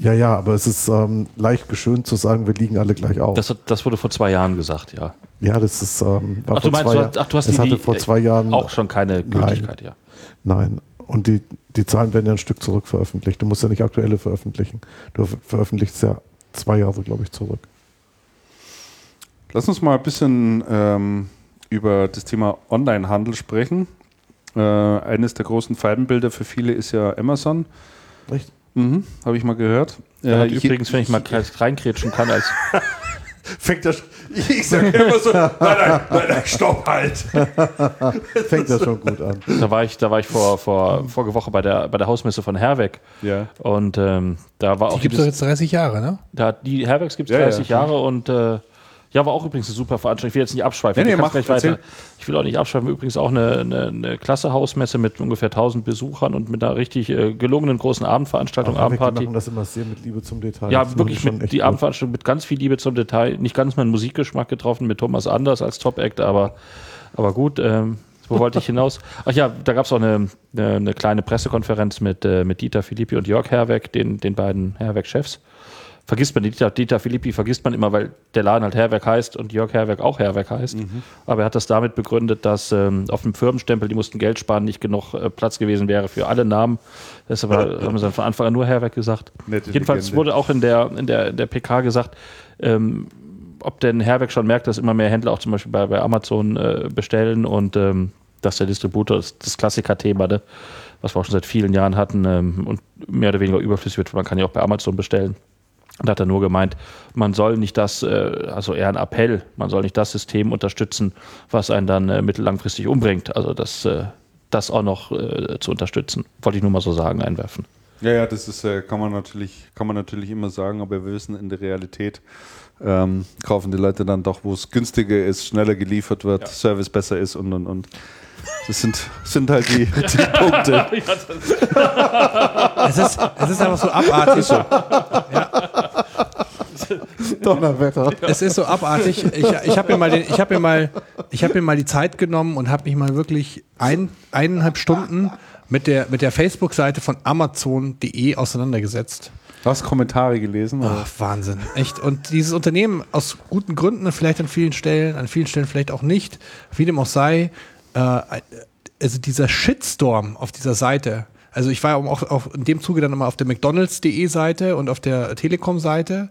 Ja, ja, aber es ist ähm, leicht geschönt zu sagen, wir liegen alle gleich auf. Das, das wurde vor zwei Jahren gesagt, ja. Ja, das ist. Ähm, ach, du meinst, zwei, ach, du hast das die, hatte vor zwei Jahren auch schon keine Gültigkeit, nein, ja. Nein, und die, die Zahlen werden ja ein Stück zurück veröffentlicht. Du musst ja nicht aktuelle veröffentlichen. Du veröffentlichst ja zwei Jahre, glaube ich, zurück. Lass uns mal ein bisschen ähm, über das Thema Onlinehandel sprechen. Äh, eines der großen Feindbilder für viele ist ja Amazon. Echt? Mhm, Habe ich mal gehört. Äh, ich, übrigens, wenn ich mal reinkrätschen kann, als. Fängt das. Ich sage immer so: nein, nein, nein, nein, stopp halt. Fängt das schon gut an. Da war ich, da war ich vor, vor vorige Woche bei der, bei der Hausmesse von Herweg. Ja. Und ähm, da war die auch. Die gibt es doch jetzt 30 Jahre, ne? Da, die Herwegs gibt es ja, 30 ja. Jahre und. Äh, ja, war auch übrigens eine super Veranstaltung. Ich will jetzt nicht abschweifen. Nee, nee, mach, weiter. Ich will auch nicht abschweifen. Übrigens auch eine, eine, eine klasse Hausmesse mit ungefähr 1000 Besuchern und mit einer richtig äh, gelungenen großen Abendveranstaltung, Ach, Abendparty. Die machen das immer sehr mit Liebe zum Detail. Ja, wirklich mit die Abendveranstaltung mit ganz viel Liebe zum Detail. Nicht ganz meinen Musikgeschmack getroffen mit Thomas Anders als Top-Act, aber, aber gut. Ähm, wo wollte ich hinaus? Ach ja, da gab es auch eine, eine, eine, kleine Pressekonferenz mit, äh, mit Dieter Philippi und Jörg Herweg, den, den beiden Herweg-Chefs vergisst man, Dieter, Dieter Filippi vergisst man immer, weil der Laden halt Herwerk heißt und Jörg Herwerk auch Herwerk heißt. Mhm. Aber er hat das damit begründet, dass ähm, auf dem Firmenstempel, die mussten Geld sparen, nicht genug äh, Platz gewesen wäre für alle Namen. Deshalb haben sie dann von Anfang an nur Herwerk gesagt. Nette Jedenfalls Legende. wurde auch in der, in der, in der PK gesagt, ähm, ob denn Herwerk schon merkt, dass immer mehr Händler auch zum Beispiel bei, bei Amazon äh, bestellen und ähm, dass der Distributor, das, das Klassiker-Thema, ne, was wir auch schon seit vielen Jahren hatten ähm, und mehr oder weniger überflüssig wird, man kann ja auch bei Amazon bestellen. Und da hat er nur gemeint, man soll nicht das, äh, also eher ein Appell, man soll nicht das System unterstützen, was einen dann äh, mittellangfristig umbringt. Also das, äh, das auch noch zu unterstützen. Wollte ich nur mal so sagen, einwerfen. Ja, ja, das ist, kann man natürlich, kann man natürlich immer sagen, aber wir wissen in der Realität, ähm, kaufen die Leute dann doch, wo es günstiger ist, schneller geliefert wird, ja. Service besser ist und und und. Das sind, sind halt die, die Punkte. es, ist, es ist einfach so abartig. Ja. Donnerwetter. Es ist so abartig. Ich, ich habe mir, mal hab mir, mal, hab mir mal die Zeit genommen und habe mich mal wirklich ein, eineinhalb Stunden mit der, mit der Facebook-Seite von Amazon.de auseinandergesetzt. Du hast Kommentare gelesen? Ach, Wahnsinn. Echt. Und dieses Unternehmen aus guten Gründen, vielleicht an vielen Stellen, an vielen Stellen vielleicht auch nicht, wie dem auch sei, äh, also dieser Shitstorm auf dieser Seite, also ich war auch, auch in dem Zuge dann immer auf der McDonalds.de Seite und auf der Telekom-Seite.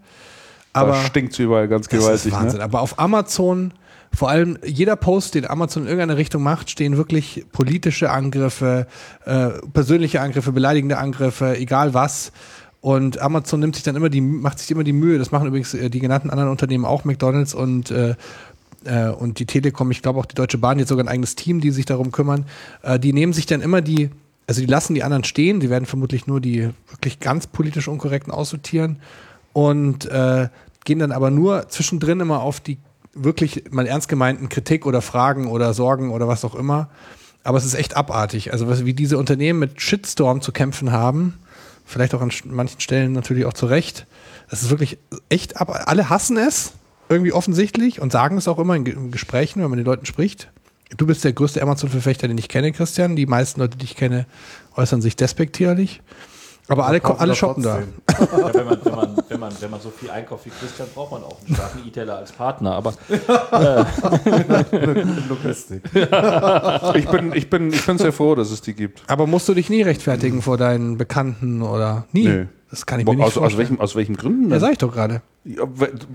Aber stinkt überall ganz gewaltig. Wahnsinn. Ne? Aber auf Amazon, vor allem jeder Post, den Amazon in irgendeine Richtung macht, stehen wirklich politische Angriffe, äh, persönliche Angriffe, beleidigende Angriffe, egal was. Und Amazon nimmt sich dann immer die, macht sich immer die Mühe, das machen übrigens äh, die genannten anderen Unternehmen auch, McDonalds und äh, äh, und die Telekom, ich glaube auch die Deutsche Bahn, jetzt sogar ein eigenes Team, die sich darum kümmern, äh, die nehmen sich dann immer die, also die lassen die anderen stehen, die werden vermutlich nur die wirklich ganz politisch unkorrekten aussortieren und äh, gehen dann aber nur zwischendrin immer auf die wirklich mal ernst gemeinten Kritik oder Fragen oder Sorgen oder was auch immer. Aber es ist echt abartig. Also wie diese Unternehmen mit Shitstorm zu kämpfen haben, vielleicht auch an manchen Stellen natürlich auch zu Recht. Das ist wirklich echt ab. Alle hassen es, irgendwie offensichtlich, und sagen es auch immer in Gesprächen, wenn man den Leuten spricht. Du bist der größte Amazon-Verfechter, den ich kenne, Christian. Die meisten Leute, die ich kenne, äußern sich despektierlich. Aber alle, alle shoppen da. Ja, wenn, man, wenn, man, wenn, man, wenn man so viel einkauft wie Christian, braucht man auch einen starken E-Tailer als Partner. Aber äh. Logistik. ich, bin, ich, bin, ich bin sehr froh, dass es die gibt. Aber musst du dich nie rechtfertigen vor deinen Bekannten oder nie? Nee. Das kann ich mir nicht aus, vorstellen. Aus welchen, aus welchen Gründen? Ja, sag ich doch gerade. Ja,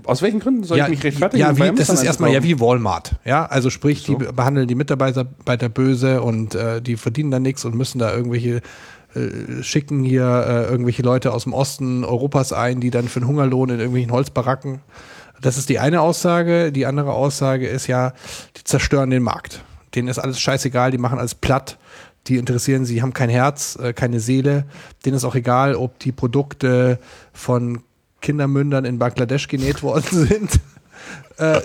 aus welchen Gründen soll ja, ich mich rechtfertigen? Ja, wie, das ist erstmal ja wie Walmart. Ja, also sprich, so. die behandeln die Mitarbeiter böse und äh, die verdienen da nichts und müssen da irgendwelche äh, schicken hier äh, irgendwelche Leute aus dem Osten Europas ein, die dann für einen Hungerlohn in irgendwelchen Holzbaracken. Das ist die eine Aussage. Die andere Aussage ist ja, die zerstören den Markt. Denen ist alles scheißegal, die machen alles platt. Die interessieren sie, haben kein Herz, äh, keine Seele. Denen ist auch egal, ob die Produkte von Kindermündern in Bangladesch genäht worden sind. Äh,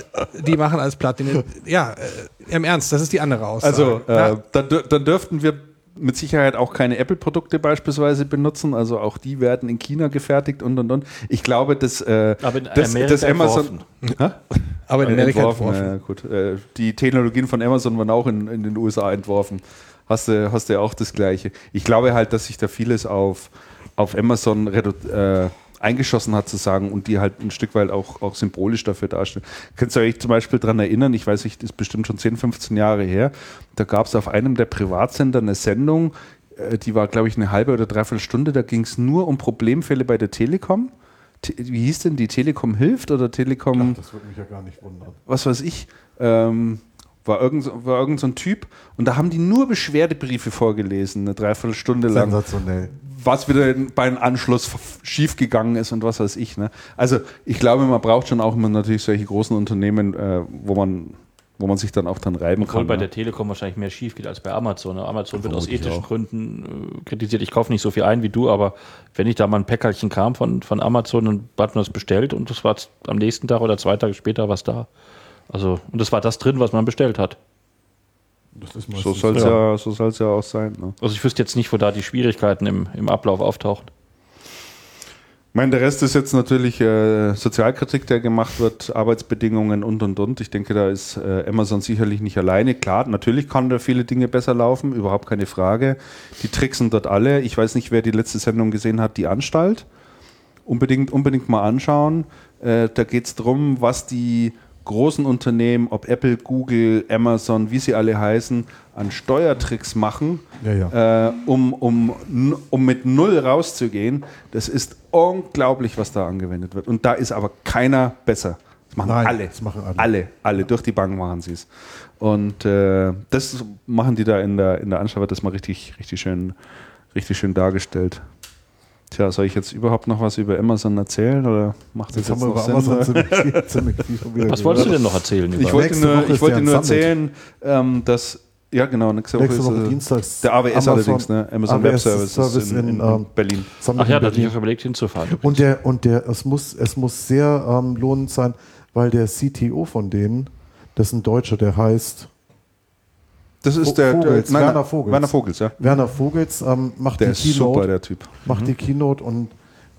die machen alles platt. ja, äh, im Ernst, das ist die andere Aussage. Also, äh, dann, dann dürften wir mit Sicherheit auch keine Apple-Produkte beispielsweise benutzen. Also auch die werden in China gefertigt und und und. Ich glaube, dass, äh, das, das Amazon. Aber in Amerika entworfen. entworfen. Ja, gut. Äh, die Technologien von Amazon waren auch in, in den USA entworfen. Hast du, hast du auch das Gleiche. Ich glaube halt, dass sich da vieles auf, auf Amazon äh, eingeschossen hat, zu sagen, und die halt ein Stück weit auch, auch symbolisch dafür darstellen. Könnt ihr euch zum Beispiel daran erinnern, ich weiß nicht, das ist bestimmt schon 10, 15 Jahre her, da gab es auf einem der Privatsender eine Sendung, äh, die war, glaube ich, eine halbe oder dreiviertel Stunde, da ging es nur um Problemfälle bei der Telekom. Wie hieß denn die Telekom hilft oder Telekom? Ach, das würde mich ja gar nicht wundern. Was weiß ich. Ähm, war irgend, war irgend so ein Typ und da haben die nur Beschwerdebriefe vorgelesen, eine Dreiviertelstunde lang. Sensationell was wieder beim Anschluss schiefgegangen ist und was weiß ich. Ne? Also ich glaube, man braucht schon auch immer natürlich solche großen Unternehmen, äh, wo man wo man sich dann auch dann reiben Obwohl kann. bei ne? der Telekom wahrscheinlich mehr schief geht als bei Amazon. Ne? Amazon wird aus ethischen Gründen äh, kritisiert. Ich kaufe nicht so viel ein wie du, aber wenn ich da mal ein Päckerchen kam von, von Amazon und hat man das bestellt und das war am nächsten Tag oder zwei Tage später was da. Also, und das war das drin, was man bestellt hat so soll es ja. ja, so ja auch sein. Ne? Also ich wüsste jetzt nicht, wo da die Schwierigkeiten im, im Ablauf auftauchen. Ich meine, der Rest ist jetzt natürlich äh, Sozialkritik, der gemacht wird, Arbeitsbedingungen und und und. Ich denke, da ist äh, Amazon sicherlich nicht alleine. Klar, natürlich kann da viele Dinge besser laufen, überhaupt keine Frage. Die tricksen dort alle. Ich weiß nicht, wer die letzte Sendung gesehen hat, die Anstalt. Unbedingt, unbedingt mal anschauen. Äh, da geht es darum, was die großen Unternehmen, ob Apple, Google, Amazon, wie sie alle heißen, an Steuertricks machen, ja, ja. Äh, um, um, um mit Null rauszugehen. Das ist unglaublich, was da angewendet wird. Und da ist aber keiner besser. Das machen Nein, alle. Das machen alle. Alle, alle. Durch die Bank machen sie es. Und äh, das machen die da in der, in der Anschau, wird das mal richtig, richtig schön, richtig schön dargestellt. Tja, soll ich jetzt überhaupt noch was über Amazon erzählen oder macht das jetzt, jetzt noch Sinn? Amazon ziemlich, ziemlich was wolltest du denn noch erzählen? Ich wollte nur, ich wollte nur erzählen, ähm, dass ja, genau. Nächste Woche, nächste Woche ist, äh, Dienstags. Der AWS Amazon, allerdings, ne? Amazon AWS Web Services Service in, in, in ähm, Berlin. Ach ja, da hatte ich auch überlegt hinzufahren. Und der, und der, es muss, es muss sehr ähm, lohnend sein, weil der CTO von denen, das ist ein Deutscher, der heißt das ist der, Vogels, nein, Werner Vogels. Werner Vogels, ja. Werner Vogels ähm, macht der die ist Keynote. Super, der Typ. Macht mhm. die Keynote und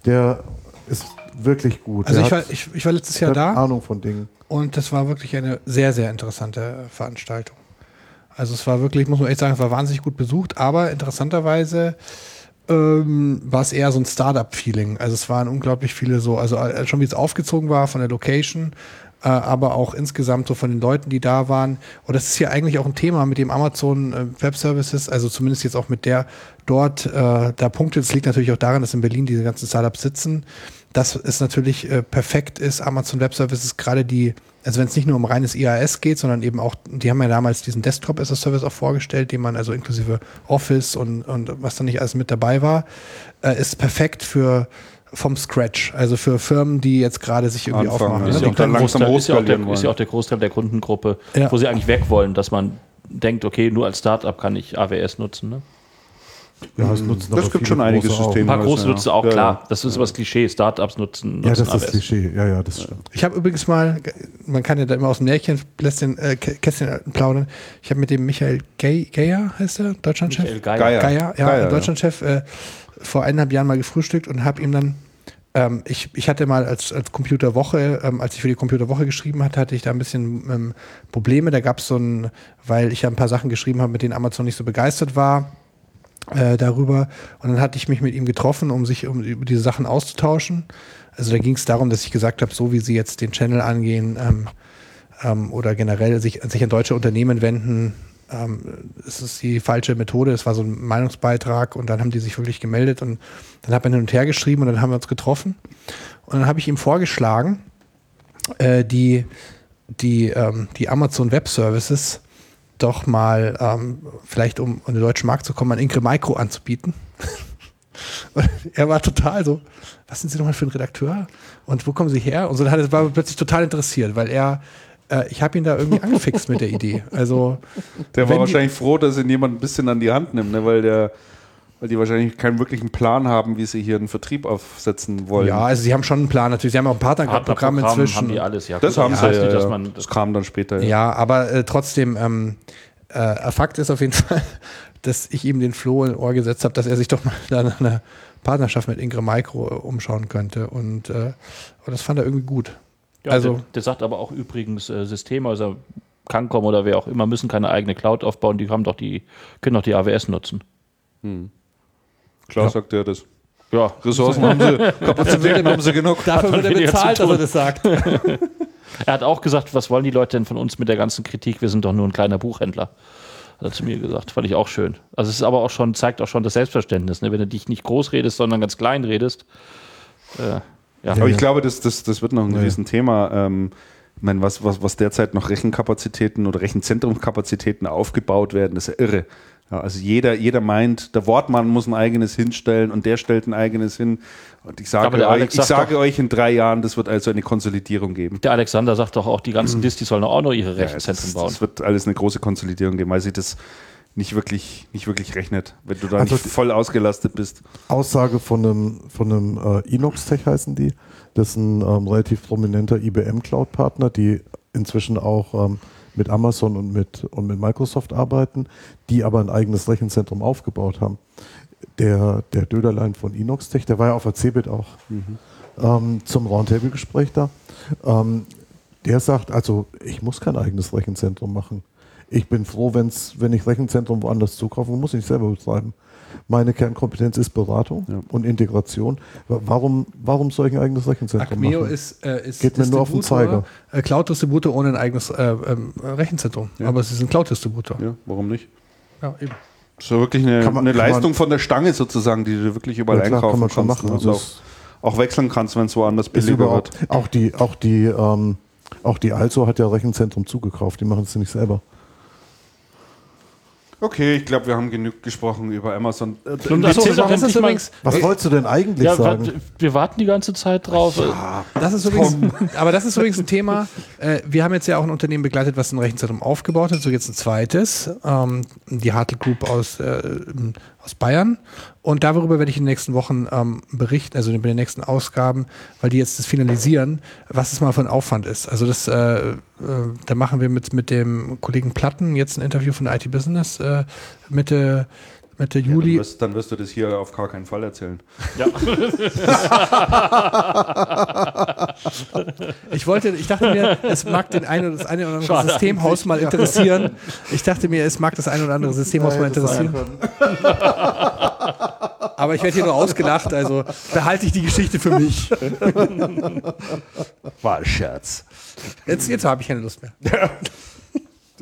der ist wirklich gut. Also ich war, ich, ich war, letztes Jahr da. Ahnung von Dingen. Und das war wirklich eine sehr, sehr interessante Veranstaltung. Also es war wirklich, muss man echt sagen, es war wahnsinnig gut besucht, aber interessanterweise ähm, war es eher so ein Startup-Feeling. Also es waren unglaublich viele so, also äh, schon wie es aufgezogen war von der Location, äh, aber auch insgesamt so von den Leuten, die da waren. Und das ist ja eigentlich auch ein Thema mit dem Amazon äh, Web Services, also zumindest jetzt auch mit der dort äh, da Punkte. Das liegt natürlich auch daran, dass in Berlin diese ganzen Startups sitzen. Dass es natürlich äh, perfekt ist, Amazon Web Services, gerade die, also wenn es nicht nur um reines IAS geht, sondern eben auch, die haben ja damals diesen Desktop as a Service auch vorgestellt, den man also inklusive Office und, und was da nicht alles mit dabei war, äh, ist perfekt für vom Scratch, also für Firmen, die jetzt gerade sich irgendwie Anfangen, aufmachen. ja. ne? Ist Die ja, auch langsam Großteil, ist, ja auch der, ist ja auch der Großteil der Kundengruppe, Ja. wo sie eigentlich weg wollen, dass man denkt, okay, nur als Startup kann ich AWS nutzen. Ne? Ja, es nutzen Das gibt schon einige. Systeme. Ein paar große Ja. nutzen auch, Ja, klar. ja. Das ist was Klischee. Startups nutzen, Ja, nutzen das ist AWS. Klischee. Ja, ja, das stimmt. Ich habe übrigens mal, man kann ja da immer aus dem Märchenkästchen äh, Kästchen plaudern. Ich habe mit dem Michael Gay, Geyer, heißt der, Deutschlandchef? Michael Geier. Geier. Geier, ja, Geier, ja. Deutschlandchef, äh, vor eineinhalb Jahren mal gefrühstückt und habe ihm dann, ähm, ich, ich hatte mal als, als Computerwoche, ähm, als ich für die Computerwoche geschrieben hatte, hatte ich da ein bisschen ähm, Probleme. Da gab es so ein, weil ich ja ein paar Sachen geschrieben habe, mit denen Amazon nicht so begeistert war äh, darüber. Und dann hatte ich mich mit ihm getroffen, um sich um über diese Sachen auszutauschen. Also da ging es darum, dass ich gesagt habe, so wie sie jetzt den Channel angehen ähm, ähm, oder generell sich, sich an deutsche Unternehmen wenden, ähm, es ist die falsche Methode. Es war so ein Meinungsbeitrag und dann haben die sich wirklich gemeldet und dann hat man hin und her geschrieben und dann haben wir uns getroffen. Und dann habe ich ihm vorgeschlagen, äh, die, die, ähm, die Amazon Web Services doch mal, ähm, vielleicht um in den deutschen Markt zu kommen, an Ingrid Micro anzubieten. Und er war total so, was sind Sie nochmal für ein Redakteur? Und wo kommen Sie her? Und so dann hat er war plötzlich total interessiert, weil er, äh, ich habe ihn da irgendwie angefixt mit der Idee. Also Der war Wenn die- wahrscheinlich froh, dass ihn jemand ein bisschen an die Hand nimmt, ne? weil, der, weil die wahrscheinlich keinen wirklichen Plan haben, wie sie hier einen Vertrieb aufsetzen wollen. ja, also sie haben schon einen Plan natürlich. Sie haben auch ein Partnerprogramm inzwischen. haben die alles, ja. das gut, haben sie. heißt ja, nicht, dass ja. man das kam dann später. Ja, aber äh, trotzdem, ähm, äh, Fakt ist auf jeden Fall, dass ich ihm den Floh in Ohr gesetzt habe, dass er sich doch mal da nach einer Partnerschaft mit Ingrid Micro äh, umschauen könnte. Und, äh, und das fand er irgendwie gut. Ja, Also- der, der sagt aber auch übrigens, äh, Systemhäuser, Cancom oder wer auch immer, müssen keine eigene Cloud aufbauen, die haben doch die, können doch die AWS nutzen. Klar sagt er das. Ja, Ressourcen haben sie, Kapazitäten haben sie genug. Dafür wird er bezahlt, dass das sagt. er hat auch gesagt, was wollen die Leute denn von uns mit der ganzen Kritik? Wir sind doch nur ein kleiner Buchhändler. Hat er zu mir gesagt. Fand ich auch schön. Also es ist aber auch schon, zeigt auch schon das Selbstverständnis, ne? wenn du dich nicht groß redest, sondern ganz klein redest. Äh, ja. Aber ich glaube, das, das, das wird noch ein Ja. Riesenthema. Ähm, ich meine, was, was, was derzeit noch Rechenkapazitäten oder Rechenzentrumskapazitäten aufgebaut werden, das ist ja irre. Ja, also jeder, jeder meint, der Wortmann muss ein eigenes hinstellen und der stellt ein eigenes hin. Und ich sage, euch, ich sage doch- euch in drei Jahren, das wird also eine Konsolidierung geben. Der Alexander sagt doch auch, die ganzen Distis sollen auch noch ihre Ja, Rechenzentren das, bauen. das wird alles eine große Konsolidierung geben, weil sich das nicht wirklich, nicht wirklich rechnet, wenn du da Also nicht voll ausgelastet bist. Aussage von einem, von einem äh, Inox-Tech heißen die. Das ist ein ähm, relativ prominenter IBM-Cloud-Partner, die inzwischen auch ähm, mit Amazon und mit, und mit Microsoft arbeiten, die aber ein eigenes Rechenzentrum aufgebaut haben. Der, der Döderlein von Inox-Tech, der war ja auf der CeBIT auch ähm, zum Roundtable-Gespräch da. Ähm, der sagt, also ich muss kein eigenes Rechenzentrum machen. Ich bin froh, wenn's, wenn ich Rechenzentrum woanders zukaufen muss, ich selber betreiben. Meine Kernkompetenz ist Beratung Ja. und Integration. Wa- Warum, warum soll ich ein eigenes Rechenzentrum Acmeo machen? ist, äh, ist Geht mir nur auf den Distributor, äh, Cloud-Distributor ohne ein eigenes äh, ähm, Rechenzentrum. Ja. Aber es ist ein Cloud-Distributor. Ja, warum nicht? Ja, eben. Das ist ja wirklich eine, man- eine kann man- Leistung von der Stange sozusagen, die du wirklich überall Ja, klar, einkaufen kann man schon kannst. machen. ne? Also auch, auch wechseln kannst, wenn es woanders ist billiger wird. auch die, auch die, ähm, auch die Also hat ja Rechenzentrum zugekauft, die machen es ja nicht selber. Okay, ich glaube, wir haben genug gesprochen über Amazon. Äh, Und das ist übrigens, Was wolltest du denn eigentlich Ja, sagen? wir warten die ganze Zeit drauf. Das ist übrigens, aber das ist übrigens ein Thema. Äh, wir haben jetzt ja auch ein Unternehmen begleitet, was ein Rechenzentrum aufgebaut hat, so jetzt ein zweites, ähm, die Hartl Group aus, äh, aus Bayern. Und darüber werde ich in den nächsten Wochen ähm, berichten, also in den nächsten Ausgaben, weil die jetzt das finalisieren, was es mal für ein Aufwand ist. Also das, äh, äh, da machen wir mit, mit dem Kollegen Platten jetzt ein Interview von IT Business äh, Mitte, Mitte Ja, dann, Juli. wirst, dann wirst du das hier auf gar keinen Fall erzählen. Ja. Ich wollte, ich dachte mir, es mag den ein, das eine oder andere Schade Systemhaus mal interessieren. Ich dachte mir, es mag das eine oder andere Systemhaus mal interessieren. Aber ich werde hier nur ausgelacht, also behalte ich die Geschichte für mich. War ein Scherz. Jetzt, jetzt habe ich keine Lust mehr.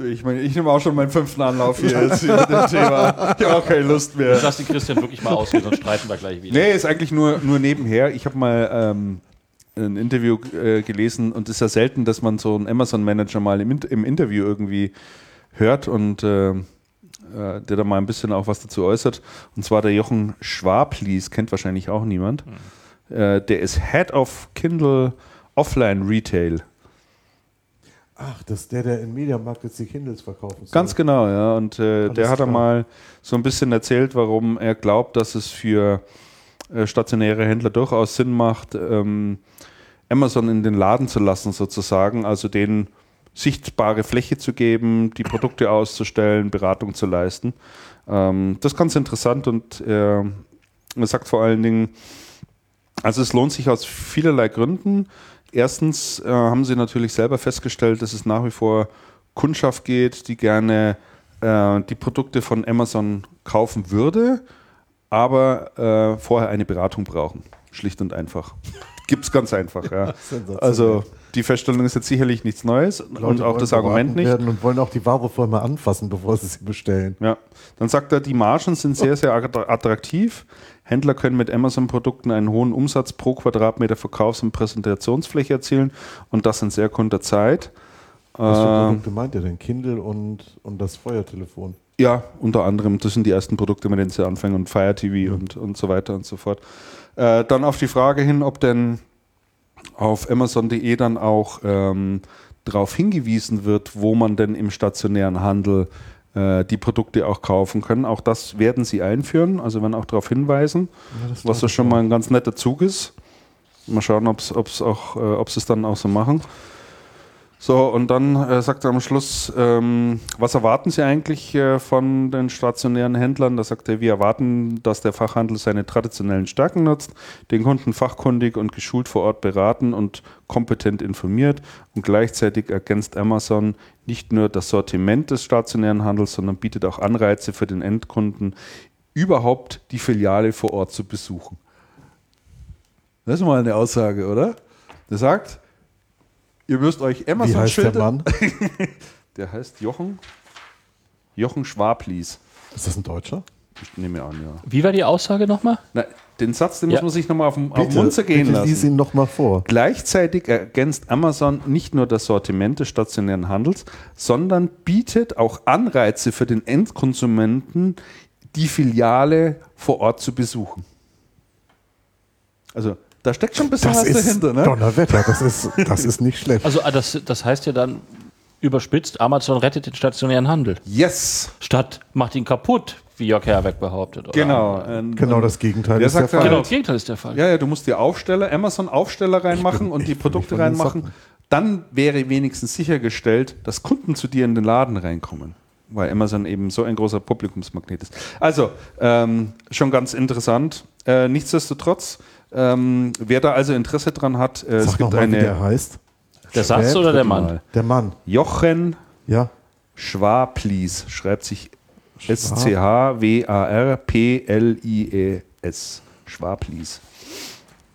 Ich meine, ich nehme auch schon meinen fünften Anlauf hier jetzt mit dem Thema. Ich habe auch keine Lust mehr. Lass den Christian wirklich mal aus, sonst streiten wir gleich wieder. Nee, ist eigentlich nur, nur nebenher. Ich habe mal ähm, ein Interview äh, gelesen und es ist ja selten, dass man so einen Amazon-Manager mal im, im, Interview irgendwie hört und äh, äh, der da mal ein bisschen auch was dazu äußert. Und zwar der Jochen Schwablis, kennt wahrscheinlich auch niemand. Mhm. Äh, der ist Head of Kindle Offline Retail. Ach, das ist der, der in Mediamarkt jetzt die Kindles verkaufen soll. Ganz genau, ja. Und äh, der hat er mal so ein bisschen erzählt, warum er glaubt, dass es für äh, stationäre Händler durchaus Sinn macht, ähm, Amazon in den Laden zu lassen, sozusagen. Also denen sichtbare Fläche zu geben, die Produkte auszustellen, Beratung zu leisten. Ähm, das ist ganz interessant und äh, er sagt vor allen Dingen, also es lohnt sich aus vielerlei Gründen. Erstens äh, haben sie natürlich selber festgestellt, dass es nach wie vor Kundschaft geht, die gerne äh, die Produkte von Amazon kaufen würde, aber äh, vorher eine Beratung brauchen. Schlicht und einfach. Gibt es ganz einfach. Ja. Also die Feststellung ist jetzt sicherlich nichts Neues Leute und auch das Argument nicht. und wollen auch die Ware vorher mal anfassen, bevor sie sie bestellen. Ja. Dann sagt er, die Margen sind sehr, sehr attraktiv. Händler können mit Amazon-Produkten einen hohen Umsatz pro Quadratmeter Verkaufs- und Präsentationsfläche erzielen und das in sehr kurzer Zeit. Was für ähm, Produkte meint ihr denn? Kindle und, und das Feuertelefon? Ja, unter anderem. Das sind die ersten Produkte, mit denen sie anfangen und Fire TV mhm. und, und so weiter und so fort. Äh, dann auf die Frage hin, ob denn auf Amazon.de dann auch ähm, darauf hingewiesen wird, wo man denn im stationären Handel äh, die Produkte auch kaufen können. Auch das werden sie einführen, also werden auch darauf hinweisen, ja, was ja schon mal ein ganz netter Zug ist. Mal schauen, ob sie es dann auch so machen. So, und dann äh, sagt er am Schluss, ähm, was erwarten Sie eigentlich äh, von den stationären Händlern? Da sagt er, wir erwarten, dass der Fachhandel seine traditionellen Stärken nutzt, den Kunden fachkundig und geschult vor Ort beraten und kompetent informiert. Und gleichzeitig ergänzt Amazon nicht nur das Sortiment des stationären Handels, sondern bietet auch Anreize für den Endkunden, überhaupt die Filiale vor Ort zu besuchen. Das ist mal eine Aussage, oder? Der sagt, Ihr müsst euch Amazon Wie heißt Schilder. der Mann? der heißt Jochen. Jochen Schwablis. Ist das ein Deutscher? Ich nehme an, ja. Wie war die Aussage nochmal? Na, den Satz, den ja. muss man sich nochmal auf, den, auf den Mund zergehen bitte lassen. Lies ihn nochmal vor. Gleichzeitig ergänzt Amazon nicht nur das Sortiment des stationären Handels, sondern bietet auch Anreize für den Endkonsumenten, die Filiale vor Ort zu besuchen. Also da steckt schon ein bisschen das was dahinter, ne? Donnerwetter, das ist, das ist nicht schlecht. Also ah, das, das heißt ja dann überspitzt, Amazon rettet den stationären Handel. Yes. Statt macht ihn kaputt, wie Jörg Herweg behauptet. Oder? Genau. Ähm, genau das Gegenteil ist der Fall. Genau, das Gegenteil ist der Fall. Ja, ja, du musst die Aufsteller, Amazon Aufsteller reinmachen und die Produkte reinmachen. Dann wäre wenigstens sichergestellt, dass Kunden zu dir in den Laden reinkommen weil Amazon eben so ein großer Publikumsmagnet ist. Also, ähm, schon ganz interessant. Äh, nichtsdestotrotz, ähm, wer da also Interesse dran hat, äh, es gibt mal, eine. Wie der heißt? Der Satz oder der Mann? Der Mann. Jochen ja. Schwaplis schreibt sich S-C-H-W-A-R-P-L-I-E-S. Schwaplis.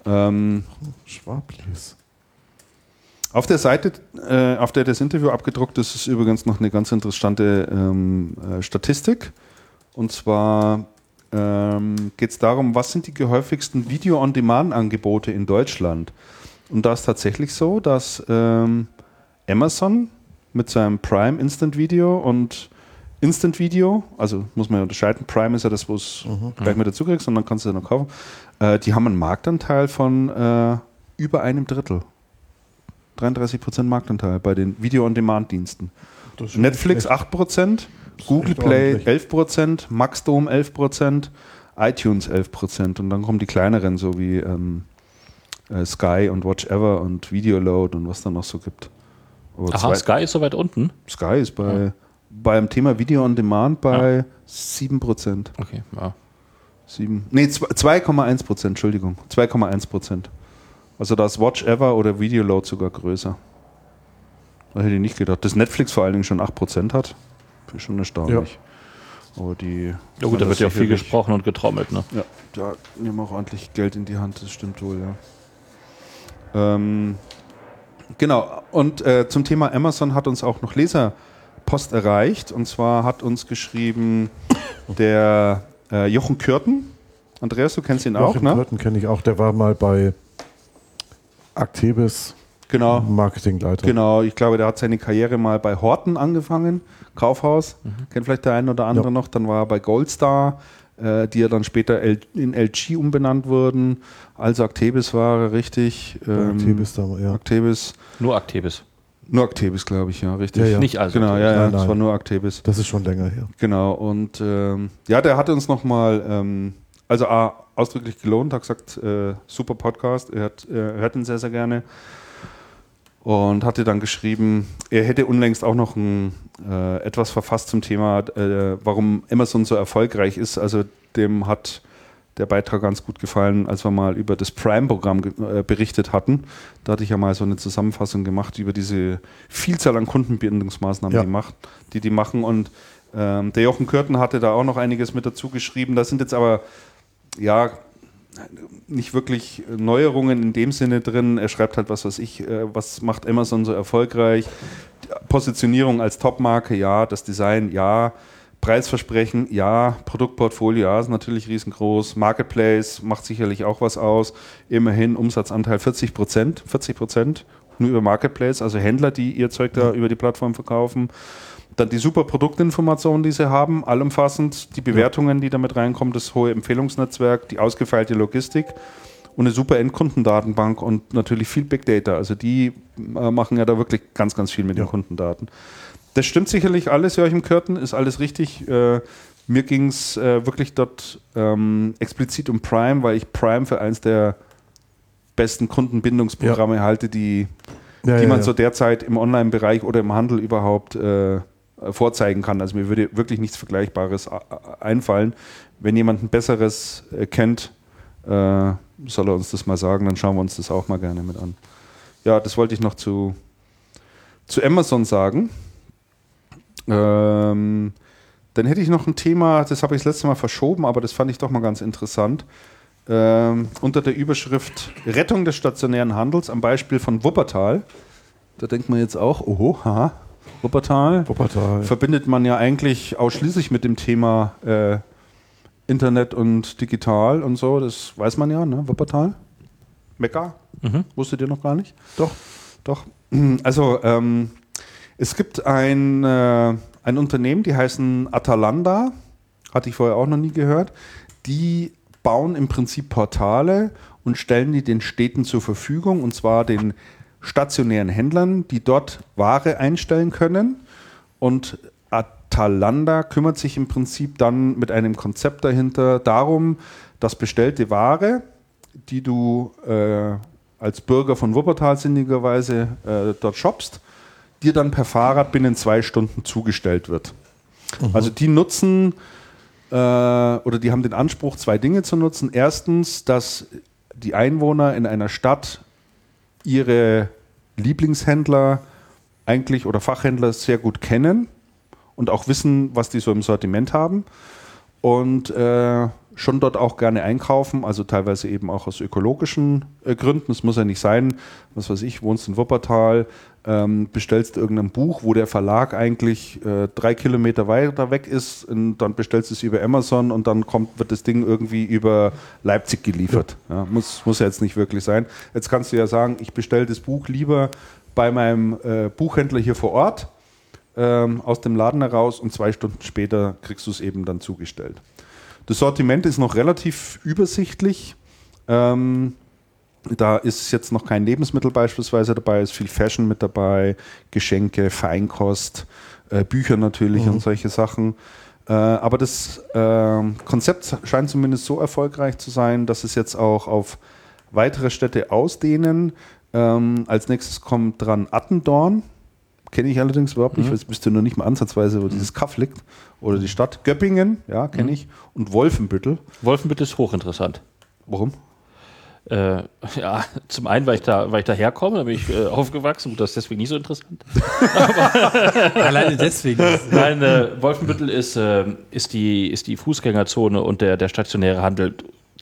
Ähm, Schwaplis. Auf der Seite, äh, auf der das Interview abgedruckt ist, ist übrigens noch eine ganz interessante ähm, äh, Statistik. Und zwar ähm, geht es darum, was sind die gehäufigsten Video-on-Demand-Angebote in Deutschland? Und da ist tatsächlich so, dass ähm, Amazon mit seinem Prime Instant Video und Instant Video, also muss man ja unterscheiden, Prime ist ja das, wo es mhm. gleich mit dazu kriegst und dann kannst du es noch kaufen, äh, die haben einen Marktanteil von äh, über einem Drittel. 33% Marktanteil bei den Video-on-Demand-Diensten. Netflix 8%, Google Play 11%, Maxdome 11%, iTunes 11% und dann kommen die kleineren, so wie ähm, äh, Sky und Watch Ever und Videoload und was da noch so gibt. Aber Aha, Sky ist so weit unten? Sky ist bei, ja. beim Thema Video on Demand bei ja. 7%. Okay, ja. 7, nee, 2,1%, Entschuldigung. 2,1%. Also da ist Watch Ever oder Videoload sogar größer. Da hätte ich nicht gedacht. Dass Netflix vor allen Dingen schon 8% hat, ist schon erstaunlich. Aber die. Ja gut, da wird ja auch viel gesprochen und getrommelt, ne? Ja, da nehmen wir auch ordentlich Geld in die Hand, das stimmt wohl, ja. Ähm, genau, und äh, zum Thema Amazon hat uns auch noch Leserpost erreicht. Und zwar hat uns geschrieben der äh, Jochen Kürten. Andreas, du kennst ihn Jochen auch, ne? Kürten kenne ich auch, der war mal bei Actebis Genau. Marketingleiter. Genau, ich glaube, der hat seine Karriere mal bei Horten angefangen, Kaufhaus, kennt vielleicht der eine oder andere Ja. noch. Dann war er bei Goldstar, äh, die ja dann später L in LG umbenannt wurden. Also Actebis war er richtig. Ähm, Actebis da, ja. Actebis, Nur Actebis. nur Actebis, glaube ich, ja, richtig. Ja, ja. Nicht also. Genau, ja, ja, Nein, das nein. war nur Actebis. Das ist schon länger her. Genau, und ähm, ja, der hat uns nochmal, ähm, also A, ausdrücklich gelohnt, hat gesagt, äh, super Podcast, er, hat, er hört ihn sehr, sehr gerne. Und hatte dann geschrieben, er hätte unlängst auch noch ein, äh, etwas verfasst zum Thema, äh, warum Amazon so erfolgreich ist. Also dem hat der Beitrag ganz gut gefallen, als wir mal über das Prime-Programm äh, berichtet hatten. Da hatte ich ja mal so eine Zusammenfassung gemacht über diese Vielzahl an Kundenbindungsmaßnahmen, Ja. die, macht, die die machen. Und ähm, der Jochen Kürten hatte da auch noch einiges mit dazu geschrieben. Das sind jetzt aber ja nicht wirklich Neuerungen in dem Sinne drin. Er schreibt halt, was weiß ich, äh, was macht Amazon so erfolgreich. Positionierung als Topmarke, ja. Das Design, ja. Preisversprechen, ja. Produktportfolio, ja, ist natürlich riesengroß. Marketplace macht sicherlich auch was aus. Immerhin Umsatzanteil 40 Prozent. 40 Prozent nur über Marketplace, also Händler, die ihr Zeug da über die Plattform verkaufen. Dann die super Produktinformationen, die sie haben, allumfassend, die Bewertungen, die damit reinkommen, das hohe Empfehlungsnetzwerk, die ausgefeilte Logistik und eine super Endkundendatenbank und natürlich viel Big Data. Also die äh, machen ja da wirklich ganz, ganz viel mit den Ja. Kundendaten. Das stimmt sicherlich alles, Joachim Kürten, ist alles richtig. Äh, mir ging es äh, wirklich dort ähm, explizit um Prime, weil ich Prime für eins der besten Kundenbindungsprogramme halte, die, Ja, die ja, man ja. so derzeit im Online-Bereich oder im Handel überhaupt vorzeigen kann. Also mir würde wirklich nichts Vergleichbares einfallen. Wenn jemand ein besseres äh, kennt, äh, soll er uns das mal sagen, dann schauen wir uns das auch mal gerne mit an. Ja, das wollte ich noch zu, zu Amazon sagen. Ähm, dann hätte ich noch ein Thema, das habe ich das letzte Mal verschoben, aber das fand ich doch mal ganz interessant. Ähm, unter der Überschrift Rettung des stationären Handels am Beispiel von Wuppertal. Da denkt man jetzt auch, oho, haha, Wuppertal. Wuppertal. Verbindet man ja eigentlich ausschließlich mit dem Thema äh, Internet und digital und so. Das weiß man ja, ne? Wuppertal. Mekka. Mhm. Wusstet ihr noch gar nicht? Doch. Doch. Also, ähm, es gibt ein, äh, ein Unternehmen, die heißen Atalanta, hatte ich vorher auch noch nie gehört. Die bauen im Prinzip Portale und stellen die den Städten zur Verfügung, und zwar den stationären Händlern, die dort Ware einstellen können. Und Atalanta kümmert sich im Prinzip dann mit einem Konzept dahinter darum, dass bestellte Ware, die du äh, als Bürger von Wuppertal sinnigerweise äh, dort shoppst, dir dann per Fahrrad binnen zwei Stunden zugestellt wird. Also die nutzen äh, oder die haben den Anspruch, zwei Dinge zu nutzen. Erstens, dass die Einwohner in einer Stadt ihre Lieblingshändler eigentlich oder Fachhändler sehr gut kennen und auch wissen, was die so im Sortiment haben und äh, schon dort auch gerne einkaufen, also teilweise eben auch aus ökologischen äh, Gründen. Es muss ja nicht sein, was weiß ich, wohnst in Wuppertal, ähm, bestellst irgendein Buch, wo der Verlag eigentlich äh, drei Kilometer weiter weg ist, und dann bestellst du es über Amazon und dann kommt, wird das Ding irgendwie über Leipzig geliefert. Ja. muss, muss ja jetzt nicht wirklich sein. Jetzt kannst du ja sagen, ich bestelle das Buch lieber bei meinem äh, Buchhändler hier vor Ort ähm, aus dem Laden heraus und zwei Stunden später kriegst du es eben dann zugestellt. Das Sortiment ist noch relativ übersichtlich. Ähm, da ist jetzt noch kein Lebensmittel beispielsweise dabei, ist viel Fashion mit dabei, Geschenke, Feinkost, äh, Bücher natürlich und solche Sachen. Äh, aber das ähm, Konzept scheint zumindest so erfolgreich zu sein, dass es jetzt auch auf weitere Städte ausdehnen. Ähm, als nächstes kommt dran Attendorn. Kenne ich allerdings überhaupt nicht, weil ich wüsste nur nicht mal ansatzweise, wo dieses Kaff liegt. Oder die Stadt. Göppingen, ja, kenne ich. Und Wolfenbüttel. Wolfenbüttel ist hochinteressant. Warum? Äh, ja, zum einen, weil ich da, weil ich da herkomme, da bin ich äh, aufgewachsen und das ist deswegen nicht so interessant. Alleine deswegen. Nein, äh, Wolfenbüttel ist, äh, ist, die, ist die Fußgängerzone und der, der stationäre Handel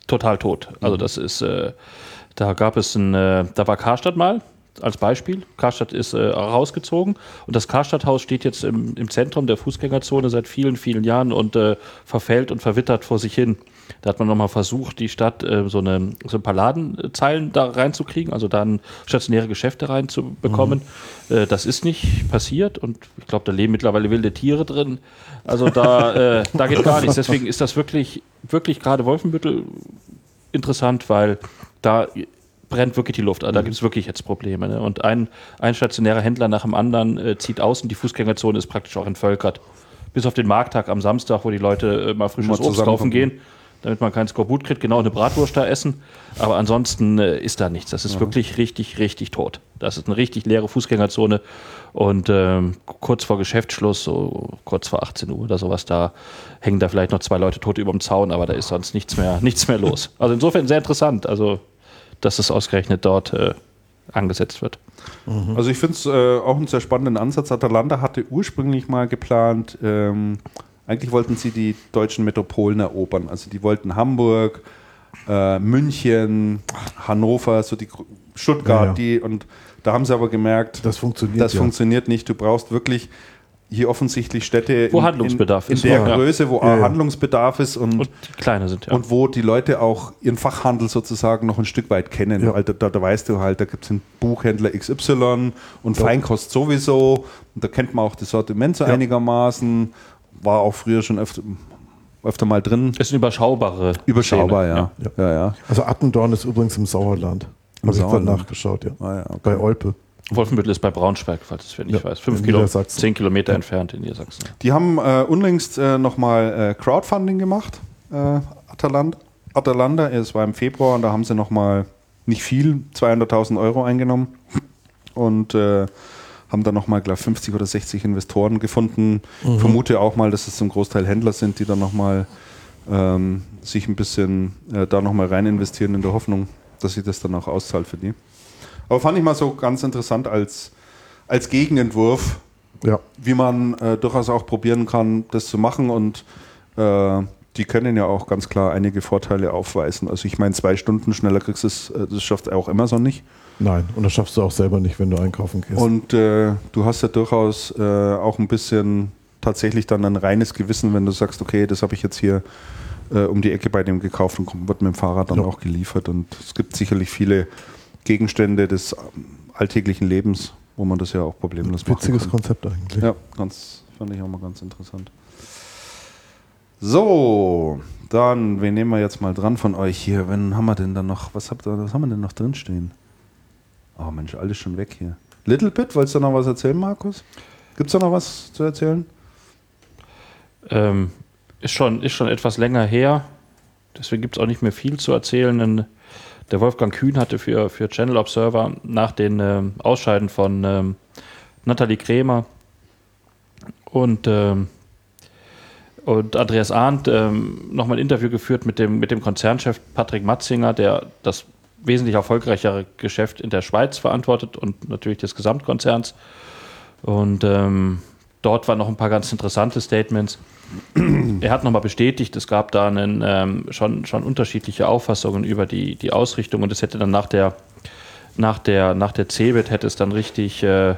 total tot. Also das ist, äh, da gab es ein, äh, da war Karstadt mal als Beispiel. Karstadt ist äh, rausgezogen und das Karstadthaus steht jetzt im, im Zentrum der Fußgängerzone seit vielen, vielen Jahren und verfällt und verwittert vor sich hin. Da hat man nochmal versucht, die Stadt äh, so, eine, so ein paar Ladenzeilen da reinzukriegen, also dann stationäre Geschäfte reinzubekommen. Mhm. Äh, das ist nicht passiert und ich glaube, da leben mittlerweile wilde Tiere drin. Also da, äh, da geht gar nichts. Deswegen ist das wirklich, wirklich gerade Wolfenbüttel interessant, weil da brennt wirklich die Luft. Also da mhm. gibt es wirklich jetzt Probleme. Ne? Und ein, ein stationärer Händler nach dem anderen äh, zieht aus und die Fußgängerzone ist praktisch auch entvölkert. Bis auf den Markttag am Samstag, wo die Leute äh, mal frisches mal Obst kaufen gehen, damit man keinen Skorbut kriegt, genau eine Bratwurst da essen. Aber ansonsten äh, ist da nichts. Das ist ja. wirklich richtig, richtig tot. Das ist eine richtig leere Fußgängerzone. Und ähm, kurz vor Geschäftsschluss, so kurz vor 18 Uhr oder sowas, da hängen da vielleicht noch zwei Leute tot über dem Zaun, aber da ist sonst nichts mehr, nichts mehr los. Also insofern sehr interessant. Also dass es ausgerechnet dort äh, angesetzt wird. Mhm. Also ich finde es äh, auch einen sehr spannenden Ansatz. Atalanta hatte ursprünglich mal geplant, ähm, eigentlich wollten sie die deutschen Metropolen erobern. Also die wollten Hamburg, äh, München, Hannover, so die Stuttgart, ja, ja. die und da haben sie aber gemerkt, das funktioniert, das ja. funktioniert nicht. Du brauchst wirklich hier offensichtlich Städte wo in, Handlungsbedarf in, in der ja. Größe, wo ja, Handlungsbedarf ist und, und kleine sind, ja. Und wo die Leute auch ihren Fachhandel sozusagen noch ein Stück weit kennen. Ja. Da, da, da, weißt du halt, da gibt es einen Buchhändler XY und Feinkost sowieso. Und da kennt man auch das Sortiment so einigermaßen. War auch früher schon öfter, öfter mal drin. Ist eine überschaubare. Überschaubar, ja. Ja. Ja. Also Attendorn ist übrigens im Sauerland. Habe ich dann nachgeschaut, ja. Ah, okay. Bei Olpe. Wolfenbüttel ist bei Braunschweig, falls es wer nicht ja, weiß. Fünf Kilo, zehn Kilometer ja. entfernt in Niedersachsen. Die haben äh, unlängst äh, nochmal äh, Crowdfunding gemacht, äh, Atalant, Atalanta. Es war im Februar und da haben sie nochmal nicht viel, 200.000 Euro eingenommen und äh, haben dann nochmal, glaube ich, 50 oder 60 Investoren gefunden. Mhm. Ich vermute auch mal, dass es zum Großteil Händler sind, die dann nochmal ähm, sich ein bisschen äh, da nochmal rein investieren in der Hoffnung, dass sich das dann auch auszahlt für die. Aber fand ich mal so ganz interessant als, als Gegenentwurf, ja. wie man äh, durchaus auch probieren kann, das zu machen. Und äh, die können ja auch ganz klar einige Vorteile aufweisen. Also ich meine, zwei Stunden schneller kriegst du es, äh, das schafft auch Amazon nicht. Nein, und das schaffst du auch selber nicht, wenn du einkaufen gehst. Und äh, du hast ja durchaus äh, auch ein bisschen tatsächlich dann ein reines Gewissen, wenn du sagst, okay, das habe ich jetzt hier äh, um die Ecke bei dem gekauft und wird mit dem Fahrrad dann ja. auch geliefert. Und es gibt sicherlich viele Gegenstände des ähm, alltäglichen Lebens, wo man das ja auch problemlos macht. Witziges Konzept eigentlich. Ja, ganz, fand ich auch mal ganz interessant. So, dann, wen nehmen wir jetzt mal dran von euch hier? Wen haben wir denn da noch? Was, habt ihr, was haben wir denn noch drinstehen? Oh Mensch, alles schon weg hier. Little Bit, wolltest du noch was erzählen, Markus? Gibt es da noch was zu erzählen? Ähm, ist, schon, ist schon etwas länger her. Deswegen gibt es auch nicht mehr viel zu erzählen. Denn der Wolfgang Kühn hatte für, für Channel Observer nach den ähm, Ausscheiden von ähm, Nathalie Krämer und, ähm, und Andreas Arndt ähm, nochmal ein Interview geführt mit dem, mit dem Konzernchef Patrick Matzinger, der das wesentlich erfolgreichere Geschäft in der Schweiz verantwortet und natürlich des Gesamtkonzerns. Und ähm, dort waren noch ein paar ganz interessante Statements er hat nochmal bestätigt, es gab da einen, ähm, schon, schon unterschiedliche Auffassungen über die, die Ausrichtung und es hätte dann nach der, nach der, nach der CeBIT hätte es dann richtig, äh,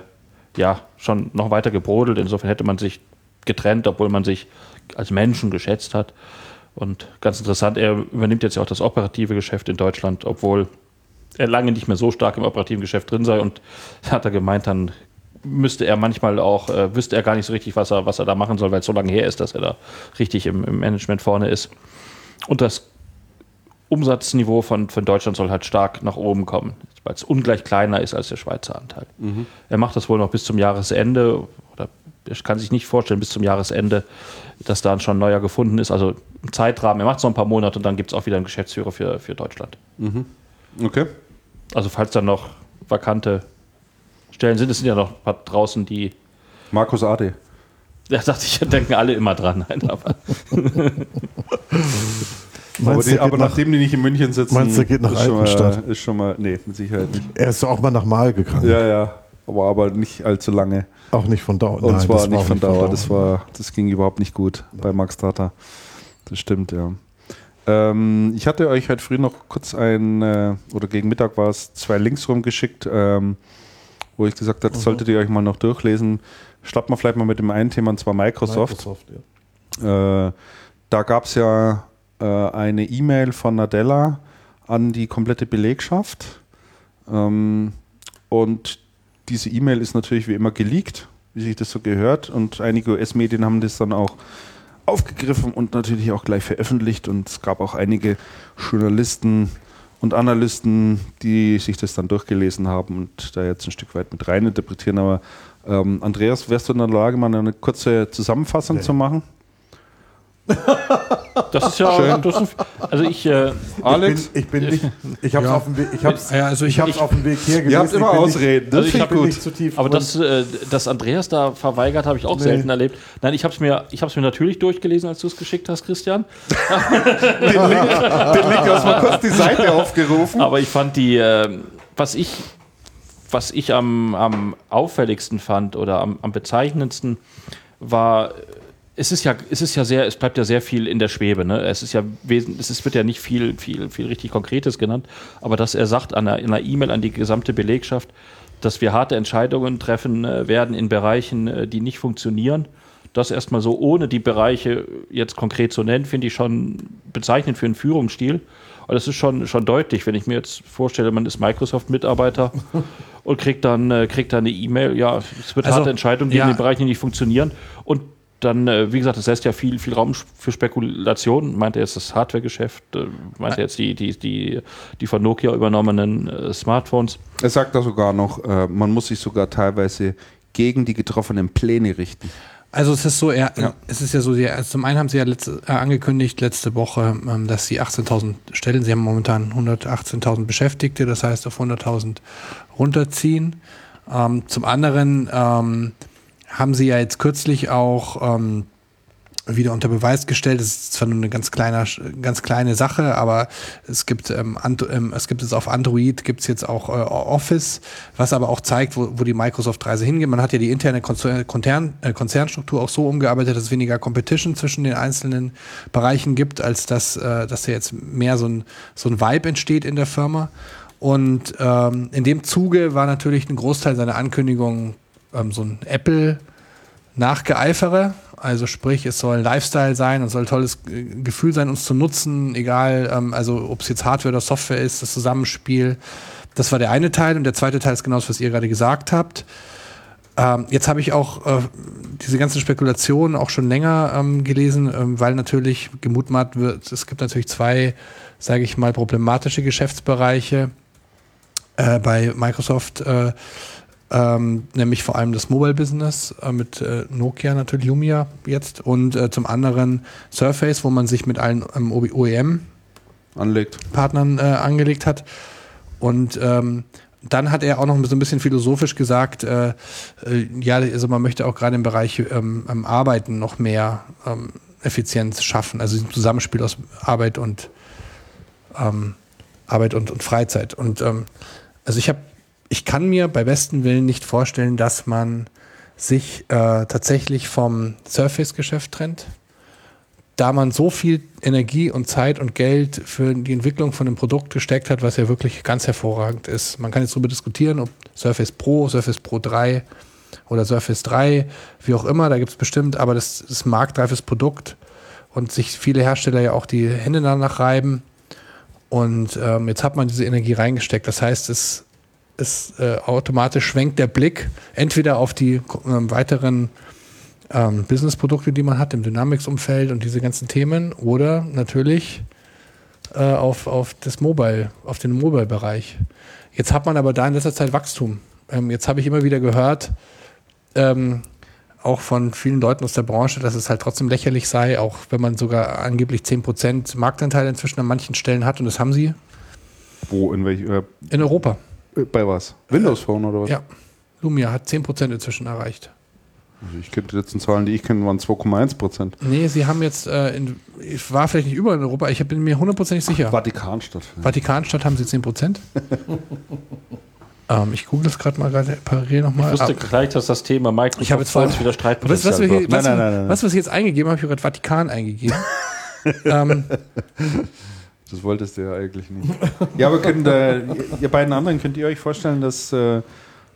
ja, schon noch weiter gebrodelt. Insofern hätte man sich getrennt, obwohl man sich als Menschen geschätzt hat. Und ganz interessant, er übernimmt jetzt ja auch das operative Geschäft in Deutschland, obwohl er lange nicht mehr so stark im operativen Geschäft drin sei und hat er gemeint, dann müsste er manchmal auch, äh, wüsste er gar nicht so richtig, was er, was er da machen soll, weil es so lange her ist, dass er da richtig im, im Management vorne ist. Und das Umsatzniveau von, von Deutschland soll halt stark nach oben kommen, weil es ungleich kleiner ist als der Schweizer Anteil. Mhm. Er macht das wohl noch bis zum Jahresende oder ich kann sich nicht vorstellen, bis zum Jahresende, dass da schon ein neuer gefunden ist. Also im Zeitrahmen, er macht es noch ein paar Monate und dann gibt es auch wieder einen Geschäftsführer für, für Deutschland. Mhm. Okay. Also falls dann noch vakante Stellen sind. Es sind ja noch ein paar draußen, die. Markus Ade. Da dachte ich, denken alle immer dran. Nein, aber aber, die, aber nach, nachdem die nicht in München sitzen, meinst du, geht nach ist, schon mal, ist schon mal, nee, mit Sicherheit nicht. Er ist auch mal nach Mal gegangen. Ja, ja, aber, aber nicht allzu lange. Auch nicht von Dauer. Und Nein, zwar nicht von Dauer. Dauer. Das, war, das ging überhaupt nicht gut bei Max Tata. Das stimmt, ja. Ähm, ich hatte euch heute früh noch kurz ein, äh, oder gegen Mittag war es, zwei Links rumgeschickt, ähm, wo ich gesagt habe, mhm. solltet ihr euch mal noch durchlesen. Starten wir vielleicht mal mit dem einen Thema, und zwar Microsoft. Microsoft ja. äh, da gab es ja äh, eine E-Mail von Nadella an die komplette Belegschaft. Ähm, und diese E-Mail ist natürlich wie immer geleakt, wie sich das so gehört. Und einige US-Medien haben das dann auch aufgegriffen und natürlich auch gleich veröffentlicht. Und es gab auch einige Journalisten und Analysten, die sich das dann durchgelesen haben und da jetzt ein Stück weit mit rein interpretieren. Aber ähm, Andreas, wärst du in der Lage, mal eine kurze Zusammenfassung nee. zu machen? Das ist ja Schön. Das ist, also ich, äh, Alex, ich bin, ich bin nicht, ich habe es ja. auf dem Weg, ich hab's, ja, also ich, ich auf dem Weg hier gelesen. Ihr habt immer Ausreden, das also ich gut. Nicht zu tief Aber das, äh, dass Andreas da verweigert, habe ich auch nee. selten erlebt. Nein, ich habe es mir, ich habe mir natürlich durchgelesen, als du es geschickt hast, Christian. den, Link, den Link hast mal kurz die Seite aufgerufen. Aber ich fand die, äh, was ich, was ich am, am auffälligsten fand oder am, am bezeichnendsten war es ist ja, es ist ja sehr, es bleibt ja sehr viel in der Schwebe. Ne? Es ist ja es ist, wird ja nicht viel, viel, viel richtig Konkretes genannt, aber dass er sagt an einer, in einer E-Mail an die gesamte Belegschaft, dass wir harte Entscheidungen treffen äh, werden in Bereichen, äh, die nicht funktionieren. Das erstmal so ohne die Bereiche jetzt konkret zu nennen, finde ich schon bezeichnend für einen Führungsstil. Aber das ist schon, schon deutlich, wenn ich mir jetzt vorstelle, man ist Microsoft-Mitarbeiter und kriegt dann, äh, kriegt dann eine E-Mail, ja, es wird also, harte Entscheidungen geben ja. in den Bereichen, die nicht funktionieren. Und dann, äh, wie gesagt, das lässt ja viel, viel Raum für Spekulation. Meint er jetzt das Hardware-Geschäft? Äh, meint er jetzt die, die, die, die von Nokia übernommenen äh, Smartphones? Er sagt da sogar noch, man muss sich sogar teilweise gegen die getroffenen Pläne richten. Also es ist so, er, ja. es ist ja so, die, also zum einen haben sie ja letzte, äh, angekündigt letzte Woche, ähm, dass sie 18.000 Stellen, sie haben momentan 118.000 Beschäftigte, das heißt auf 100.000 runterziehen. Ähm, zum anderen ähm, haben sie ja jetzt kürzlich auch ähm, wieder unter Beweis gestellt. Das ist zwar nur eine ganz kleine, ganz kleine Sache, aber es gibt, ähm, ähm, es gibt jetzt auf Android gibt es jetzt auch äh, Office, was aber auch zeigt, wo, wo die Microsoft-Reise hingeht. Man hat ja die interne Konzern, äh, Konzernstruktur auch so umgearbeitet, dass es weniger Competition zwischen den einzelnen Bereichen gibt, als dass, äh, dass da jetzt mehr so ein, so ein Vibe entsteht in der Firma. Und ähm, in dem Zuge war natürlich ein Großteil seiner Ankündigungen ähm, so ein Apple nachgeeifere. Also sprich, es soll ein Lifestyle sein und soll ein tolles Gefühl sein, uns zu nutzen, egal, ähm, also ob es jetzt Hardware oder Software ist, das Zusammenspiel. Das war der eine Teil und der zweite Teil ist genau das, was ihr gerade gesagt habt. Ähm, jetzt habe ich auch äh, diese ganzen Spekulationen auch schon länger ähm, gelesen, ähm, weil natürlich gemutmaßt wird, es gibt natürlich zwei, sage ich mal, problematische Geschäftsbereiche äh, bei Microsoft. Äh, ähm, nämlich vor allem das Mobile-Business äh, mit äh, Nokia natürlich, Lumia jetzt und äh, zum anderen Surface, wo man sich mit allen ähm, OEM-Partnern äh, angelegt hat. Und ähm, dann hat er auch noch so ein bisschen philosophisch gesagt, äh, äh, ja, also man möchte auch gerade im Bereich ähm, Arbeiten noch mehr ähm, Effizienz schaffen, also ein Zusammenspiel aus Arbeit und ähm, Arbeit und, und Freizeit. Und also ich habe ich kann mir bei besten Willen nicht vorstellen, dass man sich äh, tatsächlich vom Surface-Geschäft trennt, da man so viel Energie und Zeit und Geld für die Entwicklung von einem Produkt gesteckt hat, was ja wirklich ganz hervorragend ist. Man kann jetzt darüber diskutieren, ob Surface Pro, Surface Pro 3 oder Surface 3, wie auch immer, da gibt es bestimmt, aber das ist ein marktreifes Produkt und sich viele Hersteller ja auch die Hände danach reiben. Und ähm, jetzt hat man diese Energie reingesteckt. Das heißt, es ist äh, automatisch schwenkt der Blick entweder auf die äh, weiteren ähm, Business-Produkte, die man hat im Dynamics-Umfeld und diese ganzen Themen, oder natürlich äh, auf, auf das Mobile, auf den Mobile-Bereich. Jetzt hat man aber da in letzter Zeit Wachstum. Ähm, jetzt habe ich immer wieder gehört, ähm, auch von vielen Leuten aus der Branche, dass es halt trotzdem lächerlich sei, auch wenn man sogar angeblich 10% Marktanteil inzwischen an manchen Stellen hat und das haben sie. Wo, in welch? Äh in Europa. Bei was? Windows Phone oder was? Ja. Lumia hat 10% inzwischen erreicht. Also ich kenne die letzten Zahlen, die ich kenne, waren 2,1 Prozent. Nee, sie haben jetzt, äh, in, ich war vielleicht nicht überall in Europa, ich bin mir hundertprozentig sicher. Vatikanstadt. Vatikanstadt haben sie 10 Prozent. ähm, ich google das gerade mal gerade parallel nochmal. Ich wusste gleich, dass das Thema Microsoft Ich habe jetzt vor- wieder was, Streitpotenzial was, wir hier, wird. was, Nein, nein, nein, nein. was, was ich jetzt eingegeben habe, ich habe gerade Vatikan eingegeben. ähm, Das wolltest du ja eigentlich nicht. ja, aber könnt, äh, ihr beiden anderen, könnt ihr euch vorstellen, dass äh,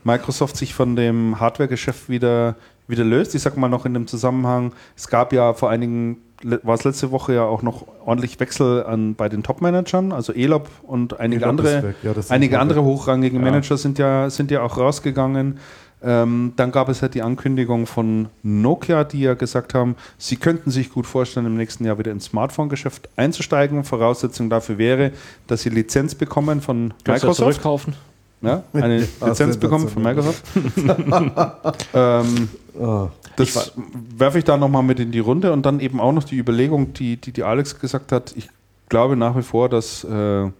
Microsoft sich von dem Hardware-Geschäft wieder, wieder löst? Ich sag mal noch in dem Zusammenhang, es gab ja vor einigen, war es letzte Woche ja auch noch ordentlich Wechsel an, bei den Top-Managern, also Elop und einige Elop andere. Ja, einige andere hochrangige Ja. Manager sind ja, sind ja auch rausgegangen. Ähm, dann gab es halt die Ankündigung von Nokia, die ja gesagt haben, sie könnten sich gut vorstellen, im nächsten Jahr wieder ins Smartphone-Geschäft einzusteigen. Voraussetzung dafür wäre, dass sie Lizenz bekommen von Kannst du Microsoft. zurückkaufen? Ja, eine Lizenz bekommen von Microsoft. ähm, Ah, das werfe ich da nochmal mit in die Runde und dann eben auch noch die Überlegung, die, die, die Alex gesagt hat. Ich glaube nach wie vor, dass äh,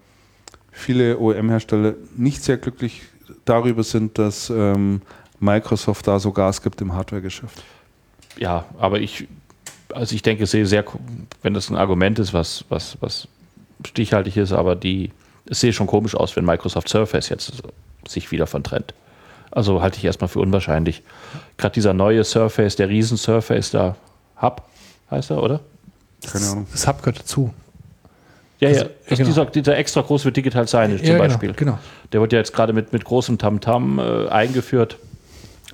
viele OEM-Hersteller nicht sehr glücklich darüber sind, dass ähm, Microsoft da so Gas gibt im Hardware-Geschäft. Ja, aber ich, also ich denke, sehe sehr, wenn das ein Argument ist, was, was, was stichhaltig ist, aber die, es sehe schon komisch aus, wenn Microsoft Surface jetzt sich wieder von trennt. Also halte ich erstmal für unwahrscheinlich. Gerade dieser neue Surface, der Riesen Surface da, Hub heißt er, oder? Keine Ahnung. das Hub gehört dazu. Ja, Also, ja. Das genau. dieser, dieser extra groß für Digital Signage zum Ja, genau, Beispiel. genau. Der wird ja jetzt gerade mit, mit großem Tamtam äh, eingeführt.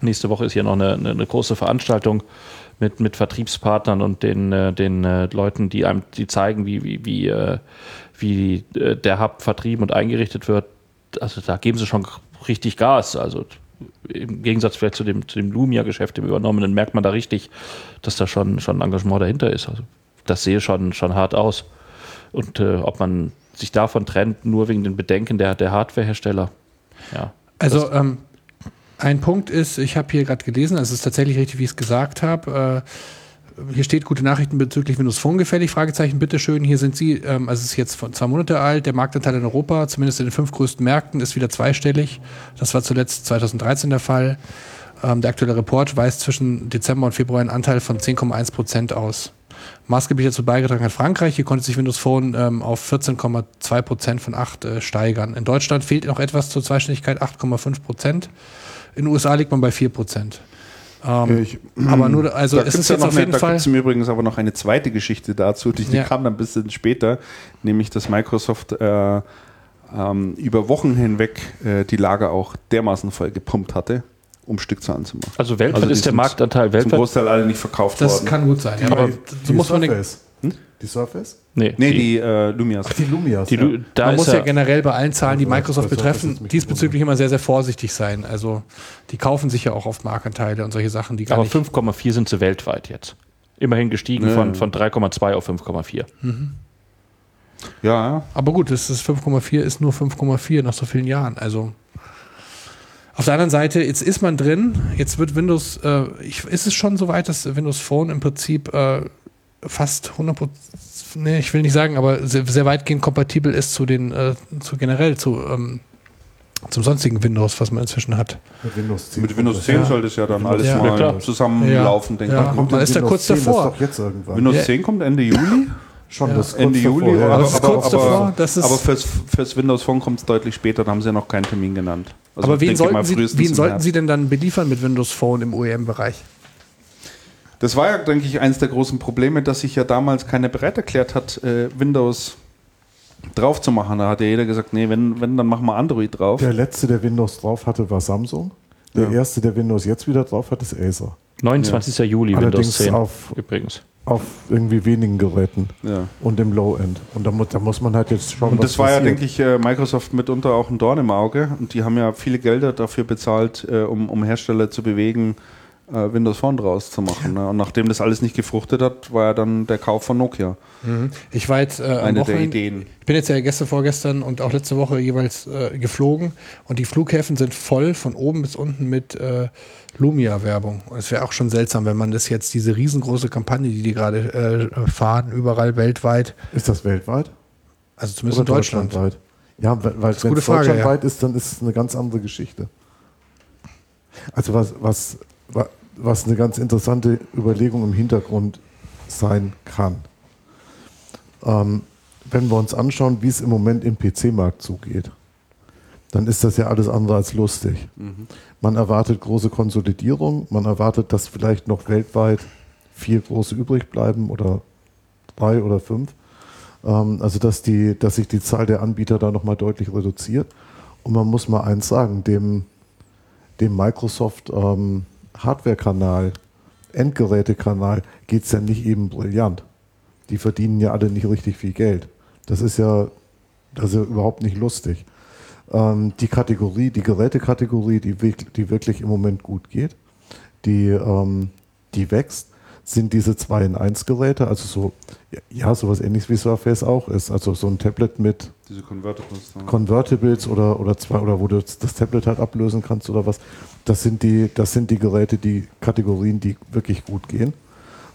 Nächste Woche ist hier noch eine, eine, große Veranstaltung mit, mit Vertriebspartnern und den, äh, den äh, Leuten, die einem die zeigen, wie, wie, wie, äh, wie äh, der Hub vertrieben und eingerichtet wird. Also da geben sie schon richtig Gas. Also im Gegensatz vielleicht zu dem, zu dem Lumia-Geschäft, dem übernommenen, merkt man da richtig, dass da schon, schon ein Engagement dahinter ist. Also das sehe schon, schon hart aus. Und ob man sich davon trennt, nur wegen den Bedenken der, der Hardwarehersteller. Ja. Also ähm, ein Punkt ist, ich habe hier gerade gelesen, es ist tatsächlich richtig, wie ich es gesagt habe. Äh, hier steht gute Nachrichten bezüglich Windows Phone gefällig, Fragezeichen, bitteschön. Hier sind sie, ähm, also es ist jetzt zwei Monate alt, der Marktanteil in Europa, zumindest in den fünf größten Märkten, ist wieder zweistellig. Das war zuletzt 2013 der Fall. Ähm, der aktuelle Report weist zwischen Dezember und Februar einen Anteil von 10,1 Prozent aus. Maßgeblich dazu beigetragen hat Frankreich. Hier konnte sich Windows Phone ähm, auf 14,2 Prozent von 8 äh, steigern. In Deutschland fehlt noch etwas zur Zweistelligkeit, 8,5 Prozent. In den USA liegt man bei 4 Prozent. Ähm, Ich- aber nur, also da es ist ja jetzt noch auf eine, jeden da Fall. gibt es im Übrigen aber noch eine zweite Geschichte dazu, die, die Ja. kam dann ein bisschen später, nämlich dass Microsoft äh, ähm, über Wochen hinweg äh, die Lager auch dermaßen voll gepumpt hatte, um Stückzahlen zu machen. Also weltweit Also ist der Marktanteil Zum weltweit. Großteil alle nicht verkauft Das worden. kann gut sein. Ja, aber die, so muss man den, Surface. Die Surface? Nee, nee, die, die äh, Lumias. Ach, die Lumias. die, ja. Da man muss ja ja, generell bei allen Zahlen, die Also, Microsoft Surface betreffen, diesbezüglich immer sehr, sehr vorsichtig sein. Also die kaufen sich ja auch oft Marktanteile und solche Sachen, die gar aber nicht 5,4 sind sie weltweit jetzt. Immerhin gestiegen Ja. von, von 3,2 auf 5,4. Ja, ja. Aber gut, es ist 5,4 ist nur 5,4 nach so vielen Jahren. Also auf der anderen Seite, jetzt ist man drin, jetzt wird Windows, äh, ich, ist es schon so weit, dass Windows Phone im Prinzip äh, fast 100 nee, ich will nicht sagen, aber sehr, sehr weitgehend kompatibel ist zu den, äh, zu generell, zu, ähm, zum sonstigen Windows, was man inzwischen hat. Mit Windows 10. Mit Windows 10 Ja. sollte es ja dann alles Ja. mal Ja, zusammenlaufen, denke Ja. ich. Man ist da Windows kurz 10, davor. Das ist doch jetzt irgendwann. Windows Ja. 10 kommt Ende Juli. Schon Ja. das Ende Juli, davor, ja. aber, Das aber, kurz aber, davor, das ist- aber fürs, fürs Windows Phone kommt es deutlich später, da haben sie ja noch keinen Termin genannt. Also aber ich wen denke sollten, mal Sie, frühestens wen sollten. Sie denn dann beliefern mit Windows Phone im OEM-Bereich? Das war ja, denke ich, eines der großen Probleme, dass sich ja damals keiner bereit erklärt hat, äh, Windows drauf zu machen. Da hat ja jeder gesagt, nee, wenn, wenn dann machen wir Android drauf. Der letzte, der Windows drauf hatte, war Samsung. Der Ja. erste, der Windows jetzt wieder drauf hat, ist Acer. 29. Juli Allerdings Windows 10 auf, übrigens. auf irgendwie wenigen Geräten Ja. und im Low-End. Und da, mu da muss man halt jetzt schauen, Und was das war ja, passiert. denke ich, äh, Microsoft mitunter auch ein Dorn im Auge. Und die haben ja viele Gelder dafür bezahlt, äh, um, um Hersteller zu bewegen, Windows Phone draus zu machen. Ne? Und nachdem das alles nicht gefruchtet hat, war ja dann der Kauf von Nokia Ich war jetzt äh, eine der Wochenende, Ideen. Ich bin jetzt ja gestern, vorgestern und auch letzte Woche jeweils äh, geflogen und die Flughäfen sind voll von oben bis unten mit äh, Lumia-Werbung. Und es wäre auch schon seltsam, wenn man das jetzt, diese riesengroße Kampagne, die die gerade äh, fahren, überall weltweit, Ist das weltweit? also zumindest in Deutschland. deutschlandweit? Ja, weil wenn es deutschlandweit ist, dann ist es eine ganz andere Geschichte. Also was, was, wa- was eine ganz interessante Überlegung im Hintergrund sein kann. Ähm, wenn wir uns anschauen, wie es im Moment im PC-Markt zugeht, dann ist das ja alles andere als lustig. Mhm. Man erwartet große Konsolidierung, man erwartet, dass vielleicht noch weltweit vier große übrig bleiben oder drei oder fünf. Ähm, also dass, die, dass sich die Zahl der Anbieter da nochmal deutlich reduziert. Und man muss mal eins sagen, dem, dem Microsoft ähm, Hardware-Kanal, Endgerätekanal geht es ja nicht eben brillant. Die verdienen ja alle nicht richtig viel Geld. Das ist ja, das ist ja überhaupt nicht lustig. Ähm, die Kategorie, die Gerätekategorie, die, die wirklich im Moment gut geht, die, ähm, die wächst, sind diese 2 in 1 Geräte, also so, ja, sowas ähnliches wie Surface auch ist. Also so ein Tablet mit Convertibles, Convertibles oder, oder zwei, oder wo du das Tablet halt ablösen kannst oder was. Das sind die, das sind die Geräte, die Kategorien, die wirklich gut gehen.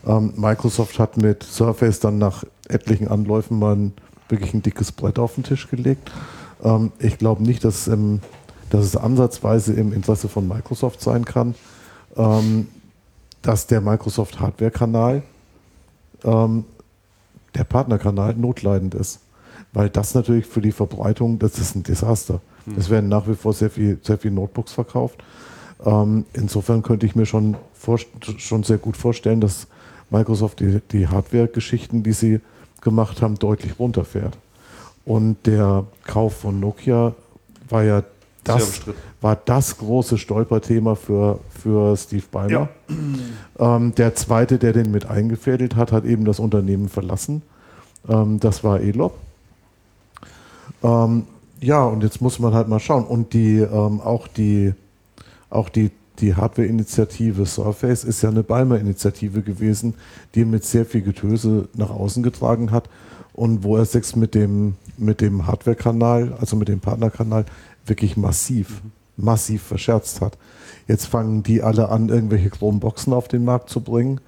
Ähm, Microsoft hat mit Surface dann nach etlichen Anläufen mal ein, wirklich ein dickes Brett auf den Tisch gelegt. Ähm, ich glaube nicht, dass, ähm, dass es ansatzweise im Interesse von Microsoft sein kann, ähm, dass der Microsoft Hardware-Kanal, ähm, der Partnerkanal, notleidend ist. Weil das natürlich für die Verbreitung, das ist ein Desaster. Hm. Es werden nach wie vor sehr viel, sehr viel Notebooks verkauft. Ähm, insofern könnte ich mir schon, schon sehr gut vorstellen, dass Microsoft die, die Hardware-Geschichten, die sie gemacht haben, deutlich runterfährt. Und der Kauf von Nokia war ja das, war das große Stolperthema für, für Steve Ballmer. Ja. Ähm, der zweite, der den mit eingefädelt hat, hat eben das Unternehmen verlassen. Ähm, das war Elop. Ähm, ja, und jetzt muss man halt mal schauen. Und die, ähm, auch die, auch die, die Hardware-Initiative Surface ist ja eine Balmer-Initiative gewesen, die mit sehr viel Getöse nach außen getragen hat und wo er sich mit dem, mit dem Hardware-Kanal, also mit dem Partnerkanal, wirklich massiv, mhm. massiv verscherzt hat. Jetzt fangen die alle an, irgendwelche Chromeboxen auf den Markt zu bringen.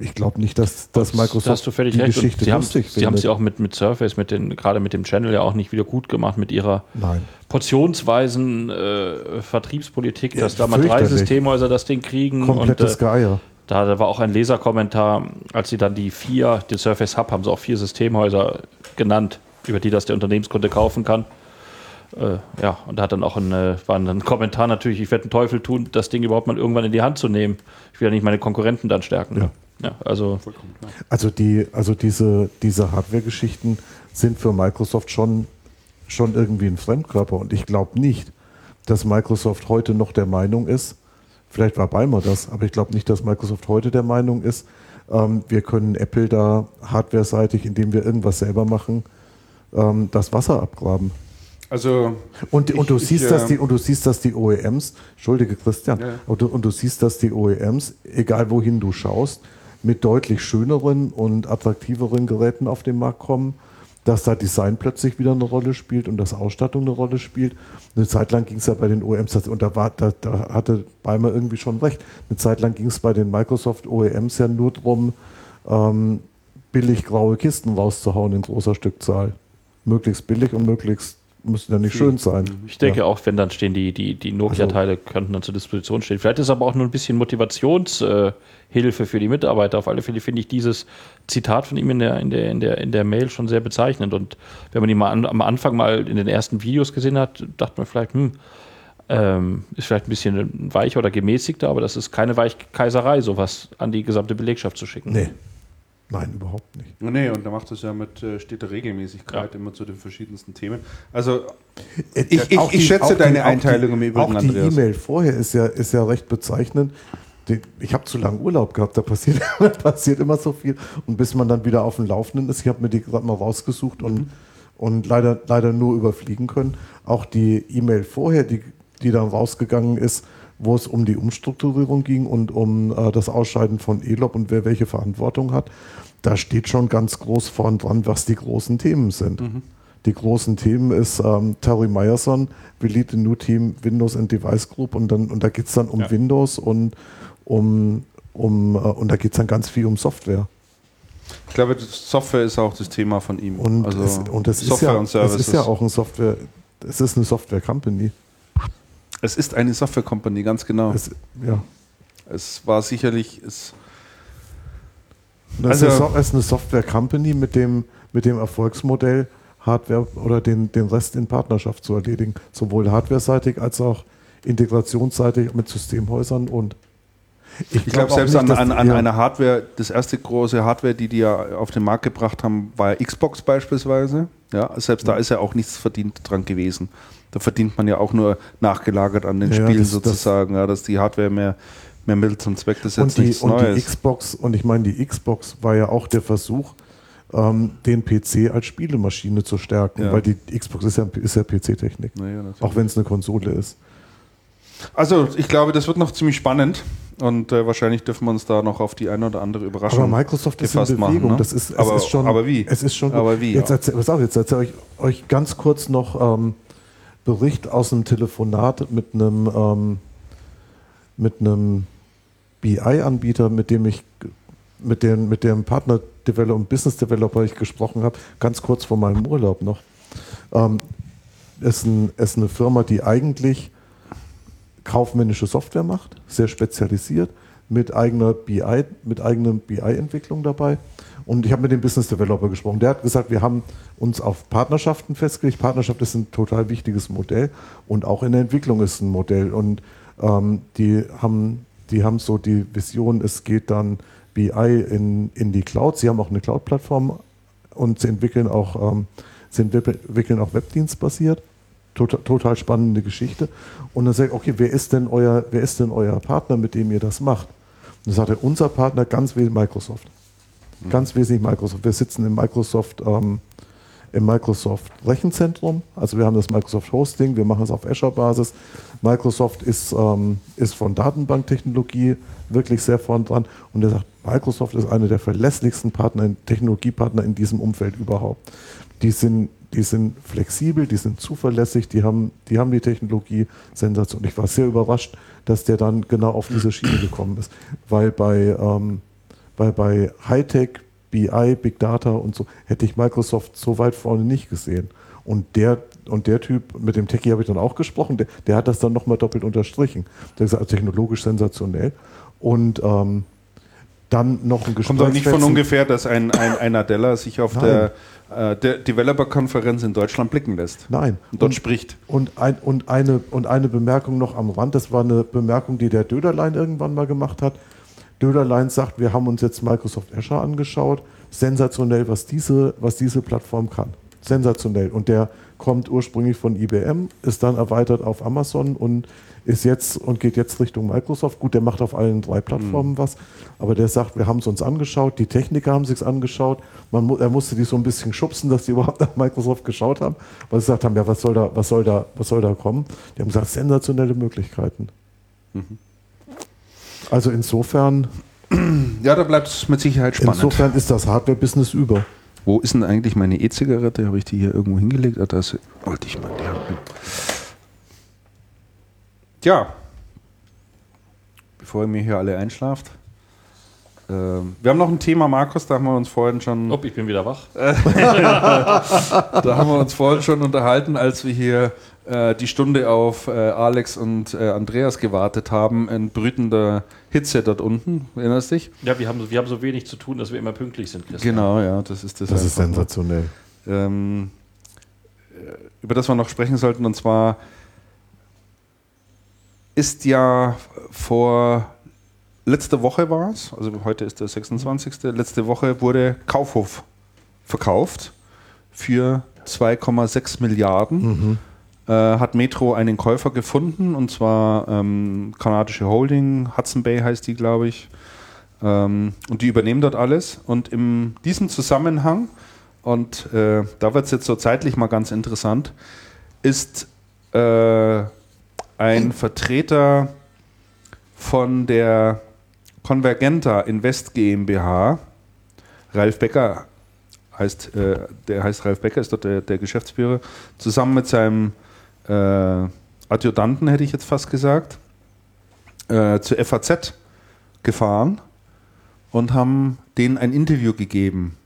Ich glaube nicht, dass, dass Microsoft da hast du völlig die recht. Geschichte sie haben, sie haben sie auch mit, mit Surface, mit den, gerade mit dem Channel ja auch nicht wieder gut gemacht mit ihrer Nein. portionsweisen äh, Vertriebspolitik, dass ja, da mal drei Systemhäuser das Ding kriegen. Komplettes und, äh, Geier. Da, da war auch ein Leserkommentar, als sie dann die vier, den Surface Hub, haben sie auch vier Systemhäuser genannt, über die das der Unternehmenskunde kaufen kann. Äh, ja, und da hat dann auch ein, äh, war ein Kommentar natürlich, ich werde einen Teufel tun, das Ding überhaupt mal irgendwann in die Hand zu nehmen. Ich will ja nicht meine Konkurrenten dann stärken. Ja. Ja, also, also, die, also diese, diese Hardware-Geschichten sind für Microsoft schon, schon irgendwie ein Fremdkörper. Und ich glaube nicht, dass Microsoft heute noch der Meinung ist, Vielleicht war Balmer das, aber ich glaube nicht, dass Microsoft heute der Meinung ist, ähm, wir können Apple da hardware-seitig, indem wir irgendwas selber machen, ähm, das Wasser abgraben. Also und, ich, und, du siehst, ich, dass die, und du siehst, dass die OEMs, Entschuldige Christian, ja. und, du, und du siehst, dass die OEMs, egal wohin du schaust, mit deutlich schöneren und attraktiveren Geräten auf den Markt kommen dass da Design plötzlich wieder eine Rolle spielt und dass Ausstattung eine Rolle spielt. Eine Zeit lang ging es ja bei den OEMs, und da, war, da, da hatte Beimer irgendwie schon recht, eine Zeit lang ging es bei den Microsoft OEMs ja nur darum, ähm, billig graue Kisten rauszuhauen in großer Stückzahl. Möglichst billig und möglichst müssen ja nicht schön sein. Ich denke ja. auch, wenn dann stehen die, die, die Nokia-Teile, also, könnten dann zur Disposition stehen. Vielleicht ist aber auch nur ein bisschen Motivationshilfe äh, für die Mitarbeiter. Auf alle Fälle finde ich dieses Zitat von ihm in der, in, der, in, der, in der Mail schon sehr bezeichnend. Und wenn man ihn mal an, am Anfang mal in den ersten Videos gesehen hat, dachte man vielleicht, hm, ähm, ist vielleicht ein bisschen weicher oder gemäßigter, aber das ist keine Weichkaiserei, sowas an die gesamte Belegschaft zu schicken. Nee. Nein, überhaupt nicht. Nee, und er macht das ja mit äh, steter Regelmäßigkeit ja. immer zu den verschiedensten Themen. Also äh, ich, ich, ich schätze deine die, Einteilung im Übrigen, Auch die E-Mail vorher ist ja, ist ja recht bezeichnend. Ich habe zu lange Urlaub gehabt, da passiert, da passiert immer so viel. Und bis man dann wieder auf dem Laufenden ist, ich habe mir die gerade mal rausgesucht und, mhm. und leider, leider nur überfliegen können. Auch die E-Mail vorher, die, die dann rausgegangen ist, wo es um die Umstrukturierung ging und um äh, das Ausscheiden von ELOP und wer welche Verantwortung hat da steht schon ganz groß vorn dran, was die großen Themen sind. Mhm. Die großen Themen ist ähm, Terry Meyerson, we lead the new team Windows and Device Group und dann und da geht es dann um ja. Windows und um, um äh, und da geht es dann ganz viel um Software. Ich glaube, Software ist auch das Thema von ihm. Und also es, und das Software ist ja, und Services. Es ist ja auch ein Software, es ist eine Software Company. Es ist eine Software Company, ganz genau. Es, ja. Es war sicherlich, es, Das ist, eine, ist eine Software-Company mit dem, mit dem Erfolgsmodell, Hardware oder den, den Rest in Partnerschaft zu erledigen. Sowohl hardware-seitig als auch integrationsseitig mit Systemhäusern und ich, ich glaube, glaub selbst nicht, an, an, an einer Hardware, das erste große Hardware, die die ja auf den Markt gebracht haben, war Xbox beispielsweise. Ja, selbst ja. da ist ja auch nichts verdient dran gewesen. Da verdient man ja auch nur nachgelagert an den ja, Spielen das, sozusagen, das ja, dass die Hardware mehr, mehr Mittel zum Zweck des jetzt und die, und Neues. die Xbox, und ich meine, die Xbox war ja auch der Versuch, ähm, den PC als Spielemaschine zu stärken, ja. weil die Xbox ist ja, ist ja PC-Technik. Ja, auch wenn es eine Konsole ist. Also ich glaube, das wird noch ziemlich spannend und äh, wahrscheinlich dürfen wir uns da noch auf die eine oder andere Überraschung Aber Microsoft ist in Bewegung. Machen, ne? das ist, es aber, ist schon, aber wie? Es ist schon aber wie? Jetzt erzähle erzähl ich euch ganz kurz noch ähm, Bericht aus einem Telefonat mit einem ähm, mit einem BI-Anbieter, mit dem ich mit dem, mit dem Partner und Business Developer ich gesprochen habe, ganz kurz vor meinem Urlaub noch. Ähm, ist, ein, ist eine Firma, die eigentlich kaufmännische Software macht, sehr spezialisiert, mit eigener BI, mit eigener BI-Entwicklung dabei. Und ich habe mit dem Business Developer gesprochen. Der hat gesagt, wir haben uns auf Partnerschaften festgelegt. Partnerschaft ist ein total wichtiges Modell und auch in der Entwicklung ist ein Modell. Und ähm, die haben, die haben so die Vision, es geht dann BI in, in die Cloud. Sie haben auch eine Cloud-Plattform und sie entwickeln auch, ähm, sie entwickeln auch Webdienstbasiert. Total, total spannende Geschichte. Und dann sagt okay, wer ist denn euer, wer ist denn euer Partner, mit dem ihr das macht? Und dann sagt er, unser Partner ganz wesentlich Microsoft. Ganz wesentlich Microsoft. Wir sitzen im Microsoft, ähm, im Microsoft Rechenzentrum. Also wir haben das Microsoft Hosting, wir machen es auf Azure-Basis. Microsoft ist, ähm, ist von Datenbanktechnologie wirklich sehr vorn dran. Und er sagt, Microsoft ist einer der verlässlichsten Partner, Technologiepartner in diesem Umfeld überhaupt. Die sind die sind flexibel, die sind zuverlässig, die haben die, haben die Technologie Sensation. Ich war sehr überrascht, dass der dann genau auf diese Schiene gekommen ist, weil bei, ähm, weil bei Hightech, BI, Big Data und so hätte ich Microsoft so weit vorne nicht gesehen. Und der, und der Typ, mit dem Techie habe ich dann auch gesprochen, der, der hat das dann nochmal doppelt unterstrichen. Der ist technologisch sensationell. Und ähm, dann noch ein Gespräch. Kommt doch nicht von ungefähr, dass ein, ein, ein Nadella sich auf Nein. der äh, der Developer-Konferenz in Deutschland blicken lässt. Nein. Und dort und, spricht. Und, ein, und, eine, und eine Bemerkung noch am Rand, das war eine Bemerkung, die der Döderlein irgendwann mal gemacht hat. Döderlein sagt, wir haben uns jetzt Microsoft Azure angeschaut. Sensationell, was diese, was diese Plattform kann. Sensationell. Und der kommt ursprünglich von IBM, ist dann erweitert auf Amazon und ist jetzt und geht jetzt Richtung Microsoft. Gut, der macht auf allen drei Plattformen mhm. was, aber der sagt, wir haben es uns angeschaut, die Techniker haben sich angeschaut. Man, er musste die so ein bisschen schubsen, dass die überhaupt nach Microsoft geschaut haben, weil sie gesagt haben, ja, was soll da, was soll da, was soll da kommen? Die haben gesagt, sensationelle Möglichkeiten. Mhm. Also insofern. Ja, da bleibt es mit Sicherheit spannend. Insofern ist das Hardware-Business über. Wo ist denn eigentlich meine E-Zigarette? Habe ich die hier irgendwo hingelegt? Ah, das wollte ich mal. Die haben. Tja, bevor ihr mir hier alle einschlaft. Ähm, wir haben noch ein Thema, Markus, da haben wir uns vorhin schon. Ob, ich bin wieder wach. da haben wir uns vorhin schon unterhalten, als wir hier die Stunde auf äh, Alex und äh, Andreas gewartet haben, in brütender Hitze dort unten. Erinnerst du dich? Ja, wir haben, wir haben so wenig zu tun, dass wir immer pünktlich sind, Christian. Genau, ja, das ist das. Das ist sensationell. Ähm, äh, über das wir noch sprechen sollten, und zwar ist ja vor letzte Woche war es, also heute ist der 26. Letzte Woche wurde Kaufhof verkauft für 2,6 Milliarden. Mhm. Äh, hat Metro einen Käufer gefunden und zwar ähm, kanadische Holding, Hudson Bay heißt die, glaube ich. Ähm, und die übernehmen dort alles. Und in diesem Zusammenhang, und äh, da wird es jetzt so zeitlich mal ganz interessant, ist äh, ein Vertreter von der Convergenta Invest GmbH, Ralf Becker heißt, äh, der heißt Ralf Becker, ist dort der, der Geschäftsführer, zusammen mit seinem äh, Adjutanten, hätte ich jetzt fast gesagt, äh, zur FAZ gefahren und haben denen ein Interview gegeben.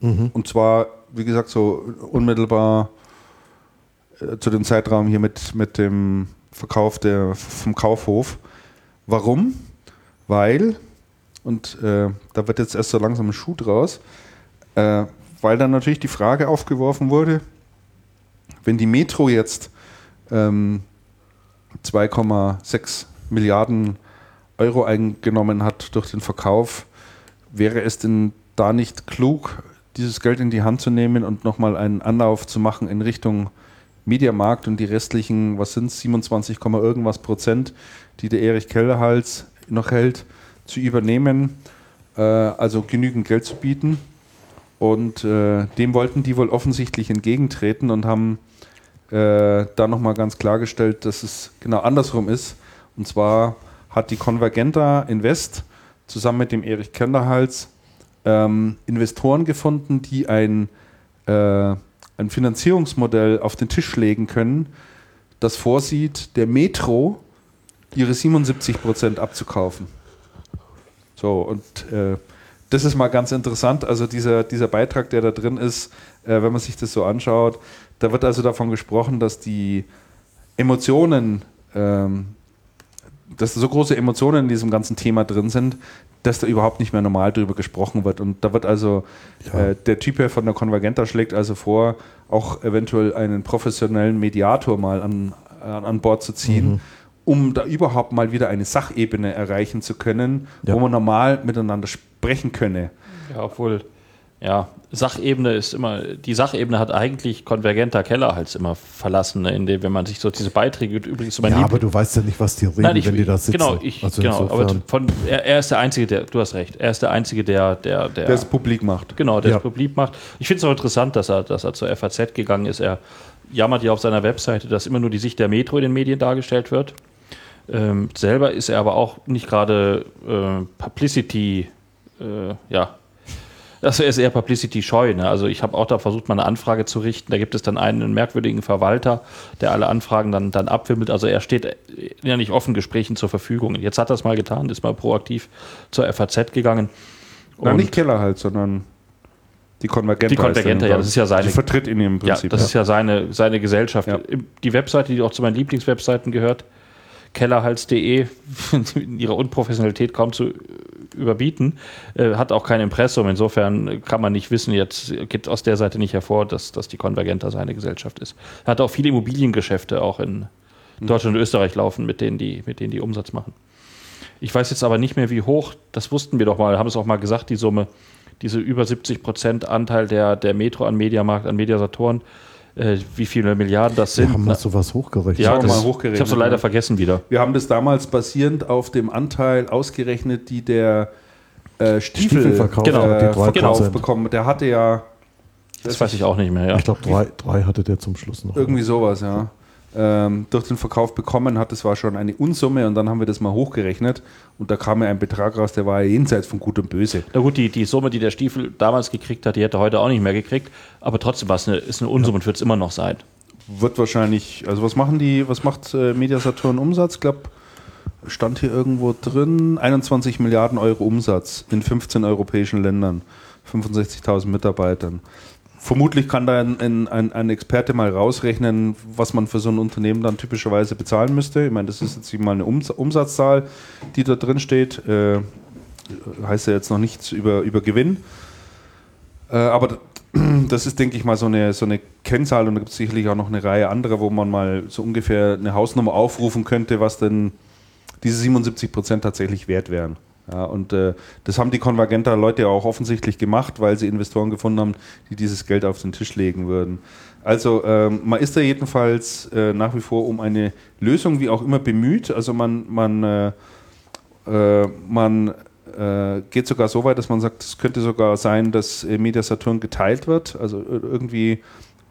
Mhm. Und zwar, wie gesagt, so unmittelbar äh, zu dem Zeitraum hier mit, mit dem Verkauf der, vom Kaufhof. Warum? weil, und äh, da wird jetzt erst so langsam ein Schuh draus, äh, weil dann natürlich die Frage aufgeworfen wurde, wenn die Metro jetzt ähm, 2,6 Milliarden Euro eingenommen hat durch den Verkauf, wäre es denn da nicht klug, dieses Geld in die Hand zu nehmen und nochmal einen Anlauf zu machen in Richtung Mediamarkt und die restlichen, was sind es, 27, irgendwas Prozent, die der Erich Kellerhals noch hält, zu übernehmen, äh, also genügend Geld zu bieten. Und äh, dem wollten die wohl offensichtlich entgegentreten und haben äh, da nochmal ganz klargestellt, dass es genau andersrum ist. Und zwar hat die Convergenta Invest zusammen mit dem Erich Kenderhals ähm, Investoren gefunden, die ein, äh, ein Finanzierungsmodell auf den Tisch legen können, das vorsieht, der Metro ihre 77 Prozent abzukaufen. So, und äh, das ist mal ganz interessant. Also dieser, dieser Beitrag, der da drin ist, äh, wenn man sich das so anschaut, da wird also davon gesprochen, dass die Emotionen, ähm, dass so große Emotionen in diesem ganzen Thema drin sind, dass da überhaupt nicht mehr normal drüber gesprochen wird. Und da wird also ja. äh, der Typ von der Konvergenta schlägt also vor, auch eventuell einen professionellen Mediator mal an, an, an Bord zu ziehen. Mhm um da überhaupt mal wieder eine Sachebene erreichen zu können, ja. wo man normal miteinander sprechen könne. Ja, obwohl ja, Sachebene ist immer, die Sachebene hat eigentlich konvergenter Keller halt immer verlassen, ne, indem, wenn man sich so diese Beiträge übrigens Ja, aber du weißt ja nicht, was die reden, Nein, ich, wenn die da sitzen. Genau, ich, also genau aber von, er, er, ist der Einzige, der, du hast recht, er ist der Einzige, der, der, der, der es publik macht. Genau, der ja. es publik macht. Ich finde es auch interessant, dass er, dass er zur FAZ gegangen ist. Er jammert ja auf seiner Webseite, dass immer nur die Sicht der Metro in den Medien dargestellt wird. Ähm, selber ist er aber auch nicht gerade äh, Publicity, äh, ja, das ist eher Publicity-scheu. Ne? Also ich habe auch da versucht, mal eine Anfrage zu richten. Da gibt es dann einen merkwürdigen Verwalter, der alle Anfragen dann, dann abwimmelt. Also er steht ja nicht offen Gesprächen zur Verfügung. Jetzt hat er es mal getan, ist mal proaktiv zur FAZ gegangen. Na, nicht Keller halt, sondern die Konvergenta. Die Konvergenta, ja, das ist ja seine. Die vertritt ihn im Prinzip. Ja, das ja. ist ja seine, seine Gesellschaft. Ja. Die Webseite, die auch zu meinen Lieblingswebseiten gehört, kellerhals.de in ihrer Unprofessionalität kaum zu überbieten, äh, hat auch kein Impressum. Insofern kann man nicht wissen, jetzt geht aus der Seite nicht hervor, dass, dass die Konvergenta seine Gesellschaft ist. Er hat auch viele Immobiliengeschäfte auch in mhm. Deutschland und Österreich laufen, mit denen die, mit denen die Umsatz machen. Ich weiß jetzt aber nicht mehr, wie hoch, das wussten wir doch mal, haben es auch mal gesagt, die Summe, diese über 70 Prozent Anteil der, der Metro an Mediamarkt, an Mediasatoren, äh, wie viele Milliarden das sind. Wir haben mal sowas hochgerechnet. Ja, das, mal hochgerechnet. Ich habe es leider vergessen wieder. Wir haben das damals basierend auf dem Anteil ausgerechnet, die der äh, Stiefel, Stiefelverkauf genau, äh, Verkauf bekommen. Der hatte ja. Das, das weiß ich auch nicht mehr. Ja. Ich glaube, drei, drei hatte der zum Schluss noch. Irgendwie sowas, ja ähm, durch den Verkauf bekommen hat. Das war schon eine Unsumme und dann haben wir das mal hochgerechnet und da kam ja ein Betrag raus, der war ja jenseits von Gut und Böse. Na gut, die, die Summe, die der Stiefel damals gekriegt hat, die hätte er heute auch nicht mehr gekriegt, aber trotzdem war es eine, ist eine Unsumme und wird es immer noch sein. Wird wahrscheinlich, also was machen die, was macht äh, Mediasaturn Umsatz? Ich glaube, stand hier irgendwo drin, 21 Milliarden Euro Umsatz in 15 europäischen Ländern, 65.000 Mitarbeitern. Vermutlich kann da ein, ein, ein, Experte mal rausrechnen, was man für so ein Unternehmen dann typischerweise bezahlen müsste. Ich meine, das ist jetzt mal eine Umsatzzahl, die da drin steht. Äh, heißt ja jetzt noch nichts über, über Gewinn. Äh, aber das ist, denke ich mal, so eine, so eine Kennzahl und da gibt es sicherlich auch noch eine Reihe anderer, wo man mal so ungefähr eine Hausnummer aufrufen könnte, was denn diese 77 Prozent tatsächlich wert wären. Ja, und äh, das haben die Konvergenter-Leute auch offensichtlich gemacht, weil sie Investoren gefunden haben, die dieses Geld auf den Tisch legen würden. Also ähm, man ist da jedenfalls äh, nach wie vor um eine Lösung, wie auch immer, bemüht. Also man, man, äh, äh man äh, geht sogar so weit, dass man sagt, es könnte sogar sein, dass äh, Media Saturn geteilt wird. Also irgendwie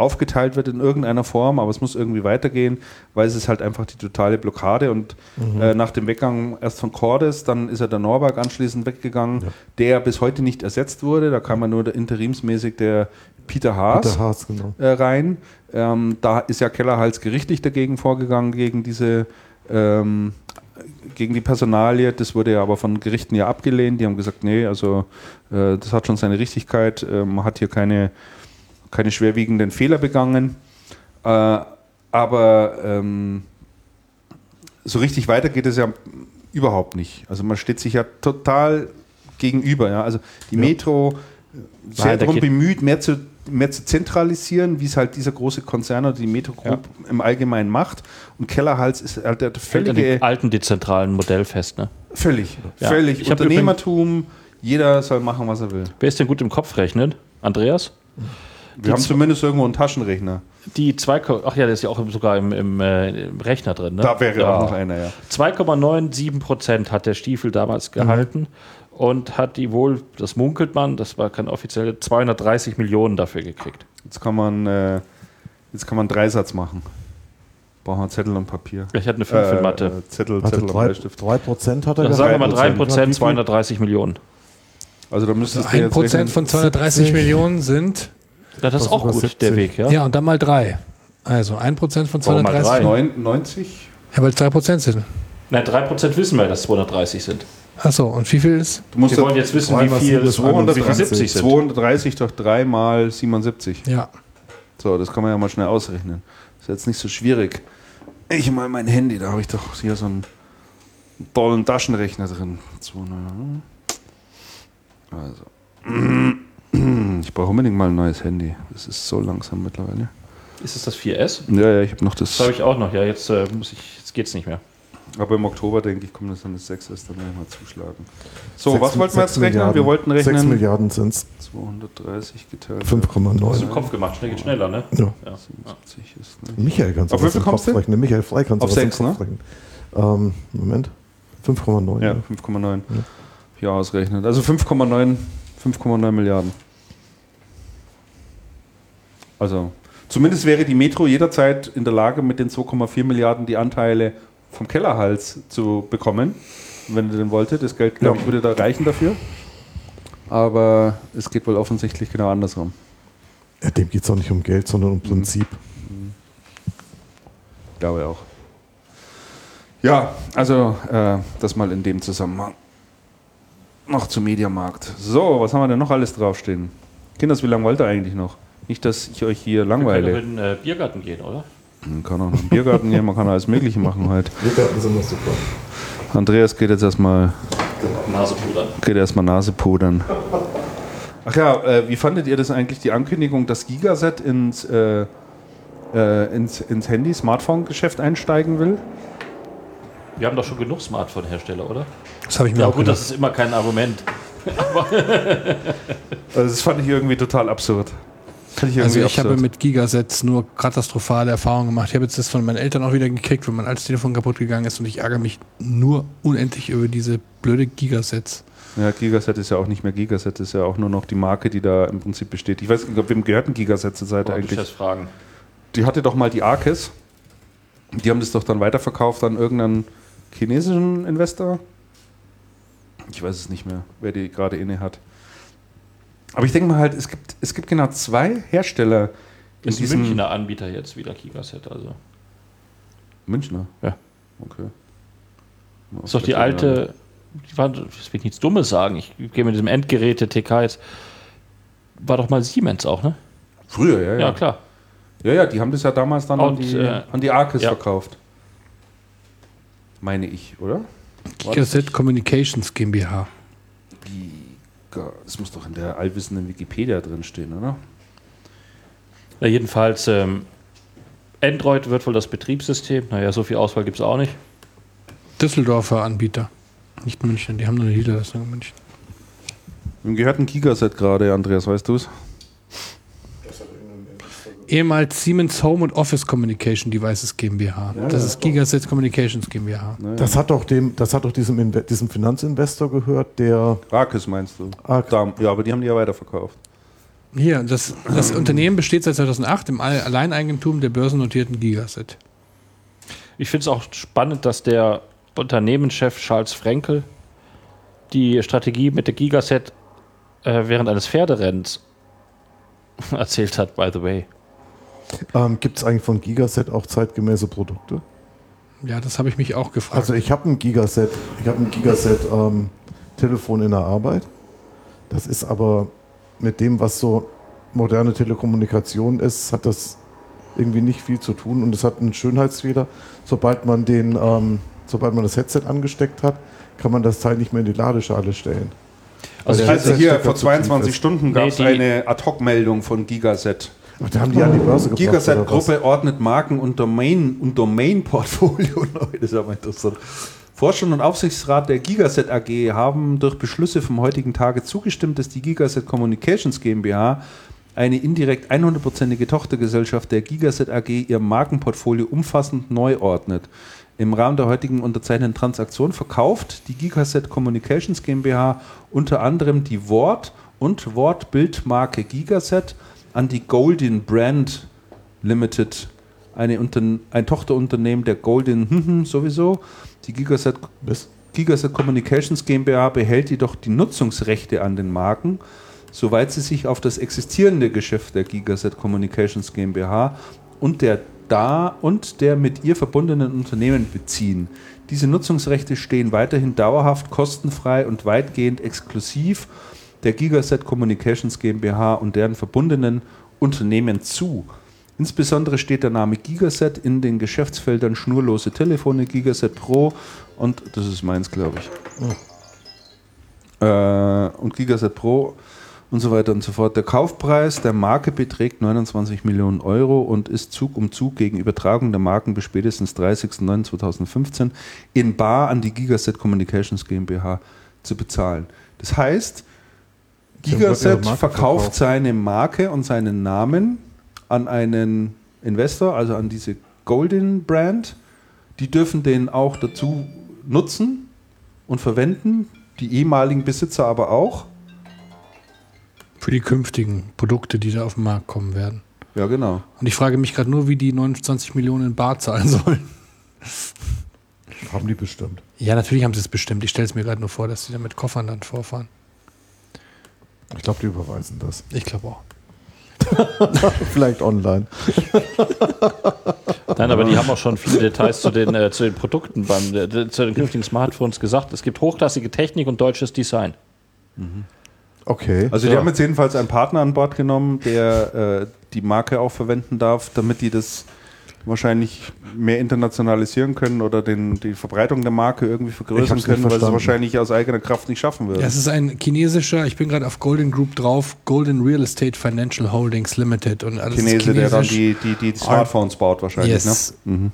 aufgeteilt wird in irgendeiner Form, aber es muss irgendwie weitergehen, weil es ist halt einfach die totale Blockade. Und mhm. äh, nach dem Weggang erst von Cordes, dann ist er der Norberg anschließend weggegangen, ja. der bis heute nicht ersetzt wurde. Da kam ja nur der, interimsmäßig der Peter Haas, Peter Haas genau. äh, rein. Ähm, da ist ja Kellerhals gerichtlich dagegen vorgegangen, gegen diese ähm, gegen die Personalie, das wurde ja aber von Gerichten ja abgelehnt. Die haben gesagt, nee, also äh, das hat schon seine Richtigkeit, man hat hier keine keine schwerwiegenden Fehler begangen. Äh, aber ähm, so richtig weiter geht es ja überhaupt nicht. Also man steht sich ja total gegenüber. Ja? Also die Metro äh, sehr darum bemüht, mehr zu, mehr zu zentralisieren, wie es halt dieser große Konzern oder die Metro Group im Allgemeinen macht. Und Kellerhals ist halt der an völlige, dem alten dezentralen Modell fest. Ne? völlig, Ja. völlig Ich Unternehmertum. Jeder soll machen, was er will. Wer ist denn gut im Kopf rechnen? Andreas? Wir haben zumindest irgendwo einen Taschenrechner. Die 2, ach ja, der ist ja auch sogar im, im, äh, im Rechner drin. Ne? Da wäre ja. auch noch einer, ja. 2,97 Prozent hat der Stiefel damals gehalten und hat die wohl, das munkelt man, das war kein offiziell, 230 Millionen dafür gekriegt. Jetzt kann man, äh, jetzt kann man einen Dreisatz machen. Brauchen wir Zettel und Papier. Ich hatte eine 5 in Mathe. Äh, Zettel, Warte, Zettel und drei, Bleistift. drei Prozent hat er Dann sagen wir mal 3 Hat wie Prozent, viel? 230 Millionen. Also da müsstest du Ein jetzt Prozent rechnen. von 230 70. Millionen sind, Ja, das ist auch gut, 70. der Weg, ja. ja, und dann mal drei. Also ein Prozent von Warum mal 230 drei? Millionen. Neun- 90? Ja, weil es drei Prozent sind. Nein, 3 Prozent wissen wir, dass 230 sind. Achso, und wie viel ist? Du musst Wir wollen jetzt wissen, wie viel, sieben ist wie viel 230, 70 sind. 230 durch 3 mal 77. Ja. So, das kann man ja mal schnell ausrechnen. Ist jetzt nicht so schwierig. Ich mal mein Handy, da habe ich doch hier so einen tollen Taschenrechner drin. 200. Also. Ich brauche unbedingt mal ein neues Handy. Das ist so langsam mittlerweile. Ist es das 4S? Ja, ja, ich habe noch das. Das habe ich auch noch, ja. Jetzt äh, muss ich, jetzt geht's nicht mehr. Aber im Oktober, denke ich, kommt das dann das 6 ist, dann werde ich mal zuschlagen. So, Sechs- was wollten wir jetzt rechnen? Milliarden. Wir wollten 6 rechnen. Milliarden sind es. 230 geteilt. 5,9. Hast du im Kopf gemacht, schnell geht schneller, ne? Ja. Ja. 77 ist nicht. Michael kannst du Auf was wie viel im kommst Kopf du? rechnen. Michael Frei kannst du Auf was im sechs, Kopf rechnen. Ähm, Moment. 5,9. Ja, 5,9. Hier ausrechnet. Also 5,9 5,9 Milliarden. Also, zumindest wäre die Metro jederzeit in der Lage, mit den 2,4 Milliarden die Anteile vom Kellerhals zu bekommen, wenn ihr denn wollte. Das Geld, glaube ich, würde da reichen dafür. Aber es geht wohl offensichtlich genau andersrum. Ja, dem geht es auch nicht um Geld, sondern Mhm. um Prinzip. Glaube auch. Ja, also äh, das mal in dem Zusammenhang. Noch zum Mediamarkt. So, was haben wir denn noch alles draufstehen? Kinders, wie lange wollt ihr eigentlich noch? Nicht, dass ich euch hier Wir können langweile. in den äh, Biergarten gehen, oder? Man kann auch noch einen Biergarten gehen, man kann alles Mögliche machen heute. Biergarten sind immer super. Andreas geht jetzt erstmal Nasepudern. geht erstmal Nase pudern. Ach ja, äh, wie fandet ihr das eigentlich, die Ankündigung, dass Gigaset ins, äh, äh, ins, ins Handy-Smartphone-Geschäft einsteigen will? Wir haben doch schon genug Smartphone-Hersteller, oder? Das habe ich mir Ja, auch gut, gedacht. das ist immer kein Argument. Also das fand ich irgendwie total absurd. Ich Also ich habe mit Gigasets nur katastrophale Erfahrungen gemacht. Ich habe jetzt das von meinen Eltern auch wieder gekriegt, wenn mein altes Telefon kaputt gegangen ist und ich ärgere mich nur unendlich über diese blöde Gigasets. Ja, Gigaset ist ja auch nicht mehr Gigaset, ist ja auch nur noch die Marke, die da im Prinzip besteht. Ich weiß nicht, wem gehört ein Gigaset zur Seite Boah, eigentlich? eigentlich. fragen. Die hatte doch mal die Arkes. Die haben das doch dann weiterverkauft an irgendeinen chinesischen Investor. Ich weiß es nicht mehr, wer die gerade inne hat. Aber ich denke mal halt, es gibt, es gibt genau zwei Hersteller in Ist ein diesem Münchner Anbieter jetzt wieder Gigaset, also. Münchner? Ja. Okay. Das ist doch die alte, die war, das will ich nichts Dummes sagen, ich gehe mit diesem Endgeräte TK jetzt, war doch mal Siemens auch, ne? Früher, ja, Ja, ja. klar. Ja, ja, die haben das ja damals dann an Und, die, äh, an die Arkes ja. verkauft. Meine ich, oder? Gigaset Communications GmbH. Giga. Das muss doch in der allwissenden Wikipedia drinstehen, oder? Ja, jedenfalls, ähm, Android wird wohl das Betriebssystem. Naja, so viel Auswahl gibt es auch nicht. Düsseldorfer Anbieter. Nicht München, die haben nur eine Niederlassung in München. Wem gehört ein Gigaset gerade, Andreas, weißt du es? Ehemals Siemens Home und Office Communication Devices GmbH. das ist Gigaset Communications GmbH. Das hat doch dem, das hat doch diesem, Inve diesem Finanzinvestor gehört, der Arkes meinst du? Dam- Ja, aber die haben die ja weiterverkauft. Hier, das, das Unternehmen besteht seit 2008 im All- Alleineigentum der börsennotierten Gigaset. Ich finde es auch spannend, dass der Unternehmenschef Charles Frenkel die Strategie mit der Gigaset äh, während eines Pferderennens erzählt hat, by the way. Ähm, gibt es eigentlich von Gigaset auch zeitgemäße Produkte? Ja, das habe ich mich auch gefragt. Also ich habe ein Gigaset, ich habe ein Gigaset ähm, Telefon in der Arbeit. Das ist aber mit dem, was so moderne Telekommunikation ist, hat das irgendwie nicht viel zu tun und es hat einen Schönheitsfehler. Sobald man den, ähm, sobald man das Headset angesteckt hat, kann man das Teil nicht mehr in die Ladeschale stellen. Also, der also hier vor zu tief 22 ist. Stunden Nee, gab es die- eine Ad-Hoc-Meldung von Gigaset. Ach, da haben die an die Börse gebracht. Gigaset-Gruppe ordnet Marken und Domain- und Domain-Portfolio neu. Das ist aber interessant. Vorstand und Aufsichtsrat der Gigaset AG haben durch Beschlüsse vom heutigen Tage zugestimmt, dass die Gigaset Communications GmbH, eine indirekt 100%ige Tochtergesellschaft der Gigaset AG, ihr Markenportfolio umfassend neu ordnet. Im Rahmen der heutigen unterzeichneten Transaktion verkauft die Gigaset Communications GmbH unter anderem die Wort- und Wortbildmarke Gigaset an die Golden Brand Limited, eine Unterne ein Tochterunternehmen der Golden hm, sowieso. Die Gigaset? Gigaset Communications GmbH behält jedoch die Nutzungsrechte an den Marken, soweit sie sich auf das existierende Geschäft der Gigaset Communications GmbH und der da und der mit ihr verbundenen Unternehmen beziehen. Diese Nutzungsrechte stehen weiterhin dauerhaft, kostenfrei und weitgehend exklusiv der Gigaset Communications GmbH und deren verbundenen Unternehmen zu. Insbesondere steht der Name Gigaset in den Geschäftsfeldern schnurlose Telefone, Gigaset Pro und das ist meins, glaube ich. Äh, und Gigaset Pro und so weiter und so fort. Der Kaufpreis der Marke beträgt 29 Millionen Euro und ist Zug um Zug gegen Übertragung der Marken bis spätestens 30.09.2015 in bar an die Gigaset Communications GmbH zu bezahlen. Das heißt, Gigaset verkauft verkauft. seine Marke und seinen Namen an einen Investor, also an diese Golden Brand. Die dürfen den auch dazu nutzen und verwenden, die ehemaligen Besitzer aber auch. Für die künftigen Produkte, die da auf den Markt kommen werden. Ja, genau. Und ich frage mich gerade nur, wie die 29 Millionen in Bar zahlen sollen. Haben die bestimmt. Ja, natürlich haben sie es bestimmt. Ich stelle es mir gerade nur vor, dass sie da mit Koffern dann vorfahren. Ich glaube, die überweisen das. Ich glaube auch. Vielleicht online. Nein, aber die haben auch schon viele Details zu den, äh, zu den Produkten, beim, äh, zu den künftigen Smartphones gesagt. Es gibt hochklassige Technik und deutsches Design. Okay. Also die Ja. haben jetzt jedenfalls einen Partner an Bord genommen, der äh, die Marke auch verwenden darf, damit die das wahrscheinlich mehr internationalisieren können oder den, die Verbreitung der Marke irgendwie vergrößern können, weil sie es wahrscheinlich aus eigener Kraft nicht schaffen würden. Ja, es ist ein chinesischer, ich bin gerade auf Golden Group drauf, Golden Real Estate Financial Holdings Limited und alles Chinese, ist der dann chinesisch. die, die, die Smartphones baut wahrscheinlich. Yes. Ne? Mhm.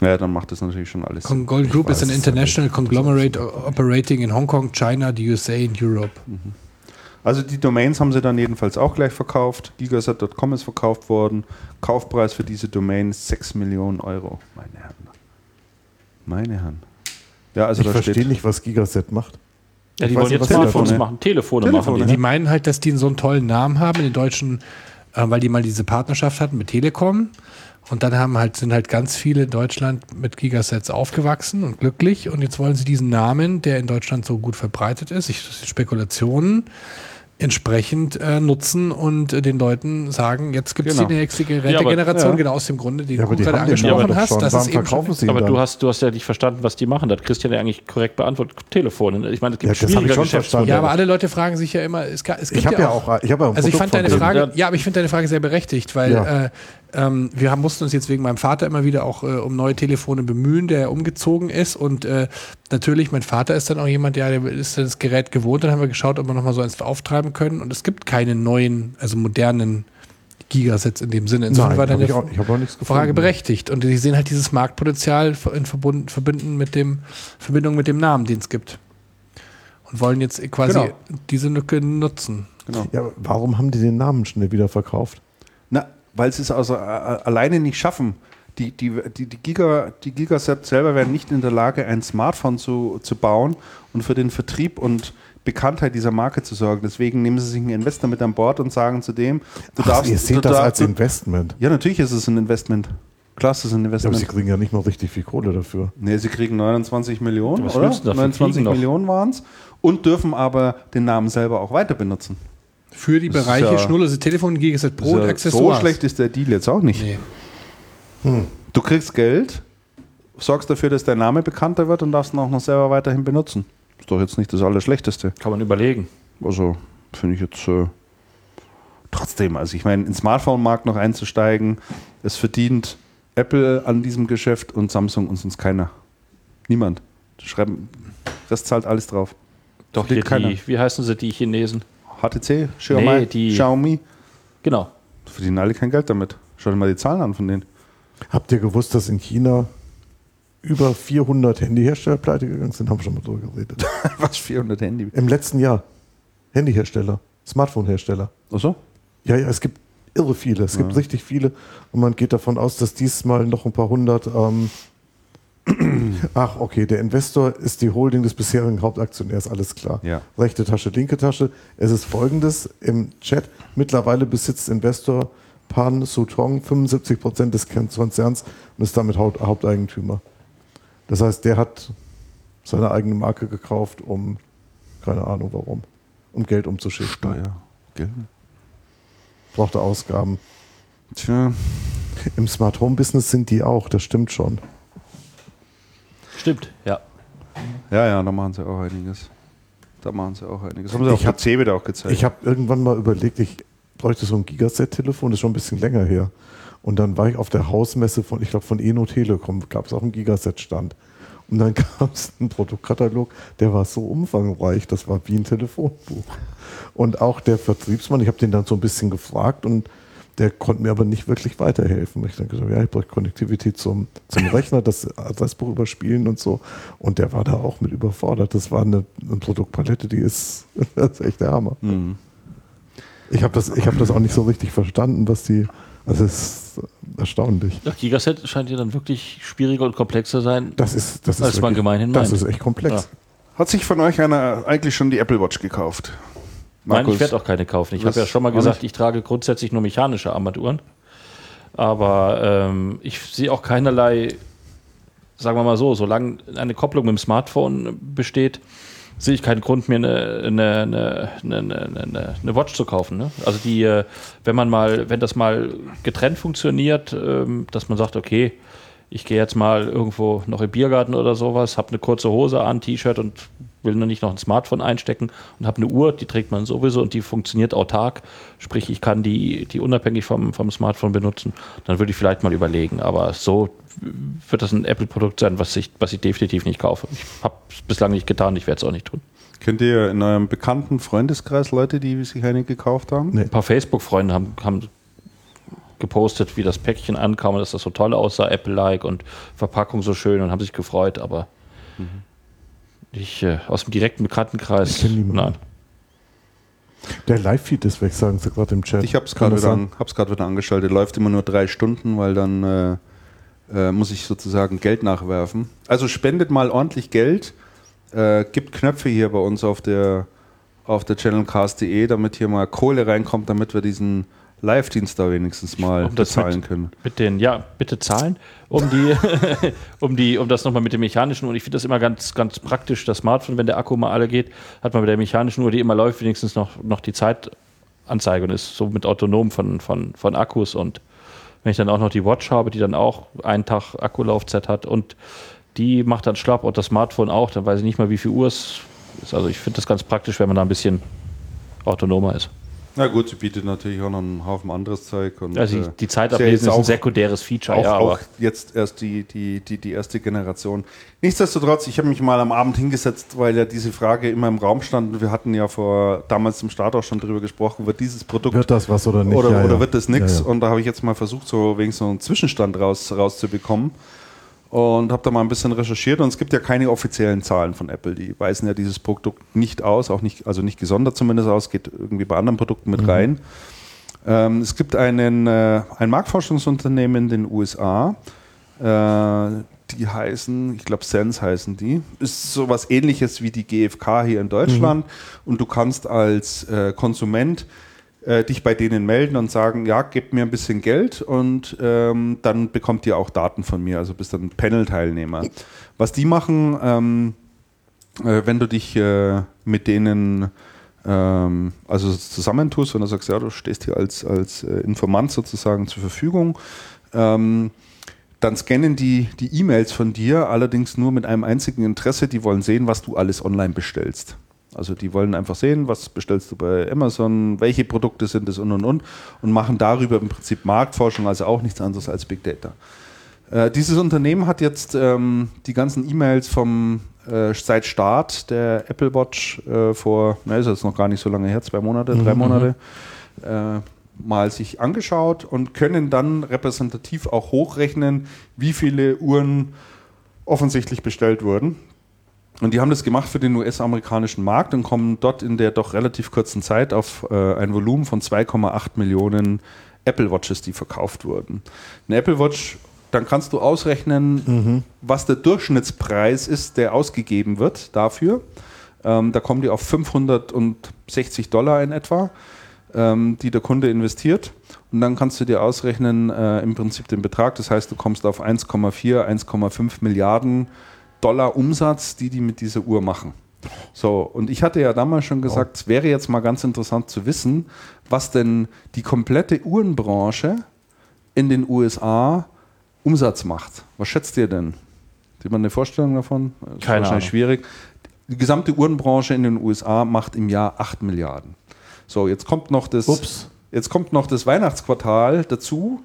Ja, dann macht das natürlich schon alles. Golden Group ist weiß an international conglomerate operating in Hong Kong, China, the USA and Europe. Also die Domains haben sie dann jedenfalls auch gleich verkauft. Gigaset.com ist verkauft worden. Kaufpreis für diese Domain ist 6 Millionen Euro. Meine Herren. Meine Herren. Ja, also ich da verstehe nicht, was Gigaset macht. Ja, die wollen jetzt Telefone- machen, Telefone, Telefone, machen Die die. meinen halt, dass die so einen tollen Namen haben in den deutschen, äh, weil die mal diese Partnerschaft hatten mit Telekom. Und dann haben halt, sind halt ganz viele in Deutschland mit Gigasets aufgewachsen und glücklich. Und jetzt wollen sie diesen Namen, der in Deutschland so gut verbreitet ist, ich, Spekulationen, entsprechend äh, nutzen und äh, den Leuten sagen, jetzt gibt es Genau. die nächste Ja, aber- Rentegeneration, ja. genau aus dem Grunde, den Ja, aber du die gerade angesprochen hast. schon. Das Warum ist eben verkaufen sie Aber dann? du hast, du hast ja nicht verstanden, was die machen. Das hat Christian ja eigentlich korrekt beantwortet. Telefone. Ich meine, es gibt Ja, hab schwierige schon Geschäftsmodelle. verstanden. ja, aber alle Leute fragen sich ja immer, es, ga- es gibt Ich habe ja auch, ich habe ja ein Also ich fand deine. Frage, Ja. ja, aber ich finde deine Frage sehr berechtigt, weil Ja. äh, ähm, wir haben, mussten uns jetzt wegen meinem Vater immer wieder auch äh, um neue Telefone bemühen, der umgezogen ist und äh, natürlich, mein Vater ist dann auch jemand, ja, der ist das Gerät gewohnt, dann haben wir geschaut, ob wir nochmal so eins auftreiben können und es gibt keine neuen, also modernen Gigasets in dem Sinne. Insofern Nein, war deine ich, auch, ich auch nichts gefunden. Frage berechtigt und die sehen halt dieses Marktpotenzial in Verbund, verbinden mit dem, Verbindung mit dem Namen, den es gibt. Und wollen jetzt quasi Genau. diese Lücke nutzen. Genau. Ja, warum haben die den Namen schnell wieder verkauft? Weil sie es also äh, alleine nicht schaffen. Die, die, die, die, Giga, die Gigaset selber werden nicht in der Lage, ein Smartphone zu, zu bauen und für den Vertrieb und Bekanntheit dieser Marke zu sorgen. Deswegen nehmen sie sich einen Investor mit an Bord und sagen zu dem, du Ach, darfst. ihr du seht das dar- als du, Investment. Ja, natürlich ist es ein Investment. Klar, es ist ein Ja, aber sie Investment. kriegen ja nicht mal richtig viel Kohle dafür. Nee, sie kriegen 29 Millionen, Was oder? willst du dafür 29 kriegen noch? Millionen waren es und dürfen aber den Namen selber auch weiter benutzen. Für die Das Bereiche ja- schnurlose Telefon, Gigaset Pro und Also, so Accessoires. schlecht ist der Deal jetzt auch nicht. Nee. Du kriegst Geld, sorgst dafür, dass dein Name bekannter wird und darfst ihn auch noch selber weiterhin benutzen. Ist doch jetzt nicht das Allerschlechteste. Kann man überlegen. Also finde ich jetzt äh, trotzdem, also ich meine, ins Smartphone-Markt noch einzusteigen, es verdient Apple an diesem Geschäft und Samsung und sonst keiner. Niemand. Schreiben, Rest zahlt alles drauf. Doch, die, wie heißen sie, die Chinesen? HTC, Xiaomi, Nee, die- Xiaomi. Genau. Verdienen alle kein Geld damit. Schau dir mal die Zahlen an von denen. Habt ihr gewusst, dass in China über 400 Handyhersteller pleite gegangen sind? Haben wir schon mal drüber geredet. Was, 400 Handy? Im letzten Jahr. Handyhersteller, Smartphone-Hersteller. Achso? Ja, ja, es gibt irre viele. Es gibt Ja. richtig viele. Und man geht davon aus, dass diesmal noch ein paar hundert. Ähm, Ach, okay, der Investor ist die Holding des bisherigen Hauptaktionärs, alles klar. Ja. Rechte Tasche, linke Tasche. Es ist folgendes im Chat. Mittlerweile besitzt Investor Pan Sutong 75 Prozent des Konzerns und ist damit Haupt Haupteigentümer. Das heißt, der hat seine eigene Marke gekauft, um, keine Ahnung warum, um Geld umzuschichten. Steuer. Gell? Brauchte Ausgaben. Tja. Im Smart Home Business sind die auch, das stimmt schon. Stimmt, ja. Ja, ja, da machen sie auch einiges. Da machen sie auch einiges. Haben sie Ich auf hab- PC wieder auch gezeigt. Ich habe irgendwann mal überlegt, ich bräuchte so ein Gigaset-Telefon, das ist schon ein bisschen länger her. Und dann war ich auf der Hausmesse von, ich glaube, von Eno Telekom, gab es auch einen Gigaset-Stand. Und dann gab es einen Produktkatalog, der war so umfangreich, das war wie ein Telefonbuch. Und auch der Vertriebsmann, ich habe den dann so ein bisschen gefragt und der konnte mir aber nicht wirklich weiterhelfen. Ich dann gesagt, ja, ich brauche Konnektivität zum, zum Rechner, das Adressbuch überspielen und so. Und der war da auch mit überfordert. Das war eine, eine Produktpalette, die ist, das ist echt der Hammer. Mhm. Ich habe das, ich hab das auch nicht so richtig verstanden, was die. Also es ist erstaunlich. Das Gigaset scheint ja dann wirklich schwieriger und komplexer sein. Das ist, das ist Als man gemeinhin Das meint. ist echt komplex. Ja. Hat sich von euch einer eigentlich schon die Apple Watch gekauft? Nein, Markus? ich werde auch keine kaufen. Ich habe ja schon mal gesagt, ich trage grundsätzlich nur mechanische Armbanduhren. Aber ähm, ich sehe auch keinerlei, sagen wir mal so, solange eine Kopplung mit dem Smartphone besteht, sehe ich keinen Grund, mir eine, eine, eine, eine, eine, eine Watch zu kaufen. Ne? Also die, äh, wenn man mal, wenn das mal getrennt funktioniert, ähm, dass man sagt, okay, ich gehe jetzt mal irgendwo noch im Biergarten oder sowas, habe eine kurze Hose an, T-Shirt und will nur nicht noch ein Smartphone einstecken und habe eine Uhr, die trägt man sowieso und die funktioniert autark. Sprich, ich kann die, die unabhängig vom, vom Smartphone benutzen. Dann würde ich vielleicht mal überlegen. Aber so wird das ein Apple-Produkt sein, was ich, was ich definitiv nicht kaufe. Ich habe es bislang nicht getan, ich werde es auch nicht tun. Kennt ihr in eurem bekannten Freundeskreis Leute, die sich eine gekauft haben? Nee. Ein paar Facebook-Freunde haben, haben gepostet, wie das Päckchen ankam und dass das so toll aussah, Apple-like und Verpackung so schön und haben sich gefreut, aber ich äh, aus dem direkten Bekanntenkreis, Ich kenn niemanden. nein. Der Live-Feed ist weg, sagen sie gerade im Chat. Ich habe es gerade wieder, an- wieder angeschaltet. Läuft immer nur drei Stunden, weil dann äh, äh, muss ich sozusagen Geld nachwerfen. Also spendet mal ordentlich Geld. Äh, gibt Knöpfe hier bei uns auf der, auf der channelcast.de, damit hier mal Kohle reinkommt, damit wir diesen Live-Dienst da wenigstens mal Um das bezahlen mit- können. Mit den, ja, bitte zahlen, um die, um die, um das nochmal mit dem mechanischen Uhr. Ich finde das immer ganz, ganz praktisch. Das Smartphone, wenn der Akku mal alle geht, hat man mit der mechanischen Uhr, die immer läuft, wenigstens noch, noch die Zeitanzeige und ist somit autonom von, von, von Akkus. Und wenn ich dann auch noch die Watch habe, die dann auch einen Tag Akkulaufzeit hat und die macht dann schlapp und das Smartphone auch, dann weiß ich nicht mal, wie viel Uhr es ist. Also ich finde das ganz praktisch, wenn man da ein bisschen autonomer ist. Na gut, sie bietet natürlich auch noch einen Haufen anderes Zeug. Und, Also äh, die, die Zeit ist ja ablesen jetzt ist ein sekundäres Feature, auch, ja, aber auch jetzt erst die, die, die, die erste Generation. Nichtsdestotrotz, ich habe mich mal am Abend hingesetzt, weil ja diese Frage immer im Raum stand. Und wir hatten ja vor damals im Start auch schon drüber gesprochen, wird dieses Produkt Wird das was oder nicht? oder, Ja, oder ja. wird das nichts? Ja, ja. Und da habe ich jetzt mal versucht, so wegen so einen Zwischenstand raus, rauszubekommen. Und habe da mal ein bisschen recherchiert. Und es gibt ja keine offiziellen Zahlen von Apple. Die weisen ja dieses Produkt nicht aus, auch nicht, also nicht gesondert zumindest aus, geht irgendwie bei anderen Produkten mit rein. Ähm, es gibt einen, äh, ein Marktforschungsunternehmen in den USA, äh, die heißen, ich glaube Sense heißen die, ist sowas ähnliches wie die GfK hier in Deutschland. Und du kannst als äh, Konsument äh, dich bei denen melden und sagen, ja, gebt mir ein bisschen Geld und ähm, dann bekommt ihr auch Daten von mir, also bist dann Panel-Teilnehmer. Was die machen, ähm, äh, wenn du dich äh, mit denen ähm, also zusammentust, wenn du sagst, ja, du stehst hier als, als äh, Informant sozusagen zur Verfügung, ähm, dann scannen die die E-Mails von dir allerdings nur mit einem einzigen Interesse, die wollen sehen, was du alles online bestellst. Also die wollen einfach sehen, was bestellst du bei Amazon, welche Produkte sind es und und und und machen darüber im Prinzip Marktforschung, also auch nichts anderes als Big Data. Äh, dieses Unternehmen hat jetzt ähm, die ganzen E-Mails vom äh, seit Start der Apple Watch äh, vor, na ist jetzt noch gar nicht so lange her, zwei Monate, drei Monate, äh, mal sich angeschaut und können dann repräsentativ auch hochrechnen, wie viele Uhren offensichtlich bestellt wurden. Und die haben das gemacht für den US-amerikanischen Markt und kommen dort in der doch relativ kurzen Zeit auf äh, ein Volumen von 2,8 Millionen Apple Watches, die verkauft wurden. Eine Apple Watch, dann kannst du ausrechnen, was der Durchschnittspreis ist, der ausgegeben wird dafür. Ähm, da kommen die auf 560 Dollar in etwa, ähm, die der Kunde investiert. Und dann kannst du dir ausrechnen, äh, im Prinzip den Betrag. Das heißt, du kommst auf 1,4, 1,5 Milliarden Dollar Umsatz, die die mit dieser Uhr machen. So, und ich hatte ja damals schon gesagt, es wäre jetzt mal ganz interessant zu wissen, was denn die komplette Uhrenbranche in den USA Umsatz macht. Was schätzt ihr denn? Hat man eine Vorstellung davon? Das Keine wahrscheinlich Ahnung. schwierig. Die gesamte Uhrenbranche in den USA macht im Jahr 8 Milliarden. So, jetzt kommt noch das, Ups. jetzt kommt noch das Weihnachtsquartal dazu.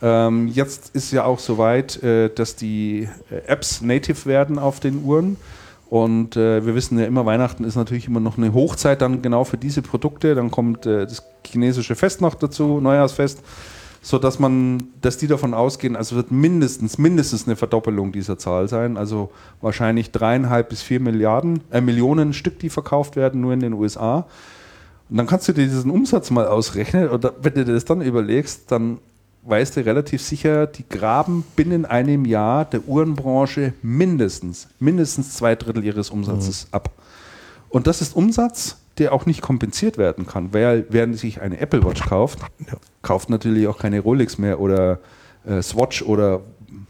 Ähm, jetzt ist ja auch soweit, äh, dass die äh, Apps native werden auf den Uhren. Und äh, wir wissen ja immer, Weihnachten ist natürlich immer noch eine Hochzeit dann genau für diese Produkte. Dann kommt äh, das chinesische Fest noch dazu, Neujahrsfest, so dass man, dass die davon ausgehen, also wird mindestens mindestens eine Verdoppelung dieser Zahl sein. Also wahrscheinlich dreieinhalb bis vier Milliarden äh, Millionen Stück, die verkauft werden, nur in den USA. Und dann kannst du dir diesen Umsatz mal ausrechnen. Da- wenn du dir das dann überlegst, dann weißt du relativ sicher, die graben binnen einem Jahr der Uhrenbranche mindestens, mindestens zwei Drittel ihres Umsatzes ab. Und das ist Umsatz, der auch nicht kompensiert werden kann. Wer, wer sich eine Apple Watch kauft, kauft natürlich auch keine Rolex mehr oder äh, Swatch oder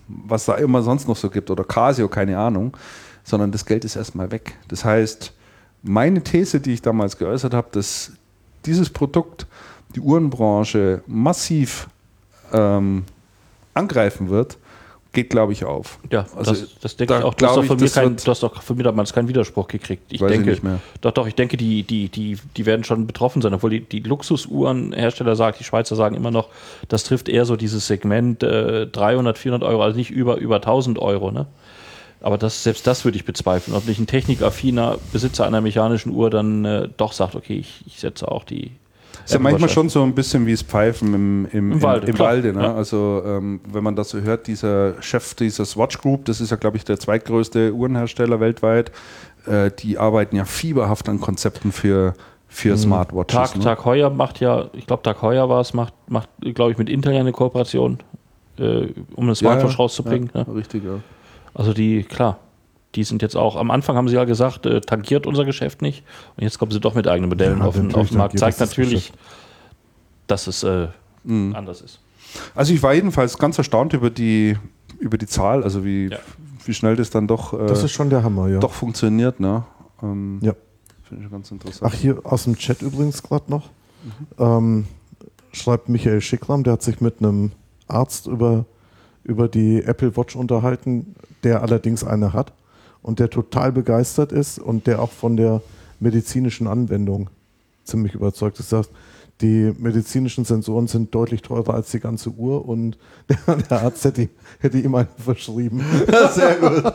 was da immer sonst noch so gibt oder Casio, keine Ahnung, sondern das Geld ist erstmal weg. Das heißt, meine These, die ich damals geäußert habe, dass dieses Produkt die Uhrenbranche massiv ähm, angreifen wird, geht, glaube ich, auf. Ja, Also, das, das denke da ich auch. Du hast, doch ich, von mir kein, du hast doch von mir damals keinen Widerspruch gekriegt. Ich ich denke, mehr. doch, doch, ich denke, die, die, die, die werden schon betroffen sein, obwohl die, die Luxusuhrenhersteller sagt, die Schweizer sagen immer noch, das trifft eher so dieses Segment äh, 300, 400 Euro, also nicht über, über 1000 Euro, ne? Aber das, selbst das würde ich bezweifeln. Ob nicht ein technikaffiner Besitzer einer mechanischen Uhr dann äh, doch sagt, okay, ich, ich setze auch die. Ist ja manchmal schon so ein bisschen wie das Pfeifen im, im, Im im Walde, Im klar. Walde ne? Ja. Also, ähm, wenn man das so hört, dieser Chef dieser Swatch Group, das ist ja, glaube ich, der zweitgrößte Uhrenhersteller weltweit, äh, die arbeiten ja fieberhaft an Konzepten für, für Smartwatches. Tag, ne? Tag Heuer macht ja, ich glaube, Tag Heuer war es, macht, macht glaube ich, mit Intel ja eine Kooperation, äh, um eine Smartwatch rauszubringen. Ja, ne? Richtig, ja. Also die, klar, die sind jetzt auch, am Anfang haben sie ja gesagt, äh, tangiert unser Geschäft nicht. Und jetzt kommen sie doch mit eigenen Modellen Ja, auf, den, auf den Markt. Zeigt das das natürlich, dass es äh, Mhm. anders ist. Also ich war jedenfalls ganz erstaunt über die, über die Zahl, also wie, Ja. wie schnell das dann doch, äh, Das ist schon der Hammer, ja. doch funktioniert. Ne? Ähm, Ja. Finde ich ganz interessant. Ach, hier aus dem Chat übrigens gerade noch. Ähm, schreibt Michael Schickram, der hat sich mit einem Arzt über, über die Apple Watch unterhalten, der allerdings eine hat und der total begeistert ist und der auch von der medizinischen Anwendung ziemlich überzeugt ist. Sagt, die medizinischen Sensoren sind deutlich teurer als die ganze Uhr und der, der Arzt hätte, ihm- hätte ihm einen verschrieben. Sehr gut.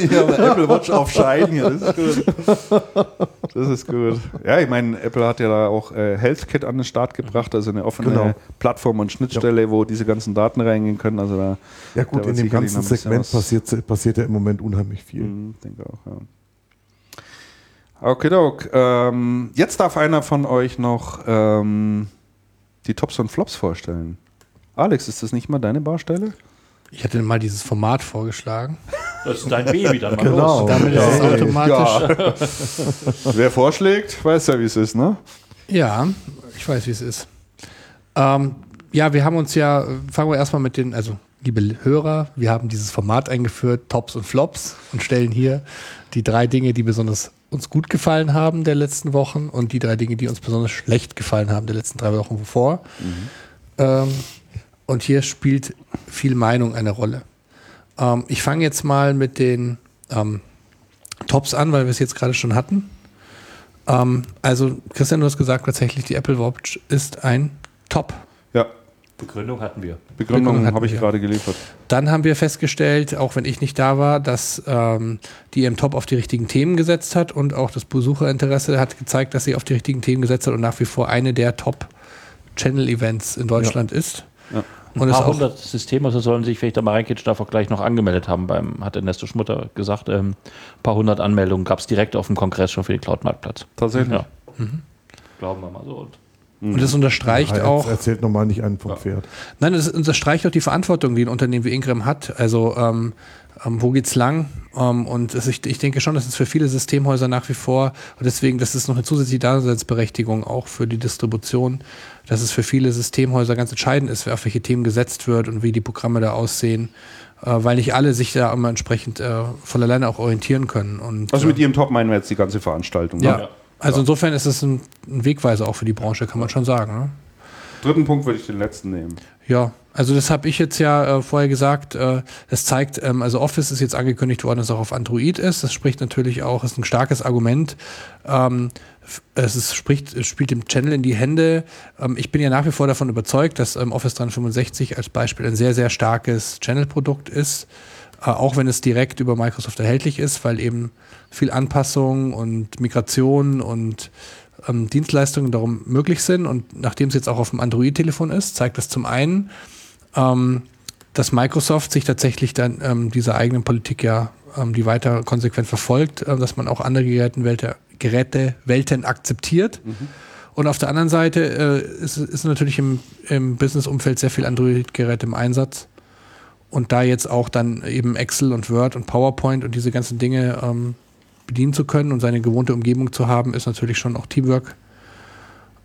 Ich habe eine Apple Watch auf Schein hier. Das ist gut. Das ist gut. Ja, ich meine, Apple hat ja da auch äh, HealthKit an den Start gebracht, also eine offene Genau. Plattform und Schnittstelle, wo diese ganzen Daten reingehen können. Also da, Ja gut, in dem ganzen Segment passiert, passiert ja im Moment unheimlich viel. Mhm, denke auch, ja. Okay, Doc. Ähm, jetzt darf einer von euch noch ähm, die Tops und Flops vorstellen. Alex, ist das nicht mal deine Baustelle? Ich hatte mal dieses Format vorgeschlagen. Das ist dein Baby dann mal Genau. los. Damit ist es automatisch. Wer vorschlägt, weiß ja, wie es ist, ne? Ja, ich weiß, wie es ist. Ähm, ja, wir haben uns ja, fangen wir erstmal mit den, also liebe Hörer, wir haben dieses Format eingeführt, Tops und Flops, und stellen hier die drei Dinge, die besonders uns gut gefallen haben der letzten Wochen und die drei Dinge, die uns besonders schlecht gefallen haben der letzten drei Wochen vor. Ähm, und hier spielt viel Meinung eine Rolle. Ähm, ich fange jetzt mal mit den ähm, Tops an, weil wir es jetzt gerade schon hatten. Ähm, also, Christian, du hast gesagt, tatsächlich, die Apple Watch ist ein Top. Ja. Begründung hatten wir. Begründung, habe ich wir. gerade geliefert. Dann haben wir festgestellt, auch wenn ich nicht da war, dass ähm, die im Top auf die richtigen Themen gesetzt hat und auch das Besucherinteresse hat gezeigt, dass sie auf die richtigen Themen gesetzt hat und nach wie vor eine der Top-Channel-Events in Deutschland ist. Ja. Und Ein paar hundert Systemhäuser sollen sich, wenn ich da mal reinkitsch darf, auch gleich noch angemeldet haben. Beim, hat Ernesto Schmutter gesagt, ähm, ein paar hundert Anmeldungen gab es direkt auf dem Kongress schon für den Cloud-Marktplatz. Tatsächlich. Ja. Glauben wir mal so. Und Und das unterstreicht Er auch. erzählt nochmal nicht einen vom Ja. Pferd. Nein, das unterstreicht auch die Verantwortung, die ein Unternehmen wie Ingram hat. Also ähm, ähm, wo geht's lang? Ähm, und es, ich, ich denke schon, dass es für viele Systemhäuser nach wie vor und deswegen, das ist noch eine zusätzliche Daseinsberechtigung auch für die Distribution, dass es für viele Systemhäuser ganz entscheidend ist, wer auf welche Themen gesetzt wird und wie die Programme da aussehen, äh, weil nicht alle sich da immer entsprechend äh, von alleine auch orientieren können. Und, Also äh, mit Ihrem Top meinen wir jetzt die ganze Veranstaltung. ja. Ne? Also insofern ist es ein, ein Wegweiser auch für die Branche, kann man schon sagen. Ne? Dritten Punkt würde ich den letzten nehmen. Ja, also das habe ich jetzt ja äh, vorher gesagt. Äh, das zeigt, ähm, also Office ist jetzt angekündigt worden, dass es auch auf Android ist. Das spricht natürlich auch, ist ein starkes Argument. Ähm, es ist, spricht, es spielt dem Channel in die Hände. Ähm, ich bin ja nach wie vor davon überzeugt, dass ähm, Office 365 als Beispiel ein sehr, sehr starkes Channel-Produkt ist. Äh, auch wenn es direkt über Microsoft erhältlich ist, weil eben viel Anpassung und Migration und ähm, Dienstleistungen darum möglich sind. Und nachdem es jetzt auch auf dem Android-Telefon ist, zeigt das zum einen, ähm, dass Microsoft sich tatsächlich dann ähm, dieser eigenen Politik ja, ähm, die weiter konsequent verfolgt, äh, dass man auch andere Gerätenwelten, Gerätewelten akzeptiert. Und auf der anderen Seite äh, ist, ist natürlich im, im Business-Umfeld sehr viel Android-Geräte im Einsatz. Und da jetzt auch dann eben Excel und Word und PowerPoint und diese ganzen Dinge ähm, bedienen zu können und seine gewohnte Umgebung zu haben, ist natürlich schon auch Teamwork,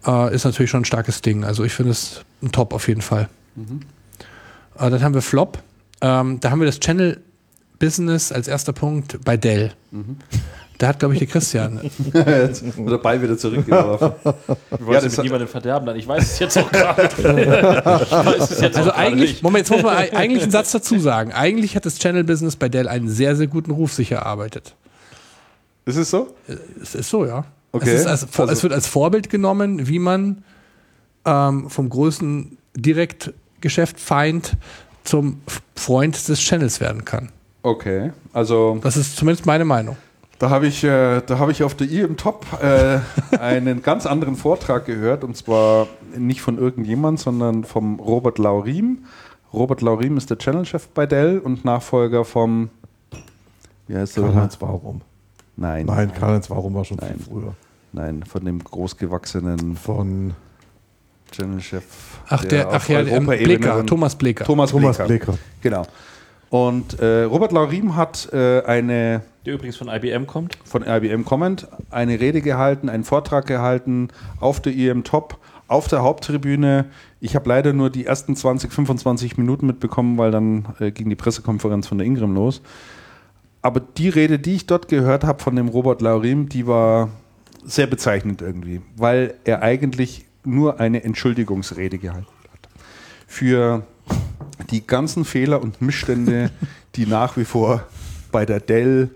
äh, ist natürlich schon ein starkes Ding. Also ich finde es ein Top auf jeden Fall. Äh, dann haben wir Flop. Ähm, da haben wir das Channel Business als erster Punkt bei Dell. Da hat, glaube ich, der Christian. Jetzt wird der Ball wieder zurückgeworfen. Ich wollte Ja, das- mit niemandem verderben, dann ich weiß es jetzt auch gerade. Also eigentlich, nicht. Moment, jetzt muss man ei- eigentlich einen Satz dazu sagen. Eigentlich hat das Channel Business bei Dell einen sehr, sehr guten Ruf sich erarbeitet. Ist es so? Es ist so, ja. Okay. Es, ist als, Also- es wird als Vorbild genommen, wie man ähm, vom größten Direktgeschäft-Feind zum Freund des Channels werden kann. Okay. Also Das ist zumindest meine Meinung. da habe ich, äh, da habe ich auf der I im Top äh, einen ganz anderen Vortrag gehört und zwar nicht von irgendjemand, sondern vom Robert Laurim. Robert Laurim ist der Channel-Chef bei Dell und Nachfolger vom wie heißt der? Karl-Heinz Warum? Nein, Nein, Karl-Heinz Warum war schon Nein. viel früher. nein, von dem großgewachsenen Von Channel-Chef. Ach, der, ach auf ja, der, ähm, Bleker, Thomas Bleker. Thomas, Thomas Bleker. Bleker. Genau. Und äh, Robert Laurim hat äh, eine Der übrigens von IBM kommt. von IBM Comment eine Rede gehalten, einen Vortrag gehalten auf der IM Top, auf der Haupttribüne. Ich habe leider nur die ersten 20, 25 Minuten mitbekommen, weil dann äh, ging die Pressekonferenz von der Ingram los. Aber die Rede, die ich dort gehört habe von dem Robert Laurim, die war sehr bezeichnend irgendwie, weil er eigentlich nur eine Entschuldigungsrede gehalten hat. Für die ganzen Fehler und Missstände, die nach wie vor bei der Dell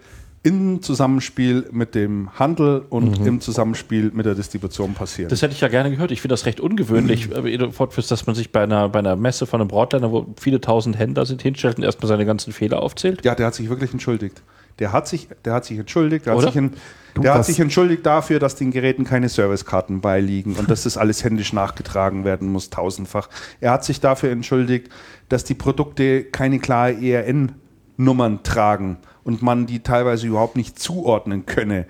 im Zusammenspiel mit dem Handel und im Zusammenspiel mit der Distribution passieren. Das hätte ich ja gerne gehört. Ich finde das recht ungewöhnlich, äh, du fortführst, dass man sich bei einer, bei einer Messe von einem Broadliner, wo viele tausend Händler sind, hinstellt und erstmal seine ganzen Fehler aufzählt. ja, der hat sich wirklich entschuldigt. Der hat sich, der hat sich entschuldigt, der, hat sich, en, der hat sich entschuldigt dafür, dass den Geräten keine Servicekarten beiliegen und dass das alles händisch nachgetragen werden muss, tausendfach. Er hat sich dafür entschuldigt, dass die Produkte keine klare ERN-Nummern tragen und man die teilweise überhaupt nicht zuordnen könne.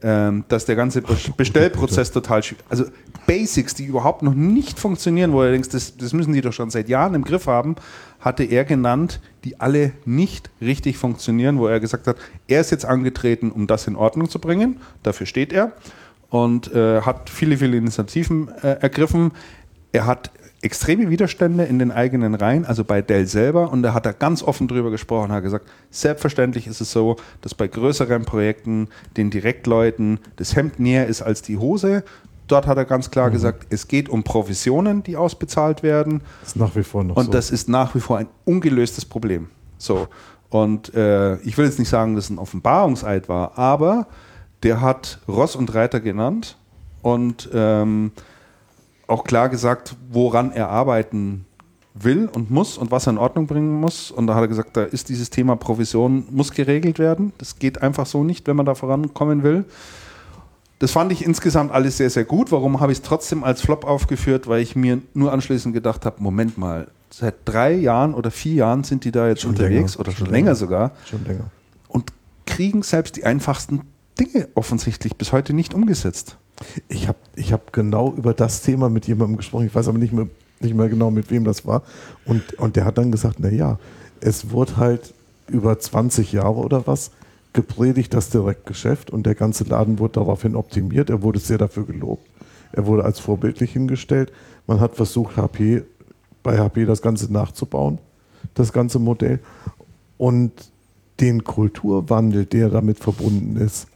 Ähm, dass der ganze Be- Bestellprozess total schwierig Also Basics, die überhaupt noch nicht funktionieren, wo du denkst, das, das müssen die doch schon seit Jahren im Griff haben, hatte er genannt, die alle nicht richtig funktionieren, wo er gesagt hat, er ist jetzt angetreten, um das in Ordnung zu bringen. Dafür steht er und äh, hat viele, viele Initiativen äh, ergriffen. Er hat extreme Widerstände in den eigenen Reihen, also bei Dell selber, und da hat er ganz offen drüber gesprochen, hat gesagt, selbstverständlich ist es so, dass bei größeren Projekten den Direktleuten das Hemd näher ist als die Hose. Dort hat er ganz klar gesagt, es geht um Provisionen, die ausbezahlt werden. ist nach wie vor noch Und so. das ist nach wie vor ein ungelöstes Problem. So. Und äh, ich will jetzt nicht sagen, dass es ein Offenbarungseid war, aber der hat Ross und Reiter genannt und ähm, auch klar gesagt, woran er arbeiten will und muss und was er in Ordnung bringen muss. Und da hat er gesagt, da ist dieses Thema Provision, muss geregelt werden. Das geht einfach so nicht, wenn man da vorankommen will. Das fand ich insgesamt alles sehr, sehr gut. Warum habe ich es trotzdem als Flop aufgeführt? Weil ich mir nur anschließend gedacht habe, Moment mal, seit drei Jahren oder vier Jahren sind die da jetzt schon unterwegs länger. oder schon, länger, länger sogar. Schon länger. Und kriegen selbst die einfachsten Dinge offensichtlich bis heute nicht umgesetzt. Ich habe ich hab genau über das Thema mit jemandem gesprochen, ich weiß aber nicht mehr, nicht mehr genau, mit wem das war. Und, und der hat dann gesagt, na ja, es wurde halt über 20 Jahre oder was gepredigt, das Direktgeschäft und der ganze Laden wurde daraufhin optimiert. Er wurde sehr dafür gelobt. Er wurde als vorbildlich hingestellt. Man hat versucht, HP, bei HP das Ganze nachzubauen, das ganze Modell. Und den Kulturwandel, der damit verbunden ist,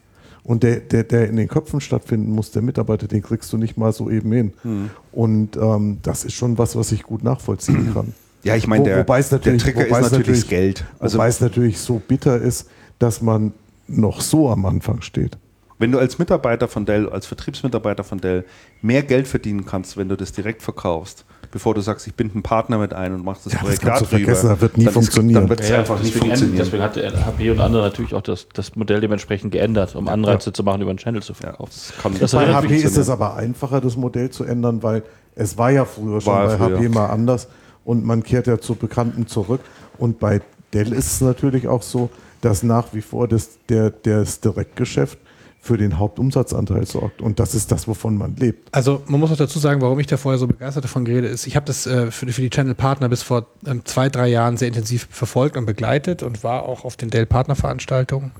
und der, der, der in den Köpfen stattfinden muss, der Mitarbeiter, den kriegst du nicht mal so eben hin. Mhm. Und ähm, das ist schon was, was ich gut nachvollziehen kann. Ja, ich meine, der, es natürlich, der Trigger ist natürlich, Geld. Also wobei es natürlich so bitter ist, dass man noch so am Anfang steht. Wenn du als Mitarbeiter von Dell, als Vertriebsmitarbeiter von Dell mehr Geld verdienen kannst, wenn du das direkt verkaufst, bevor du sagst, ich binde einen Partner mit ein und machst das ja, Projekt das darüber, vergessen, das wird nie funktionieren. dann wird es ja, einfach nicht funktionieren. Deswegen hat HP und andere natürlich auch das, das Modell dementsprechend geändert, um Anreize ja. zu machen, über einen Channel zu verkaufen. Ja, das bei HP ist es aber einfacher, das Modell zu ändern, weil es war ja früher schon war bei früher. HP mal anders und man kehrt ja zu Bekannten zurück. Und bei Dell ist es natürlich auch so, dass nach wie vor das, der, das Direktgeschäft für den Hauptumsatzanteil sorgt. Und das ist das, wovon man lebt. Also man muss auch dazu sagen, warum ich da vorher so begeistert davon geredet ist. Ich habe das äh, für, für, die Channel Partner bis vor ähm, zwei, drei Jahren sehr intensiv verfolgt und begleitet und war auch auf den Dell Partner Veranstaltungen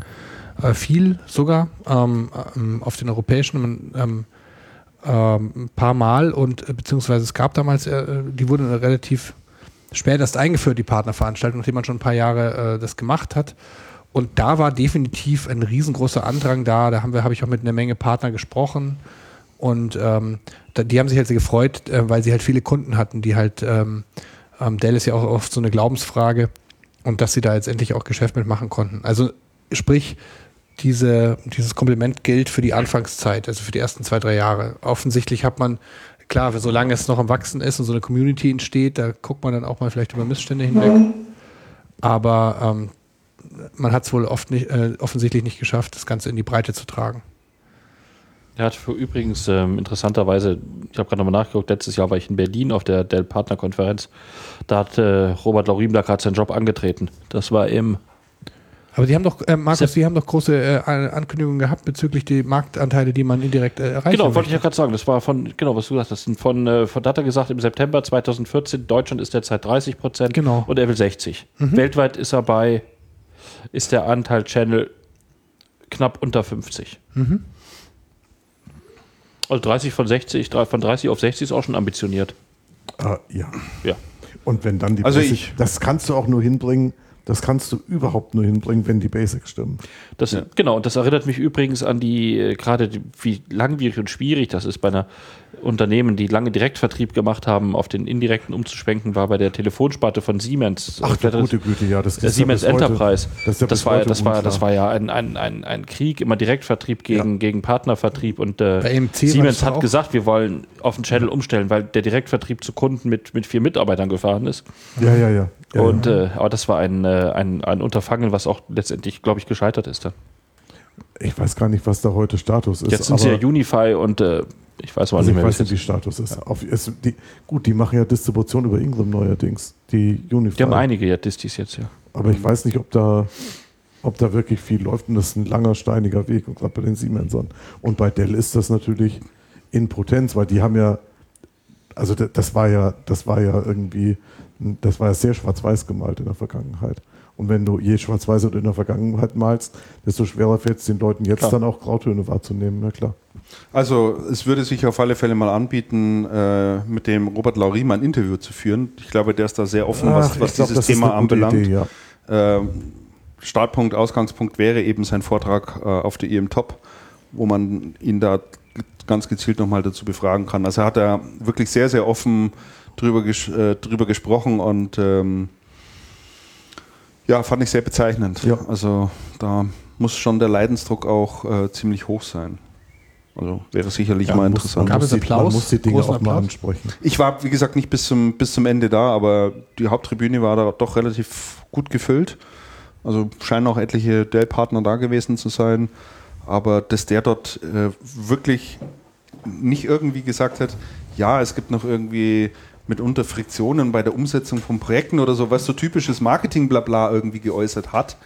äh, viel sogar ähm, ähm, auf den europäischen ähm, ähm, ein paar Mal und äh, beziehungsweise es gab damals, äh, die wurden relativ spät erst eingeführt, die Partnerveranstaltung, nachdem man schon ein paar Jahre äh, das gemacht hat. Und da war definitiv ein riesengroßer Andrang da. Da haben wir, habe ich auch mit einer Menge Partner gesprochen. Und ähm, die haben sich halt sehr gefreut, äh, weil sie halt viele Kunden hatten, die halt, ähm, ähm, Dell ist ja auch oft so eine Glaubensfrage und dass sie da jetzt endlich auch Geschäft mitmachen konnten. Also sprich, diese, dieses Kompliment gilt für die Anfangszeit, also für die ersten zwei, drei Jahre. Offensichtlich hat man, klar, solange es noch am Wachsen ist und so eine Community entsteht, da guckt man dann auch mal vielleicht über Missstände hinweg. Aber ähm, man hat es wohl oft nicht, äh, offensichtlich nicht geschafft, das Ganze in die Breite zu tragen. Er hat für übrigens ähm, interessanterweise, ich habe gerade nochmal nachgeguckt, letztes Jahr war ich in Berlin auf der Dell Partner Konferenz. Da hat äh, Robert Laurim da gerade seinen Job angetreten. Das war im. Aber Sie haben doch, äh, Markus, Sie haben doch große äh, Ankündigungen gehabt bezüglich die Marktanteile, die man indirekt äh, erreicht. Genau, wollte ich ja gerade sagen. Das war von, genau, was du gesagt hast. Von, äh, von Data gesagt im September 2014. Deutschland ist derzeit 30 Prozent. Genau. Und er will 60. Mhm. Weltweit ist er bei ist der Anteil Channel knapp unter 50. Mhm. Also 30 von 60, von 30 auf 60 ist auch schon ambitioniert. Uh, ja. Ja. Und wenn dann die also Basics, ich, das kannst du auch nur hinbringen, das kannst du überhaupt nur hinbringen, wenn die Basics stimmen. Das, ja. Genau, und das erinnert mich übrigens an die, äh, gerade wie langwierig und schwierig das ist bei einer Unternehmen, die lange Direktvertrieb gemacht haben, auf den indirekten umzuschwenken, war bei der Telefonsparte von Siemens. Ach, der gute Güte, ja. Das der Siemens Enterprise. Heute, das, das, war, das, war, das war ja ein, ein, ein, ein Krieg, immer Direktvertrieb gegen, ja. gegen Partnervertrieb. Und äh, Siemens hat gesagt, wir wollen auf den Channel umstellen, weil der Direktvertrieb zu Kunden mit, mit vier Mitarbeitern gefahren ist. Ja, ja, ja. ja und. Äh, aber das war ein, äh, ein, ein Unterfangen, was auch letztendlich, glaube ich, gescheitert ist dann. Ich weiß gar nicht, was da heute Status ist. Jetzt sind sie ja Unify und äh, ich weiß mal also nicht mehr. Ich weiß nicht, wie Status ist. Ja. Auf, es, die, gut, die machen ja Distribution über Ingram neuerdings. Die Unify. Die haben einige ja Distis jetzt, ja. Aber ich weiß nicht, ob da, ob da wirklich viel läuft. Und das ist ein langer, steiniger Weg, gerade bei den Siemensern. Und bei Dell ist das natürlich in Potenz, weil die haben ja, also das war ja, das war ja irgendwie, das war ja sehr schwarz-weiß gemalt in der Vergangenheit. Und wenn du je schwarz-weiß in der Vergangenheit malst, desto schwerer fällt es den Leuten jetzt klar. dann auch Grautöne wahrzunehmen, na klar. Also es würde sich auf alle Fälle mal anbieten, äh, mit dem Robert Laurim ein Interview zu führen. Ich glaube, der ist da sehr offen, was, was glaub, dieses Thema anbelangt. Idee, ja. äh, Startpunkt, Ausgangspunkt wäre eben sein Vortrag äh, auf der IM Top, wo man ihn da ganz gezielt nochmal dazu befragen kann. Also er hat da wirklich sehr, sehr offen drüber, ges äh, drüber gesprochen und ähm, ja, fand ich sehr bezeichnend. Ja. Also da muss schon der Leidensdruck auch äh, ziemlich hoch sein. Also wäre sicherlich Ja, mal muss- interessant. Gab muss, es die, Applaus? man muss die Dinge auch mal Applaus? ansprechen. Ich war, wie gesagt, nicht bis zum, bis zum Ende da, aber die Haupttribüne war da doch relativ gut gefüllt. Also scheinen auch etliche Dell-Partner da gewesen zu sein. Aber dass der dort äh, wirklich nicht irgendwie gesagt hat, ja, es gibt noch irgendwie mitunter Friktionen bei der Umsetzung von Projekten oder so, was so typisches Marketing-Blabla irgendwie geäußert hat,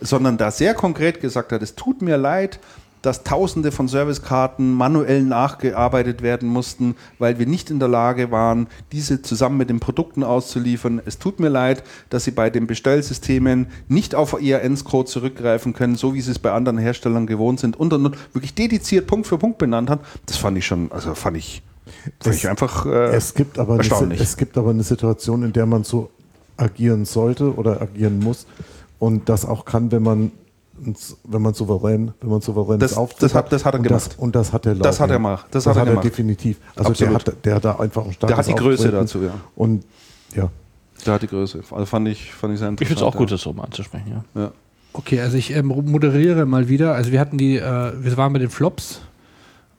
sondern da sehr konkret gesagt hat, es tut mir leid, dass Tausende von Servicekarten manuell nachgearbeitet werden mussten, weil wir nicht in der Lage waren, diese zusammen mit den Produkten auszuliefern. Es tut mir leid, dass Sie bei den Bestellsystemen nicht auf ERNs-Code zurückgreifen können, so wie Sie es bei anderen Herstellern gewohnt sind und, und wirklich dediziert Punkt für Punkt benannt hat. Das fand ich schon, also fand ich, fand ich einfach äh, Es gibt, aber eine, erstaunlich. es gibt aber eine Situation, in der man so agieren sollte oder agieren muss und das auch kann, wenn man wenn man souverän, wenn man souverän Das- auftritt. das hat- das hat er und gemacht. Das, und das hat er Das hat er gemacht. Das hat er gemacht. definitiv. Also der hat, der hat da einfach ein starkes Der hat die Größe Auftreten. dazu, ja. Und ja, Da hat die Größe. Also fand ich, fand ich sehr Ich interessant. finde es auch gut, ja. das so mal anzusprechen, ja. Ja. Okay, also ich ähm, moderiere mal wieder. Also wir hatten die, äh, wir waren bei den Flops.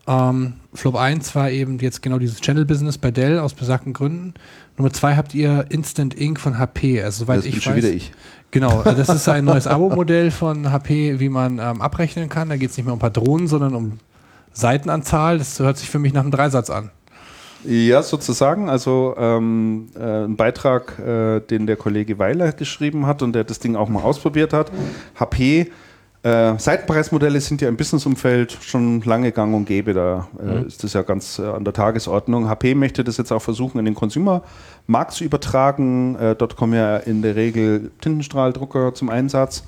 Ähm, Flop 1 war eben jetzt genau dieses Channel-Business bei Dell aus besagten Gründen. Nummer 2 habt ihr Instant Ink von HP. Also soweit Das ich bin weiß. schon wieder ich. Genau, also das ist ein neues Abo-Modell von HP, wie man ähm, abrechnen kann. Da geht es nicht mehr um Patronen, sondern um Seitenanzahl. Das hört sich für mich nach einem Dreisatz an. Ja, sozusagen. Also ähm, äh, ein Beitrag, äh, den der Kollege Weiler geschrieben hat und der das Ding auch mal ausprobiert hat. HP, äh, Seitenpreismodelle sind ja im Businessumfeld schon lange gang und gäbe. Da äh, ist das ja ganz äh, an der Tagesordnung. HP möchte das jetzt auch versuchen, in den Consumer-Markt zu übertragen. Äh, dort kommen ja in der Regel Tintenstrahldrucker zum Einsatz.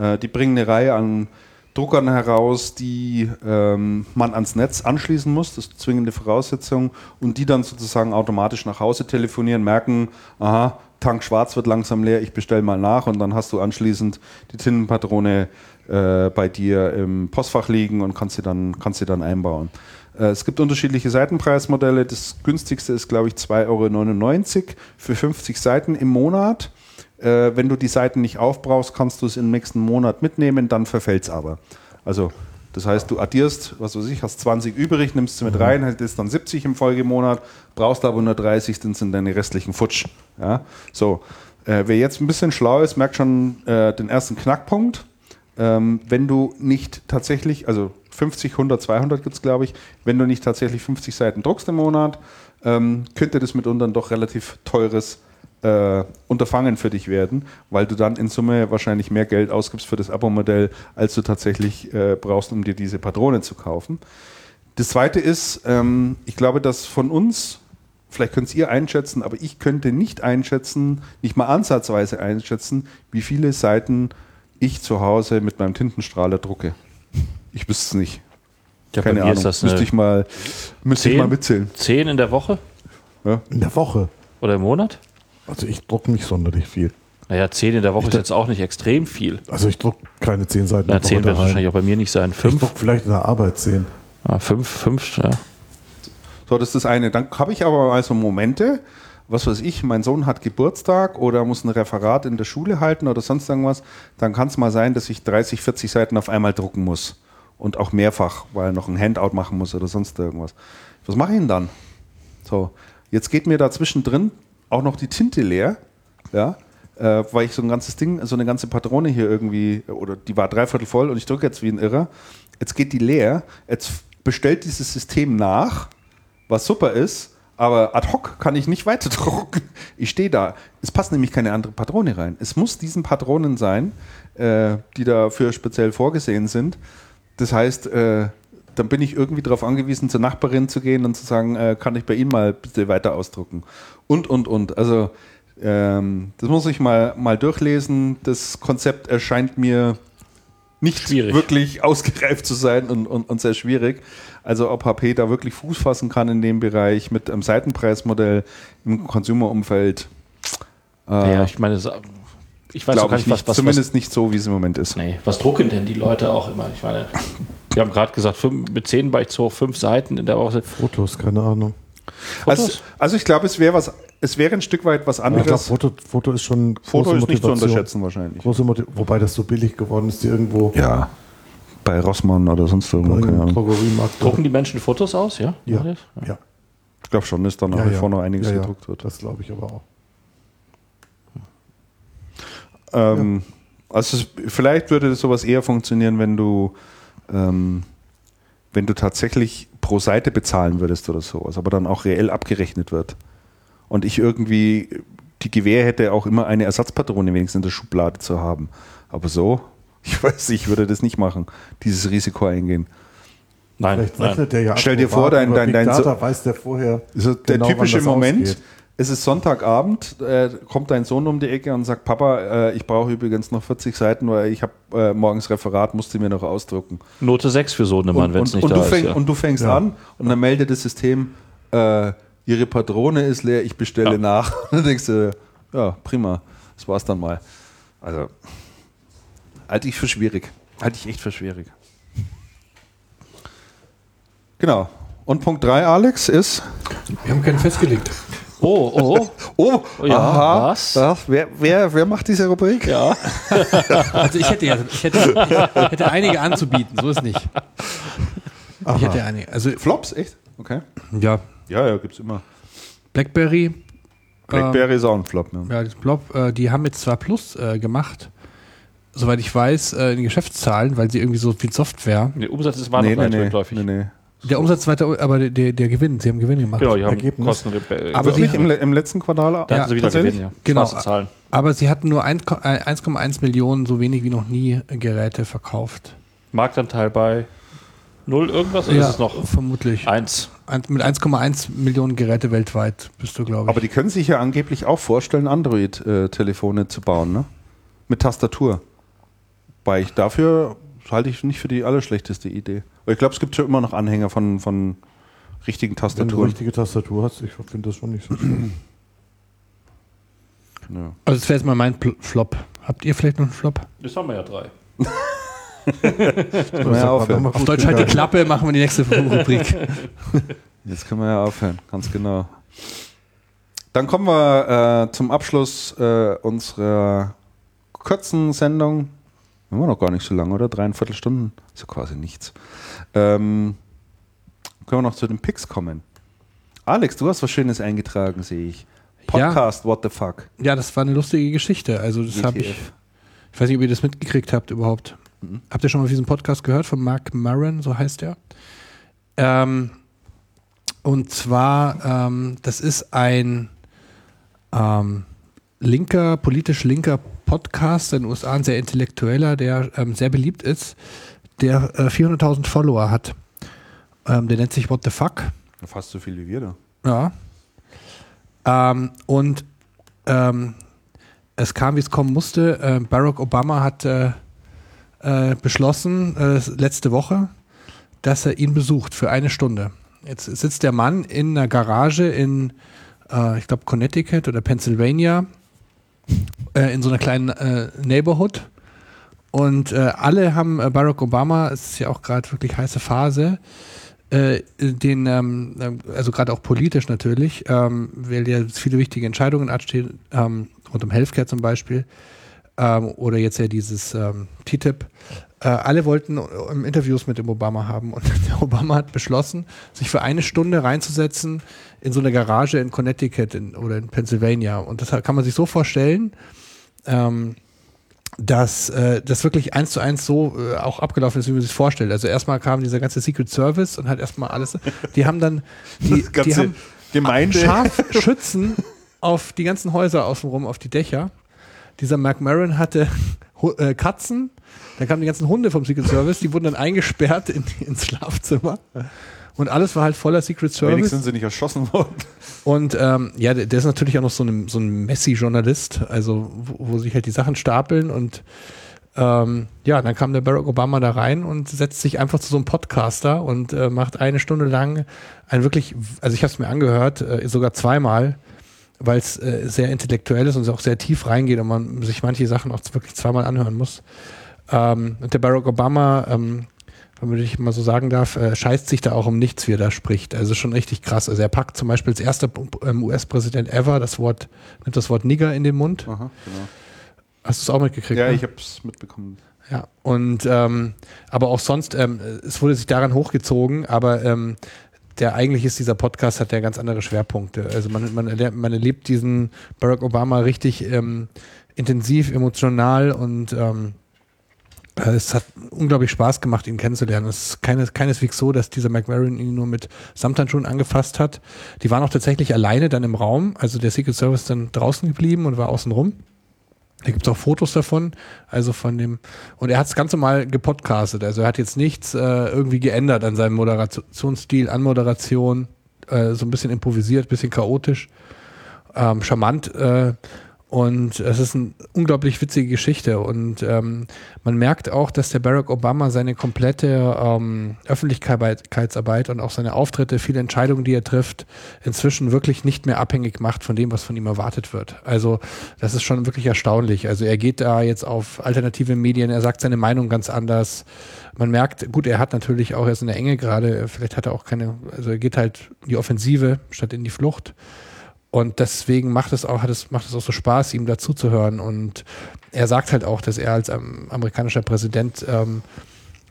Äh, die bringen eine Reihe an Druckern heraus, die ähm, man ans Netz anschließen muss, das ist zwingende Voraussetzung, und die dann sozusagen automatisch nach Hause telefonieren, merken, aha, Tank schwarz wird langsam leer, ich bestelle mal nach und dann hast du anschließend die Tintenpatrone äh, bei dir im Postfach liegen und kannst sie dann, kannst sie dann einbauen. Äh, es gibt unterschiedliche Seitenpreismodelle. Das günstigste ist, glaube ich, 2,99 Euro für 50 Seiten im Monat. Äh, wenn du die Seiten nicht aufbrauchst, kannst du es im nächsten Monat mitnehmen, dann verfällt es aber. Also, das heißt, du addierst, was weiß ich, hast 20 übrig, nimmst sie mit rein, hättest dann 70 im Folgemonat, brauchst aber nur 30, dann sind deine restlichen futsch. Ja? So, äh, wer jetzt ein bisschen schlau ist, merkt schon äh, den ersten Knackpunkt. Ähm, wenn du nicht tatsächlich, also 50, 100, 200 gibt es, glaube ich, wenn du nicht tatsächlich 50 Seiten druckst im Monat, ähm, könnte das mitunter doch relativ teures äh, Unterfangen für dich werden, weil du dann in Summe wahrscheinlich mehr Geld ausgibst für das Abo-Modell, als du tatsächlich äh, brauchst, um dir diese Patronen zu kaufen. Das zweite ist, ähm, ich glaube, dass von uns, vielleicht könnt ihr einschätzen, aber ich könnte nicht einschätzen, nicht mal ansatzweise einschätzen, wie viele Seiten ich zu Hause mit meinem Tintenstrahler drucke. Ich wüsste es nicht. Ja, Keine Ahnung. ist das müsste ich mal, müsste ich Zehn? mal mitzählen. 10 in der Woche in der Woche. oder im Monat? Also ich drucke nicht sonderlich viel. Naja, 10 in der Woche ist jetzt auch nicht extrem viel. Also ich drucke keine zehn Seiten Na, in der 10 Woche wird wahrscheinlich auch bei mir nicht sein. Ich 5, drucke vielleicht in der Arbeit zehn. ah, 5, 5, ja. So, das ist das eine. Dann habe ich aber mal so Momente, was weiß ich, mein Sohn hat Geburtstag oder muss ein Referat in der Schule halten oder sonst irgendwas. Dann kann es mal sein, dass ich 30, 40 Seiten auf einmal drucken muss. Und auch mehrfach, weil er noch ein Handout machen muss oder sonst irgendwas. Was mache ich denn dann? So, jetzt geht mir da zwischendrin auch noch die Tinte leer, ja, äh, weil ich so ein ganzes Ding, so eine ganze Patrone hier irgendwie, oder die war dreiviertel voll und ich drücke jetzt wie ein Irrer. Jetzt geht die leer, jetzt bestellt dieses System nach, was super ist, aber ad hoc kann ich nicht weiter drucken. Ich stehe da. Es passt nämlich keine andere Patrone rein. Es muss diesen Patronen sein, äh, die dafür speziell vorgesehen sind. Das heißt, äh, dann bin ich irgendwie darauf angewiesen, zur Nachbarin zu gehen und zu sagen, äh, kann ich bei Ihnen mal bitte weiter ausdrucken. Und, und, und. Also ähm, das muss ich mal, mal durchlesen. Das Konzept erscheint mir nicht Schwierig. wirklich ausgereift zu sein und, und, und sehr schwierig. Also ob HP da wirklich Fuß fassen kann in dem Bereich mit einem Seitenpreismodell im Consumer-Umfeld, äh, ja, ich meine, ich weiß auch glaube gar ich nicht, nicht. was, was, Zumindest nicht so, wie es im Moment ist. Nee, was drucken denn die Leute auch immer? Ich meine, wir haben gerade gesagt, fünf, mit 10 Bytes hoch, 5 Seiten in der Woche. Fotos, keine Ahnung. Fotos? Also, also ich glaube, es wäre was, es wäre ein Stück weit was Ja, ich glaube, anderes. Foto, Foto ist schon Foto große ist nicht zu unterschätzen wahrscheinlich. Große Motiv wobei das so billig geworden ist, die irgendwo. Ja. Bei Rossmann oder sonst irgendwo, keine. Drogeriemarkt. Drucken die Menschen Fotos aus, ja? Ja. Ja. Ich glaube schon, dass da nach wie vor noch einiges ja, ja. gedruckt wird. Das glaube ich aber auch. Ähm, Also vielleicht würde sowas eher funktionieren, wenn du ähm, wenn du tatsächlich pro Seite bezahlen würdest oder sowas, aber dann auch reell abgerechnet wird. Und ich irgendwie die Gewehr hätte auch immer eine Ersatzpatrone wenigstens in der Schublade zu haben. Aber so, ich weiß, ich würde das nicht machen, dieses Risiko eingehen. Nein, Vielleicht nein. rechnet der ja Stell dir vor, dein- dein- dein Data weiß der vorher. Also der genau, wann typische das Moment, ausgeht. es ist Sonntagabend, äh, kommt dein Sohn um die Ecke und sagt, Papa, äh, ich brauche übrigens noch 40 Seiten, weil ich habe äh, morgens Referat, musste mir noch ausdrucken. Note 6 für Sohnemann, wenn es und, nicht und, da du ist. fäng, ja. und du fängst Ja. an und dann meldet das System, äh, Ihre Patrone ist leer, ich bestelle Ja. nach. Und dann denkst du, ja, prima, das war's dann mal. Also, halte ich für schwierig. Halte ich echt für schwierig. Genau. Und Punkt 3, Alex, ist. Wir haben keinen festgelegt. oh, oh, Oh, Ja, aha. was? Ja, wer, wer, wer macht diese Rubrik? ja. Also ich hätte ja, ich hätte, ich hätte einige anzubieten, so ist nicht. Ich hätte einige. Also Flops, echt? Okay. ja, Ja, ja, gibt's immer. BlackBerry, Blackberry ist auch ein Flop. Ja. ja, das Blob, äh, die haben jetzt zwar Plus äh, gemacht, soweit ich weiß, äh, in Geschäftszahlen, weil sie irgendwie so viel Software. Der Umsatz ist war Nee, noch nee, rückläufig. nee, nee. Der Umsatz weiter, aber der, der, der Gewinn, sie haben Gewinn gemacht. Genau, die haben Ergebnis. Kosten. Aber Aber sie- Wirklich im, im letzten Quartal? da Ja, hatten sie wieder? Gewinn, ja. Genau. Zahlen. Aber sie hatten nur 1 äh, 1,1 Millionen, so wenig wie noch nie, äh, Geräte verkauft. Marktanteil bei 0 irgendwas oder ist es noch vermutlich. 1? Ein, mit 1,1 Millionen Geräte weltweit bist du, glaube ich. Aber die können sich ja angeblich auch vorstellen, Android-Telefone zu bauen, ne? Mit Tastatur. Weil ich dafür halte ich nicht für die allerschlechteste Idee. Aber ich glaube, es gibt schon immer noch Anhänger von, von richtigen Wenn du Tastaturen. richtige Tastatur hast, ich finde das schon nicht so schlimm. Ja. also das wäre jetzt mal mein Pl Flop. Habt ihr vielleicht noch einen Flop? Das haben wir ja drei. Können wir ja aufhören. Auf Deutsch halt die Klappe, machen wir die nächste Rubrik. Jetzt können wir ja aufhören, ganz genau. Dann kommen wir äh, zum Abschluss äh, unserer kurzen Sendung. Haben wir noch gar nicht so lange, oder? Dreieinviertel Stunden? Ist ja quasi nichts. Ähm, können wir noch zu den Picks kommen? Alex, du hast was Schönes eingetragen, sehe ich. Podcast, what the fuck? Ja, das war eine lustige Geschichte. Also das habe ich, WTF. ich weiß nicht, ob ihr das mitgekriegt habt überhaupt. Mhm. Habt ihr schon mal diesen Podcast gehört von Mark Maron, so heißt er? Ähm, und zwar, ähm, das ist ein ähm, linker, politisch linker Podcast in den USA, ein sehr intellektueller, der ähm, sehr beliebt ist, der äh, 400.000 Follower hat. Ähm, der nennt sich What the Fuck. Fast so viel wie wir da. Ja. Ähm, und ähm, es kam, wie es kommen musste. Äh, Barack Obama hat äh, äh, beschlossen, äh, letzte Woche, dass er ihn besucht für eine Stunde. Jetzt sitzt der Mann in einer Garage in, äh, ich glaube, Connecticut oder Pennsylvania, äh, in so einer kleinen äh, Neighborhood. Und äh, alle haben äh, Barack Obama, es ist ja auch gerade wirklich heiße Phase, äh, den, ähm, also gerade auch politisch natürlich, ähm, weil ja viele wichtige Entscheidungen anstehen, ähm, rund um Healthcare zum Beispiel, ähm, oder jetzt ja dieses ähm, TTIP. Äh, alle wollten ähm, Interviews mit dem Obama haben und der Obama hat beschlossen, sich für eine Stunde reinzusetzen in so eine Garage in Connecticut in, oder in Pennsylvania. Und das kann man sich so vorstellen, ähm, dass äh, das wirklich eins zu eins so äh, auch abgelaufen ist, wie man sich vorstellt. Also erstmal kam dieser ganze Secret Service und hat erstmal alles. Die haben dann die, die haben Gemeinde. Scharfschützen auf die ganzen Häuser außenrum, auf die Dächer. Dieser Maron hatte äh, Katzen, da kamen die ganzen Hunde vom Secret Service, die wurden dann eingesperrt in, ins Schlafzimmer. Und alles war halt voller Secret Service. Wenigstens sind sie nicht erschossen worden. Und ähm, ja, der, der ist natürlich auch noch so ein, so ein Messi-Journalist, also wo, wo sich halt die Sachen stapeln und ähm, ja, dann kam der Barack Obama da rein und setzt sich einfach zu so einem Podcaster und äh, macht eine Stunde lang ein wirklich, also ich habe es mir angehört, äh, sogar zweimal, weil es äh, sehr intellektuell ist und auch sehr tief reingeht und man sich manche Sachen auch wirklich zweimal anhören muss. Ähm, und der Barack Obama, ähm, wenn ich mal so sagen darf, äh, scheißt sich da auch um nichts, wie er da spricht. Also schon richtig krass. Also er packt zum Beispiel als erster ähm, US-Präsident ever das Wort, nimmt das Wort Nigger in den Mund. Aha, genau. Hast du es auch mitgekriegt? Ja, ne? ich habe es mitbekommen. Ja, und ähm, aber auch sonst, ähm, es wurde sich daran hochgezogen, aber ähm, der eigentlich ist dieser Podcast, hat ja ganz andere Schwerpunkte. Also man, man, man erlebt diesen Barack Obama richtig ähm, intensiv, emotional und ähm, äh, es hat unglaublich Spaß gemacht, ihn kennenzulernen. Es ist keine, keineswegs so, dass dieser McMarron ihn nur mit Samthandschuhen angefasst hat. Die waren auch tatsächlich alleine dann im Raum. Also der Secret Service dann draußen geblieben und war außen rum. Da gibt es auch Fotos davon, also von dem, und er hat es ganz normal gepodcastet, also er hat jetzt nichts äh, irgendwie geändert an seinem Moderationsstil, Anmoderation, äh, so ein bisschen improvisiert, bisschen chaotisch, ähm, charmant, äh, und es ist eine unglaublich witzige Geschichte. Und ähm, man merkt auch, dass der Barack Obama seine komplette ähm, Öffentlichkeitsarbeit und auch seine Auftritte, viele Entscheidungen, die er trifft, inzwischen wirklich nicht mehr abhängig macht von dem, was von ihm erwartet wird. Also das ist schon wirklich erstaunlich. Also er geht da jetzt auf alternative Medien, er sagt seine Meinung ganz anders. Man merkt, gut, er hat natürlich auch, er ist in der Enge gerade, vielleicht hat er auch keine, also er geht halt in die Offensive statt in die Flucht. Und deswegen macht es auch, hat es, macht es auch so Spaß, ihm dazuzuhören. Und er sagt halt auch, dass er als amerikanischer Präsident ähm,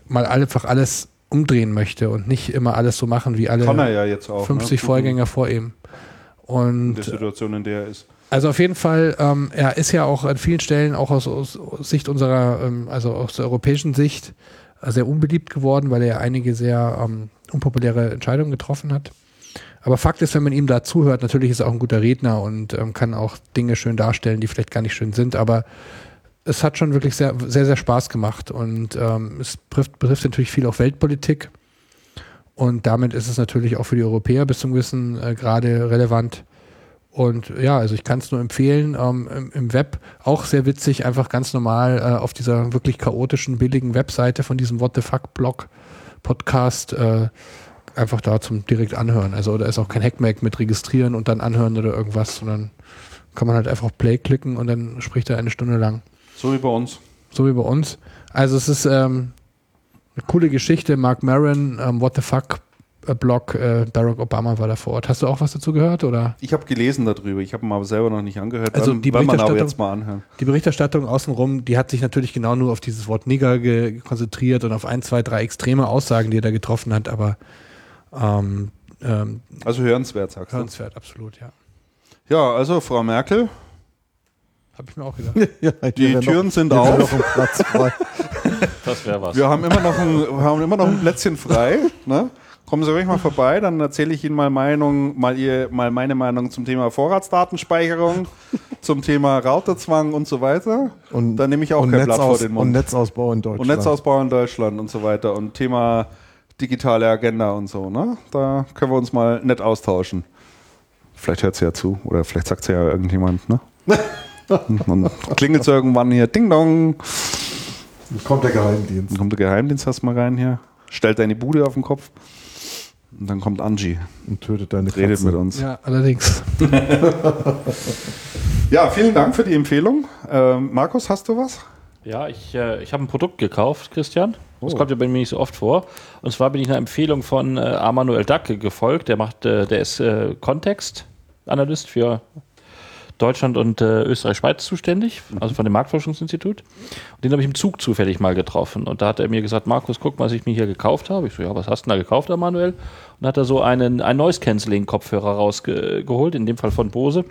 mal einfach alles umdrehen möchte und nicht immer alles so machen wie alle ja auch, 50 ne? Vorgänger mhm. vor ihm. Und in der Situation, in der er ist. Also auf jeden Fall, ähm, er ist ja auch an vielen Stellen auch aus, aus Sicht unserer, ähm, also aus der europäischen Sicht, äh, sehr unbeliebt geworden, weil er einige sehr ähm, unpopuläre Entscheidungen getroffen hat. Aber Fakt ist, wenn man ihm da zuhört, natürlich ist er auch ein guter Redner und ähm, kann auch Dinge schön darstellen, die vielleicht gar nicht schön sind, aber es hat schon wirklich sehr, sehr, sehr Spaß gemacht und ähm, es betrifft, betrifft natürlich viel auch Weltpolitik. Und damit ist es natürlich auch für die Europäer bis zum gewissen äh, Grade relevant. Und ja, also ich kann es nur empfehlen, ähm, im, im, Web. Auch sehr witzig, einfach ganz normal äh, auf dieser wirklich chaotischen, billigen Webseite von diesem What the Fuck Blog Podcast äh, einfach da zum direkt anhören. Also da ist auch kein Hackmack mit registrieren und dann anhören oder irgendwas, sondern kann man halt einfach auf Play klicken und dann spricht er eine Stunde lang. So wie bei uns. So wie bei uns. Also es ist ähm, eine coole Geschichte. Mark Maron, ähm, What the Fuck äh, Blog, äh, Barack Obama war da vor Ort. Hast du auch was dazu gehört? Oder? Ich habe gelesen darüber. Ich habe ihn aber selber noch nicht angehört. Also die Berichterstattung, jetzt mal anhören. Die Berichterstattung außenrum, die hat sich natürlich genau nur auf dieses Wort Nigger konzentriert und auf ein, zwei, drei extreme Aussagen, die er da getroffen hat. Aber ähm, ähm, also hörenswert, sagst du? Hörenswert, absolut, ja. Ja, also Frau Merkel. Habe ich mir auch gedacht. ja, die Türen noch, sind auf. das wäre was. Wir haben immer noch ein, haben immer noch ein Plätzchen frei. Ne? Kommen Sie ruhig mal vorbei, dann erzähle ich Ihnen mal Meinung, mal, ihr, mal meine Meinung zum Thema Vorratsdatenspeicherung, zum Thema Routerzwang und so weiter. Und dann nehme ich auch kein Blatt vor den Mund. Und Netzausbau in Deutschland. Und Netzausbau in Deutschland und so weiter. Und Thema digitale Agenda und so, ne? Da können wir uns mal nett austauschen. Vielleicht hört sie ja zu oder vielleicht sagt sie ja irgendjemand, ne? Dann klingelt es irgendwann hier, Ding Dong. Dann kommt der Geheimdienst. Dann kommt der Geheimdienst erstmal rein hier, stellt deine Bude auf den Kopf. Und dann kommt Angie. Und tötet deine Katze. Redet mit uns. Ja, allerdings. ja, vielen Dank für die Empfehlung. Ähm, Markus, hast du was? Ja, ich, äh, ich habe ein Produkt gekauft, Christian. Das oh. kommt ja bei mir nicht so oft vor. Und zwar bin ich einer Empfehlung von äh, Armanuel Dacke gefolgt. Der macht, äh, der ist äh, Kontextanalyst für Deutschland und äh, Österreich-Schweiz zuständig, mhm. also von dem Marktforschungsinstitut. Und den habe ich im Zug zufällig mal getroffen. Und da hat er mir gesagt, Markus, guck mal, was ich mir hier gekauft habe. Ich so, ja, was hast du denn da gekauft, Armanuel? Und hat er so einen, einen Noise-Canceling-Kopfhörer rausgeholt, in dem Fall von Bose.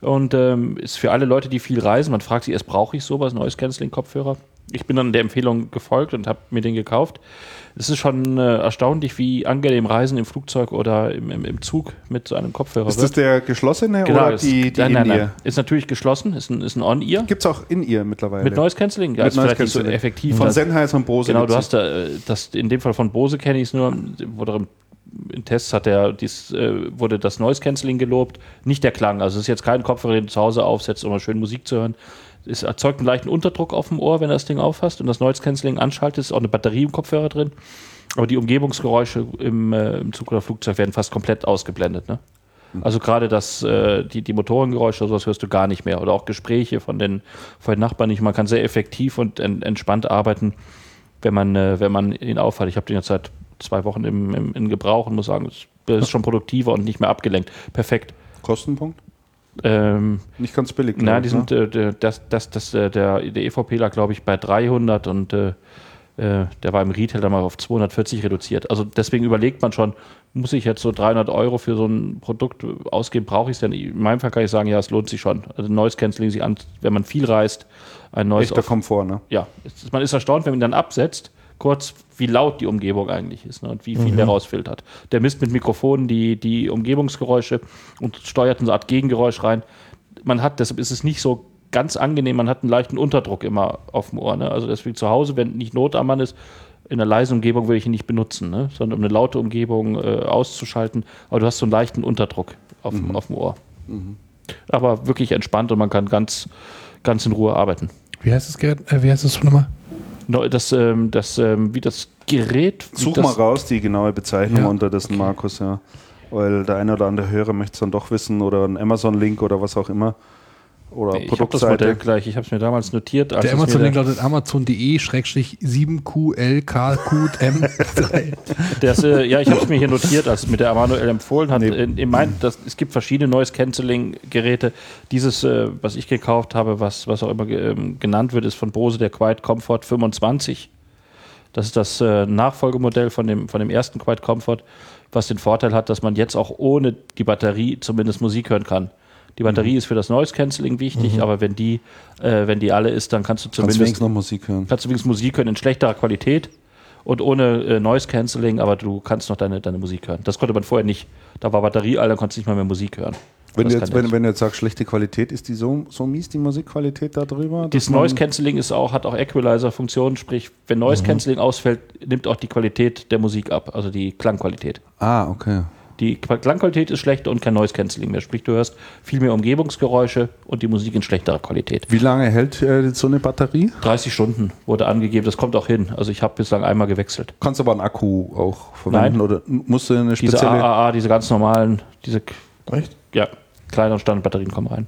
Und ähm, ist für alle Leute, die viel reisen, man fragt sich erst, brauche ich sowas, Noise-Canceling-Kopfhörer? Ich bin dann der Empfehlung gefolgt und habe mir den gekauft. Es ist schon äh, erstaunlich, wie angenehm Reisen im Flugzeug oder im, im, im Zug mit so einem Kopfhörer Ist das der geschlossene genau, oder die, die nein, nein, nein. Ist natürlich geschlossen, ist ein, ist ein On-Ear. Gibt es auch In-Ear mittlerweile? Mit Noise Cancelling? Ja, mit ist Noise nicht so effektiv. Von Sennheiser und Bose. Genau, du hast da, äh, das, in dem Fall von Bose kenne ich es nur, wurde in Tests hat er dies, äh, wurde das Noise Cancelling gelobt, nicht der Klang. Also es ist jetzt kein Kopfhörer, den du zu Hause aufsetzt, um mal schön Musik zu hören, es erzeugt einen leichten Unterdruck auf dem Ohr, wenn du das Ding aufhast und das Noise Cancelling anschaltet. Ist auch eine Batterie im Kopfhörer drin. Aber die Umgebungsgeräusche im, äh, im Zug oder Flugzeug werden fast komplett ausgeblendet. Ne? Mhm. Also gerade das, äh, die, die Motorengeräusche oder sowas hörst du gar nicht mehr. Oder auch Gespräche von den, von den Nachbarn nicht. Man kann sehr effektiv und en, entspannt arbeiten, wenn man, äh, wenn man ihn aufhat. Ich habe den jetzt seit zwei Wochen im, im, in Gebrauch und muss sagen, es ist schon produktiver und nicht mehr abgelenkt. Perfekt. Kostenpunkt? Ähm, Nicht ganz billig. na, die sind, ne? äh, der, das, das, das, äh, der, der EVP lag, glaube ich, bei 300 und äh, äh, der war im Retail dann mal auf 240 reduziert. Also deswegen überlegt man schon, muss ich jetzt so 300 Euro für so ein Produkt ausgeben, brauche ich es denn? In meinem Fall kann ich sagen, ja, es lohnt sich schon. Also Noise Cancelling sich an, wenn man viel reist, ein neues Echter Komfort, ne? ja, man ist erstaunt, wenn man ihn dann absetzt, kurz, wie laut die Umgebung eigentlich ist ne, und wie viel der rausfiltert. Der misst mit Mikrofonen die, die Umgebungsgeräusche und steuert eine Art Gegengeräusch rein. Man hat, deshalb ist es nicht so ganz angenehm, man hat einen leichten Unterdruck immer auf dem Ohr. Ne? Also deswegen zu Hause, wenn nicht Not am Mann ist, in einer leisen Umgebung würde ich ihn nicht benutzen, ne? sondern um eine laute Umgebung äh, auszuschalten. Aber du hast so einen leichten Unterdruck auf, dem- auf dem Ohr. Aber wirklich entspannt und man kann ganz, ganz in Ruhe arbeiten. Wie heißt das Gerät? Äh, wie heißt das nochmal? Das, ähm, das, ähm, wie das Gerät. wie Such das, mal raus die genaue Bezeichnung Ja, unterdessen, Markus, ja. Weil der eine oder andere Hörer möchte es dann doch wissen oder ein Amazon-Link oder was auch immer. Oder Ich Modell Produktseite. gleich. Ich habe es mir damals notiert. als Der Amazon-Link lautet amazon.de-7QLKQM3. Das, äh, ja, ich habe es mir hier notiert, als es mir der Manuel empfohlen hat. Nee. In, in mein, das, es gibt verschiedene Noise Cancelling Geräte. Dieses, äh, was ich gekauft habe, was, was auch immer ge- ähm, genannt wird, ist von Bose der Quiet Comfort 25. Das ist das äh, Nachfolgemodell von dem, von dem ersten Quiet Comfort, was den Vorteil hat, dass man jetzt auch ohne die Batterie zumindest Musik hören kann. Die Batterie ist für das Noise Cancelling wichtig, aber wenn die, äh, wenn die alle ist, dann kannst du Kannst zumindest wenigstens noch Musik hören. kannst du übrigens Musik hören in schlechterer Qualität und ohne äh, Noise Cancelling, aber du kannst noch deine, deine Musik hören. Das konnte man vorher nicht. Da war Batterie all, dann konntest du nicht mal mehr Musik hören. Wenn Das du, jetzt, wenn, wenn du jetzt sagst, schlechte Qualität, ist die so, so mies, die Musikqualität da drüber? Man- Noise Cancelling ist auch, hat auch Equalizer-Funktionen, sprich, wenn Mhm. Noise Cancelling ausfällt, nimmt auch die Qualität der Musik ab, also die Klangqualität. Ah, okay. Die Klangqualität ist schlechter und kein Noise Cancelling mehr. Sprich, du hörst viel mehr Umgebungsgeräusche und die Musik in schlechterer Qualität. Wie lange hält äh, so eine Batterie? 30 Stunden wurde angegeben, das kommt auch hin. Also ich habe bislang einmal gewechselt. Kannst aber einen Akku auch verwenden Nein. oder musst du eine Diese spezielle. AAA, diese ganz normalen, diese Echt? ja, kleineren Standardbatterien kommen rein.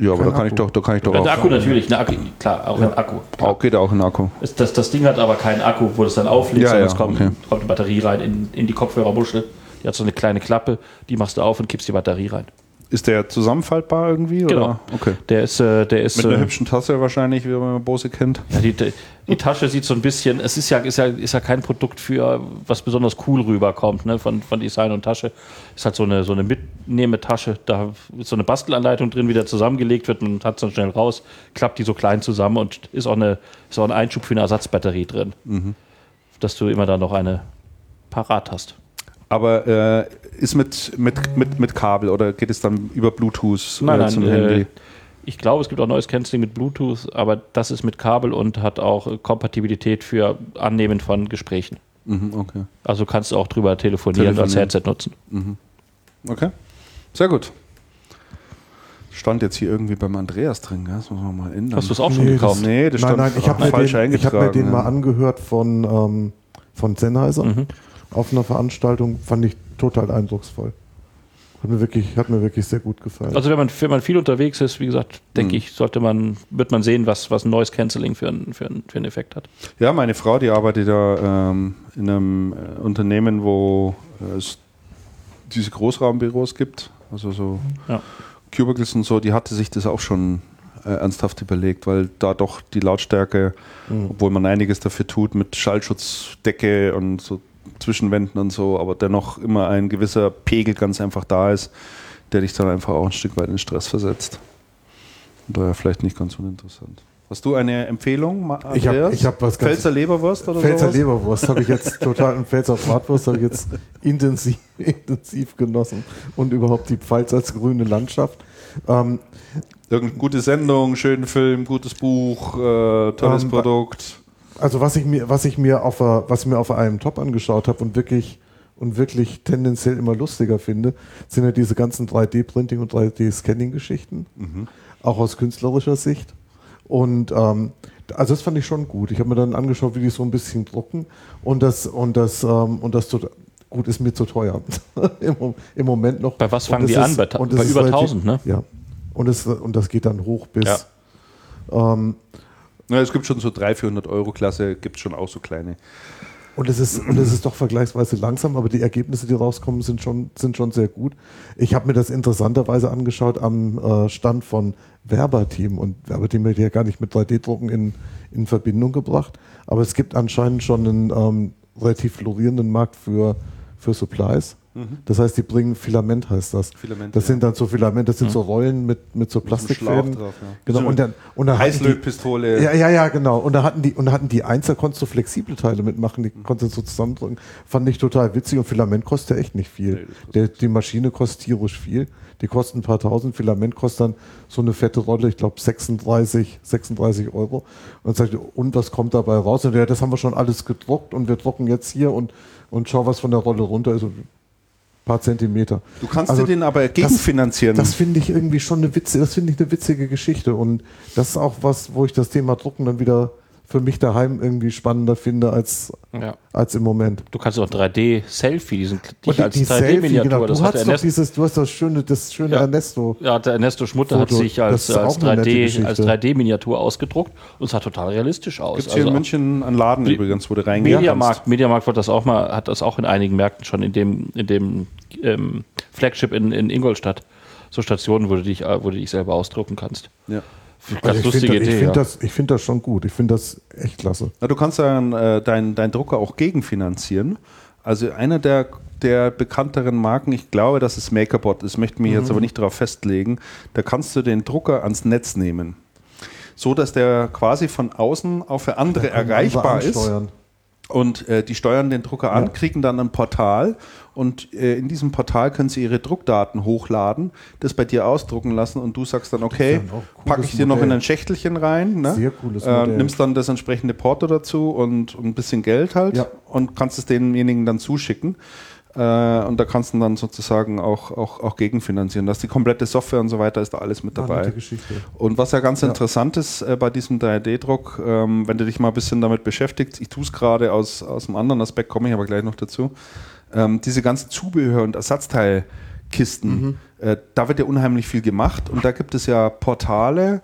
ja, aber da kann ich doch, da kann ich doch Der auch. Akku natürlich, ne, Akku, klar, auch ein Akku. Auch geht auch ein Akku. Das, das, das Ding hat aber keinen Akku, wo das dann auflädt, Ja, sondern ja, es kommt, okay. kommt eine Batterie rein in, in die Kopfhörermuschel. Die hat so eine kleine Klappe, die machst du auf und kippst die Batterie rein. Ist der zusammenfaltbar irgendwie? Genau. Oder? Okay. Der ist, äh, der ist Mit einer äh, hübschen Tasse wahrscheinlich, wie man Bose kennt. ja, die, die, Tasche sieht so ein bisschen, es ist ja, ist ja, ist ja kein Produkt für, was besonders cool rüberkommt, ne, von, von Design und Tasche. Ist halt so eine, so eine Mitnehmetasche, da ist so eine Bastelanleitung drin, wie der zusammengelegt wird, man hat es dann schnell raus, klappt die so klein zusammen und ist auch, eine, ist auch ein Einschub für eine Ersatzbatterie drin. Dass du immer da noch eine parat hast. Aber äh, ist mit, mit, mit, mit Kabel oder geht es dann über Bluetooth Nein, äh, nein, zum äh, Handy? Ich glaube, es gibt auch neues Canceling mit Bluetooth, aber das ist mit Kabel und hat auch äh, Kompatibilität für Annehmen von Gesprächen. Mhm, okay. Also kannst du auch drüber telefonieren, und als Telefonieren. Headset nutzen. Okay. Sehr gut. Stand jetzt hier irgendwie beim Andreas drin, gell? das muss man mal ändern. Hast du es auch schon Nee, gekauft? Nee, das Nein, stand nein, ich habe mir, falsch den, ich hab mir den ja. mal angehört von, ähm, von Sennheiser Mhm. Auf einer Veranstaltung. Fand ich total eindrucksvoll. Hat mir wirklich, hat mir wirklich sehr gut gefallen. Also wenn man, wenn man viel unterwegs ist, wie gesagt, denke Mhm. ich, sollte man, wird man sehen, was, was ein neues Canceling für, ein, für, ein, für einen Effekt hat. Ja, meine Frau, die arbeitet ja ähm, in einem äh, Unternehmen, wo äh, es diese Großraumbüros gibt, also so Ja. Cubicles und so, die hatte sich das auch schon äh, ernsthaft überlegt, weil da doch die Lautstärke, obwohl man einiges dafür tut mit Schallschutzdecke und so Zwischenwänden und so, aber dennoch immer ein gewisser Pegel ganz einfach da ist, der dich dann einfach auch ein Stück weit in Stress versetzt. Und daher vielleicht nicht ganz uninteressant. Hast du eine Empfehlung, Ich Andreas? ich hab was ganz- Pfälzer Leberwurst oder Pfälzer sowas? Leberwurst habe ich jetzt total und Pfälzer Bratwurst habe ich jetzt intensiv, intensiv genossen und überhaupt die Pfalz als grüne Landschaft. Ähm, Irgendeine gute Sendung, schönen Film, gutes Buch, äh, tolles Ähm, Produkt. Also was ich mir, was ich mir auf der, was ich mir auf einem Top angeschaut habe und wirklich und wirklich tendenziell immer lustiger finde, sind ja diese ganzen 3D-Printing und 3D-Scanning-Geschichten, auch aus künstlerischer Sicht. Und ähm, also das fand ich schon gut. Ich habe mir dann angeschaut, wie die so ein bisschen drucken und das und das ähm, und das gut ist mir zu teuer Im, im Moment noch. Bei was fangen die ist- an? Bei bei über relativ- 1000, ne? Ja. Und es und das geht dann hoch bis ähm, Ja, es gibt schon so 300, 400 Euro Klasse, gibt es schon auch so kleine. Und es ist, und es ist doch vergleichsweise langsam, aber die Ergebnisse, die rauskommen, sind schon, sind schon sehr gut. Ich habe mir das interessanterweise angeschaut am äh, Stand von Werberteam und Werberteam wird ja gar nicht mit 3D-Drucken in, in Verbindung gebracht, aber es gibt anscheinend schon einen ähm, relativ florierenden Markt für, für Supplies. Mhm. Das heißt, die bringen Filament, heißt das. Filament, das ja. sind dann so Filament, das sind mhm. so Rollen mit, mit so Plastikfäden. Drauf, ja. Genau. So und dann, und dann Heißlötpistole. Ja, ja, ja, genau. Und da hatten die, und da hatten die Einzel konntest du flexible Teile mitmachen, die mhm. konntest du so zusammendrücken. Fand ich total witzig und Filament kostet ja echt nicht viel. Nee, Der, die Maschine kostet tierisch viel. Die kosten ein paar tausend. Filament kostet dann so eine fette Rolle, ich glaube 36, 36 Euro. Und dann sagt und was kommt dabei raus? Und ja, das haben wir schon alles gedruckt und wir drucken jetzt hier und, und schau, was von der Rolle runter ist paar Zentimeter. Du kannst also, dir den aber gegenfinanzieren. Das, das finde ich irgendwie schon eine witzige, das finde ich eine witzige Geschichte und das ist auch was, wo ich das Thema Drucken dann wieder für mich daheim irgendwie spannender finde als, ja. als im Moment. Du kannst auch 3D-Selfie, diesen die, als 3D-Miniatur. Genau. Du, hast doch dieses, du hast das schöne, das schöne ja. Ernesto. Ja, der Ernesto Schmutter hat sich als, als 3D, als 3D-Miniatur ausgedruckt und es sah total realistisch aus. Gibt es hier also in München einen Laden übrigens, wo du reingehen Mediamarkt, Mediamarkt wird das auch mal, hat das auch in einigen Märkten schon in dem, in dem ähm, Flagship in, in Ingolstadt. So Stationen, wo du dich, wo du dich selber ausdrucken kannst. Ja. Also lustige find, Idee. Ich finde ja. das, find das schon gut. Ich finde das echt klasse. Na, du kannst dann äh, deinen dein Drucker auch gegenfinanzieren. Also einer der, der bekannteren Marken, ich glaube, dass es MakerBot ist, möchte mich mhm. jetzt aber nicht darauf festlegen. Da kannst du den Drucker ans Netz nehmen. So dass der quasi von außen auch für andere erreichbar ist. Und äh, die steuern den Drucker an, ja. kriegen dann ein Portal und äh, in diesem Portal können sie ihre Druckdaten hochladen, das bei dir ausdrucken lassen und du sagst dann, okay, packe ich dir noch in ein Schächtelchen rein, ne? Sehr cooles äh, nimmst dann das entsprechende Porto dazu und, und ein bisschen Geld halt ja. und kannst es denjenigen dann zuschicken. Äh, und da kannst du dann sozusagen auch, auch, auch gegenfinanzieren. Das die komplette Software und so weiter ist da alles mit dabei. Und was ja ganz ja. interessant ist äh, bei diesem 3D-Druck, ähm, wenn du dich mal ein bisschen damit beschäftigst, ich tue es gerade aus, aus einem anderen Aspekt, komme ich aber gleich noch dazu, ähm, diese ganzen Zubehör- und Ersatzteilkisten, mhm. äh, da wird ja unheimlich viel gemacht und da gibt es ja Portale,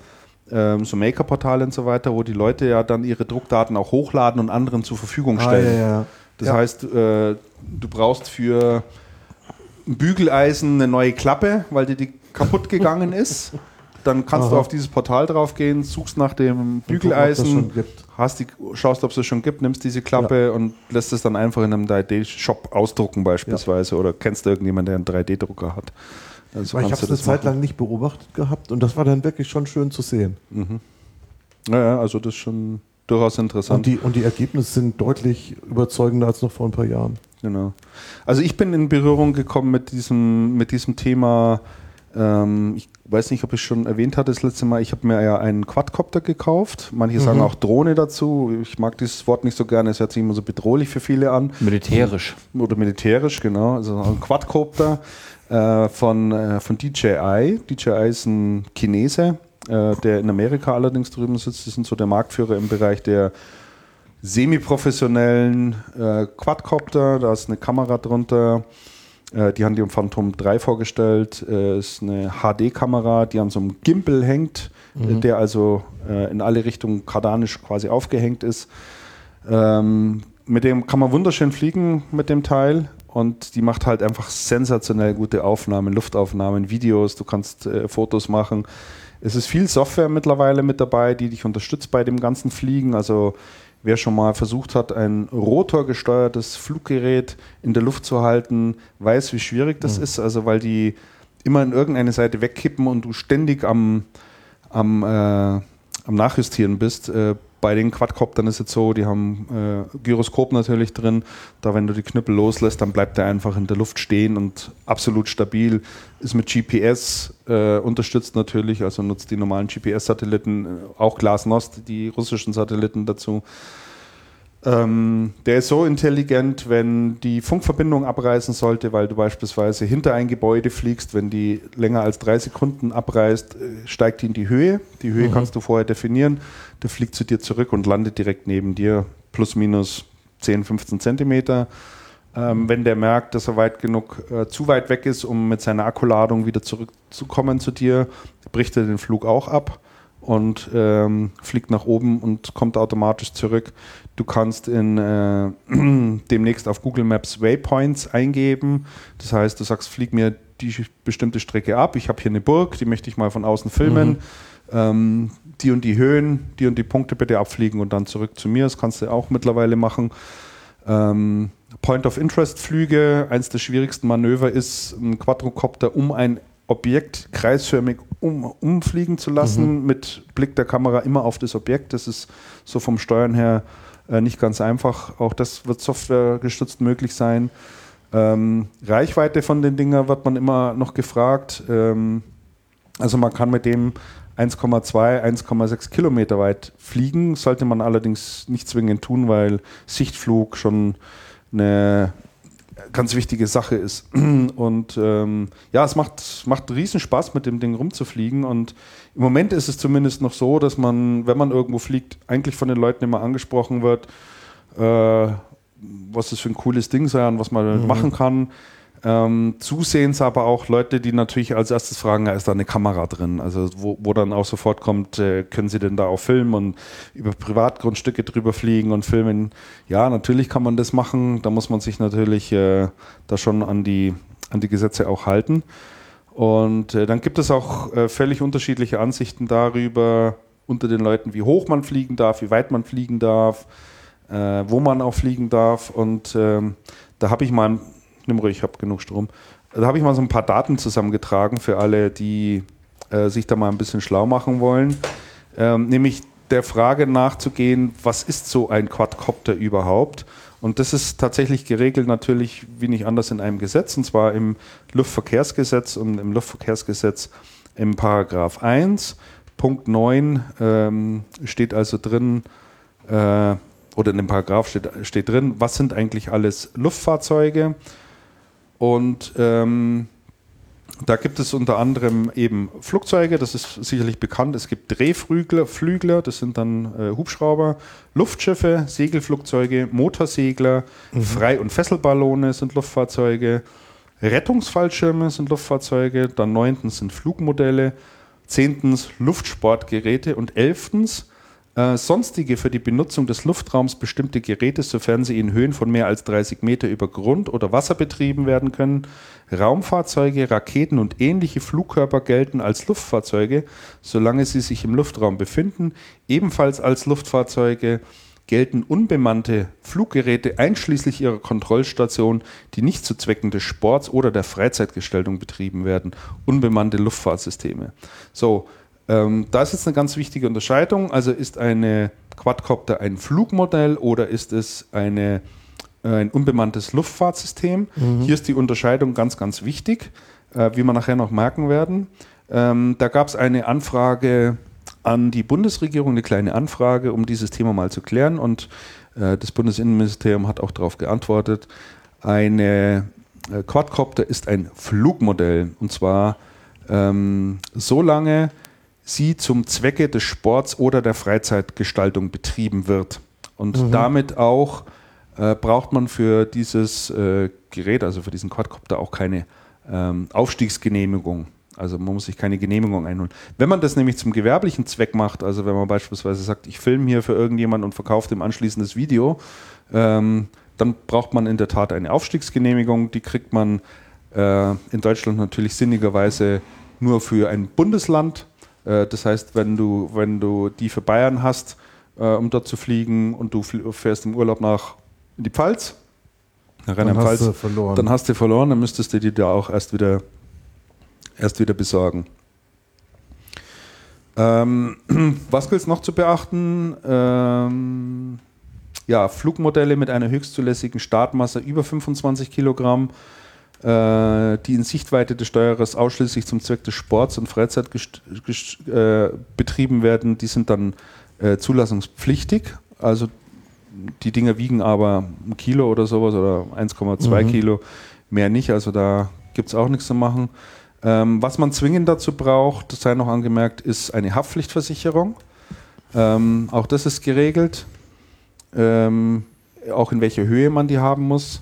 ähm, so Maker-Portale und so weiter, wo die Leute ja dann ihre Druckdaten auch hochladen und anderen zur Verfügung stellen. Ah, ja, ja. Das ja. heißt, äh, du brauchst für ein Bügeleisen eine neue Klappe, weil dir die kaputt gegangen ist. Dann kannst Aha. du auf dieses Portal draufgehen, suchst nach dem Bügeleisen, hast die, schaust, ob es es schon gibt, nimmst diese Klappe ja. und lässt es dann einfach in einem 3D-Shop ausdrucken beispielsweise ja. oder kennst du irgendjemanden, der einen 3D-Drucker hat. Also ich habe es eine Zeit lang nicht beobachtet gehabt und das war dann wirklich schon schön zu sehen. Mhm. Naja, also das ist schon durchaus interessant. Und die, und die Ergebnisse sind deutlich überzeugender als noch vor ein paar Jahren. Genau. Also ich bin in Berührung gekommen mit diesem, mit diesem Thema, ähm, ich weiß nicht, ob ich schon erwähnt hatte das letzte Mal, ich habe mir ja einen Quadcopter gekauft. Manche mhm. sagen auch Drohne dazu. Ich mag dieses Wort nicht so gerne, es hört sich immer so bedrohlich für viele an. Militärisch. Oder militärisch, genau. Also ein Quadcopter äh, von, äh, von DJI. DJI ist ein Chinese, äh, der in Amerika allerdings drüben sitzt. Die sind so der Marktführer im Bereich der semi-professionellen äh, Quadcopter. Da ist eine Kamera drunter. Äh, die haben die im Phantom 3 vorgestellt. Äh, ist eine HD-Kamera, die an so einem Gimbal hängt, mhm. der also äh, in alle Richtungen kardanisch quasi aufgehängt ist. Ähm, mit dem kann man wunderschön fliegen mit dem Teil und die macht halt einfach sensationell gute Aufnahmen, Luftaufnahmen, Videos, du kannst äh, Fotos machen. Es ist viel Software mittlerweile mit dabei, die dich unterstützt bei dem ganzen Fliegen. Also wer schon mal versucht hat, ein rotorgesteuertes Fluggerät in der Luft zu halten, weiß, wie schwierig das mhm. ist. Also weil die immer in irgendeine Seite wegkippen und du ständig am, am, äh, am Nachjustieren bist. Äh, bei den Quadcoptern ist es so, die haben äh, Gyroskop natürlich drin. Da, wenn du die Knüppel loslässt, dann bleibt der einfach in der Luft stehen und absolut stabil. Ist mit GPS äh, unterstützt natürlich, also nutzt die normalen GPS-Satelliten, äh, auch Glasnost, die russischen Satelliten dazu. Ähm, der ist so intelligent, wenn die Funkverbindung abreißen sollte, weil du beispielsweise hinter ein Gebäude fliegst, wenn die länger als drei Sekunden abreißt, äh, steigt die in die Höhe. Die Höhe mhm. kannst du vorher definieren. Der fliegt zu dir zurück und landet direkt neben dir, plus minus 10, 15 Zentimeter. Ähm, wenn der merkt, dass er weit genug, äh, zu weit weg ist, um mit seiner Akkuladung wieder zurückzukommen zu dir, bricht er den Flug auch ab und ähm, fliegt nach oben und kommt automatisch zurück. Du kannst in, äh, demnächst auf Google Maps Waypoints eingeben. Das heißt, du sagst, flieg mir die bestimmte Strecke ab. Ich habe hier eine Burg, die möchte ich mal von außen filmen. Mhm. Ähm, die und die Höhen, die und die Punkte bitte abfliegen und dann zurück zu mir. Das kannst du auch mittlerweile machen. Ähm, Point of Interest Flüge, eins der schwierigsten Manöver ist, ein Quadrocopter um ein Objekt kreisförmig um, umfliegen zu lassen, mhm. mit Blick der Kamera immer auf das Objekt. Das ist so vom Steuern her äh, nicht ganz einfach. Auch das wird softwaregestützt möglich sein. Ähm, Reichweite von den Dingern wird man immer noch gefragt. Ähm, also man kann mit dem 1,2, 1,6 Kilometer weit fliegen, sollte man allerdings nicht zwingend tun, weil Sichtflug schon eine ganz wichtige Sache ist. Und ähm, ja, es macht, macht riesen Spaß, mit dem Ding rumzufliegen. Und im Moment ist es zumindest noch so, dass man, wenn man irgendwo fliegt, eigentlich von den Leuten immer angesprochen wird, äh, was das für ein cooles Ding sei und was man mhm. machen kann. Ähm, zusehends aber auch Leute, die natürlich als erstes fragen, ja, ist da eine Kamera drin? Also wo, wo dann auch sofort kommt, äh, können Sie denn da auch filmen und über Privatgrundstücke drüber fliegen und filmen? Ja, natürlich kann man das machen. Da muss man sich natürlich äh, da schon an die, an die Gesetze auch halten. Und äh, dann gibt es auch äh, völlig unterschiedliche Ansichten darüber unter den Leuten, wie hoch man fliegen darf, wie weit man fliegen darf, äh, wo man auch fliegen darf. Und ähm, da habe ich mal nimm ruhig, ich habe genug Strom. Da habe ich mal so ein paar Daten zusammengetragen für alle, die äh, sich da mal ein bisschen schlau machen wollen. Ähm, nämlich der Frage nachzugehen, was ist so ein Quadcopter überhaupt? Und das ist tatsächlich geregelt natürlich wie nicht anders in einem Gesetz, und zwar im Luftverkehrsgesetz und im Luftverkehrsgesetz im Paragraph 1, Punkt 9 ähm, steht also drin, äh, oder in dem Paragraph steht, steht drin, was sind eigentlich alles Luftfahrzeuge? Und ähm, da gibt es unter anderem eben Flugzeuge, das ist sicherlich bekannt. Es gibt Drehflügler, Flügler, das sind dann äh, Hubschrauber, Luftschiffe, Segelflugzeuge, Motorsegler, mhm. Frei- und Fesselballone sind Luftfahrzeuge, Rettungsfallschirme sind Luftfahrzeuge, dann neuntens sind Flugmodelle, zehntens Luftsportgeräte und elftens äh, sonstige für die Benutzung des Luftraums bestimmte Geräte, sofern sie in Höhen von mehr als 30 Meter über Grund oder Wasser betrieben werden können. Raumfahrzeuge, Raketen und ähnliche Flugkörper gelten als Luftfahrzeuge, solange sie sich im Luftraum befinden. Ebenfalls als Luftfahrzeuge gelten unbemannte Fluggeräte einschließlich ihrer Kontrollstation, die nicht zu Zwecken des Sports oder der Freizeitgestaltung betrieben werden. Unbemannte Luftfahrtsysteme. So, ähm, da ist jetzt eine ganz wichtige Unterscheidung. Also ist eine Quadcopter ein Flugmodell oder ist es eine, äh, ein unbemanntes Luftfahrtsystem? Mhm. Hier ist die Unterscheidung ganz, ganz wichtig, äh, wie wir nachher noch merken werden. Ähm, da gab es eine Anfrage an die Bundesregierung, eine kleine Anfrage, um dieses Thema mal zu klären. Und äh, das Bundesinnenministerium hat auch darauf geantwortet. Eine äh, Quadcopter ist ein Flugmodell. Und zwar ähm, so lange, sie zum Zwecke des Sports oder der Freizeitgestaltung betrieben wird. Und mhm. damit auch äh, braucht man für dieses äh, Gerät, also für diesen Quadcopter, auch keine ähm, Aufstiegsgenehmigung. Also man muss sich keine Genehmigung einholen. Wenn man das nämlich zum gewerblichen Zweck macht, also wenn man beispielsweise sagt, ich filme hier für irgendjemanden und verkaufe dem anschließendes Video, ähm, dann braucht man in der Tat eine Aufstiegsgenehmigung. Die kriegt man äh, in Deutschland natürlich sinnigerweise nur für ein Bundesland. Äh, das heißt, wenn du, wenn du die für Bayern hast, äh, um dort zu fliegen und du fährst im Urlaub nach in die Pfalz, nach dann hast du verloren. Dann hast du verloren, dann müsstest du die da auch erst wieder, erst wieder besorgen. Ähm, was gilt es noch zu beachten? Ähm, ja, Flugmodelle mit einer höchstzulässigen Startmasse über 25 Kilogramm die in Sichtweite des Steuerers ausschließlich zum Zweck des Sports und Freizeit äh, betrieben werden, die sind dann äh, zulassungspflichtig. Also die Dinger wiegen aber ein Kilo oder sowas oder 1,2 mhm. Kilo, mehr nicht. Also da gibt es auch nichts zu machen. Ähm, was man zwingend dazu braucht, das sei noch angemerkt, ist eine Haftpflichtversicherung. Ähm, auch das ist geregelt. Ähm, auch in welcher Höhe man die haben muss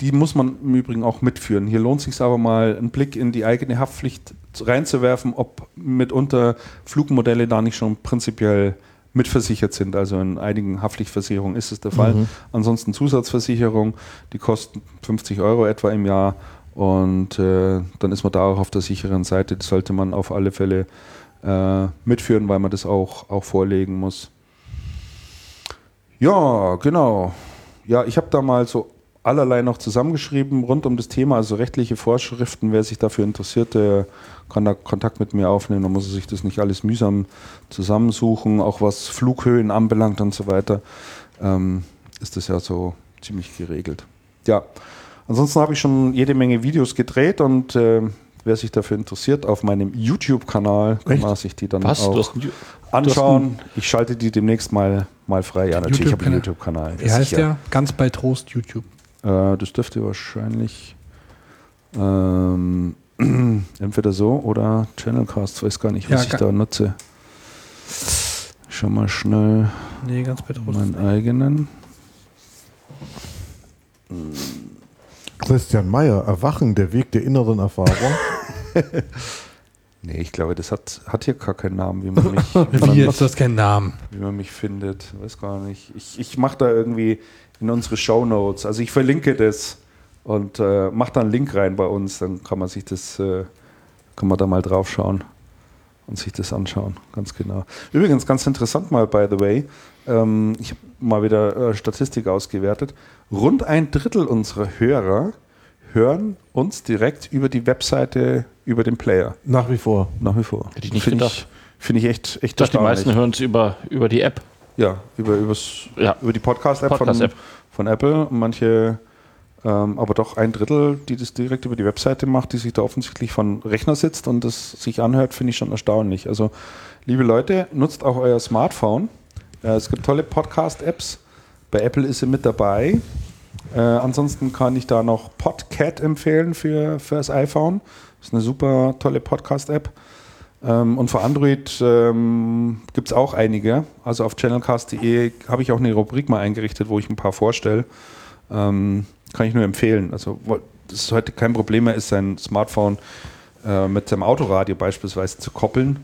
die muss man im Übrigen auch mitführen. Hier lohnt es sich aber mal, einen Blick in die eigene Haftpflicht reinzuwerfen, ob mitunter Flugmodelle da nicht schon prinzipiell mitversichert sind. Also in einigen Haftpflichtversicherungen ist es der Fall. Mhm. Ansonsten Zusatzversicherung, die kosten 50 Euro etwa im Jahr. Und äh, dann ist man da auch auf der sicheren Seite. Das sollte man auf alle Fälle äh, mitführen, weil man das auch, auch vorlegen muss. Ja, genau. Ja, ich habe da mal so allerlei noch zusammengeschrieben rund um das Thema, also rechtliche Vorschriften. Wer sich dafür interessiert, der kann da Kontakt mit mir aufnehmen. Da muss er sich das nicht alles mühsam zusammensuchen. Auch was Flughöhen anbelangt und so weiter, ähm, ist das ja so ziemlich geregelt. Ja, ansonsten habe ich schon jede Menge Videos gedreht und äh, wer sich dafür interessiert, auf meinem YouTube-Kanal kann man sich die dann Was? Auch anschauen. Ich schalte die demnächst mal, mal frei. Ja, natürlich habe ich einen YouTube-Kanal. YouTube-Kanal. Wie heißt sicher. der? Ganz bei Trost YouTube. Äh, das dürfte wahrscheinlich ähm, entweder so oder Channelcast, weiß gar nicht, was Ja, ich da nutze. Schau mal schnell Nee, ganz meinen eigenen. Christian Meyer, Erwachen, der Weg der inneren Erfahrung. Nee, ich glaube, das hat, hat hier gar keinen Namen, wie man mich, wie Wie man du hast keinen Namen. wie man mich findet. Weiß gar nicht. Ich, ich mache da irgendwie in unsere Show Notes, also ich verlinke das und äh, mache da einen Link rein bei uns, dann kann man sich das, äh, kann man da mal drauf schauen und sich das anschauen, ganz genau. Übrigens, ganz interessant mal, by the way, ähm, ich habe mal wieder äh, Statistik ausgewertet. Rund ein Drittel unserer Hörer hören uns direkt über die Webseite, über den Player, Nach wie vor. nach wie vor. Hätte ich nicht Finde gedacht. ich, finde ich echt, echt Ich dachte, die meisten hören es über, über die App. Ja, über, übers, Ja. über die Podcast-App Podcast-App. von, von Apple. Manche, ähm, aber doch ein Drittel, die das direkt über die Webseite macht, die sich da offensichtlich von Rechner sitzt und das sich anhört, finde ich schon erstaunlich. Also, liebe Leute, nutzt auch euer Smartphone. Äh, es gibt tolle Podcast-Apps. Bei Apple ist sie mit dabei. Äh, ansonsten kann ich da noch Podcat empfehlen für, für das iPhone. Das ist eine super tolle Podcast-App. Ähm, und für Android ähm, gibt es auch einige. Also auf channelcast.de habe ich auch eine Rubrik mal eingerichtet, wo ich ein paar vorstelle. Ähm, kann ich nur empfehlen. Also das ist heute kein Problem mehr, ist sein Smartphone äh, mit seinem Autoradio beispielsweise zu koppeln.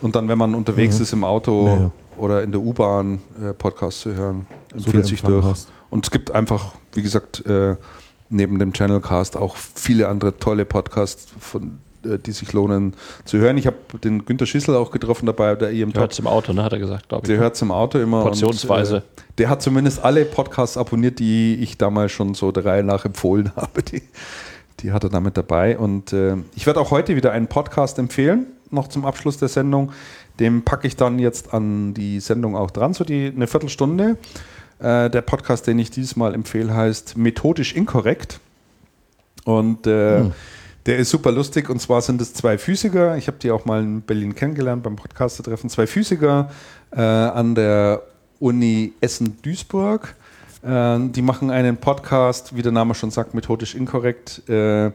Und dann, wenn man unterwegs Mhm. ist im Auto Ja, ja. oder in der U-Bahn äh, Podcast zu hören, So empfiehlt der sich durch. hast. Und es gibt einfach, wie gesagt, äh, neben dem Channelcast auch viele andere tolle Podcasts, von, äh, die sich lohnen zu hören. Ich habe den Günter Schissel auch getroffen dabei, der IM Der hört im Auto, ne, hat er gesagt, glaube ich. Der hört zum Auto immer. Portionsweise. Und, äh, der hat zumindest alle Podcasts abonniert, die ich damals schon so der Reihe nach empfohlen habe. Die, die hat er damit dabei. Und äh, ich werde auch heute wieder einen Podcast empfehlen, noch zum Abschluss der Sendung. Den packe ich dann jetzt an die Sendung auch dran, so die eine Viertelstunde. Äh, der Podcast, den ich dieses Mal empfehle, heißt Methodisch Inkorrekt. Und äh, der ist super lustig. Und zwar sind es zwei Physiker. Ich habe die auch mal in Berlin kennengelernt beim Podcaster-Treffen. Zwei Physiker äh, an der Uni Essen-Duisburg. Äh, die machen einen Podcast, wie der Name schon sagt, methodisch inkorrekt. Äh,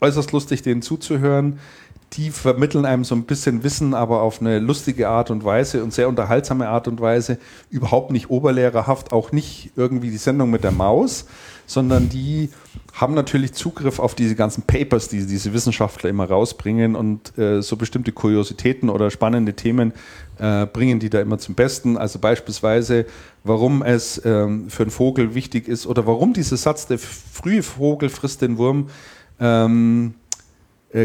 äußerst lustig, denen zuzuhören. Die vermitteln einem so ein bisschen Wissen, aber auf eine lustige Art und Weise und sehr unterhaltsame Art und Weise. Überhaupt nicht oberlehrerhaft, auch nicht irgendwie die Sendung mit der Maus, sondern die haben natürlich Zugriff auf diese ganzen Papers, die diese Wissenschaftler immer rausbringen und äh, so bestimmte Kuriositäten oder spannende Themen äh, bringen die da immer zum Besten. Also beispielsweise, warum es ähm, für einen Vogel wichtig ist oder warum dieser Satz, der frühe Vogel frisst den Wurm, ähm, äh,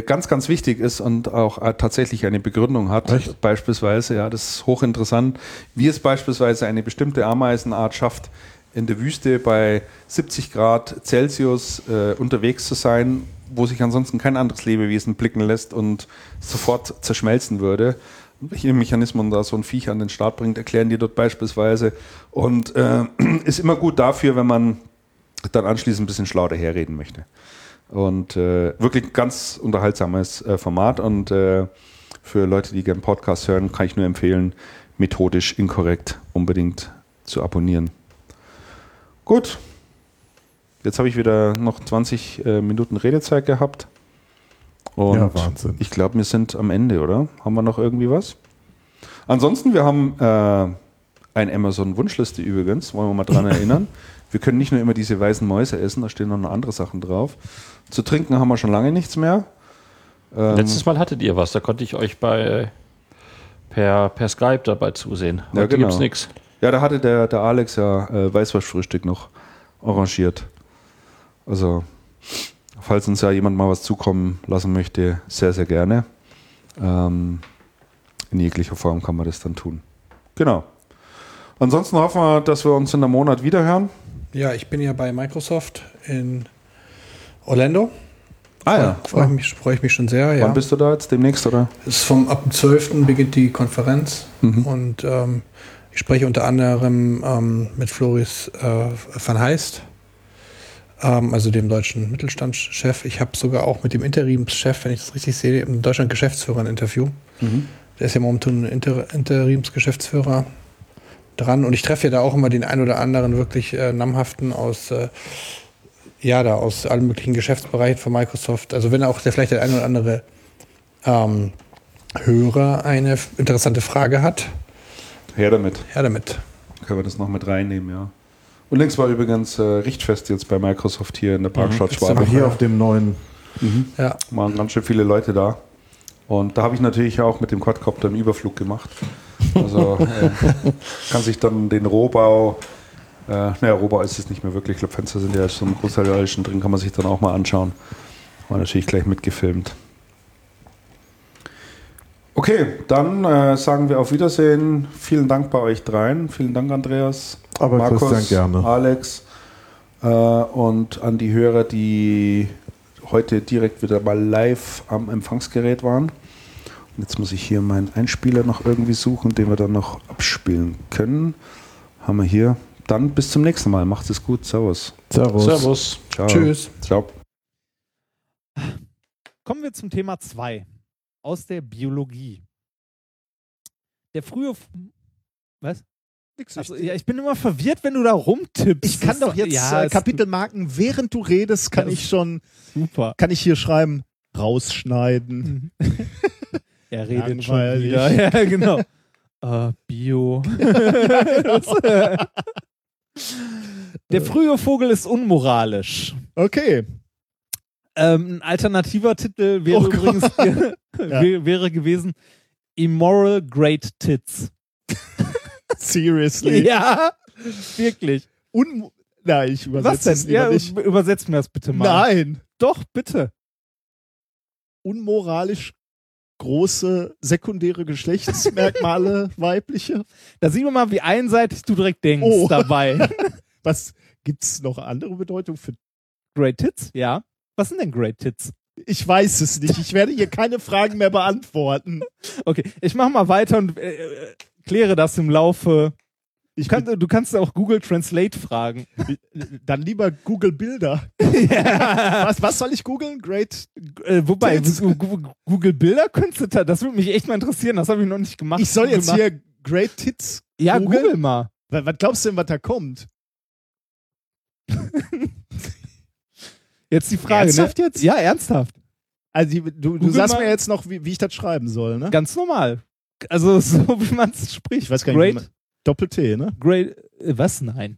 ganz, ganz wichtig ist und auch äh, tatsächlich eine Begründung hat. Echt? Beispielsweise, ja, das ist hochinteressant, wie es beispielsweise eine bestimmte Ameisenart schafft, in der Wüste bei 70 Grad Celsius äh, unterwegs zu sein, wo sich ansonsten kein anderes Lebewesen blicken lässt und sofort zerschmelzen würde. Welche Mechanismen da so ein Viech an den Start bringt, erklären die dort beispielsweise. Und äh, ist immer gut dafür, wenn man dann anschließend ein bisschen schlau daherreden möchte. Und äh, wirklich ganz unterhaltsames äh, Format. Und äh, für Leute, die gerne Podcasts hören, kann ich nur empfehlen, methodisch inkorrekt unbedingt zu abonnieren. Gut. Jetzt habe ich wieder noch 20 äh, Minuten Redezeit gehabt. Und Ja, Wahnsinn. ich glaube, wir sind am Ende, oder? Haben wir noch irgendwie was? Ansonsten, wir haben äh, ein Amazon-Wunschliste übrigens, wollen wir mal dran erinnern. Wir können nicht nur immer diese weißen Mäuse essen, da stehen noch andere Sachen drauf. Zu trinken haben wir schon lange nichts mehr. Ähm, Letztes Mal hattet ihr was, da konnte ich euch bei, per, per Skype dabei zusehen. Ja, Heute genau. gibt's nichts. Ja, da hatte der, der Alex ja äh, Weißwurstfrühstück noch arrangiert. Also, falls uns ja jemand mal was zukommen lassen möchte, sehr, sehr gerne. Ähm, in jeglicher Form kann man das dann tun. Genau. Ansonsten hoffen wir, dass wir uns in einem Monat wiederhören. Ja, ich bin ja bei Microsoft in Orlando. Ah ja. Freue ich, mich- freu ich mich schon sehr. Ja. Wann bist du da jetzt? Demnächst, oder? Es ist vom ab dem 12. beginnt die Konferenz Mhm. und ähm, ich spreche unter anderem ähm, mit Floris äh, van Heist, ähm, also dem deutschen Mittelstandschef. Ich habe sogar auch mit dem Interimschef, wenn ich das richtig sehe, im Deutschland Geschäftsführer ein Interview. Der ist ja momentan Inter Interimsgeschäftsführer dran und ich treffe ja da auch immer den ein oder anderen wirklich äh, namhaften aus äh, ja da aus allen möglichen Geschäftsbereichen von Microsoft. Also wenn auch der vielleicht der ein oder andere ähm, Hörer eine interessante Frage hat, Her damit. her damit. Können wir das noch mit reinnehmen, ja. Und links war übrigens äh, Richtfest jetzt bei Microsoft hier in der Parkstadt Ist ja Schwabing. Aber hier auf dem neuen, Ja, waren ganz schön viele Leute da. Und da habe ich natürlich auch mit dem Quadcopter einen Überflug gemacht. Also äh, kann sich dann den Rohbau, äh, naja, Rohbau ist es nicht mehr wirklich, ich glaube, Fenster sind ja so ein Großteil schon drin, kann man sich dann auch mal anschauen. War natürlich gleich mitgefilmt. Okay, dann äh, sagen wir auf Wiedersehen. Vielen Dank bei euch dreien. Vielen Dank, Andreas. Aber gerne. Alex äh, und an die Hörer, die heute direkt wieder mal live am Empfangsgerät waren. Jetzt muss ich hier meinen Einspieler noch irgendwie suchen, den wir dann noch abspielen können. Haben wir hier. Dann bis zum nächsten Mal. Macht es gut. Servus. Servus. Servus. Ciao. tschüss. Ciao. Kommen wir zum Thema 2 aus der Biologie. Der frühe. F Was? Nix, Also, ich, ja, ich bin immer verwirrt, wenn du da rumtippst. ich kann doch jetzt ja, äh, Kapitelmarken, während du redest, kann ich schon, Super. kann ich hier schreiben, rausschneiden. Er redet schon wieder. Ja, genau. äh, Bio. Der frühe Vogel ist unmoralisch. Okay. Ähm, ein alternativer Titel wäre Oh übrigens ge wär- wäre gewesen Immoral Great Tits. Seriously. Ja, wirklich. Un Nein, ich Was übersetze es Ja, nicht. übersetzt mir das bitte mal. Nein. Doch, bitte. Unmoralisch große sekundäre Geschlechtsmerkmale weibliche. Da sehen wir mal, wie einseitig du direkt denkst Oh. dabei. Was gibt's noch andere Bedeutung für Great Tits? Ja. Was sind denn Great Tits? Ich weiß es nicht. Ich werde hier keine Fragen mehr beantworten. Okay, ich mach mal weiter und äh, äh, kläre das im Laufe. Kann, du kannst auch Google Translate fragen. dann lieber Google Bilder. Was, was soll ich googeln? Great. Äh, wobei, Google Bilder könntest du, da- das würde mich echt mal interessieren. Das habe ich noch nicht gemacht. Ich soll Google jetzt mal. hier Great Tits. Ja, googeln? Google mal. Was, was glaubst du denn, was da kommt? Jetzt die Frage. Ernsthaft ne? jetzt? Ja, ernsthaft. Also die, du, du sagst mal. mir jetzt noch, wie, wie ich das schreiben soll, ne? Ganz normal. Also so wie man es spricht. Ich weiß gar nicht, Great, Doppel-T, ne? great. Äh, was? Nein.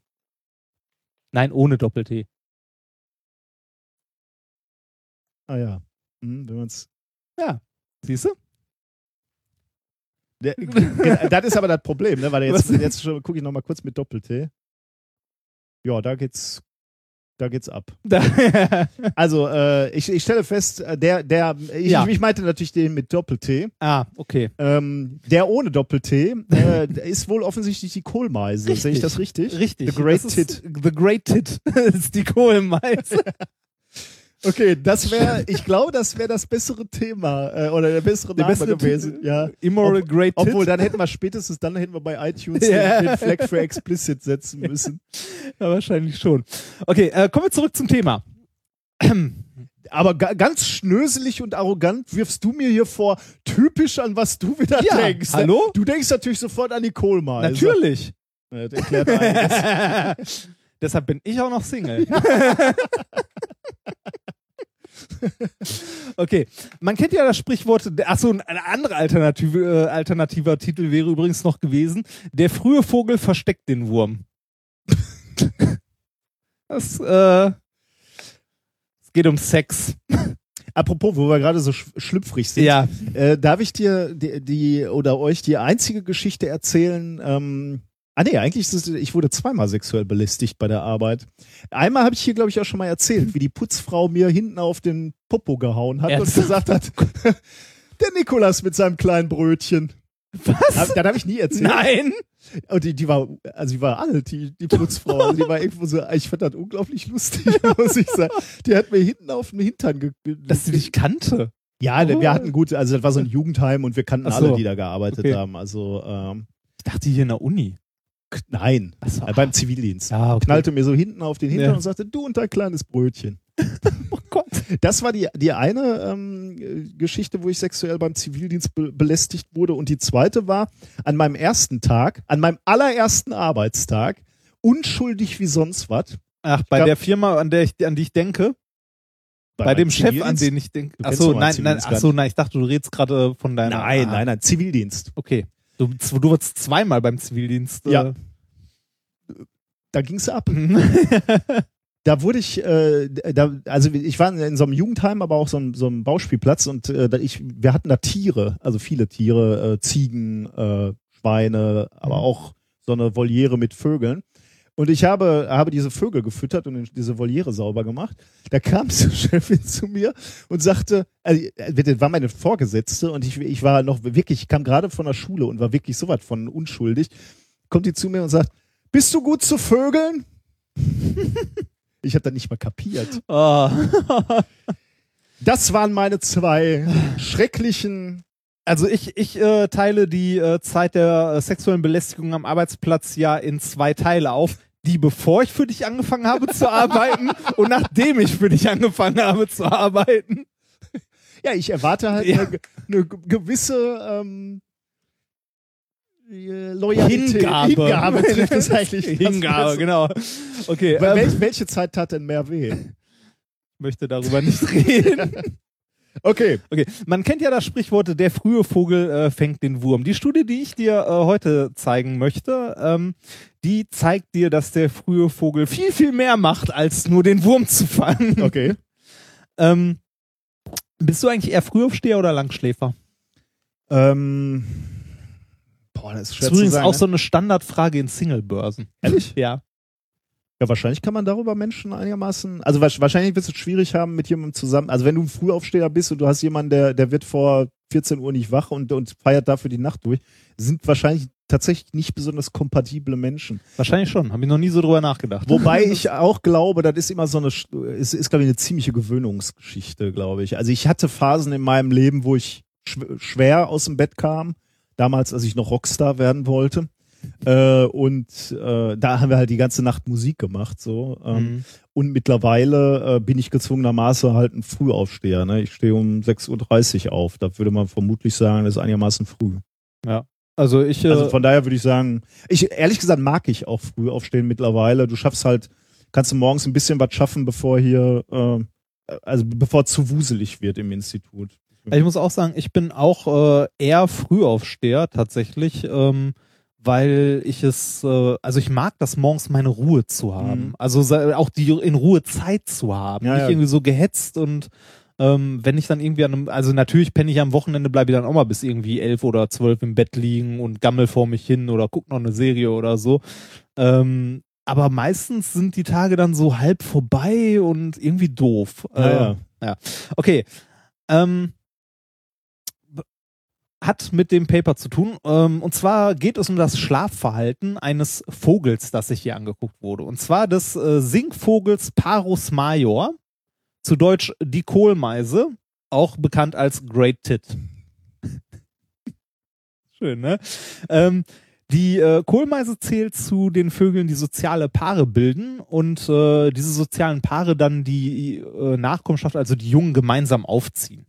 Nein, ohne Doppel-T. Ah ja. Hm, wenn man's. Siehst du? Der, das ist aber das Problem, ne? Weil jetzt, Was? jetzt gucke ich noch mal kurz mit Doppel-T. Ja, da geht's, da geht's ab. Also äh, ich, ich stelle fest, äh, der, der, ich, Ja. ich meinte natürlich den mit Doppel-T. ah, okay. Ähm, der ohne Doppel-T äh, ist wohl offensichtlich die Kohlmeise. Sehe ich das richtig? Richtig. The Great das ist, The Great Tit ist die Kohlenmeise. Okay, das wäre, ich glaube, das wäre das bessere Thema äh, oder der bessere Der Name bessere gewesen. Ja. Immoral Ob- Great Tit. Obwohl, dann hätten wir spätestens, dann hätten wir bei iTunes Ja. den, den Flag für explicit setzen müssen. Ja, wahrscheinlich schon. Okay, äh, kommen wir zurück zum Thema. Aber ga, ganz schnöselig und arrogant wirfst du mir hier vor, typisch an was du wieder Ja, denkst. ne? hallo? Du denkst natürlich sofort an die Kohlmeise. Natürlich. Ja, das erklärt einiges. Deshalb bin ich auch noch Single. okay, man kennt ja das Sprichwort, achso, ein anderer alternative, äh, alternativer Titel wäre übrigens noch gewesen, der frühe Vogel versteckt den Wurm. das, äh, es geht um Sex. Apropos, wo wir gerade so sch schlüpfrig sind, Ja. äh, darf ich dir die, die oder euch die einzige Geschichte erzählen? Ähm, ah nee, eigentlich ist es, ich wurde zweimal sexuell belästigt bei der Arbeit. Einmal habe ich hier, glaube ich, auch schon mal erzählt, wie die Putzfrau mir hinten auf den Popo gehauen hat Ernsthaft? und gesagt hat, der Nikolas mit seinem kleinen Brötchen. Was? Das habe ich nie erzählt. Nein. Und die, die war, also die war alt, die, die Putzfrau. Also die war irgendwo so, ich fand das unglaublich lustig, muss ich sagen. Die hat mir hinten auf den Hintern ge Dass sie dich kannte. Ja, wir hatten gut, also das war so ein Jugendheim und wir kannten so. alle, die da gearbeitet Okay. haben. Also ähm, Ich dachte hier in der Uni. Nein, Achso. äh, beim Zivildienst. Ja, okay. Knallte mir so hinten auf den Hintern Ja. und sagte, du und dein kleines Brötchen. Oh Gott. Das war die, die eine ähm, äh, Geschichte, wo ich sexuell beim Zivildienst be belästigt wurde. Und die zweite war an meinem ersten Tag, an meinem allerersten Arbeitstag, unschuldig wie sonst was. Ach, bei gab- der Firma, an der ich, an die ich denke, bei, dem meinem Chef, an den ich denke. Achso, nein, nein, achso, nein, ich dachte, du redest gerade von deiner. Nein, Ah, nein, nein, Zivildienst. Okay. Du, du warst zweimal beim Zivildienst. Ja. Äh, Da ging's ab. da wurde ich, äh, da, also ich war in so einem Jugendheim, aber auch so einem, so einem Bauspielplatz und äh, ich, wir hatten da Tiere, also viele Tiere, äh, Ziegen, äh, Schweine, aber Mhm. auch so eine Voliere mit Vögeln. Und ich habe, habe diese Vögel gefüttert und diese Voliere sauber gemacht. Da kam die Chefin zu mir und sagte, also, äh, das war meine Vorgesetzte und ich, ich war noch wirklich, ich kam gerade von der Schule und war wirklich so was von unschuldig. Kommt die zu mir und sagt, bist du gut zu Vögeln? Ich habe das nicht mal kapiert. Ah. Das waren meine zwei schrecklichen. Also ich, ich äh, teile die äh, Zeit der äh, sexuellen Belästigung am Arbeitsplatz ja in zwei Teile auf. Die bevor ich für dich angefangen habe zu arbeiten und nachdem ich für dich angefangen habe zu arbeiten. Ja, ich erwarte halt Ja. eine, eine gewisse ähm, äh, Loyalität. Hingabe. Hingabe trifft es eigentlich. Hingabe, genau. Okay, ähm, welch, welche Zeit tat denn mehr weh? möchte darüber nicht reden. Okay. Okay, man kennt ja das Sprichwort, der frühe Vogel äh, fängt den Wurm. Die Studie, die ich dir äh, heute zeigen möchte, ähm, die zeigt dir, dass der frühe Vogel viel, viel mehr macht, als nur den Wurm zu fangen. Okay. Ähm, bist du eigentlich eher Frühaufsteher oder Langschläfer? Ähm, boah, das ist Das schwer ist übrigens zu sagen. auch ne? so eine Standardfrage in Singlebörsen. Ehrlich? Ja. Ja, wahrscheinlich kann man darüber Menschen einigermaßen, also wahrsch- wahrscheinlich wirst du es schwierig haben mit jemandem zusammen, also wenn du ein Frühaufsteher bist und du hast jemanden, der, der wird vor 14 Uhr nicht wach und, und feiert dafür die Nacht durch, sind wahrscheinlich tatsächlich nicht besonders kompatible Menschen. Wahrscheinlich schon. Habe ich noch nie so drüber nachgedacht. Wobei ich auch glaube, das ist immer so eine, ist, ist glaube ich eine ziemliche Gewöhnungsgeschichte, glaube ich. Also ich hatte Phasen in meinem Leben, wo ich schw- schwer aus dem Bett kam, damals, als ich noch Rockstar werden wollte. Äh, und äh, da haben wir halt die ganze Nacht Musik gemacht, so. Ähm, Mhm. Und mittlerweile äh, bin ich gezwungenermaßen halt ein Frühaufsteher. Ne? Ich stehe um 6.30 Uhr auf. Da würde man vermutlich sagen, das ist einigermaßen früh. Also ich, äh, Also von daher würde ich sagen, ich ehrlich gesagt mag ich auch früh aufstehen mittlerweile. Du schaffst halt, kannst du morgens ein bisschen was schaffen, bevor hier, äh, also bevor zu wuselig wird im Institut. ich muss auch sagen, ich bin auch äh, eher Frühaufsteher tatsächlich, ähm, weil ich es, äh, also ich mag das morgens meine Ruhe zu haben. Mhm. Also auch die in Ruhe Zeit zu haben. Ja, Nicht ja. irgendwie so gehetzt und ähm, wenn ich dann irgendwie an einem, also natürlich penne ich am Wochenende, bleibe ich dann auch mal bis irgendwie elf oder zwölf im Bett liegen und gammel vor mich hin oder guck noch eine Serie oder so. Ähm, aber meistens sind die Tage dann so halb vorbei und irgendwie doof. Ja, Äh, Okay. Ähm, hat mit dem Paper zu tun. Ähm, und zwar geht es um das Schlafverhalten eines Vogels, das sich hier angeguckt wurde. Und zwar des äh, Singvogels Parus major, zu Deutsch die Kohlmeise, auch bekannt als Great Tit. Schön, ne? Ähm, die äh, Kohlmeise zählt zu den Vögeln, die soziale Paare bilden und äh, diese sozialen Paare dann die äh, Nachkommenschaft, also die Jungen, gemeinsam aufziehen.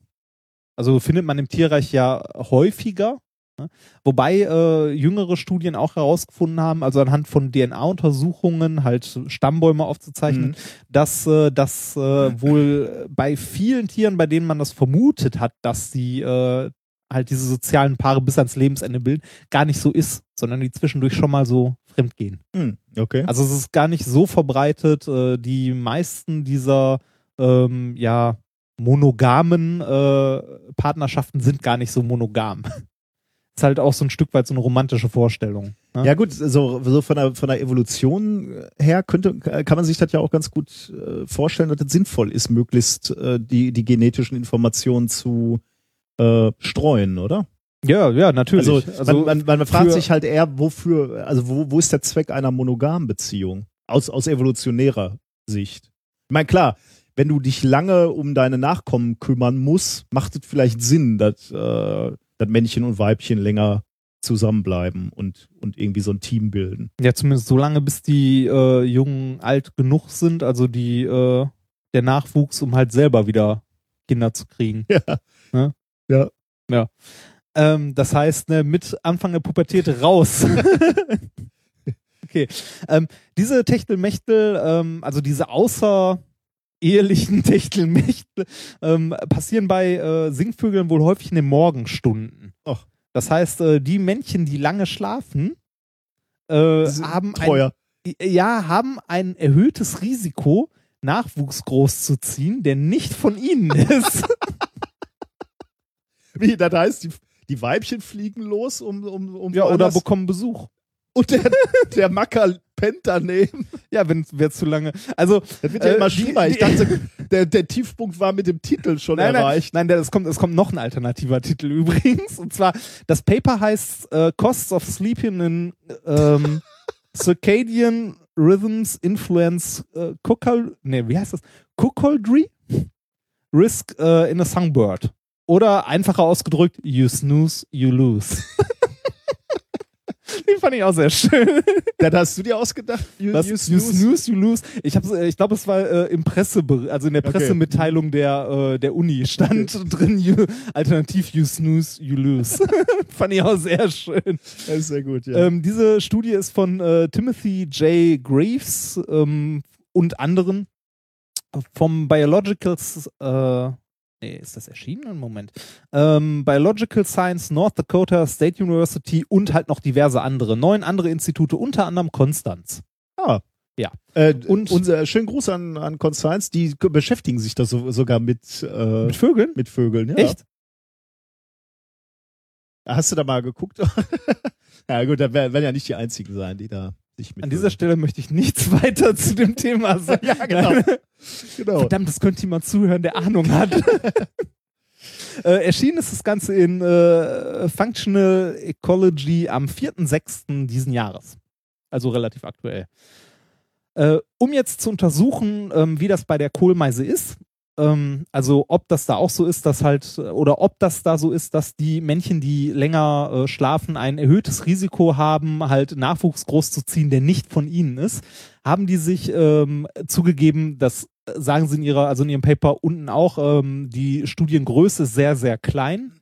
Also findet man im Tierreich ja häufiger, ne? wobei äh, jüngere Studien auch herausgefunden haben, also anhand von DNA-Untersuchungen halt Stammbäume aufzuzeichnen, Mhm. dass äh, das äh, wohl bei vielen Tieren, bei denen man das vermutet hat, dass sie äh, halt diese sozialen Paare bis ans Lebensende bilden, gar nicht so ist, sondern die zwischendurch schon mal so fremdgehen. Hm, okay. Also es ist gar nicht so verbreitet. Äh, die meisten dieser ähm, ja monogamen äh, Partnerschaften sind gar nicht so monogam. ist halt auch so ein Stück weit so eine romantische Vorstellung. Ne? Ja gut, so, so von, der, von der Evolution her könnte, kann man sich das ja auch ganz gut äh, vorstellen, dass es sinnvoll ist, möglichst äh, die, die genetischen Informationen zu äh, streuen, oder? Ja, ja, natürlich. Also, Also man, man, man fragt sich halt eher, wofür, also wo, wo ist der Zweck einer monogamen Beziehung? Aus, aus evolutionärer Sicht. Ich meine, klar, wenn du dich lange um deine Nachkommen kümmern musst, macht es vielleicht Sinn, dass, äh, dass Männchen und Weibchen länger zusammenbleiben und, und irgendwie so ein Team bilden. Ja, zumindest so lange, bis die äh, Jungen alt genug sind, also die äh, der Nachwuchs, um halt selber wieder Kinder zu kriegen. Ja. Ne? Ja. Ja. Ähm, das heißt, ne, mit Anfang der Pubertät raus. okay. Ähm, diese Techtelmechtel, ähm, also diese außerehelichen Techtelmechtel, ähm, passieren bei äh, Singvögeln wohl häufig in den Morgenstunden. Ach. Das heißt, äh, die Männchen, die lange schlafen, äh, haben ein, ja, haben ein erhöhtes Risiko, Nachwuchs großzuziehen, der nicht von ihnen ist. Wie, das heißt, die, die Weibchen fliegen los, um, um, um ja, oder bekommen Besuch. Und der, der Macker pennt daneben. Ja, wenn es zu lange. Also, Das wird ja Äh, immer die- schlimmer. Ich dachte, der, der Tiefpunkt war mit dem Titel schon nein, nein, erreicht. nein, es kommt, es kommt noch ein alternativer Titel übrigens. Und zwar, das Paper heißt äh, Costs of Sleeping in ähm, Circadian Rhythms Influence äh, Cuckold, nee, wie heißt das? Cuckoldry? Risk äh, in a Songbird. Oder einfacher ausgedrückt, you snooze, you lose. Den fand ich auch sehr schön. Das hast du dir ausgedacht? You, Was? you You snooze? snooze, you lose. Ich, äh, ich glaube, es war äh, im Presse, also in der Okay. Pressemitteilung der, äh, der Uni stand drin, you, alternativ you snooze, you lose. Fand ich auch sehr schön. Das ist sehr gut, ja. Ähm, diese Studie ist von äh, Timothy J. Graves ähm, und anderen vom Biologicals, äh, nee, ist das erschienen? Einen Moment. Ähm, Biological Science, North Dakota State University und halt noch diverse andere. Neun andere Institute, unter anderem Konstanz. ah. ja. Äh, Und- unser schönen Gruß an, an Konstanz, die beschäftigen sich da so, sogar mit, äh, Mit Vögeln? mit Vögeln. Ja. Echt? Hast du da mal geguckt? ja gut, da werden ja nicht die einzigen sein, die da sich mit An dieser Stelle möchte ich nichts weiter zu dem Thema sagen. Ja, genau. genau. Verdammt, das könnte jemand zuhören, der Ahnung hat. äh, erschienen ist das Ganze in äh, Functional Ecology am 4.6. diesen Jahres. Also relativ aktuell. Äh, um jetzt zu untersuchen, ähm, wie das bei der Kohlmeise ist, ähm, also ob das da auch so ist, dass halt, oder ob das da so ist, dass die Männchen, die länger äh, schlafen, ein erhöhtes Risiko haben, halt Nachwuchs großzuziehen, der nicht von ihnen ist, haben die sich ähm, zugegeben, dass sagen sie in ihrer, also in ihrem Paper unten auch, ähm, die Studiengröße ist sehr, sehr klein.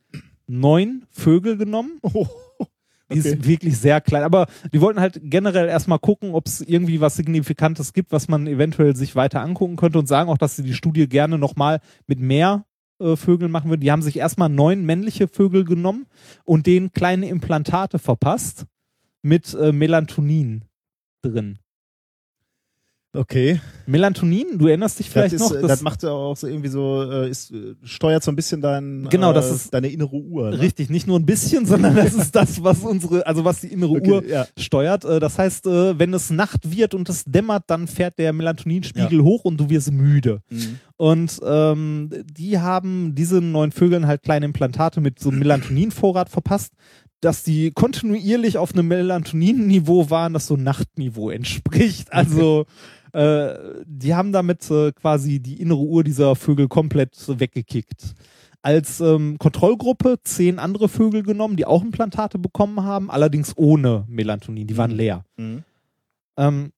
Neun Vögel genommen. Oh, Die okay. ist wirklich sehr klein. Aber die wollten halt generell erstmal gucken, ob es irgendwie was Signifikantes gibt, was man eventuell sich weiter angucken könnte und sagen auch, dass sie die Studie gerne nochmal mit mehr äh, Vögeln machen würden. Die haben sich erstmal neun männliche Vögel genommen und denen kleine Implantate verpasst mit äh, Melatonin drin. Okay. Melatonin, du erinnerst dich vielleicht das, ist, noch? äh, das macht ja auch so irgendwie so, äh, ist, äh, steuert so ein bisschen dein, Genau, äh, das ist- deine innere Uhr. Ne? Richtig, nicht nur ein bisschen, sondern das ist das, was unsere, also was die innere Okay, Uhr ja. steuert. Äh, Das heißt, äh, wenn es Nacht wird und es dämmert, dann fährt der Melatoninspiegel hoch und du wirst müde. Mhm. Und ähm, die haben diesen neuen Vögeln halt kleine Implantate mit so einem Melatoninvorrat verpasst, dass die kontinuierlich auf einem Melatonin-Niveau waren, das so Nachtniveau entspricht. Also äh, die haben damit äh, quasi die innere Uhr dieser Vögel komplett weggekickt. Als ähm, Kontrollgruppe zehn andere Vögel genommen, die auch Implantate bekommen haben, allerdings ohne Melatonin, die waren leer. Mhm. Ähm,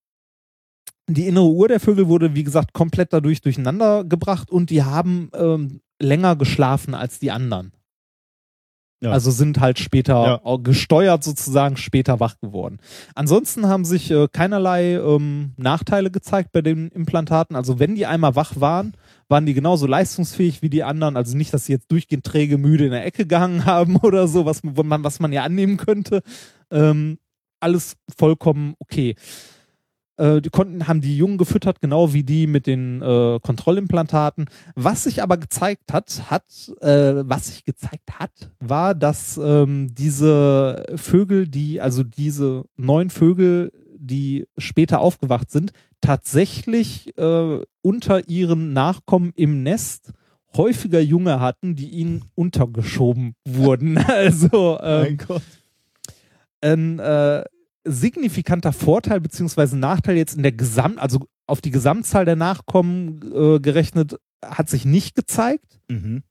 die innere Uhr der Vögel wurde, wie gesagt, komplett dadurch durcheinander gebracht und die haben ähm, länger geschlafen als die anderen. Ja. Also sind halt später Ja. gesteuert sozusagen später wach geworden. Ansonsten haben sich äh, keinerlei ähm, Nachteile gezeigt bei den Implantaten. Also wenn die einmal wach waren, waren die genauso leistungsfähig wie die anderen. Also nicht, dass sie jetzt durchgehend träge müde in der Ecke gehangen haben oder so, was man, was man ja annehmen könnte. Ähm, alles vollkommen okay. Äh, die konnten, haben die Jungen gefüttert, genau wie die mit den äh, Kontrollimplantaten. Was sich aber gezeigt hat, hat, äh, was sich gezeigt hat, war, dass ähm, diese Vögel, die, also diese neun Vögel, die später aufgewacht sind, tatsächlich äh, unter ihren Nachkommen im Nest häufiger Junge hatten, die ihnen untergeschoben wurden. Also ähm, Mein Gott. ein äh, signifikanter Vorteil beziehungsweise Nachteil jetzt in der Gesamt, also auf die Gesamtzahl der Nachkommen äh, gerechnet, hat sich nicht gezeigt, Mhm.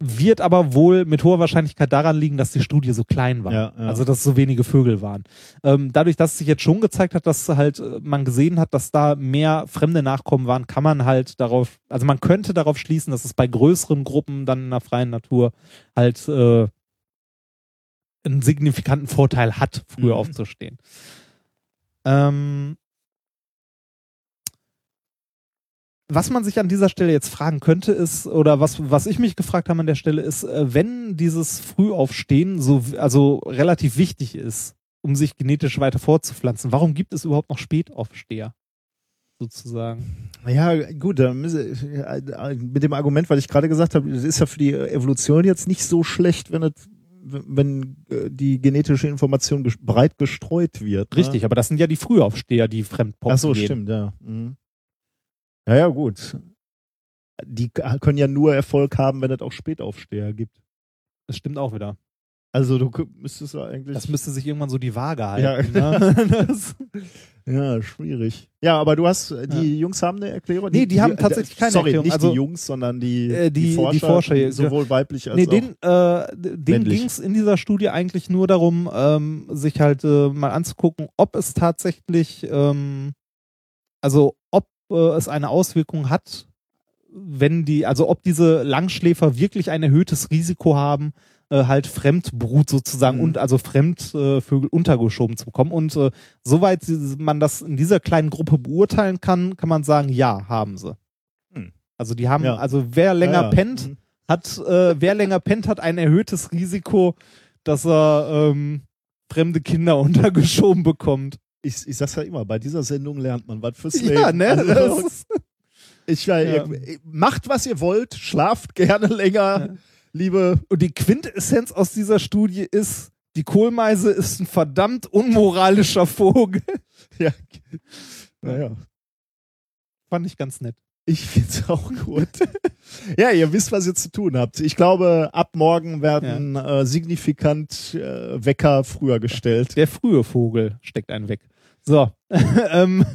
wird aber wohl mit hoher Wahrscheinlichkeit daran liegen, dass die Studie so klein war. Ja, ja. Also dass so wenige Vögel waren. Ähm, dadurch, dass es sich jetzt schon gezeigt hat, dass halt äh, man gesehen hat, dass da mehr fremde Nachkommen waren, kann man halt darauf, also man könnte darauf schließen, dass es bei größeren Gruppen dann in der freien Natur halt äh, einen signifikanten Vorteil hat, früher Mhm. aufzustehen. Ähm, was man sich an dieser Stelle jetzt fragen könnte, ist, oder was, was ich mich gefragt habe an der Stelle, ist, äh, wenn dieses Frühaufstehen so, also relativ wichtig ist, um sich genetisch weiter fortzupflanzen, warum gibt es überhaupt noch Spätaufsteher? Sozusagen. Ja, gut, äh, mit dem Argument, weil ich gerade gesagt habe, das ist ja für die Evolution jetzt nicht so schlecht, wenn es wenn äh, die genetische Information ges- breit gestreut wird. ne? Richtig, aber das sind ja die Frühaufsteher, die fremdpopsen Ach so, gehen. stimmt, ja. Mhm. Ja, ja, gut. Die können ja nur Erfolg haben, wenn es auch Spätaufsteher gibt. Das stimmt auch wieder. Also du müsstest ja eigentlich. Das müsste sich irgendwann so die Waage Ja. halten. Ne? das, ja, schwierig. Ja, aber du hast, äh, die Jungs haben eine Erklärung? Nee, die haben tatsächlich keine sorry, Erklärung. nicht Also, die Jungs, sondern die, äh, die- die Forscher, Forscher, ja. sowohl weiblich als nee, auch. den, äh, denen männlich. ging es in dieser Studie eigentlich nur darum, ähm, sich halt äh, mal anzugucken, ob es tatsächlich, ähm, also ob äh, es eine Auswirkung hat, wenn die, also ob diese Langschläfer wirklich ein erhöhtes Risiko haben, äh, halt Fremdbrut sozusagen Mhm. und also Fremdvögel untergeschoben zu bekommen. Und äh, soweit man das in dieser kleinen Gruppe beurteilen kann, kann man sagen, ja, haben sie. Hm. Also die haben, Ja. also wer länger Ja, ja. pennt, Mhm. hat, äh, wer länger pennt, hat ein erhöhtes Risiko, dass er ähm, fremde Kinder untergeschoben bekommt. Ich, ich sag's ja immer, bei dieser Sendung lernt man was fürs Leben. Ja, ne? Also, ich, ja. Ja. ihr- macht, was ihr wollt, schlaft gerne länger, liebe. und die Quintessenz aus dieser Studie ist, die Kohlmeise ist ein verdammt unmoralischer Vogel. Ja. Naja. Fand ich ganz nett. Ich find's auch gut. ja, ihr wisst, was ihr zu tun habt. Ich glaube, ab morgen werden äh, signifikant äh, Wecker früher gestellt. Der frühe Vogel steckt einen weg. So. ähm,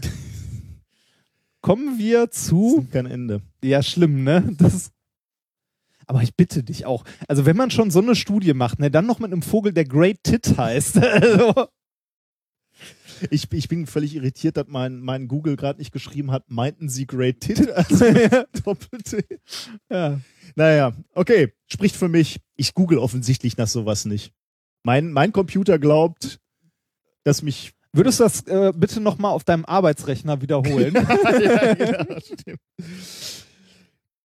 kommen wir zu Kein Ende. Ja, schlimm, ne? Das ist aber ich bitte dich auch. Also, wenn man schon so eine Studie macht, ne, dann noch mit einem Vogel, der Great Tit heißt. Also, Ich, ich bin völlig irritiert, dass mein, mein Google gerade nicht geschrieben hat, meinten sie Great Tit? Also Doppel-T. ja. Naja, okay, spricht für mich. Ich google offensichtlich nach sowas nicht. Mein, mein Computer glaubt, dass mich. Würdest du das äh, bitte nochmal auf deinem Arbeitsrechner wiederholen? ja, genau, stimmt.